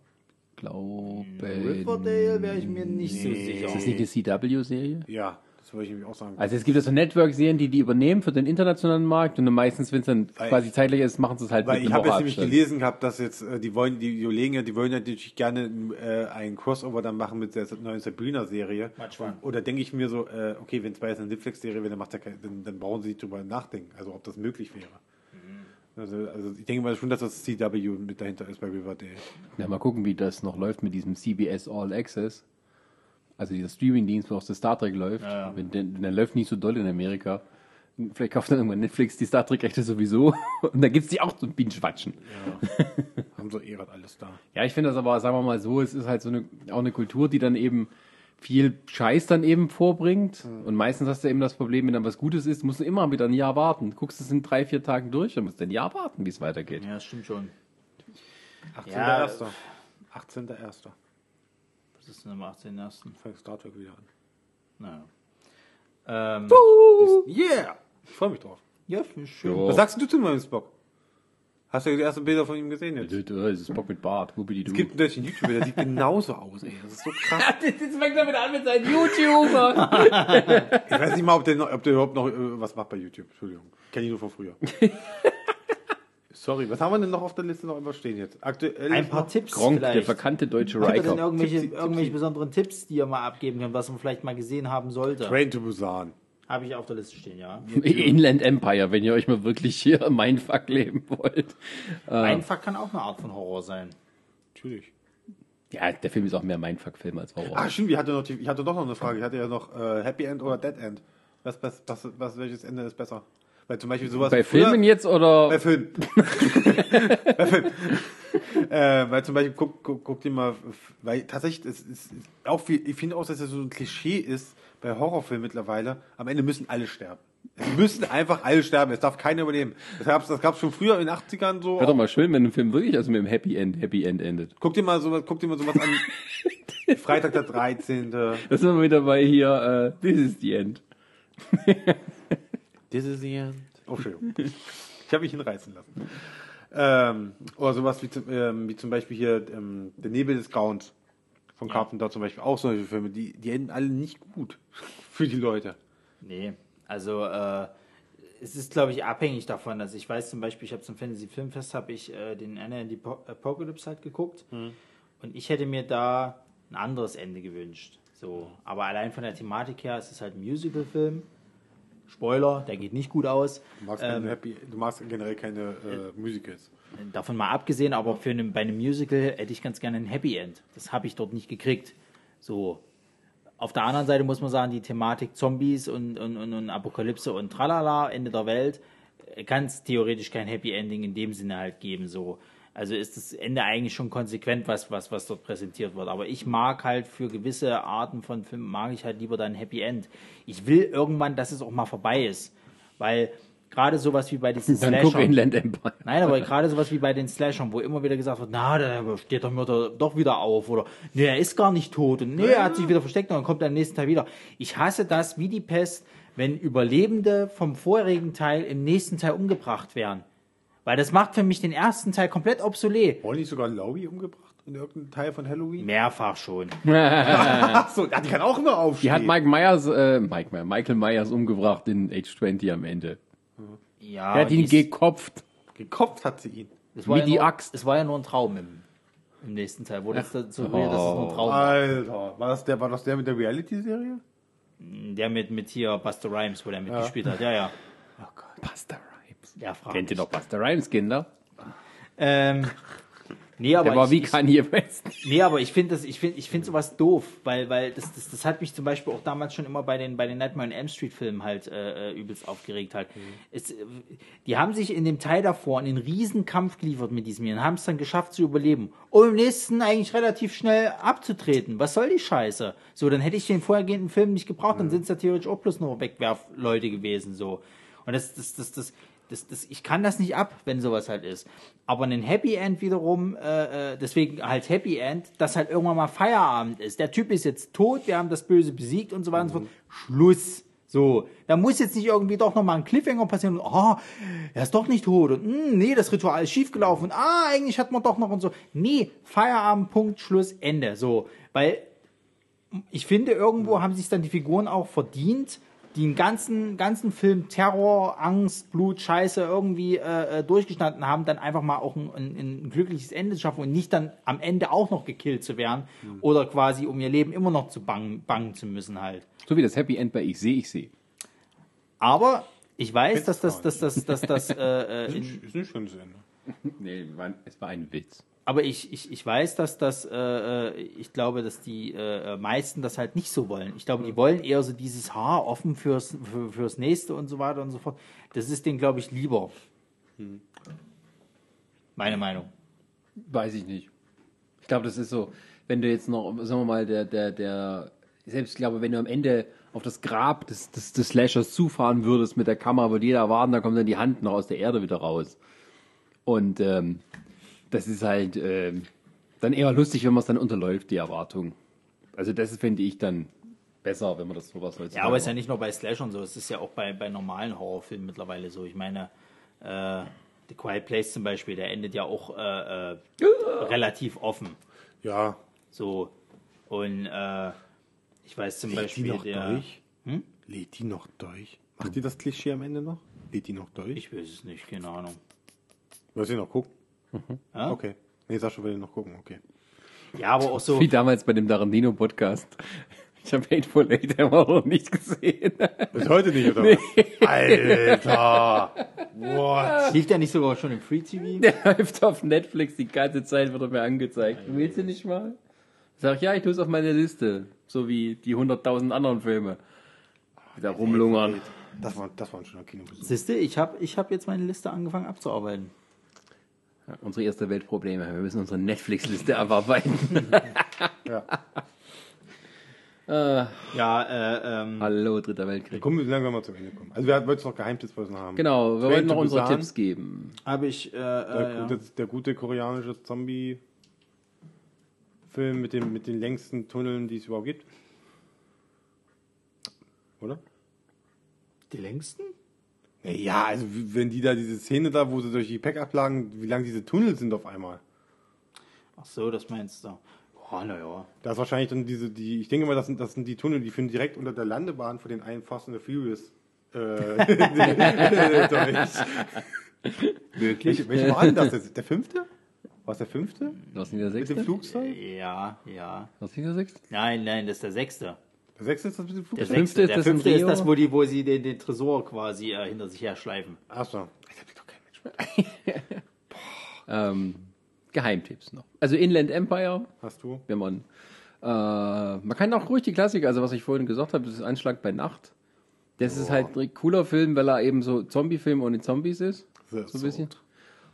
Speaker 1: glaube
Speaker 2: Riverdale wäre ich mir nicht so
Speaker 3: Nee.
Speaker 2: sicher.
Speaker 1: Ist das nicht eine CW-Serie?
Speaker 3: Ja, Das wollte ich nämlich auch sagen.
Speaker 1: Also es gibt ja so Network-Serien, die die übernehmen für den internationalen Markt und dann meistens, wenn es dann
Speaker 3: Weil-
Speaker 1: quasi zeitlich ist, machen sie es halt
Speaker 3: Weil ich habe jetzt nämlich gelesen gehabt, dass jetzt äh, die wollen, die überlegen ja, die wollen ja natürlich gerne äh, ein Crossover dann machen mit der neuen Sabrina-Serie. Oder denke ich mir so, äh, okay, wenn es bei jetzt eine Netflix-Serie wäre, dann macht kein, dann, dann brauchen sie nicht drüber nachdenken, also ob das möglich wäre. Also, also ich denke mal schon, dass das CW mit dahinter ist bei Riverdale.
Speaker 1: Ja, mal gucken, wie das noch läuft mit diesem CBS All Access. Also dieser Streaming-Dienst, wo auch das Star Trek läuft.
Speaker 2: Ja, ja.
Speaker 1: Wenn der, der läuft nicht so doll in Amerika. Vielleicht kauft dann irgendwann Netflix die Star Trek-Rechte sowieso. Und dann gibt's die auch zum Binge-Watchen.
Speaker 3: Haben so eh grad alles da.
Speaker 1: Ja, ich finde das aber, sagen wir mal so, es ist halt so eine, auch eine Kultur, die dann eben viel Scheiß dann eben vorbringt. Und meistens hast du eben das Problem, wenn dann was Gutes ist, musst du immer wieder ein Jahr warten. Guckst es in drei, vier Tagen durch, dann musst du ein Jahr warten, wie es weitergeht.
Speaker 2: Ja, das stimmt schon.
Speaker 3: 18.01.
Speaker 2: Ja.
Speaker 3: 18.01.
Speaker 2: Ist denn am 18.01.?
Speaker 3: Fängt Star Trek wieder an.
Speaker 2: Naja. Ähm,
Speaker 3: Yeah! Ich freue mich drauf.
Speaker 2: ja, finde ich schön.
Speaker 1: Jo.
Speaker 3: Was sagst du zu meinem Spock? Hast du die ersten Bilder von ihm gesehen jetzt?
Speaker 1: Das ist Bock mit Bart.
Speaker 3: Es gibt einen deutschen YouTuber, der sieht genauso aus, ey. Das ist so krass.
Speaker 1: Jetzt fängt er wieder an mit seinen YouTuber.
Speaker 3: Ich weiß nicht mal, ob der, noch, ob der überhaupt noch äh, was macht bei YouTube. Entschuldigung. Kenn ich nur von früher. Sorry, was haben wir denn noch auf der Liste noch immer stehen jetzt? Aktuell
Speaker 2: Ein paar Tipps
Speaker 1: Gronk, der
Speaker 2: vielleicht.
Speaker 1: verkannte deutsche
Speaker 2: Habt ihr denn
Speaker 1: Riker.
Speaker 2: irgendwelche,
Speaker 3: tipsy.
Speaker 2: irgendwelche besonderen Tipps, die ihr mal abgeben könnt, was man vielleicht mal gesehen haben sollte?
Speaker 3: Train to Busan.
Speaker 2: Habe ich auf der Liste stehen, ja.
Speaker 1: Inland Empire, wenn ihr euch mal wirklich hier Mindfuck leben wollt.
Speaker 2: Mindfuck kann auch eine Art von Horror sein.
Speaker 3: Natürlich.
Speaker 1: Ja, der Film ist auch mehr Mindfuck-Film als Horror.
Speaker 3: Ah, stimmt, ich hatte, noch die, ich hatte doch noch eine Frage. Ich hatte ja noch äh, Happy End oder Dead End. Was, was, was, was, welches Ende ist besser? Weil zum Beispiel sowas.
Speaker 1: Bei
Speaker 3: wie früher-
Speaker 1: Filmen jetzt oder?
Speaker 3: Bei Film. Bei Film. äh, weil zum Beispiel, guck, guck, guck dir mal, weil tatsächlich, es ist auch viel, ich finde auch, dass es so ein Klischee ist bei Horrorfilmen mittlerweile. Am Ende müssen alle sterben. Es müssen einfach alle sterben. Es darf keiner überleben. Das gab's, das gab's schon früher in den 80ern so.
Speaker 1: Wäre doch mal schön, wenn ein Film wirklich also mit einem Happy End, Happy End endet.
Speaker 3: Guck dir mal sowas, guck dir mal sowas an. Freitag der 13.
Speaker 1: Da sind wir wieder bei hier, äh, This is the End.
Speaker 3: This is the end. Oh, Entschuldigung. Ich habe mich hinreißen lassen. Ähm, oder sowas wie, zum- ähm, wie zum Beispiel hier ähm, Der Nebel des Grauens von Carpenter zum Beispiel. Auch solche Filme, die, die enden alle nicht gut für die Leute.
Speaker 2: Nee, also äh, es ist, glaube ich, abhängig davon. Also ich weiß zum Beispiel, ich habe zum Fantasy Filmfest habe ich äh, den Anna in die Po- Apocalypse halt geguckt und ich hätte mir da ein anderes Ende gewünscht. So, aber allein von der Thematik her ist es halt ein Musical-Film. Spoiler, der geht nicht gut aus.
Speaker 3: Du magst, keine Happy, du magst generell keine äh, Musicals.
Speaker 2: Davon mal abgesehen, aber für eine, bei einem Musical hätte ich ganz gerne ein Happy End. Das habe ich dort nicht gekriegt. So. Auf der anderen Seite muss man sagen, die Thematik Zombies und, und, und, und Apokalypse und Tralala, Ende der Welt, äh, kann es theoretisch kein Happy Ending in dem Sinne halt geben. So. Also ist das Ende eigentlich schon konsequent, was, was, was dort präsentiert wird. Aber ich mag halt für gewisse Arten von Filmen, mag ich halt lieber dann Happy End. Ich will irgendwann, dass es auch mal vorbei ist. Weil gerade sowas wie bei diesen
Speaker 1: Dann
Speaker 2: Slashern-
Speaker 1: Inland Empire.
Speaker 2: Nein, aber gerade sowas wie bei den Slashern, wo immer wieder gesagt wird, na, der steht doch, wieder, doch wieder auf oder nee, er ist gar nicht tot und nee, er hat sich wieder versteckt und dann kommt er am nächsten Teil wieder. Ich hasse das wie die Pest, wenn Überlebende vom vorherigen Teil im nächsten Teil umgebracht werden. Weil das macht für mich den ersten Teil komplett obsolet.
Speaker 3: Wurde nicht sogar Laurie umgebracht in irgendeinem Teil von Halloween?
Speaker 2: Mehrfach schon.
Speaker 3: Ach so, ja, die kann auch
Speaker 1: Die
Speaker 3: aufstehen.
Speaker 1: hat Mike Myers, äh, Mike, Myers- Michael Myers umgebracht in Age 20 am Ende.
Speaker 2: Ja,
Speaker 1: Er hat ihn gekopft.
Speaker 3: Gekopft hat sie ihn.
Speaker 2: es war
Speaker 1: wie
Speaker 2: ja
Speaker 1: die
Speaker 2: nur,
Speaker 1: Axt.
Speaker 2: Es war ja nur ein Traum im, im nächsten Teil. Wurde es dazu suggeriert, dass es nur ein Traum war.
Speaker 3: Alter, war das der, war das der mit der Reality-Serie?
Speaker 2: Der mit, mit hier Buster Rhymes, wo der mitgespielt hat. Ja, ja.
Speaker 1: Buster Rhymes.
Speaker 2: Ja, frag
Speaker 1: Kennt ihr noch Buster Rhymes, Kinder?
Speaker 2: Ähm, nee, aber
Speaker 1: Der war
Speaker 2: ich,
Speaker 1: wie
Speaker 2: ich,
Speaker 1: Kanye West.
Speaker 2: nee, aber ich finde das, ich finde, ich finde sowas doof, weil, weil das, das, das hat mich zum Beispiel auch damals schon immer bei den, bei den Nightmare on Elm Street Filmen halt äh, äh, übelst aufgeregt halt. Es, äh, die haben sich in dem Teil davor einen riesen Kampf geliefert mit diesem hier und haben es dann geschafft zu überleben. Und im nächsten eigentlich relativ schnell abzutreten. Was soll die Scheiße? So, dann hätte ich den vorhergehenden Film nicht gebraucht, dann sind es ja theoretisch auch bloß nur Wegwerfleute gewesen, so. Und das, das, das, das, das, das, ich kann das nicht ab, wenn sowas halt ist. Aber ein Happy End wiederum, äh, äh, deswegen halt Happy End, dass halt irgendwann mal Feierabend ist. Der Typ ist jetzt tot, wir haben das Böse besiegt und so weiter und so fort. Schluss. So, da muss jetzt nicht irgendwie doch nochmal ein Cliffhanger passieren und, oh, er ist doch nicht tot und, mm, nee, das Ritual ist schiefgelaufen und, ah, eigentlich hat man doch noch und so. Nee, Feierabend, Punkt, Schluss, Ende. So, weil ich finde, irgendwo haben sich dann die Figuren auch verdient, die im ganzen, ganzen Film Terror, Angst, Blut, Scheiße irgendwie äh, äh, durchgestanden haben, dann einfach mal auch ein, ein, ein glückliches Ende zu schaffen und nicht dann am Ende auch noch gekillt zu werden oder quasi um ihr Leben immer noch zu bangen, bangen zu müssen halt.
Speaker 1: So wie das Happy End bei Ich sehe, ich sehe.
Speaker 2: Aber ich weiß, dass das, dass das, dass das, äh, äh, in,
Speaker 3: Ist ein schönes Ende.
Speaker 1: Nee, es war ein Witz.
Speaker 2: Aber ich, ich, ich weiß, dass das, äh, äh, ich glaube, dass die äh, meisten das halt nicht so wollen. Ich glaube, die wollen eher so dieses Haar offen fürs, für, fürs nächste und so weiter und so fort. Das ist denen, glaube ich, lieber. Meine Meinung.
Speaker 1: Weiß ich nicht. Ich glaube, das ist so, wenn du jetzt noch, sagen wir mal, der, der, der, selbst glaube, wenn du am Ende auf das Grab des, des, des Slashers zufahren würdest mit der Kamera, würde jeder erwarten, da kommt dann die Hand noch aus der Erde wieder raus. Und ähm, das ist halt ähm, dann eher lustig, wenn man es dann unterläuft, die Erwartung. Also das finde ich dann besser, wenn man das sowas heutzutage
Speaker 2: Ja, aber es ist ja nicht nur bei Slashern so, es ist ja auch bei, bei normalen Horrorfilmen mittlerweile so. Ich meine, äh, The Quiet Place zum Beispiel, der endet ja auch äh, äh, relativ offen.
Speaker 3: Ja.
Speaker 2: So. Und äh, ich weiß zum
Speaker 3: Lädt die
Speaker 2: Beispiel,
Speaker 3: noch
Speaker 2: der.
Speaker 3: durch? Lädt die noch durch? Macht die das Klischee am Ende noch? Lädt die noch durch?
Speaker 2: Ich weiß es nicht, keine Ahnung.
Speaker 3: Willst du noch gucken?
Speaker 2: Ja?
Speaker 3: Okay. Nee, Sascha will noch gucken, okay.
Speaker 2: Ja, aber auch so.
Speaker 1: Wie damals bei dem Tarantino-Podcast. Ich habe Hateful Eight immer noch nicht gesehen.
Speaker 3: Bis heute nicht, oder was? Alter! What?
Speaker 2: Lief der nicht sogar schon im Free TV?
Speaker 1: Der läuft auf Netflix die ganze Zeit, wird er mir angezeigt. Du willst du nicht mal? Sag ich, ja, ich tue es auf meine Liste. So wie die 100.000 anderen Filme. Die da rumlungern.
Speaker 3: Das war, das war ein schöner Kinobesuch.
Speaker 2: Siehst du, ich habe ich hab jetzt meine Liste angefangen abzuarbeiten.
Speaker 1: Unsere erste Weltprobleme. Wir müssen unsere Netflix-Liste abarbeiten.
Speaker 3: Ja.
Speaker 1: Ah,
Speaker 2: Ja, äh, ähm,
Speaker 1: hallo, Dritter Weltkrieg.
Speaker 3: Komm, langsam mal zum Ende kommen. Also, wir wollten noch Geheimtipps wir haben.
Speaker 1: Genau, wir
Speaker 3: Train
Speaker 1: wollten
Speaker 3: to
Speaker 1: noch unsere
Speaker 3: Busan.
Speaker 1: Tipps geben.
Speaker 2: habe ich. Äh,
Speaker 3: Der,
Speaker 2: äh, ja.
Speaker 3: gute, der gute koreanische Zombie-Film mit, dem, mit den längsten Tunneln, die es überhaupt gibt. Oder?
Speaker 2: Die längsten?
Speaker 3: Ja, also wenn die da diese Szene da, wo sie durch die Packablagen, wie lang diese Tunnel sind auf einmal.
Speaker 2: Ach so, das meinst du. Boah, naja.
Speaker 3: Da ist wahrscheinlich dann diese, die, ich denke mal, das sind, das sind die Tunnel, die führen direkt unter der Landebahn von den einen Fast and the Furious. Äh, durch.
Speaker 2: Wirklich?
Speaker 3: Welche, welche war denn das? jetzt? Der fünfte? War es der fünfte?
Speaker 1: Was ist denn der
Speaker 3: Mit dem
Speaker 1: sechste?
Speaker 3: Flugzeug?
Speaker 2: Ja, ja.
Speaker 1: Was ist denn der sechste?
Speaker 2: Nein, nein, das ist der sechste.
Speaker 3: Der sechste ist das mit dem
Speaker 2: Der
Speaker 3: Flugzeug?
Speaker 1: fünfte
Speaker 2: sechste,
Speaker 1: ist
Speaker 2: der
Speaker 1: das
Speaker 2: fünfte ist das, wo, die, wo sie den, den Tresor quasi äh, hinter sich herschleifen.
Speaker 3: Achso. Ich hab doch kein Mensch mehr.
Speaker 1: Ähm, Geheimtipps noch. Also Inland Empire,
Speaker 3: Hast du?
Speaker 1: wenn man. Äh, man kann auch ruhig die Klassiker, also was ich vorhin gesagt habe, das ist Anschlag bei Nacht. Das ist halt ein cooler Film, weil er eben so Zombie-Film ohne Zombies ist.
Speaker 3: Sehr
Speaker 1: So ein bisschen.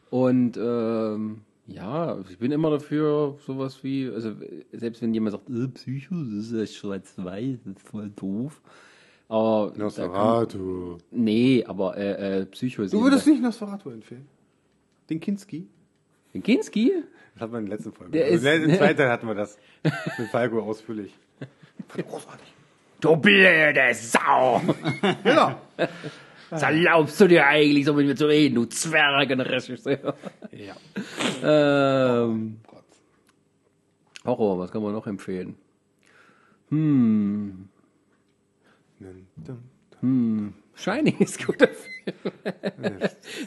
Speaker 1: Und ähm, ja, ich bin immer dafür, sowas wie, also selbst wenn jemand sagt, äh, Psycho, das ist ja schwarz-weiß, das ist voll doof. Aber da kann,
Speaker 3: Nosferatu.
Speaker 1: nee, aber äh, äh, Psycho ist
Speaker 3: Du würdest nicht Nosferatu empfehlen? Den Kinski?
Speaker 1: Den Kinski?
Speaker 3: Das hatten wir in der letzten Folge.
Speaker 1: Der
Speaker 3: also
Speaker 1: ist-
Speaker 3: in der zweiten Teil hatten wir das. Mit Falco ausführlich. Großartig.
Speaker 1: Du blöde Sau!
Speaker 3: Genau.
Speaker 1: Was erlaubst du dir eigentlich, so mit mir zu reden, du Zwergenregisseur?
Speaker 3: Ja.
Speaker 1: Ähm, Horror, was kann man noch empfehlen? Hm, Shining ist guter Film.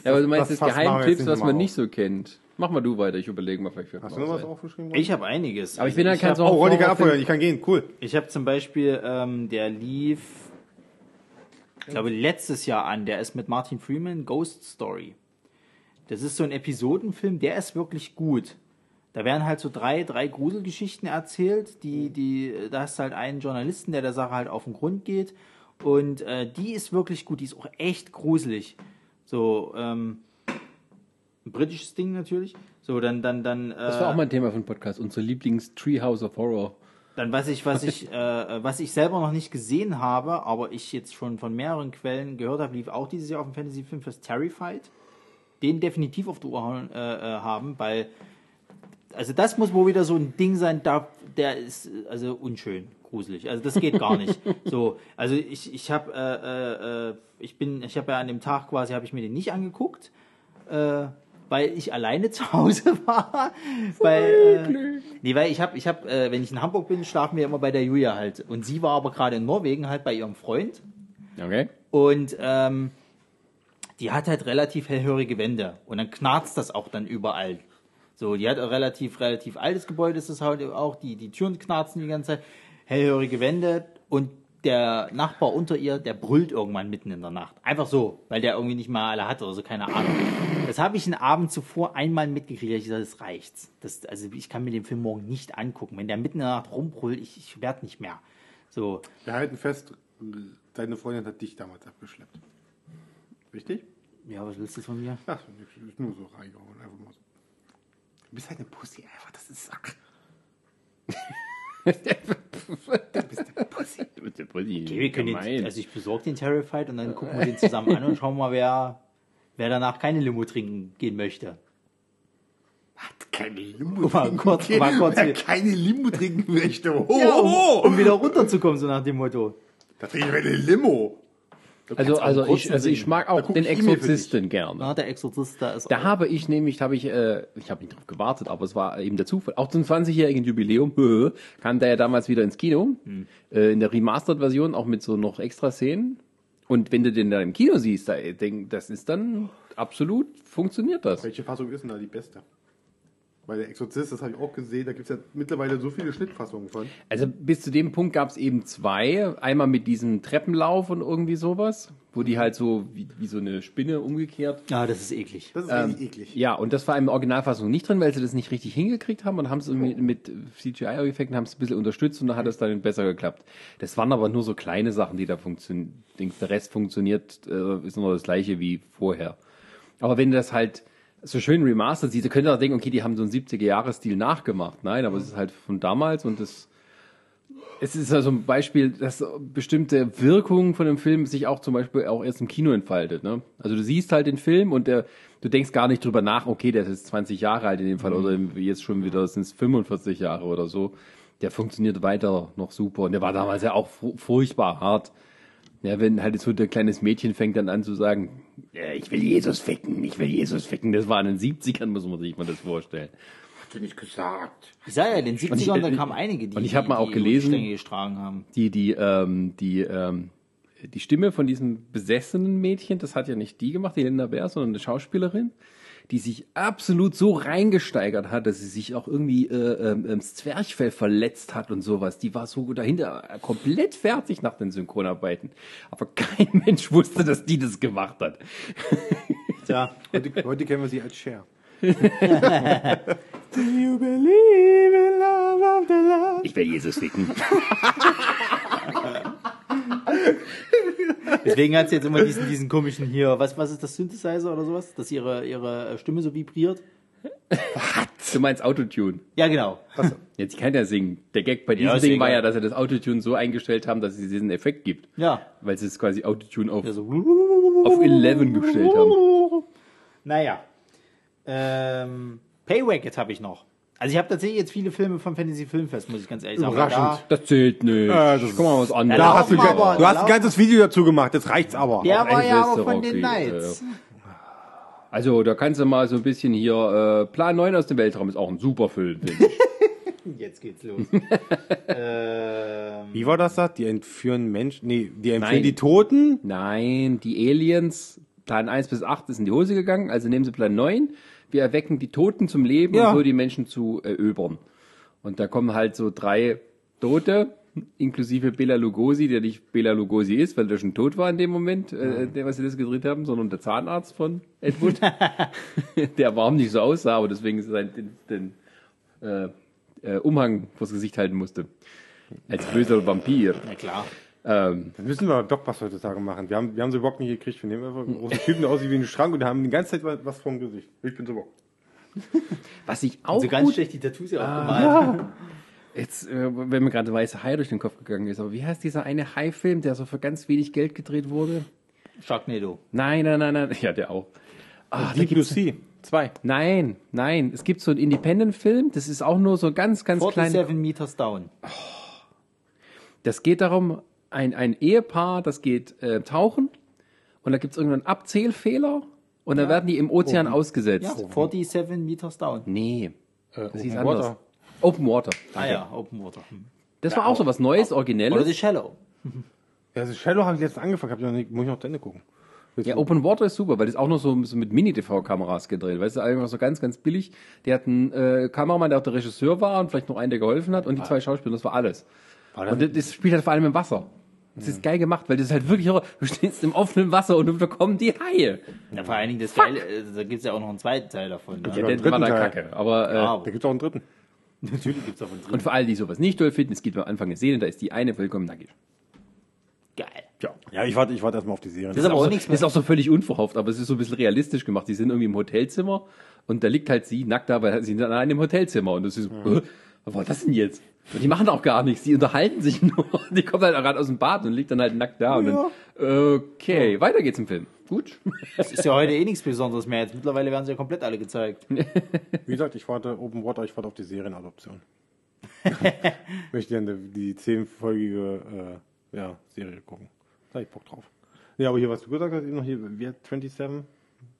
Speaker 1: ja, aber du meinst
Speaker 3: das
Speaker 1: das Geheimtipps, was man nicht so kennt. Mach mal du weiter, ich überlege mal, vielleicht
Speaker 3: Hast du noch was aufgeschrieben?
Speaker 2: Ich habe einiges.
Speaker 1: Aber ich bin halt kein so-
Speaker 3: Oh,
Speaker 1: Horrorfilm-
Speaker 3: abfeuern, ich kann gehen, cool.
Speaker 2: Ich habe zum Beispiel, ähm, der lief, glaube, letztes Jahr an. Der ist mit Martin Freeman, Ghost Story. Das ist so ein Episodenfilm, der ist wirklich gut. Da werden halt so drei, drei Gruselgeschichten erzählt, die, die, da hast du halt einen Journalisten, der der Sache halt auf den Grund geht. Und äh, die ist wirklich gut, die ist auch echt gruselig. So, ähm, ein britisches Ding natürlich. So, dann, dann, dann. Äh,
Speaker 1: Das war auch mal ein Thema von Podcast, unser Lieblings-Treehouse of Horror.
Speaker 2: Dann was ich, was ich, äh, was ich selber noch nicht gesehen habe, aber ich jetzt schon von mehreren Quellen gehört habe, lief auch dieses Jahr auf dem Fantasy Film Fest Terrified. Den definitiv auf der Uhr äh, äh, haben, weil also das muss wohl wieder so ein Ding sein, da, der ist äh, also unschön, gruselig. Also das geht gar nicht. So, also ich, ich habe, äh, äh, äh, ich bin, ich habe ja an dem Tag quasi habe ich mir den nicht angeguckt. Äh, weil ich alleine zu Hause war. Weil, äh, nee, weil ich habe, ich hab, äh, wenn ich in Hamburg bin, schlafen wir immer bei der Julia halt. Und sie war aber gerade in Norwegen halt bei ihrem Freund.
Speaker 1: Okay.
Speaker 2: Und ähm, die hat halt relativ hellhörige Wände. Und dann knarzt das auch dann überall. So, die hat ein relativ, relativ altes Gebäude, ist das halt auch. Die, die Türen knarzen die ganze Zeit. Hellhörige Wände. Und der Nachbar unter ihr, der brüllt irgendwann mitten in der Nacht. Einfach so, weil der irgendwie nicht mal alle hat oder so, keine Ahnung. Das habe ich einen Abend zuvor einmal mitgekriegt. Ich gesagt, das reicht's. Das, also ich kann mir den Film morgen nicht angucken. Wenn der mitten in der Nacht rumbrüllt, ich, ich werde nicht mehr. So,
Speaker 3: Wir halten fest, deine Freundin hat dich damals abgeschleppt. Richtig?
Speaker 2: ja, was willst du von mir?
Speaker 3: Ach, ist nur so reingehauen. Einfach mal so. Du bist halt eine Pussy, einfach. Das ist. Ach,
Speaker 2: Okay, wir können den, also ich besorge den Terrified und dann gucken wir den zusammen an und schauen mal, wer, wer danach keine Limo trinken gehen möchte.
Speaker 3: hat keine Limo
Speaker 2: Mal kurz, mal kurz.
Speaker 3: Wer keine Limo trinken möchte. Oh,
Speaker 2: Ja, um,
Speaker 3: oh,
Speaker 2: um wieder runterzukommen, so nach dem Motto.
Speaker 3: Da trinken wir eine Limo.
Speaker 1: Also, also ich, also ich mag auch den
Speaker 3: ich für
Speaker 1: Exorzisten gerne.
Speaker 2: Na, der Exorzist, da ist
Speaker 1: Da habe ich nämlich, da habe ich, äh, ich habe nicht drauf gewartet, aber es war eben der Zufall. Auch zum 20-jährigen Jubiläum kam der ja damals wieder ins Kino, äh, in der Remastered-Version, auch mit so noch extra Szenen. Und wenn du den da im Kino siehst, da, denk, das ist dann absolut, funktioniert das.
Speaker 3: Welche Fassung ist denn da die beste? Weil der Exorzist, das habe ich auch gesehen, da gibt es ja mittlerweile so viele Schnittfassungen von.
Speaker 1: Also bis zu dem Punkt gab es eben zwei. Einmal mit diesem Treppenlauf und irgendwie sowas, wo die halt so wie, wie so eine Spinne umgekehrt
Speaker 2: Ja, das ist eklig.
Speaker 3: Das ist richtig eklig.
Speaker 1: Ja, und das war in der Originalfassung nicht drin, weil sie das nicht richtig hingekriegt haben und haben es irgendwie mit CGI-Effekten haben es ein bisschen unterstützt und da hat es dann besser geklappt. Das waren aber nur so kleine Sachen, die da funktionieren. Der Rest funktioniert, äh, ist nur das gleiche wie vorher. Aber wenn du das halt so schön remastered siehst, könnte man denken, okay, die haben so einen 70er-Jahres-Stil nachgemacht. Nein, aber es ist halt von damals und das es ist also ein Beispiel, dass bestimmte Wirkung von dem Film sich auch zum Beispiel auch erst im Kino entfaltet. Ne? Also du siehst halt den Film und der, du denkst gar nicht drüber nach, okay, der ist jetzt 20 Jahre alt in dem Fall oder jetzt schon wieder sind es 45 Jahre oder so. Der funktioniert weiter noch super und der war damals ja auch fu- furchtbar hart. Ja, wenn halt so ein kleines Mädchen fängt dann an zu sagen, ja, ich will Jesus ficken, ich will Jesus ficken. Das war in den 70ern, muss man sich mal das vorstellen.
Speaker 3: Hast du nicht gesagt.
Speaker 2: Ich sag ja, in den 70ern,
Speaker 1: ich-
Speaker 2: da kamen einige, die,
Speaker 1: und ich hab mal
Speaker 2: die
Speaker 1: auch gelesen-
Speaker 2: Stränge getragen haben.
Speaker 1: die, die, ähm, die, ähm, die Stimme von diesem besessenen Mädchen, das hat ja nicht die gemacht, die Linda Bär, sondern eine Schauspielerin, die sich absolut so reingesteigert hat, dass sie sich auch irgendwie äh, ähm, das Zwerchfell verletzt hat und sowas. Die war so dahinter äh, komplett fertig nach den Synchronarbeiten. Aber kein Mensch wusste, dass die das gemacht hat.
Speaker 2: Tja,
Speaker 3: Heute, heute kennen wir sie als Cher. Do you believe in love after love?
Speaker 1: Ich will Jesus ficken.
Speaker 2: deswegen hat sie jetzt immer diesen, diesen komischen hier, was, was ist das, Synthesizer oder sowas? Dass ihre, ihre Stimme so vibriert?
Speaker 1: Du meinst Autotune.
Speaker 2: Ja, genau.
Speaker 1: Jetzt kann er singen. Der Gag bei diesem
Speaker 2: Ja,
Speaker 1: Ding war ja, dass er das Autotune so eingestellt haben, dass es diesen Effekt gibt.
Speaker 2: Ja.
Speaker 1: Weil sie es quasi Autotune auf,
Speaker 2: Also,
Speaker 1: auf 11 gestellt haben.
Speaker 2: Naja. Ähm, Paywacket habe ich noch. Also ich habe tatsächlich jetzt viele Filme vom Fantasy Filmfest, muss ich ganz ehrlich sagen.
Speaker 3: Überraschend.
Speaker 1: Das zählt nicht.
Speaker 3: Ja, das
Speaker 1: Guck mal was anderes.
Speaker 3: Da hast du,
Speaker 2: aber,
Speaker 3: du hast ein ganzes Video dazu gemacht, jetzt reicht's aber.
Speaker 2: Der war ja aber von
Speaker 1: Rocky,
Speaker 2: den Knights.
Speaker 1: Also, da kannst du mal so ein bisschen hier, äh, Plan 9 aus dem Weltraum ist auch ein super Film, finde ich.
Speaker 2: Jetzt geht's los. ähm,
Speaker 3: Wie war das da? Die entführen Menschen, nee, die entführen
Speaker 1: Nein.
Speaker 3: die Toten?
Speaker 1: Nein, die Aliens, Plan 1 bis 8 ist in die Hose gegangen, also nehmen sie Plan 9. Wir erwecken die Toten zum Leben,
Speaker 3: Ja.
Speaker 1: um so die Menschen zu eröbern. Und da kommen halt so drei Tote, inklusive Bela Lugosi, der nicht Bela Lugosi ist, weil der schon tot war in dem Moment, äh, der, was sie das gedreht haben, sondern der Zahnarzt von Ed Wood, der warm nicht so aussah, aber deswegen sein, den, den äh, äh, Umhang vors Gesicht halten musste. Als böser Vampir.
Speaker 2: na klar.
Speaker 1: Ähm,
Speaker 3: müssen wir doch was heutzutage machen. Wir haben, wir haben so Bock nicht gekriegt. Wir nehmen einfach einen großen Typen, der aussieht wie ein Schrank und haben die ganze Zeit was- vom Gesicht. Ich bin so Bock.
Speaker 1: was ich auch
Speaker 2: So ganz
Speaker 1: gut
Speaker 2: schlecht die Tattoos ja auch gemalt.
Speaker 1: Jetzt, äh, wenn mir gerade weiße Hai durch den Kopf gegangen ist, aber wie heißt dieser eine Hai-Film, der so für ganz wenig Geld gedreht wurde?
Speaker 2: Sharknado.
Speaker 1: Nein, nein, nein, nein. Ja, der auch. Ah, da
Speaker 3: Deep Blue Sea. Zwei.
Speaker 1: nein, nein. Es gibt so einen Independent-Film, das ist auch nur so ganz, ganz klein.
Speaker 2: 47 Meters down.
Speaker 1: Das geht darum, ein, ein Ehepaar, das geht äh, tauchen und da gibt es irgendeinen Abzählfehler Und dann werden die im Ozean
Speaker 2: Ja,
Speaker 1: ausgesetzt.
Speaker 2: 47 Meters down.
Speaker 1: Nee,
Speaker 3: Äh,
Speaker 1: das
Speaker 3: Open
Speaker 1: anders.
Speaker 3: Water.
Speaker 1: Open Water.
Speaker 2: Ah ja, Open Water. Hm.
Speaker 1: Das war auch so was Neues,
Speaker 2: Oder
Speaker 1: Originelles.
Speaker 2: The Shallow.
Speaker 3: Ja, also Shadow habe ich jetzt angefangen, hab ich noch nicht, muss ich noch zu Ende gucken.
Speaker 1: Ja, Open Water ist super, weil das ist auch noch so, so mit Mini-TV-Kameras gedreht. Weißt du, einfach so ganz, ganz billig. Der hat einen äh, Kameramann, der auch der Regisseur war und vielleicht noch einen, der geholfen hat und die zwei Schauspieler, das war alles.
Speaker 3: War das-
Speaker 1: Und das, das spielt halt vor allem im Wasser. Das ist geil gemacht, weil das ist halt wirklich, du stehst im offenen Wasser und da kommen die Haie.
Speaker 2: Ja, vor allen Dingen das Geile, äh, da gibt es ja auch noch einen zweiten Teil davon.
Speaker 1: Ja,
Speaker 2: Ja,
Speaker 1: der
Speaker 3: dritten
Speaker 1: war
Speaker 3: Teil.
Speaker 1: kacke. Aber, äh,
Speaker 2: Ja,
Speaker 3: Da
Speaker 2: aber
Speaker 3: gibt es auch einen dritten.
Speaker 2: natürlich gibt es davon drin.
Speaker 1: und für alle, die sowas nicht toll finden, es gibt am Anfang eine Szene, da ist die eine vollkommen nackig.
Speaker 2: Geil.
Speaker 1: Ja.
Speaker 3: Ja, ich warte ich warte erstmal auf die Serie.
Speaker 2: Das ist aber
Speaker 1: auch
Speaker 2: auch
Speaker 1: so,
Speaker 2: nichts
Speaker 1: das ist auch so völlig unverhofft, aber es ist so ein bisschen realistisch gemacht. Die sind irgendwie im Hotelzimmer und da liegt halt sie nackt da, weil sie sind allein im Hotelzimmer und das ist so, äh, was war das denn jetzt? Und die machen auch gar nichts, die unterhalten sich nur. Die kommt halt auch gerade aus dem Bad und liegt dann halt nackt da und dann, okay, weiter geht's im Film. Gut.
Speaker 2: Das ist ja heute eh nichts Besonderes mehr. Jetzt mittlerweile werden sie ja komplett alle gezeigt.
Speaker 3: Wie gesagt, ich warte Open Water, ich warte auf die Serienadoption. Möchte gerne die zehnfolgige äh, ja, Serie gucken. Da hab ich Bock drauf. Ja, aber hier, was du gesagt hast, eben noch hier, hat 27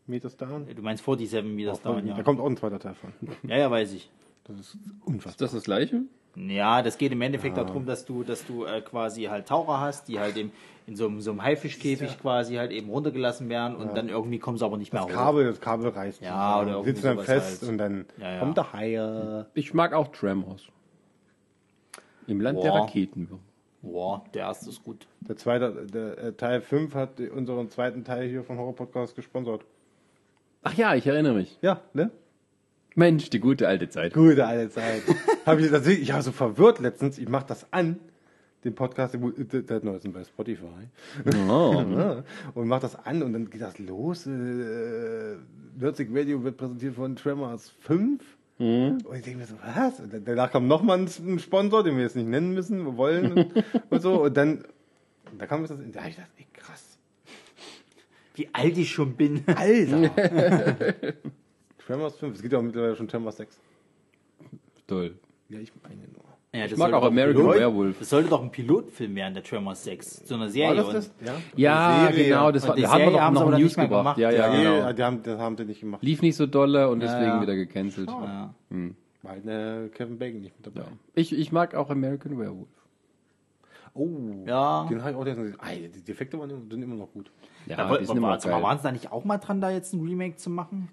Speaker 3: Meters Down?
Speaker 2: Du meinst 47 Meters down,
Speaker 3: Da
Speaker 2: ja.
Speaker 3: kommt auch ein zweiter Teil von.
Speaker 2: Ja, ja, weiß ich.
Speaker 3: Das ist unfassbar.
Speaker 1: Ist das das gleiche?
Speaker 2: Ja, das geht im Endeffekt darum, dass du, dass du äh, quasi halt Taucher hast, die halt in, in so, einem- so einem Haifischkäfig quasi halt eben runtergelassen werden und dann irgendwie kommen sie aber nicht mehr
Speaker 3: Das
Speaker 2: hoch.
Speaker 3: Kabel, das Kabel reißt.
Speaker 2: Ja, oder irgendwie
Speaker 3: Sitzt dann fest
Speaker 2: halt.
Speaker 3: und dann
Speaker 2: Ja, ja.
Speaker 3: kommt der Haie.
Speaker 1: Ich mag auch Tremors. Im Land der
Speaker 2: Boah.
Speaker 1: Raketen.
Speaker 2: Boah, der erste ist gut.
Speaker 3: Der zweite, der äh, Teil 5 hat unseren zweiten Teil hier von Horror Podcast gesponsert.
Speaker 1: Ach ja, ich erinnere mich.
Speaker 3: Ja, ne?
Speaker 1: Mensch, die gute alte Zeit.
Speaker 3: Gute alte Zeit. hab ich deswegen, ich war so verwirrt letztens, ich mach das an, den Podcast, der, der neuesten bei Spotify.
Speaker 1: Oh.
Speaker 3: Ja, und mach das an und dann geht das los. Äh, Nerdsig Radio wird präsentiert von Tremors 5. Und ich denke mir so, was? Und danach kam nochmal ein, ein Sponsor, den wir jetzt nicht nennen müssen, wollen und, und so. Und dann, da kam das, da ich gedacht, ey, krass.
Speaker 2: Wie alt ich schon bin.
Speaker 3: Alter. Tremors 5, es gibt ja auch mittlerweile schon Tremors 6.
Speaker 1: Toll.
Speaker 3: Ja, ich meine nur.
Speaker 2: Ja,
Speaker 1: Ich mag auch American
Speaker 2: Pilot-
Speaker 1: Werewolf.
Speaker 2: Das sollte doch ein Pilotfilm werden, der Tremors 6. So eine Serie.
Speaker 3: War das das? Ja,
Speaker 1: Ja,
Speaker 3: Serie.
Speaker 1: genau, das war, da haben wir doch noch
Speaker 2: aber
Speaker 1: News gebracht.
Speaker 2: gemacht.
Speaker 1: Ja, ja,
Speaker 3: Ja,
Speaker 1: genau.
Speaker 3: ja, die haben, das haben sie nicht gemacht.
Speaker 1: Lief nicht so dolle und deswegen
Speaker 2: ja.
Speaker 1: wieder gecancelt.
Speaker 2: Ja.
Speaker 3: Weil äh, Kevin Bacon nicht mit dabei.
Speaker 1: Ich, ich mag auch American Werewolf.
Speaker 3: Oh,
Speaker 2: Ja.
Speaker 3: den habe ich auch gesehen. Die Defekte waren, immer- sind immer noch gut.
Speaker 1: Ja,
Speaker 2: sag mal,
Speaker 1: geil.
Speaker 2: waren sie da nicht auch mal dran, da jetzt ein Remake zu machen?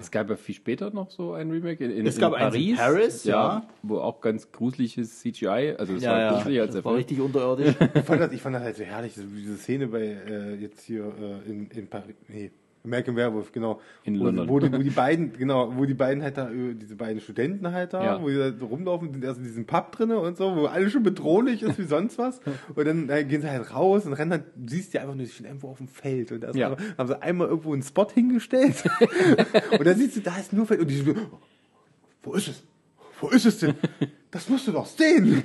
Speaker 1: Es gab ja viel später noch so ein Remake in, in,
Speaker 2: Es gab
Speaker 1: in Paris.
Speaker 2: Paris, ja.
Speaker 1: Wo auch ganz gruseliges CGI, also es war gruseliger als
Speaker 2: das war richtig unterirdisch.
Speaker 3: Ich fand das, ich fand das halt so herrlich, so diese Szene bei äh, jetzt hier äh, in, in Paris, nee, American Werewolf, genau.
Speaker 1: In
Speaker 3: wo,
Speaker 1: London.
Speaker 3: Wo die, wo die beiden, genau, wo die beiden halt da, äh, diese beiden Studenten halt da,
Speaker 1: Ja.
Speaker 3: wo die da so rumlaufen, sind erst in diesem Pub drinne und so, wo alles schon bedrohlich ist wie sonst was. Und dann äh, gehen sie halt raus und rennen halt, du siehst die einfach nur, die stehen irgendwo auf dem Feld und da
Speaker 1: Ja.
Speaker 3: einfach, haben sie einmal irgendwo einen Spot hingestellt. und dann siehst du, da ist nur Feld und die so, wo ist es? Wo ist es denn? Das musst du doch sehen.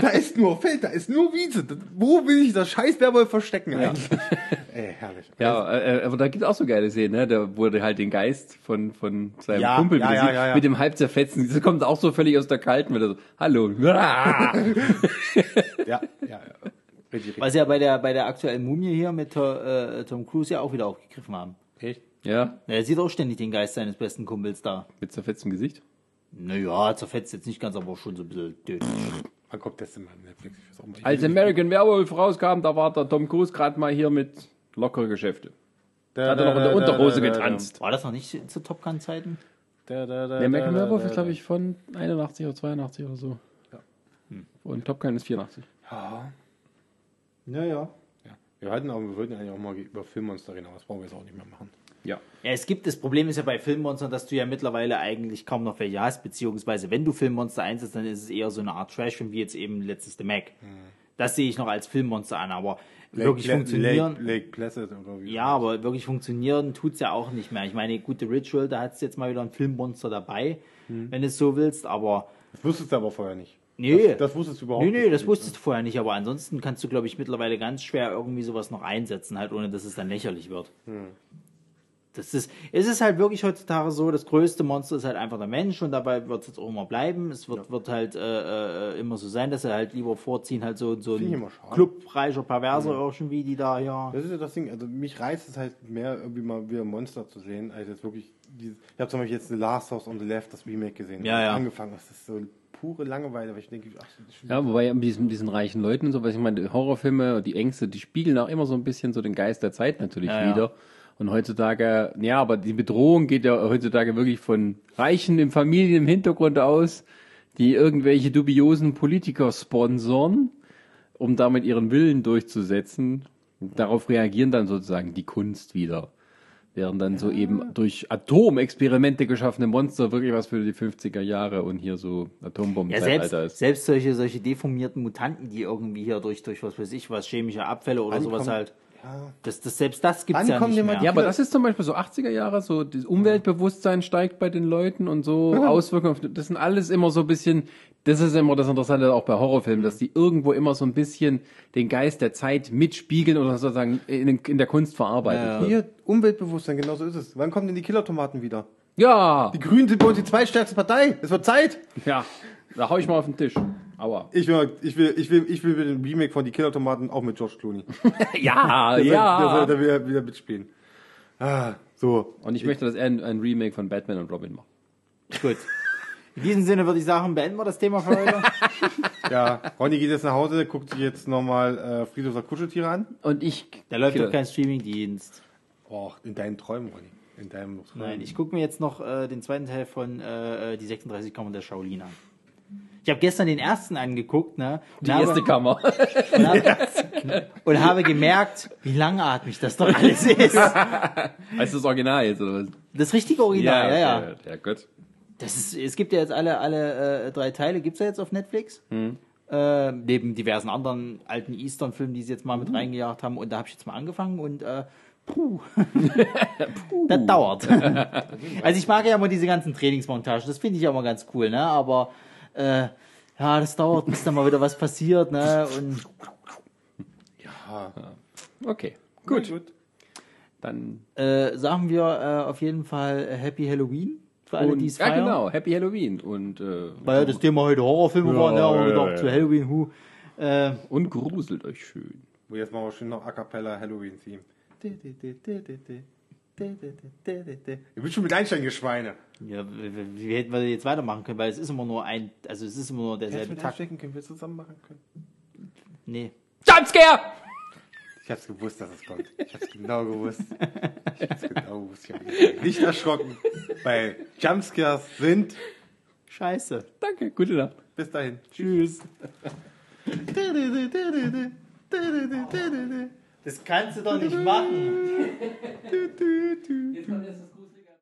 Speaker 3: Da ist nur Feld, da ist nur Wiese. Wo will ich das scheiß Werwolf verstecken eigentlich? Ey, herrlich.
Speaker 1: Ja, äh, aber da gibt es auch so geile Szenen, ne? Da wurde halt den Geist von, von seinem
Speaker 3: Ja,
Speaker 1: Kumpel
Speaker 3: ja, ja, ja, ja.
Speaker 1: mit dem halb zerfetzen. Das kommt auch so völlig aus der Kalten, wenn er so, hallo.
Speaker 3: Ja, ja, ja. Richtig.
Speaker 2: Was sie ja bei der, bei der aktuellen Mumie hier mit äh, Tom Cruise ja auch wieder aufgegriffen haben.
Speaker 3: Echt?
Speaker 1: ja,
Speaker 2: Ja, Er sieht auch ständig den Geist seines besten Kumpels da.
Speaker 1: mit zerfetztem Gesicht.
Speaker 2: Naja, zerfetzt jetzt nicht ganz, aber schon so ein bisschen dünn.
Speaker 3: Wann kommt das auf Netflix?
Speaker 1: Als American Werewolf rauskam, da war der Tom Cruise gerade mal hier mit lockere Geschäfte.
Speaker 3: Da,
Speaker 1: hat er noch in der Unterhose getanzt.
Speaker 2: War das noch nicht zu Top
Speaker 3: da, da,
Speaker 1: Der American Werewolf ist, glaube ich, von 81 oder 82 oder so. Und Top Gun ist 84.
Speaker 3: Ja.
Speaker 2: Naja.
Speaker 3: ja. Wir, hatten auch, wir wollten eigentlich auch mal über Filmmonster reden, aber das brauchen wir jetzt auch nicht mehr machen.
Speaker 1: Ja.
Speaker 2: Ja, es gibt, das Problem ist ja bei Filmmonstern, dass du ja mittlerweile eigentlich kaum noch welche hast, beziehungsweise wenn du Filmmonster einsetzt, dann ist es eher so eine Art Trashfilm, wie jetzt eben letztes The Mac. Das sehe ich noch als Filmmonster an, aber wirklich
Speaker 3: Lake,
Speaker 2: funktionieren.
Speaker 3: Lake, Lake Placid oder wie?
Speaker 2: Ja, aber wirklich funktionieren tut's ja auch nicht mehr. Ich meine, gute Ritual, da hat's jetzt mal wieder ein Filmmonster dabei, wenn du es so willst, aber
Speaker 3: Das wusstest du aber vorher nicht.
Speaker 2: nee.
Speaker 3: Das, das wusstest du überhaupt
Speaker 2: Nee,
Speaker 3: nicht.
Speaker 2: nee, das wusstest du vorher nicht, aber ansonsten kannst du, glaube ich, mittlerweile ganz schwer irgendwie sowas noch einsetzen, halt ohne dass es dann lächerlich wird. Das ist, es ist halt wirklich heutzutage so, das größte Monster ist halt einfach der Mensch und dabei wird es jetzt auch immer bleiben. Es wird, wird halt äh, äh, immer so sein, dass sie halt lieber vorziehen, halt so, so ein
Speaker 3: immer schade.
Speaker 2: clubreicher Perverser irgendwie, die da ja.
Speaker 3: Das ist ja das Ding, also mich reizt es halt mehr, irgendwie mal wieder Monster zu sehen, als jetzt wirklich dieses. Ich habe zum Beispiel jetzt The Last House on the Left, das Remake gesehen.
Speaker 2: Ja, ja.
Speaker 3: Angefangen, das ist so pure Langeweile, weil ich denke, ach, das ist schon
Speaker 1: Ja, wobei mit diesen, diesen reichen Leuten und so, was ich meine, die Horrorfilme, die Ängste, die spiegeln auch immer so ein bisschen so den Geist der Zeit natürlich
Speaker 2: Ja, ja.
Speaker 1: Und heutzutage, ja, aber die Bedrohung geht ja heutzutage wirklich von Reichen im Familien im Hintergrund aus, die irgendwelche dubiosen Politiker sponsern, um damit ihren Willen durchzusetzen. Und darauf reagieren dann sozusagen die Kunst wieder. Während dann so eben durch Atomexperimente geschaffene Monster wirklich was für die 50er Jahre und hier so
Speaker 2: Ja,
Speaker 1: Atombomben-Zeitalter
Speaker 2: selbst,
Speaker 1: ist.
Speaker 2: selbst solche, solche deformierten Mutanten, die irgendwie hier durch, durch was weiß ich, was chemische Abfälle oder sowas
Speaker 3: Ankommen-
Speaker 2: halt.
Speaker 3: Ja.
Speaker 2: Das, das, selbst das gibt's ja
Speaker 3: Ankommen
Speaker 2: nicht mehr.
Speaker 1: Ja, aber das ist zum Beispiel so 80er Jahre, so das Umweltbewusstsein steigt bei den Leuten und so Auswirkungen. auf- Das sind alles immer so ein bisschen, das ist immer das Interessante auch bei Horrorfilmen, dass die irgendwo immer so ein bisschen den Geist der Zeit mitspiegeln oder sozusagen in, in der Kunst verarbeitet
Speaker 2: Ja.
Speaker 3: Hier, Umweltbewusstsein, genau so ist es. Wann kommen denn die Killertomaten wieder?
Speaker 1: Ja,
Speaker 3: Die Grünen sind bei uns die zweitstärkste Partei. Es wird Zeit.
Speaker 1: ja, da hau ich mal auf den Tisch. Aua.
Speaker 3: Ich will, ich will, ich will, ich will den Remake von die Killertomaten auch mit George Clooney.
Speaker 1: Ja,
Speaker 3: Der soll, der soll
Speaker 1: ja.
Speaker 3: da wieder, wieder mitspielen. Ah, so.
Speaker 1: Und ich möchte, dass er ein, ein Remake von Batman und Robin macht.
Speaker 2: Gut. In diesem Sinne würde ich sagen, beenden wir das Thema für heute.
Speaker 3: Ja, Ronny geht jetzt nach Hause, guckt sich jetzt nochmal äh, Friedhofs Kuscheltiere an.
Speaker 1: Und ich.
Speaker 2: Da läuft
Speaker 1: Killer.
Speaker 2: doch kein Streamingdienst.
Speaker 3: Oh, in deinen Träumen, Ronny. In deinem Träumen.
Speaker 2: Nein, ich gucke mir jetzt noch äh, den zweiten Teil von äh, die 36 Kammern der Shaolin an. Ich habe gestern den ersten angeguckt, ne? und
Speaker 1: Die
Speaker 2: habe-
Speaker 1: erste Kammer.
Speaker 2: und habe, und habe gemerkt, wie langatmig das doch alles ist.
Speaker 1: Heißt das Original jetzt, oder was?
Speaker 2: Das richtige Original, ja, ja.
Speaker 1: okay, ja, gut.
Speaker 2: Das ist, es gibt ja jetzt alle, alle äh, drei Teile, gibt's ja jetzt auf Netflix.
Speaker 1: Hm.
Speaker 2: Äh, neben diversen anderen alten Eastern-Filmen, die sie jetzt mal mit reingejagt haben. Und da habe ich jetzt mal angefangen und äh, puh. das dauert. also ich mag ja immer diese ganzen Trainingsmontagen, das finde ich ja immer ganz cool, ne? Aber äh, ja, das dauert, bis dann mal wieder was passiert, ne? Und
Speaker 1: Okay,
Speaker 3: Gut.
Speaker 1: gut. Dann.
Speaker 2: äh, sagen wir äh, auf jeden Fall äh, Happy Halloween für alle, die es
Speaker 1: ja,
Speaker 2: feiern.
Speaker 1: genau. Happy Halloween. Und, äh,
Speaker 2: Weil ja das Thema heute Horrorfilme
Speaker 1: Ja,
Speaker 2: waren, ja, und
Speaker 1: ja,
Speaker 2: gedacht,
Speaker 1: ja.
Speaker 2: zu Halloween, hu. Äh,
Speaker 1: und gruselt euch schön.
Speaker 3: Oh, jetzt machen wir schön noch A Cappella Halloween-Theme. Ich bin schon mit einsteigen, ihr Schweine.
Speaker 2: Ja, wie, wie wie hätten wir jetzt weitermachen können? Weil es ist immer nur ein, also es ist immer nur derselbe Takt.
Speaker 3: einstecken können, wir zusammen machen können.
Speaker 2: Nee.
Speaker 1: Jumpscare!
Speaker 3: Ich hab's gewusst, dass es kommt. Ich hab's genau gewusst. Ich hab's genau gewusst. Ich hab mich nicht erschrocken, weil Jumpscares sind.
Speaker 2: Scheiße.
Speaker 1: Danke, gute Nacht.
Speaker 3: Bis dahin.
Speaker 2: Tschüss. Das kannst du doch nicht machen.